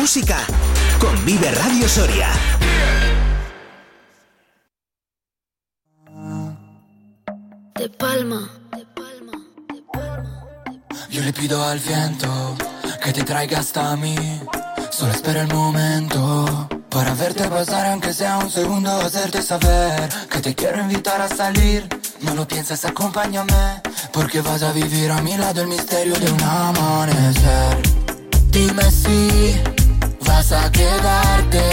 Música con Vive Radio Soria. De palma. Yo le pido al viento que te traiga hasta mí. Solo espera el momento para verte pasar, aunque sea un segundo, hacerte saber que te quiero invitar a salir. No lo pienses, acompáñame, porque vas a vivir a mi lado el misterio de un amanecer. Dime si vas a quedarte,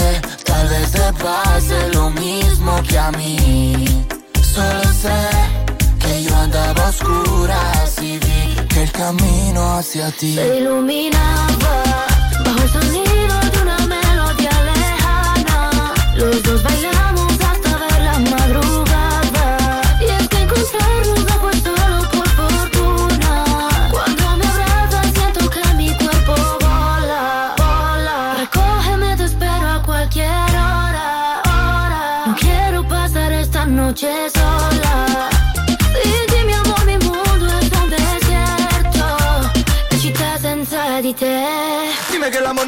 tal vez te pase lo mismo que a mí. Solo sé que yo andaba a oscuras y vi que el camino hacia ti Se iluminaba bajo el sonido de una melodía lejana. Los dos bailamos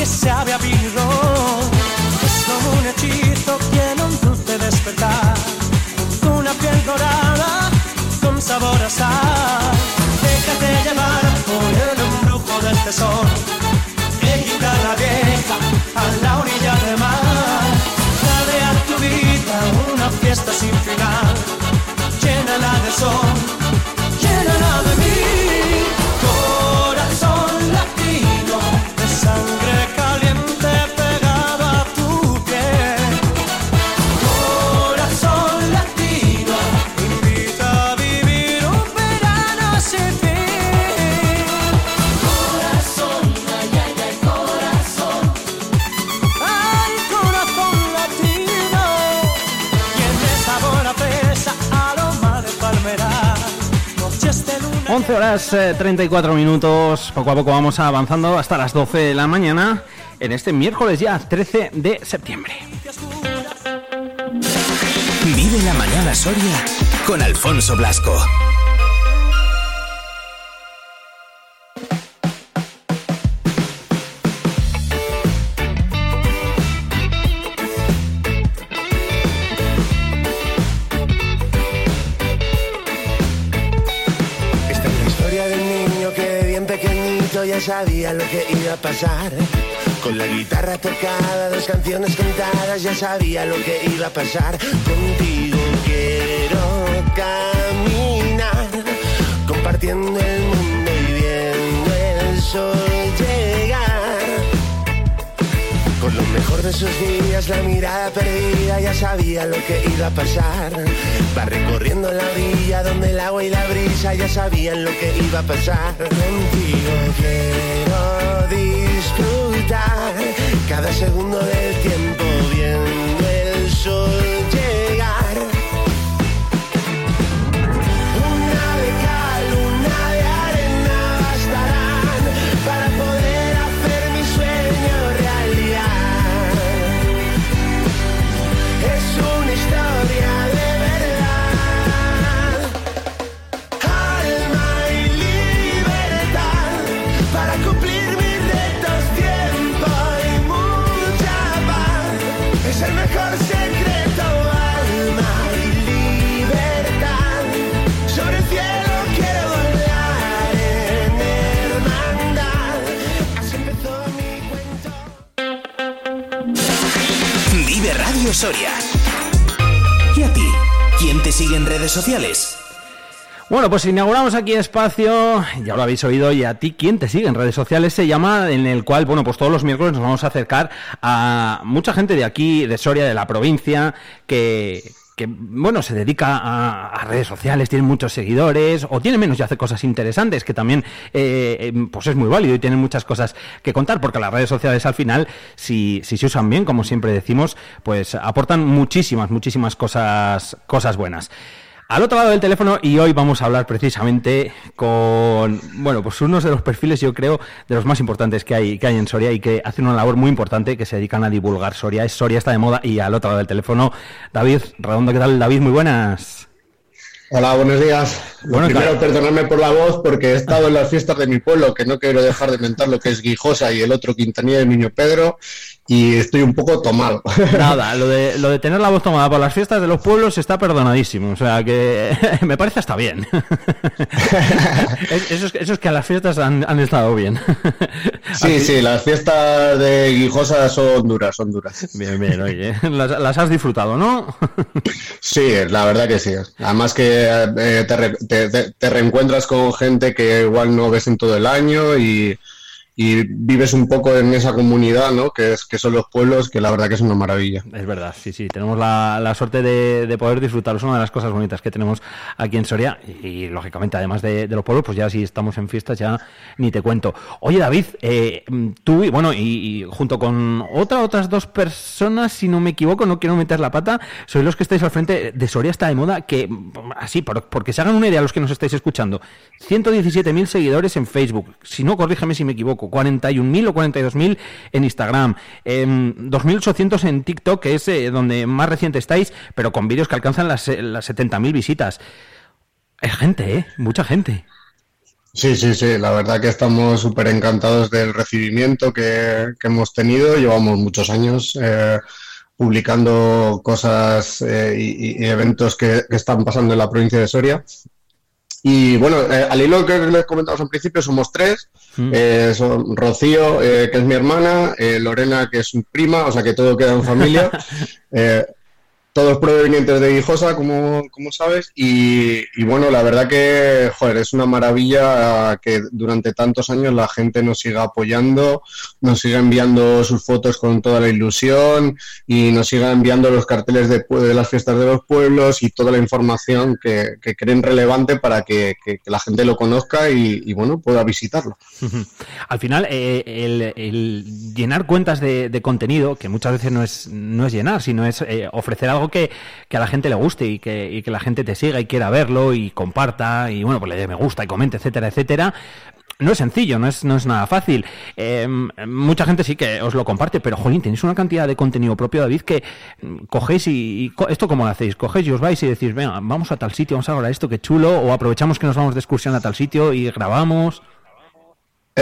que sabe a. Es como un hechizo, tiene un dulce despertar. Una piel dorada, con sabor a sal. Déjate llevar por el embrujo del tesoro. Que la vieja a la orilla del mar. Dale a tu vida una fiesta sin final. Llénala de sol, 11 horas eh, 34 minutos. Poco a poco vamos avanzando hasta las 12 de la mañana en este miércoles ya 13 de septiembre. Vive la mañana Soria con Alfonso Blasco. Sabía lo que iba a pasar. Con la guitarra tocada, dos canciones cantadas, ya sabía lo que iba a pasar. Contigo quiero caminar, compartiendo el mundo y viendo el sol mejor de sus días, la mirada perdida, ya sabía lo que iba a pasar. Va recorriendo la orilla donde el agua y la brisa ya sabían lo que iba a pasar. Contigo quiero disfrutar cada segundo del tiempo viendo el sol Soria. ¿Y a ti? ¿Quién te sigue en redes sociales? Bueno, pues inauguramos aquí espacio, ya lo habéis oído, y a ti, ¿quién te sigue en redes sociales? Se llama, en el cual, bueno, pues todos los miércoles nos vamos a acercar a mucha gente de aquí, de Soria, de la provincia, que, que bueno, se dedica a, a redes sociales, tiene muchos seguidores, o tiene menos y hace cosas interesantes, que también, eh, eh, pues es muy válido y tienen muchas cosas que contar, porque las redes sociales al final, si, si se usan bien, como siempre decimos, pues aportan muchísimas, muchísimas cosas, cosas buenas. Al otro lado del teléfono y hoy vamos a hablar precisamente con, bueno, pues unos de los perfiles yo creo de los más importantes que hay, que hay en Soria y que hacen una labor muy importante que se dedican a divulgar Soria. Es Soria está de moda y al otro lado del teléfono David Redondo, ¿qué tal David? Muy buenas. Hola, buenos días. Lo Bueno, primero, claro. perdonadme por la voz porque he estado en las fiestas de mi pueblo, que no quiero dejar de mentar lo que es Guijosa y el otro Quintanilla de Niño Pedro, y estoy un poco tomado. Nada, lo de, lo de tener la voz tomada por las fiestas de los pueblos está perdonadísimo. O sea que me parece hasta bien. Es- eso, es, eso es que a las fiestas han, han estado bien. Sí, sí, las fiestas de Guijosa son duras, son duras. Bien, bien, oye. Las, las has disfrutado, ¿no? Sí, la verdad que sí. Además que eh, te- te- te reencuentras con gente que igual no ves en todo el año y, y vives un poco en esa comunidad, ¿no? Que, es, que son los pueblos, que la verdad que es una maravilla. Es verdad, sí, sí, tenemos la, la suerte de, de poder disfrutar. Es una de las cosas bonitas que tenemos aquí en Soria y, lógicamente, además de, de los pueblos, pues ya si estamos en fiestas ya ni te cuento. Oye, David, eh, tú, y bueno, y, y junto con otra, otras dos personas, si no me equivoco, no quiero meter la pata, sois los que estáis al frente de Soria está de moda, que así, por- porque se hagan una idea los que nos estáis escuchando, 117.000 seguidores en Facebook, si no, corrígeme si me equivoco, 41.000 o 42.000 en Instagram, em, 2.800 en TikTok, que es eh, donde más reciente estáis, pero con vídeos que alcanzan las, eh, las 70.000 visitas. Es gente, ¿eh? Mucha gente. Sí, sí, sí, la verdad que estamos súper encantados del recibimiento que, hemos tenido. Llevamos muchos años eh, publicando cosas eh, y, eventos que, están pasando en la provincia de Soria. Y bueno, eh, al hilo que les comentamos al principio, somos tres. Mm. Eh, son Rocío, eh, que es mi hermana, eh, Lorena, que es mi prima, o sea que todo queda en familia. Todos provenientes de Guijosa, como, como sabes, y, bueno, la verdad que, joder, es una maravilla que durante tantos años la gente nos siga apoyando, nos siga enviando sus fotos con toda la ilusión y nos siga enviando los carteles de, de las fiestas de los pueblos y toda la información que, creen relevante para que, la gente lo conozca y, bueno, pueda visitarlo. Al final, eh, el, llenar cuentas de, de contenido, que muchas veces no es, no es llenar, sino es eh, ofrecer algo que, a la gente le guste y que, la gente te siga y quiera verlo y comparta y bueno, pues le dé me gusta y comente, etcétera, etcétera. No es sencillo, no es, no es nada fácil. Eh, mucha gente sí que os lo comparte, pero jolín, tenéis una cantidad de contenido propio, David, que mm, cogéis y, y esto cómo lo hacéis, cogéis y os vais y decís, venga, vamos a tal sitio, vamos a grabar esto, qué chulo, o aprovechamos que nos vamos de excursión a tal sitio y grabamos.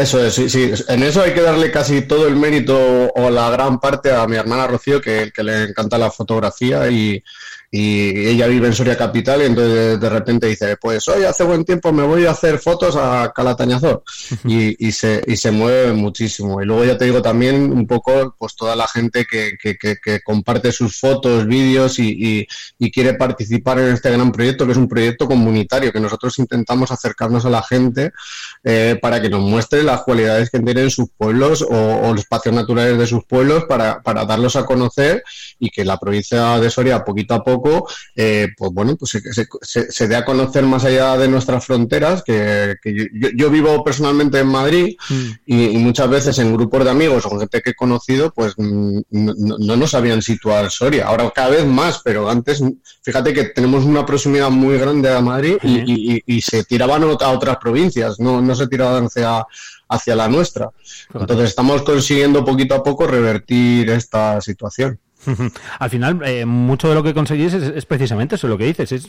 Eso es, sí, sí. En eso hay que darle casi todo el mérito o la gran parte a mi hermana Rocío, que, que le encanta la fotografía y, y ella vive en Soria Capital y entonces de, repente dice, pues hoy hace buen tiempo me voy a hacer fotos a Calatañazor y, y, se, y se mueve muchísimo. Y luego ya te digo también un poco pues toda la gente que, que, que, que comparte sus fotos, vídeos y, y, y quiere participar en este gran proyecto, que es un proyecto comunitario, que nosotros intentamos acercarnos a la gente eh, para que nos muestre las cualidades que tienen sus pueblos o, o los espacios naturales de sus pueblos para, para darlos a conocer y que la provincia de Soria poquito a poco eh, pues bueno pues se, se, dé a conocer más allá de nuestras fronteras que, que yo, yo- yo vivo personalmente en Madrid y, y muchas veces en grupos de amigos o gente que he conocido pues mm, no, no- no nos sabían situar Soria. Ahora cada vez más pero antes fíjate que tenemos una proximidad muy grande a Madrid y- y se tiraban a otras provincias no, no se tiraban hacia hacia la nuestra. Entonces estamos consiguiendo poquito a poco revertir esta situación Al final, eh, mucho de lo que conseguís es, precisamente eso, lo que dices. Es,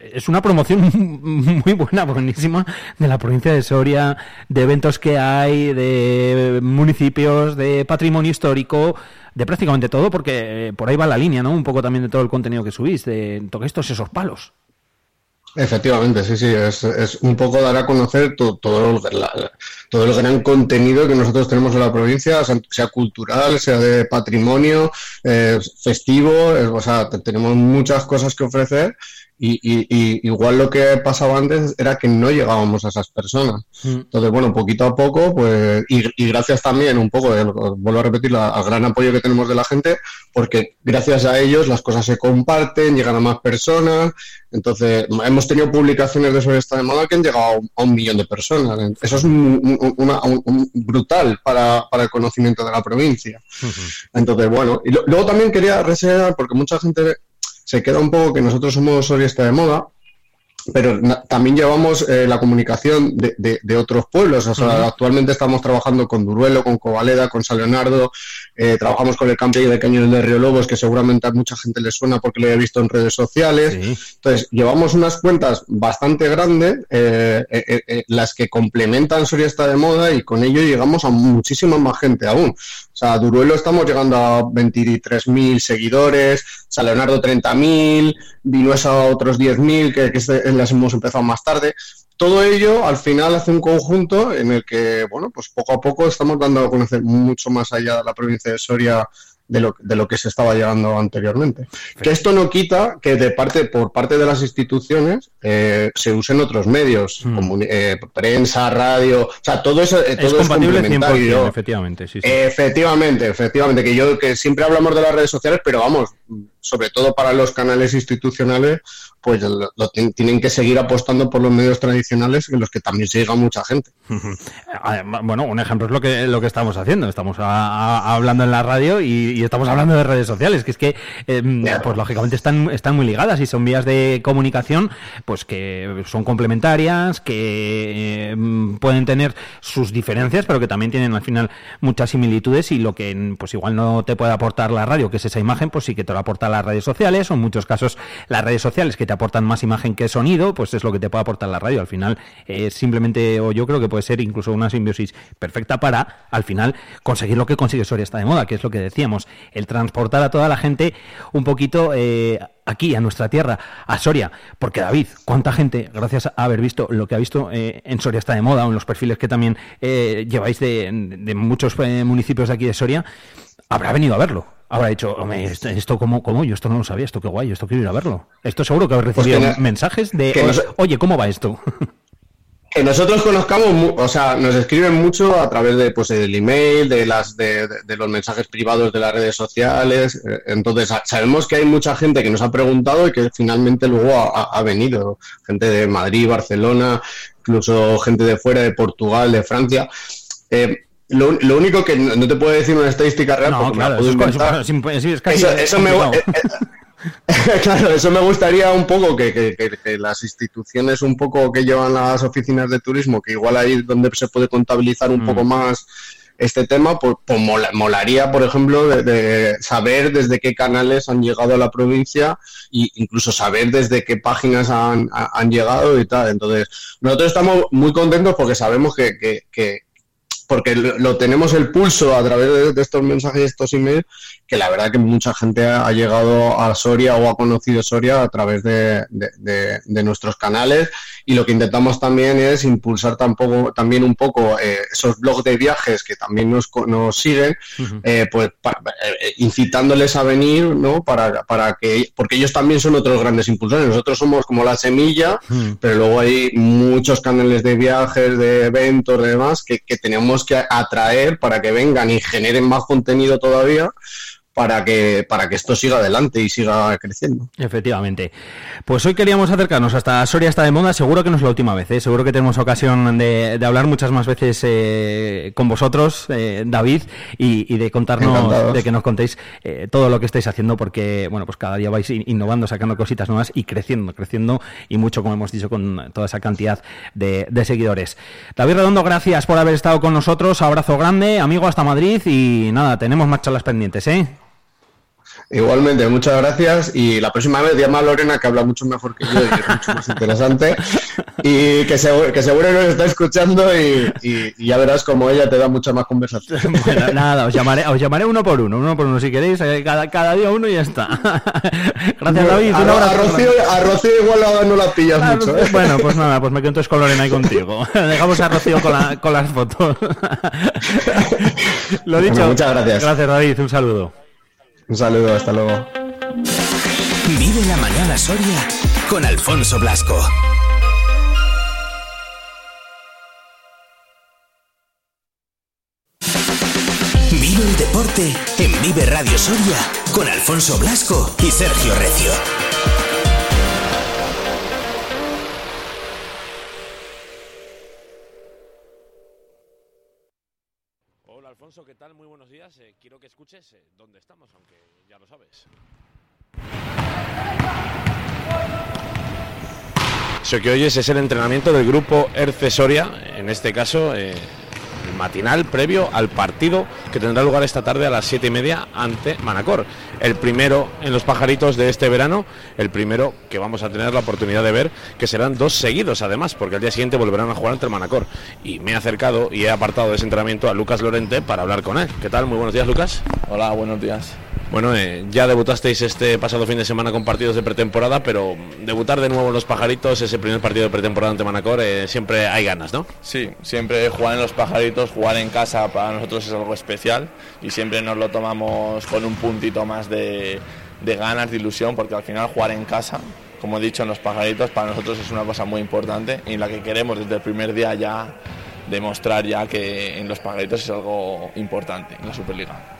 es una promoción muy buena, buenísima, de la provincia de Soria, de eventos que hay, de municipios, de patrimonio histórico, de prácticamente todo, porque eh, por ahí va la línea, ¿no? Un poco también de todo el contenido que subís, de toquéis todos esos palos. Efectivamente, sí, sí, es, es un poco dar a conocer to- todo, el, todo el gran contenido que nosotros tenemos en la provincia, sea, cultural, sea de patrimonio, eh, festivo, o sea, te- tenemos muchas cosas que ofrecer y, y- y igual lo que pasaba antes era que no llegábamos a esas personas. Entonces, bueno, poquito a poco, pues, y, y gracias también un poco, eh, vuelvo a repetir, la- al gran apoyo que tenemos de la gente, porque gracias a ellos las cosas se comparten, llegan a más personas. Entonces, hemos tenido publicaciones de sobre esta de moda que han llegado a un, millón de personas. Eso es un- un- una- un- un brutal para, para el conocimiento de la provincia. Entonces, bueno, y lo- luego también quería reseñar, porque mucha gente se queda un poco que nosotros somos Soriesta de moda, pero también llevamos eh, la comunicación de, de- de otros pueblos. O sea, actualmente estamos trabajando con Duruelo, con Covaleda, con San Leonardo, eh, trabajamos con el Campi de Cañones de Río Lobos, que seguramente a mucha gente le suena porque lo he visto en redes sociales. Entonces, llevamos unas cuentas bastante grandes, eh, las que complementan Soriesta de moda y con ello llegamos a muchísima más gente aún. Sea, Duruelo estamos llegando a 23.000 seguidores, San Leonardo 30.000, Vinuesa otros 10.000, que, que este- las hemos empezado más tarde. Todo ello al final hace un conjunto en el que, bueno, pues poco a poco estamos dando a conocer mucho más allá de la provincia de Soria de lo, de lo que se estaba llegando anteriormente. Que esto no quita que de parte, por parte de las instituciones eh, se usen otros medios, comuni- eh, prensa, radio, o sea, todo eso eh, es todo compatible 100%, complementario. efectivamente, sí, sí. Efectivamente, efectivamente, que yo que siempre hablamos de las redes sociales, pero vamos, sobre todo para los canales institucionales, pues lo, lo tienen que seguir apostando por los medios tradicionales en los que también se llega mucha gente. Bueno, un ejemplo es lo que lo que estamos haciendo. Estamos a- a- hablando en la radio y, y estamos hablando de redes sociales, que es que, eh, pues lógicamente están, están muy ligadas y son vías de comunicación, pues que son complementarias, que eh, pueden tener sus diferencias, pero que también tienen al final muchas similitudes y lo que, pues igual no te puede aportar la radio, que es esa imagen, pues sí que te lo aporta las redes sociales, o en muchos casos las redes sociales que te aportan más imagen que sonido, pues es lo que te puede aportar la radio. Al final, eh, simplemente, o yo creo que puede ser incluso una simbiosis perfecta para, al final, conseguir lo que consigue Soria está de moda, que es lo que decíamos, el transportar a toda la gente un poquito eh, aquí, a nuestra tierra, a Soria. Porque David, ¿cuánta gente, gracias a haber visto lo que ha visto eh, en Soria está de moda, o en los perfiles que también eh, lleváis de, muchos eh, municipios de aquí de Soria, habrá venido a verlo? Habrá dicho, hombre, esto, esto como, como yo esto no lo sabía, esto qué guay, esto quiero ir a verlo. Esto seguro que habéis Pues que recibido mensajes de, que nos- oye, ¿cómo va esto? Que nosotros conozcamos, o sea, nos escriben mucho a través de, pues, del email, de las, de, de- de los mensajes privados de las redes sociales. eh, Entonces, sa- sabemos que hay mucha gente que nos ha preguntado y que finalmente luego ha venido. Gente de Madrid, Barcelona, incluso gente de fuera, de Portugal, de Francia. Eh, lo, lo único que no no te puedo decir una estadística real No, porque me claro, la puedo eso es- eso es- sí, es casi Eso- eso me- eh, claro, eso me gustaría un poco que, que- que- que las instituciones un poco que llevan las oficinas de turismo, que igual ahí es donde se puede contabilizar un poco más este tema, pues, pues mola- molaría, por ejemplo, de, de saber desde qué canales han llegado a la provincia e incluso saber desde qué páginas han, ha- han llegado y tal. Entonces, nosotros estamos muy contentos porque sabemos que- porque lo, lo tenemos el pulso a través de, de estos mensajes y estos emails, que la verdad que mucha gente ha, ha llegado a Soria o ha conocido Soria a través de, de- de- de nuestros canales y lo que intentamos también es impulsar tampoco, también un poco eh, esos blogs de viajes que también nos, nos siguen, eh, pues pa- eh, incitándoles a venir, ¿no? Para, para que, porque ellos también son otros grandes impulsores. Nosotros somos como la semilla, pero luego hay muchos canales de viajes, de eventos, de demás, que, que tenemos que atraer para que vengan y generen más contenido todavía para que, para que esto siga adelante y siga creciendo. Efectivamente. Pues hoy queríamos acercarnos hasta Soria está de moda, seguro que no es la última vez, ¿eh? seguro que tenemos ocasión de, de hablar muchas más veces eh, con vosotros, eh, David, y, y de contarnos, Encantados. de que nos contéis eh, todo lo que estáis haciendo, porque bueno, pues cada día vais in- innovando, sacando cositas nuevas y creciendo, creciendo, y mucho, como hemos dicho, con toda esa cantidad de, de seguidores. David Redondo, gracias por haber estado con nosotros, abrazo grande, amigo, hasta Madrid, y nada, tenemos más charlas pendientes, ¿eh? Igualmente, muchas gracias. Y la próxima vez llama a Lorena, que habla mucho mejor que yo y que es mucho más interesante. Y que seguro, que seguro nos está escuchando y, y- y ya verás como ella te da mucha más conversación. Bueno, nada, os llamaré, os llamaré uno por uno, uno por uno si queréis, eh, cada, cada día uno y ya está. Gracias David, A, a Rocío, a Rocío igual no la pillas Ah, mucho. ¿eh? Bueno, pues nada, pues me quedo entonces con Lorena y contigo. Dejamos a Rocío con, la- con las fotos. Lo dicho. Bueno, muchas gracias. Gracias David, un saludo. Un saludo, hasta luego. Vive la mañana Soria con Alfonso Blasco. Vive el deporte en Vive Radio Soria con Alfonso Blasco y Sergio Recio. Hola Alfonso, ¿qué tal? Muy buenos días. Eh, quiero que escuches eh, dónde estamos, aunque sabes. Eso que oyes es el entrenamiento del grupo Erce Soria, en este caso eh, el matinal previo al partido que tendrá lugar esta tarde a las siete y media ante Manacor. El primero en los pajaritos de este verano, el primero que vamos a tener la oportunidad de ver, que serán dos seguidos además, porque al día siguiente volverán a jugar ante el Manacor. Y me he acercado y he apartado de ese entrenamiento a Lucas Lorente para hablar con él. ¿Qué tal? Muy buenos días, Lucas. Hola, buenos días. Bueno, eh, ya debutasteis este pasado fin de semana con partidos de pretemporada, pero debutar de nuevo en los pajaritos, ese primer partido de pretemporada ante Manacor, eh, siempre hay ganas, ¿no? Sí, siempre jugar en los pajaritos, jugar en casa para nosotros es algo especial y siempre nos lo tomamos con un puntito más de, de ganas, de ilusión, porque al final jugar en casa, como he dicho, en los pajaritos para nosotros es una cosa muy importante y en la que queremos desde el primer día ya demostrar ya que en los pajaritos es algo importante en la Superliga.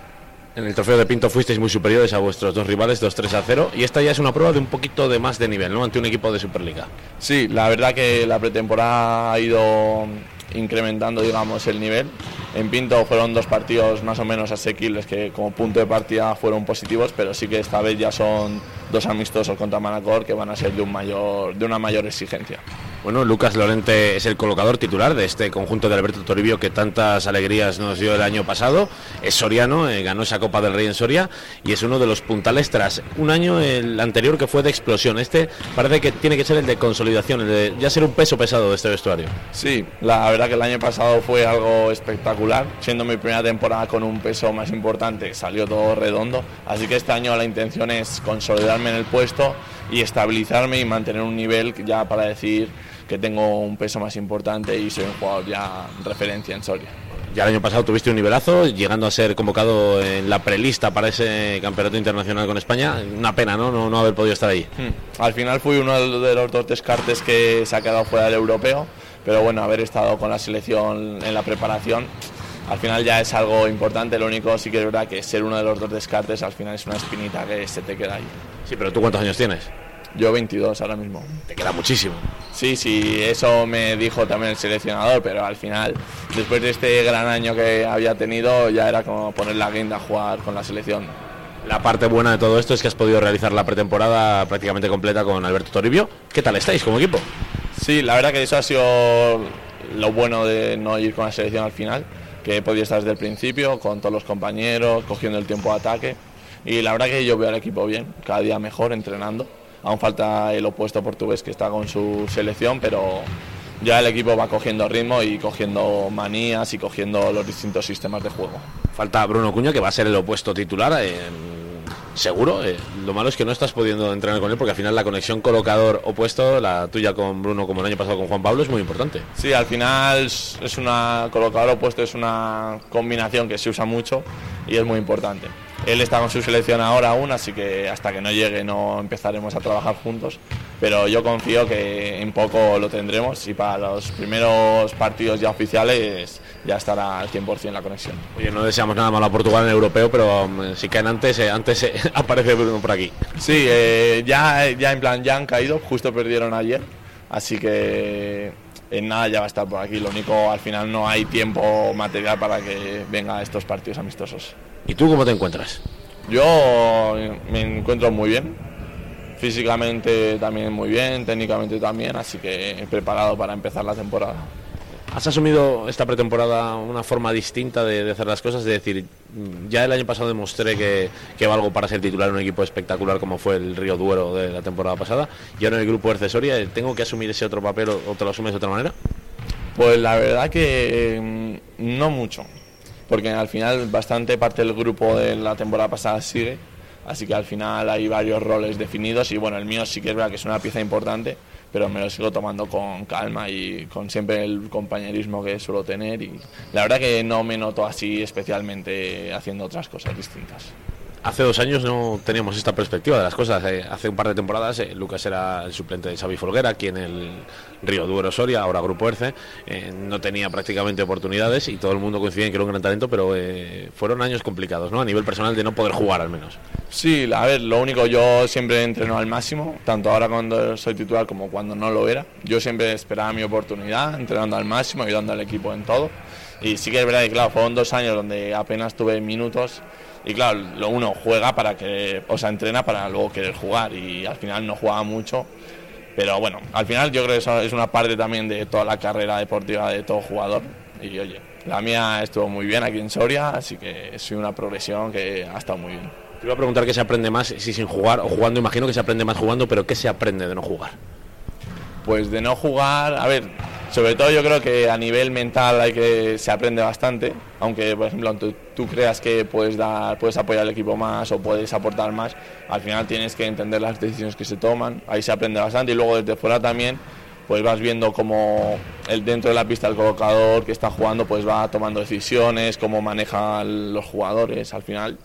En el trofeo de Pinto fuisteis muy superiores a vuestros dos rivales, 2-3 a 0, y esta ya es una prueba de un poquito de más de nivel, ¿no? Ante un equipo de Superliga. Sí, la verdad que la pretemporada ha ido incrementando, digamos, el nivel. En Pinto fueron dos partidos más o menos asequibles que como punto de partida fueron positivos, pero sí que esta vez ya son dos amistosos contra Manacor que van a ser de, un mayor, de una mayor exigencia. Bueno, Lucas Lorente es el colocador titular de este conjunto de Alberto Toribio que tantas alegrías nos dio el año pasado. Es soriano, eh, ganó esa Copa del Rey en Soria y es uno de los puntales tras un año el anterior que fue de explosión. Este parece que tiene que ser el de consolidación, el de ya ser un peso pesado de este vestuario. Sí, la verdad que el año pasado fue algo espectacular, siendo mi primera temporada con un peso más importante, salió todo redondo, así que este año la intención es consolidarme en el puesto y estabilizarme y mantener un nivel ya para decir que tengo un peso más importante y soy un jugador ya referencia en Soria. Ya el año pasado tuviste un nivelazo, llegando a ser convocado en la prelista para ese campeonato internacional con España. Una pena, ¿no? No, no haber podido estar ahí. Hmm. Al final fui uno de los dos descartes que se ha quedado fuera del europeo, pero bueno, haber estado con la selección en la preparación, al final ya es algo importante. Lo único sí que es verdad que ser uno de los dos descartes al final es una espinita que se te queda ahí. Sí, pero ¿tú cuántos años tienes? Yo 22 ahora mismo. Te queda muchísimo. Sí, sí, eso me dijo también el seleccionador, pero al final, después de este gran año que había tenido, ya era como poner la guinda a jugar con la selección. La parte buena de todo esto es que has podido realizar la pretemporada prácticamente completa con Alberto Toribio. ¿Qué tal estáis como equipo? Sí, la verdad que eso ha sido lo bueno de no ir con la selección al final, que he podido estar desde el principio con todos los compañeros, cogiendo el tiempo de ataque. Y la verdad que yo veo al equipo bien, cada día mejor, entrenando. Aún falta el opuesto portugués que está con su selección, pero ya el equipo va cogiendo ritmo y cogiendo manías y cogiendo los distintos sistemas de juego. Falta Bruno Cuña, que va a ser el opuesto titular. eh, seguro. eh, lo malo es que no estás pudiendo entrenar con él porque al final la conexión colocador opuesto, la tuya con Bruno como el año pasado con Juan Pablo, es muy importante. Sí, al final es es una colocador opuesto, es una combinación que se usa mucho y es muy importante. Él está con su selección ahora aún, así que hasta que no llegue no empezaremos a trabajar juntos. Pero yo confío que en poco lo tendremos y para los primeros partidos ya oficiales ya estará al 100% la conexión. Oye, no deseamos nada malo a Portugal en el europeo, pero um, si caen antes, eh, antes eh, aparece Bruno por aquí. Sí, eh, ya, ya en plan ya han caído, justo perdieron ayer, así que en nada ya va a estar por aquí. Lo único, al final no hay tiempo material para que venga a estos partidos amistosos. ¿Y tú cómo te encuentras? Yo me encuentro muy bien, físicamente también muy bien, técnicamente también, así que preparado para empezar la temporada. ¿Has asumido esta pretemporada una forma distinta de, de hacer las cosas? De decir, ya el año pasado demostré que, que valgo para ser titular en un equipo espectacular como fue el Río Duero de la temporada pasada, y ahora en el grupo Ercesoria, eh, ¿tengo que asumir ese otro papel o, o te lo asumes de otra manera? Pues la verdad que mm, no mucho, porque al final bastante parte del grupo de la temporada pasada sigue, así que al final hay varios roles definidos y bueno, el mío sí que es verdad que es una pieza importante, pero me lo sigo tomando con calma y con siempre el compañerismo que suelo tener y la verdad que no me noto así especialmente haciendo otras cosas distintas. Hace dos años no teníamos esta perspectiva de las cosas. eh, hace un par de temporadas eh, Lucas era el suplente de Xavi Folguera, aquí en el Río Duero Soria, ahora Grupo Erce. eh, no tenía prácticamente oportunidades y todo el mundo coincidía en que era un gran talento, pero eh, fueron años complicados, ¿no? A nivel personal de no poder jugar al menos. Sí, a ver, lo único, yo siempre entreno al máximo, tanto ahora cuando soy titular como cuando no lo era. Yo siempre esperaba mi oportunidad, entrenando al máximo, ayudando al equipo en todo. Y sí que es verdad que, claro, fueron dos años donde apenas tuve minutos. Y claro, lo uno juega para que, o sea, entrena para luego querer jugar. Y al final no jugaba mucho. Pero bueno, al final yo creo que eso es una parte también de toda la carrera deportiva de todo jugador. Y oye, la mía estuvo muy bien aquí en Soria, así que es una progresión que ha estado muy bien. Te iba a preguntar qué se aprende más si sin jugar o jugando. Imagino que se aprende más jugando, pero ¿qué se aprende de no jugar? Pues de no jugar, a ver, sobre todo yo creo que a nivel mental hay que se aprende bastante, aunque por ejemplo tú, creas que puedes dar, puedes apoyar al equipo más o puedes aportar más, al final tienes que entender las decisiones que se toman, ahí se aprende bastante y luego desde fuera también pues vas viendo cómo el dentro de la pista el colocador que está jugando pues va tomando decisiones, cómo maneja los jugadores, al final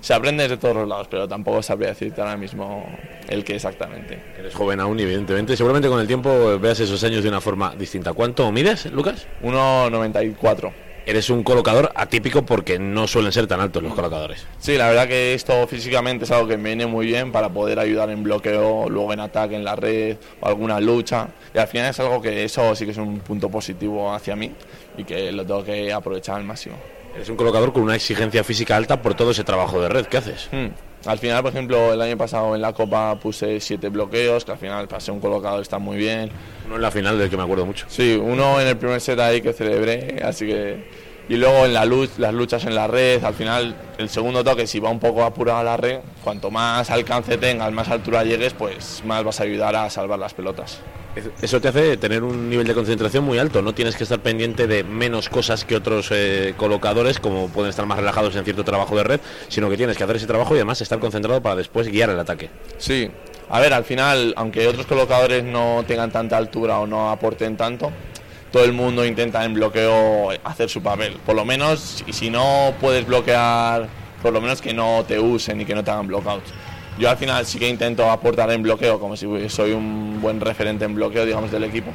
se aprende desde todos los lados, pero tampoco sabría decirte ahora mismo el que exactamente. Eres joven aún, evidentemente. Seguramente con el tiempo veas esos años de una forma distinta. ¿Cuánto mides, Lucas? 1,94. Eres un colocador atípico porque no suelen ser tan altos los colocadores. Sí, la verdad que esto físicamente es algo que me viene muy bien para poder ayudar en bloqueo, luego en ataque en la red o alguna lucha. Y al final es algo que eso sí que es un punto positivo hacia mí y que lo tengo que aprovechar al máximo. Eres un colocador con una exigencia física alta por todo ese trabajo de red que haces. Hmm. Al final, por ejemplo, el año pasado en la Copa puse siete bloqueos, que al final pasé un colocador, está muy bien. Uno en la final del que me acuerdo mucho. Sí, uno en el primer set ahí que celebré, así que... Y luego en la luz, las luchas en la red, al final el segundo toque, si va un poco apurado a la red, cuanto más alcance tengas, más altura llegues, pues más vas a ayudar a salvar las pelotas. Eso te hace tener un nivel de concentración muy alto. No tienes que estar pendiente de menos cosas que otros eh, colocadores, como pueden estar más relajados en cierto trabajo de red, sino que tienes que hacer ese trabajo y además estar concentrado para después guiar el ataque. Sí, a ver, al final, aunque otros colocadores no tengan tanta altura o no aporten tanto, todo el mundo intenta en bloqueo hacer su papel. Por lo menos, y si no puedes bloquear, por lo menos que no te usen y que no te hagan blockouts. Yo al final sí que intento aportar en bloqueo, como si soy un buen referente en bloqueo, digamos, del equipo.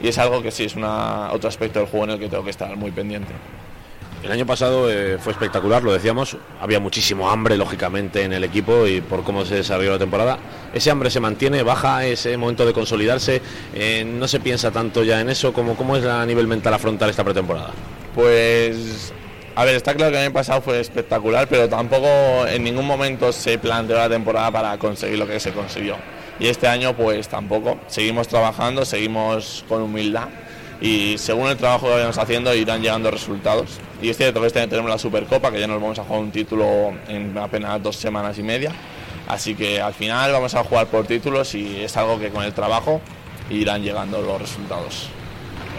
Y es algo que sí, es una, otro aspecto del juego en el que tengo que estar muy pendiente. El año pasado eh, fue espectacular, lo decíamos, había muchísimo hambre, lógicamente, en el equipo y por cómo se desarrolló la temporada. Ese hambre se mantiene, baja ese momento de consolidarse, eh, no se piensa tanto ya en eso, como cómo es a nivel mental afrontar esta pretemporada. Pues, A ver, está claro que el año pasado fue espectacular, pero tampoco en ningún momento se planteó la temporada para conseguir lo que se consiguió. Y este año pues tampoco. Seguimos trabajando, seguimos con humildad y según el trabajo que vayamos haciendo irán llegando resultados. Y es cierto que este tenemos la Supercopa, que ya nos vamos a jugar un título en apenas dos semanas y media. Así que al final vamos a jugar por títulos y es algo que con el trabajo irán llegando los resultados.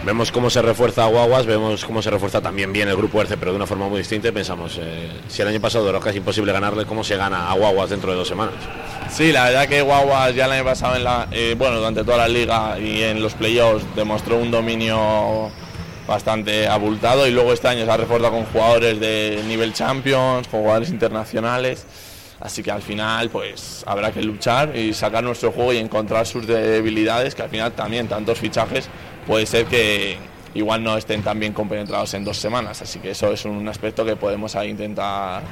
Vemos cómo se refuerza Guaguas, vemos cómo se refuerza también bien el grupo ERCE, pero de una forma muy distinta. Y pensamos, eh, si el año pasado era casi imposible ganarle, ¿cómo se gana a Guaguas dentro de dos semanas? Sí, la verdad que Guaguas ya el año pasado, en eh, bueno, durante toda la liga y en los playoffs demostró un dominio bastante abultado y luego este año se ha reforzado con jugadores de nivel Champions, jugadores internacionales. Así que al final pues habrá que luchar y sacar nuestro juego y encontrar sus debilidades, que al final también tantos fichajes puede ser que igual no estén tan bien compenetrados en dos semanas. Así que eso es un aspecto que podemos ahí intentar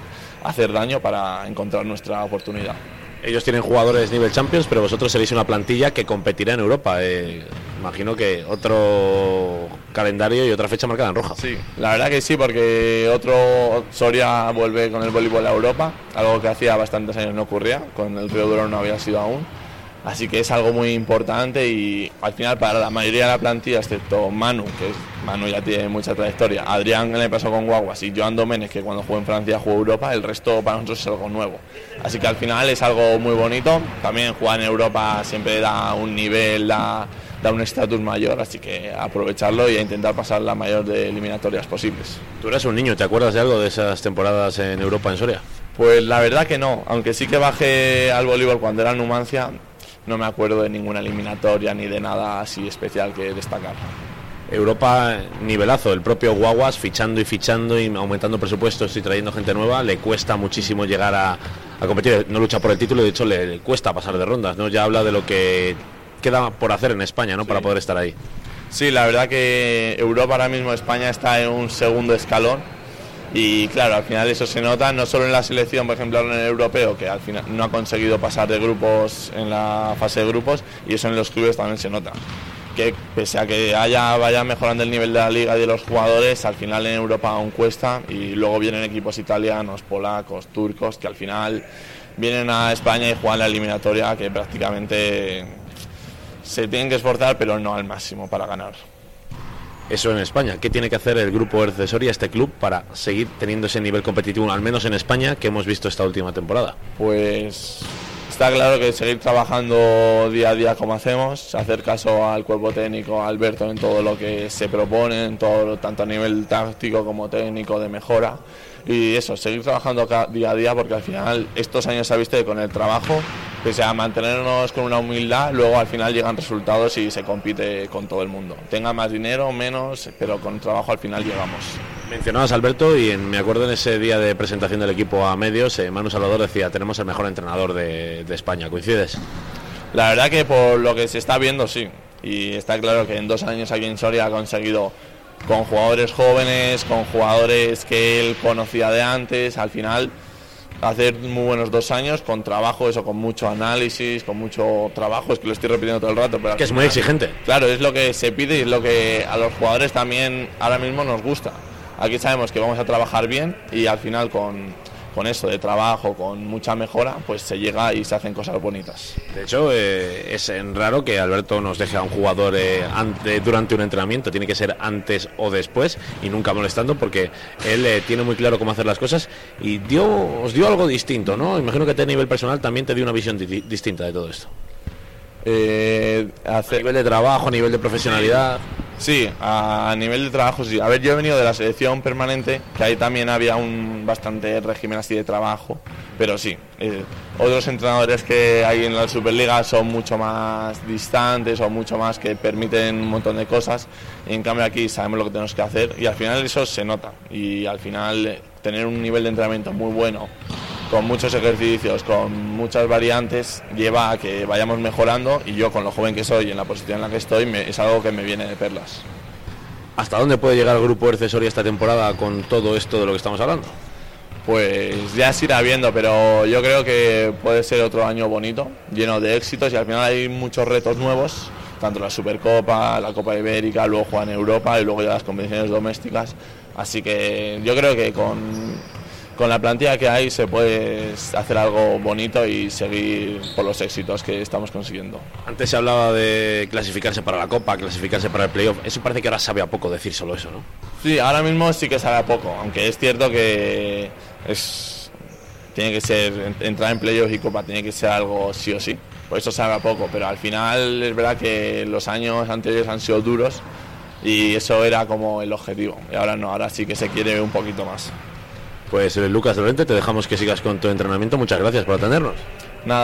hacer daño para encontrar nuestra oportunidad. Ellos tienen jugadores nivel Champions, pero vosotros seréis una plantilla que competirá en Europa. Eh, imagino que otro calendario y otra fecha marcada en roja. Sí, la verdad que sí, porque otro Soria vuelve con el voleibol a Europa, algo que hacía bastantes años no ocurría, con el Río Duro no había sido aún. Así que es algo muy importante y al final para la mayoría de la plantilla, excepto Manu, que es, Manu ya tiene mucha trayectoria, Adrián le pasó con Guaguas y Joan Domenech, que cuando jugó en Francia jugó Europa, el resto para nosotros es algo nuevo. Así que al final es algo muy bonito. También jugar en Europa siempre da un nivel, da, da un estatus mayor, así que aprovecharlo y a intentar pasar la mayor de eliminatorias posibles. Tú eres un niño, ¿te acuerdas de algo de esas temporadas en Europa, en Soria? Pues la verdad que no, aunque sí que bajé al voleibol cuando era en Numancia, no me acuerdo de ninguna eliminatoria ni de nada así especial que destacar. Europa, nivelazo, el propio Guaguas fichando y fichando y aumentando presupuestos y trayendo gente nueva, le cuesta muchísimo llegar a, a competir, no lucha por el título, de hecho le, le cuesta pasar de rondas, ¿no? Ya habla de lo que queda por hacer en España, ¿no? Para poder estar ahí. Sí, la verdad que Europa ahora mismo España está en un segundo escalón y claro, al final eso se nota no solo en la selección, por ejemplo, en el europeo, que al final no ha conseguido pasar de grupos en la fase de grupos y eso en los clubes también se nota. Que pese a que haya vaya mejorando el nivel de la liga y de los jugadores, al final en Europa aún cuesta y luego vienen equipos italianos, polacos, turcos, que al final vienen a España y juegan la eliminatoria que prácticamente se tienen que esforzar, pero no al máximo para ganar. Eso en España. ¿Qué tiene que hacer el grupo Erce Soria, este club, para seguir teniendo ese nivel competitivo, al menos en España, que hemos visto esta última temporada? Pues está claro que seguir trabajando día a día como hacemos, hacer caso al cuerpo técnico, Alberto en todo lo que se propone, en todo, tanto a nivel táctico como técnico de mejora. Y eso, seguir trabajando día a día porque al final estos años se ha visto que con el trabajo, pese a mantenernos con una humildad, luego al final llegan resultados y se compite con todo el mundo. Tenga más dinero, menos, pero con trabajo al final llegamos. Mencionabas Alberto y en- me acuerdo en ese día de presentación del equipo a medios, eh, Manu Salvador decía, tenemos el mejor entrenador de, de España. ¿Coincides? La verdad que por lo que se está viendo, sí. Y está claro que en dos años aquí en Soria ha conseguido, con jugadores jóvenes, con jugadores que él conocía de antes, al final hacer muy buenos dos años con trabajo, eso, con mucho análisis, con mucho trabajo, es que lo estoy repitiendo todo el rato. Pero Que es muy exigente. Claro, es lo que se pide y es lo que a los jugadores también ahora mismo nos gusta. Aquí sabemos que vamos a trabajar bien y al final con, con eso de trabajo, con mucha mejora, pues se llega y se hacen cosas bonitas. De hecho, eh, es raro que Alberto nos deje a un jugador eh, ante- durante un entrenamiento, tiene que ser antes o después y nunca molestando porque él eh, tiene muy claro cómo hacer las cosas y dio, os dio algo distinto, ¿no? Imagino que a nivel personal también te dio una visión di- distinta de todo esto. Eh, A nivel de trabajo, a nivel de profesionalidad. Sí, a, a nivel de trabajo sí. A ver, yo he venido de la selección permanente, que ahí también había un bastante régimen así de trabajo, pero sí. eh, otros entrenadores que hay en la Superliga son mucho más distantes o mucho más que permiten un montón de cosas. Y en cambio aquí sabemos lo que tenemos que hacer y al final eso se nota. Y al final eh, tener un nivel de entrenamiento muy bueno con muchos ejercicios, con muchas variantes, lleva a que vayamos mejorando y yo con lo joven que soy y en la posición en la que estoy me- es algo que me viene de perlas. ¿Hasta dónde puede llegar el grupo Erce Soria esta temporada con todo esto de lo que estamos hablando? Pues ya se irá viendo, pero yo creo que puede ser otro año bonito, lleno de éxitos y al final hay muchos retos nuevos, tanto la Supercopa, la Copa Ibérica, luego jugar en Europa y luego ya las competiciones domésticas. Así que yo creo que con, con la plantilla que hay se puede hacer algo bonito y seguir por los éxitos que estamos consiguiendo. Antes se hablaba de clasificarse para la Copa, clasificarse para el playoff. Eso parece que ahora sabe a poco decir solo eso, ¿no? Sí, ahora mismo sí que sabe a poco, aunque es cierto que es tiene que ser en- entrar en playoffs y copa tiene que ser algo sí o sí. Por eso sabe a poco, pero al final es verdad que los años anteriores han sido duros y eso era como el objetivo. Y ahora no, ahora sí que se quiere un poquito más. Pues eh, Lucas Lorente, te dejamos que sigas con tu entrenamiento. Muchas gracias por atendernos.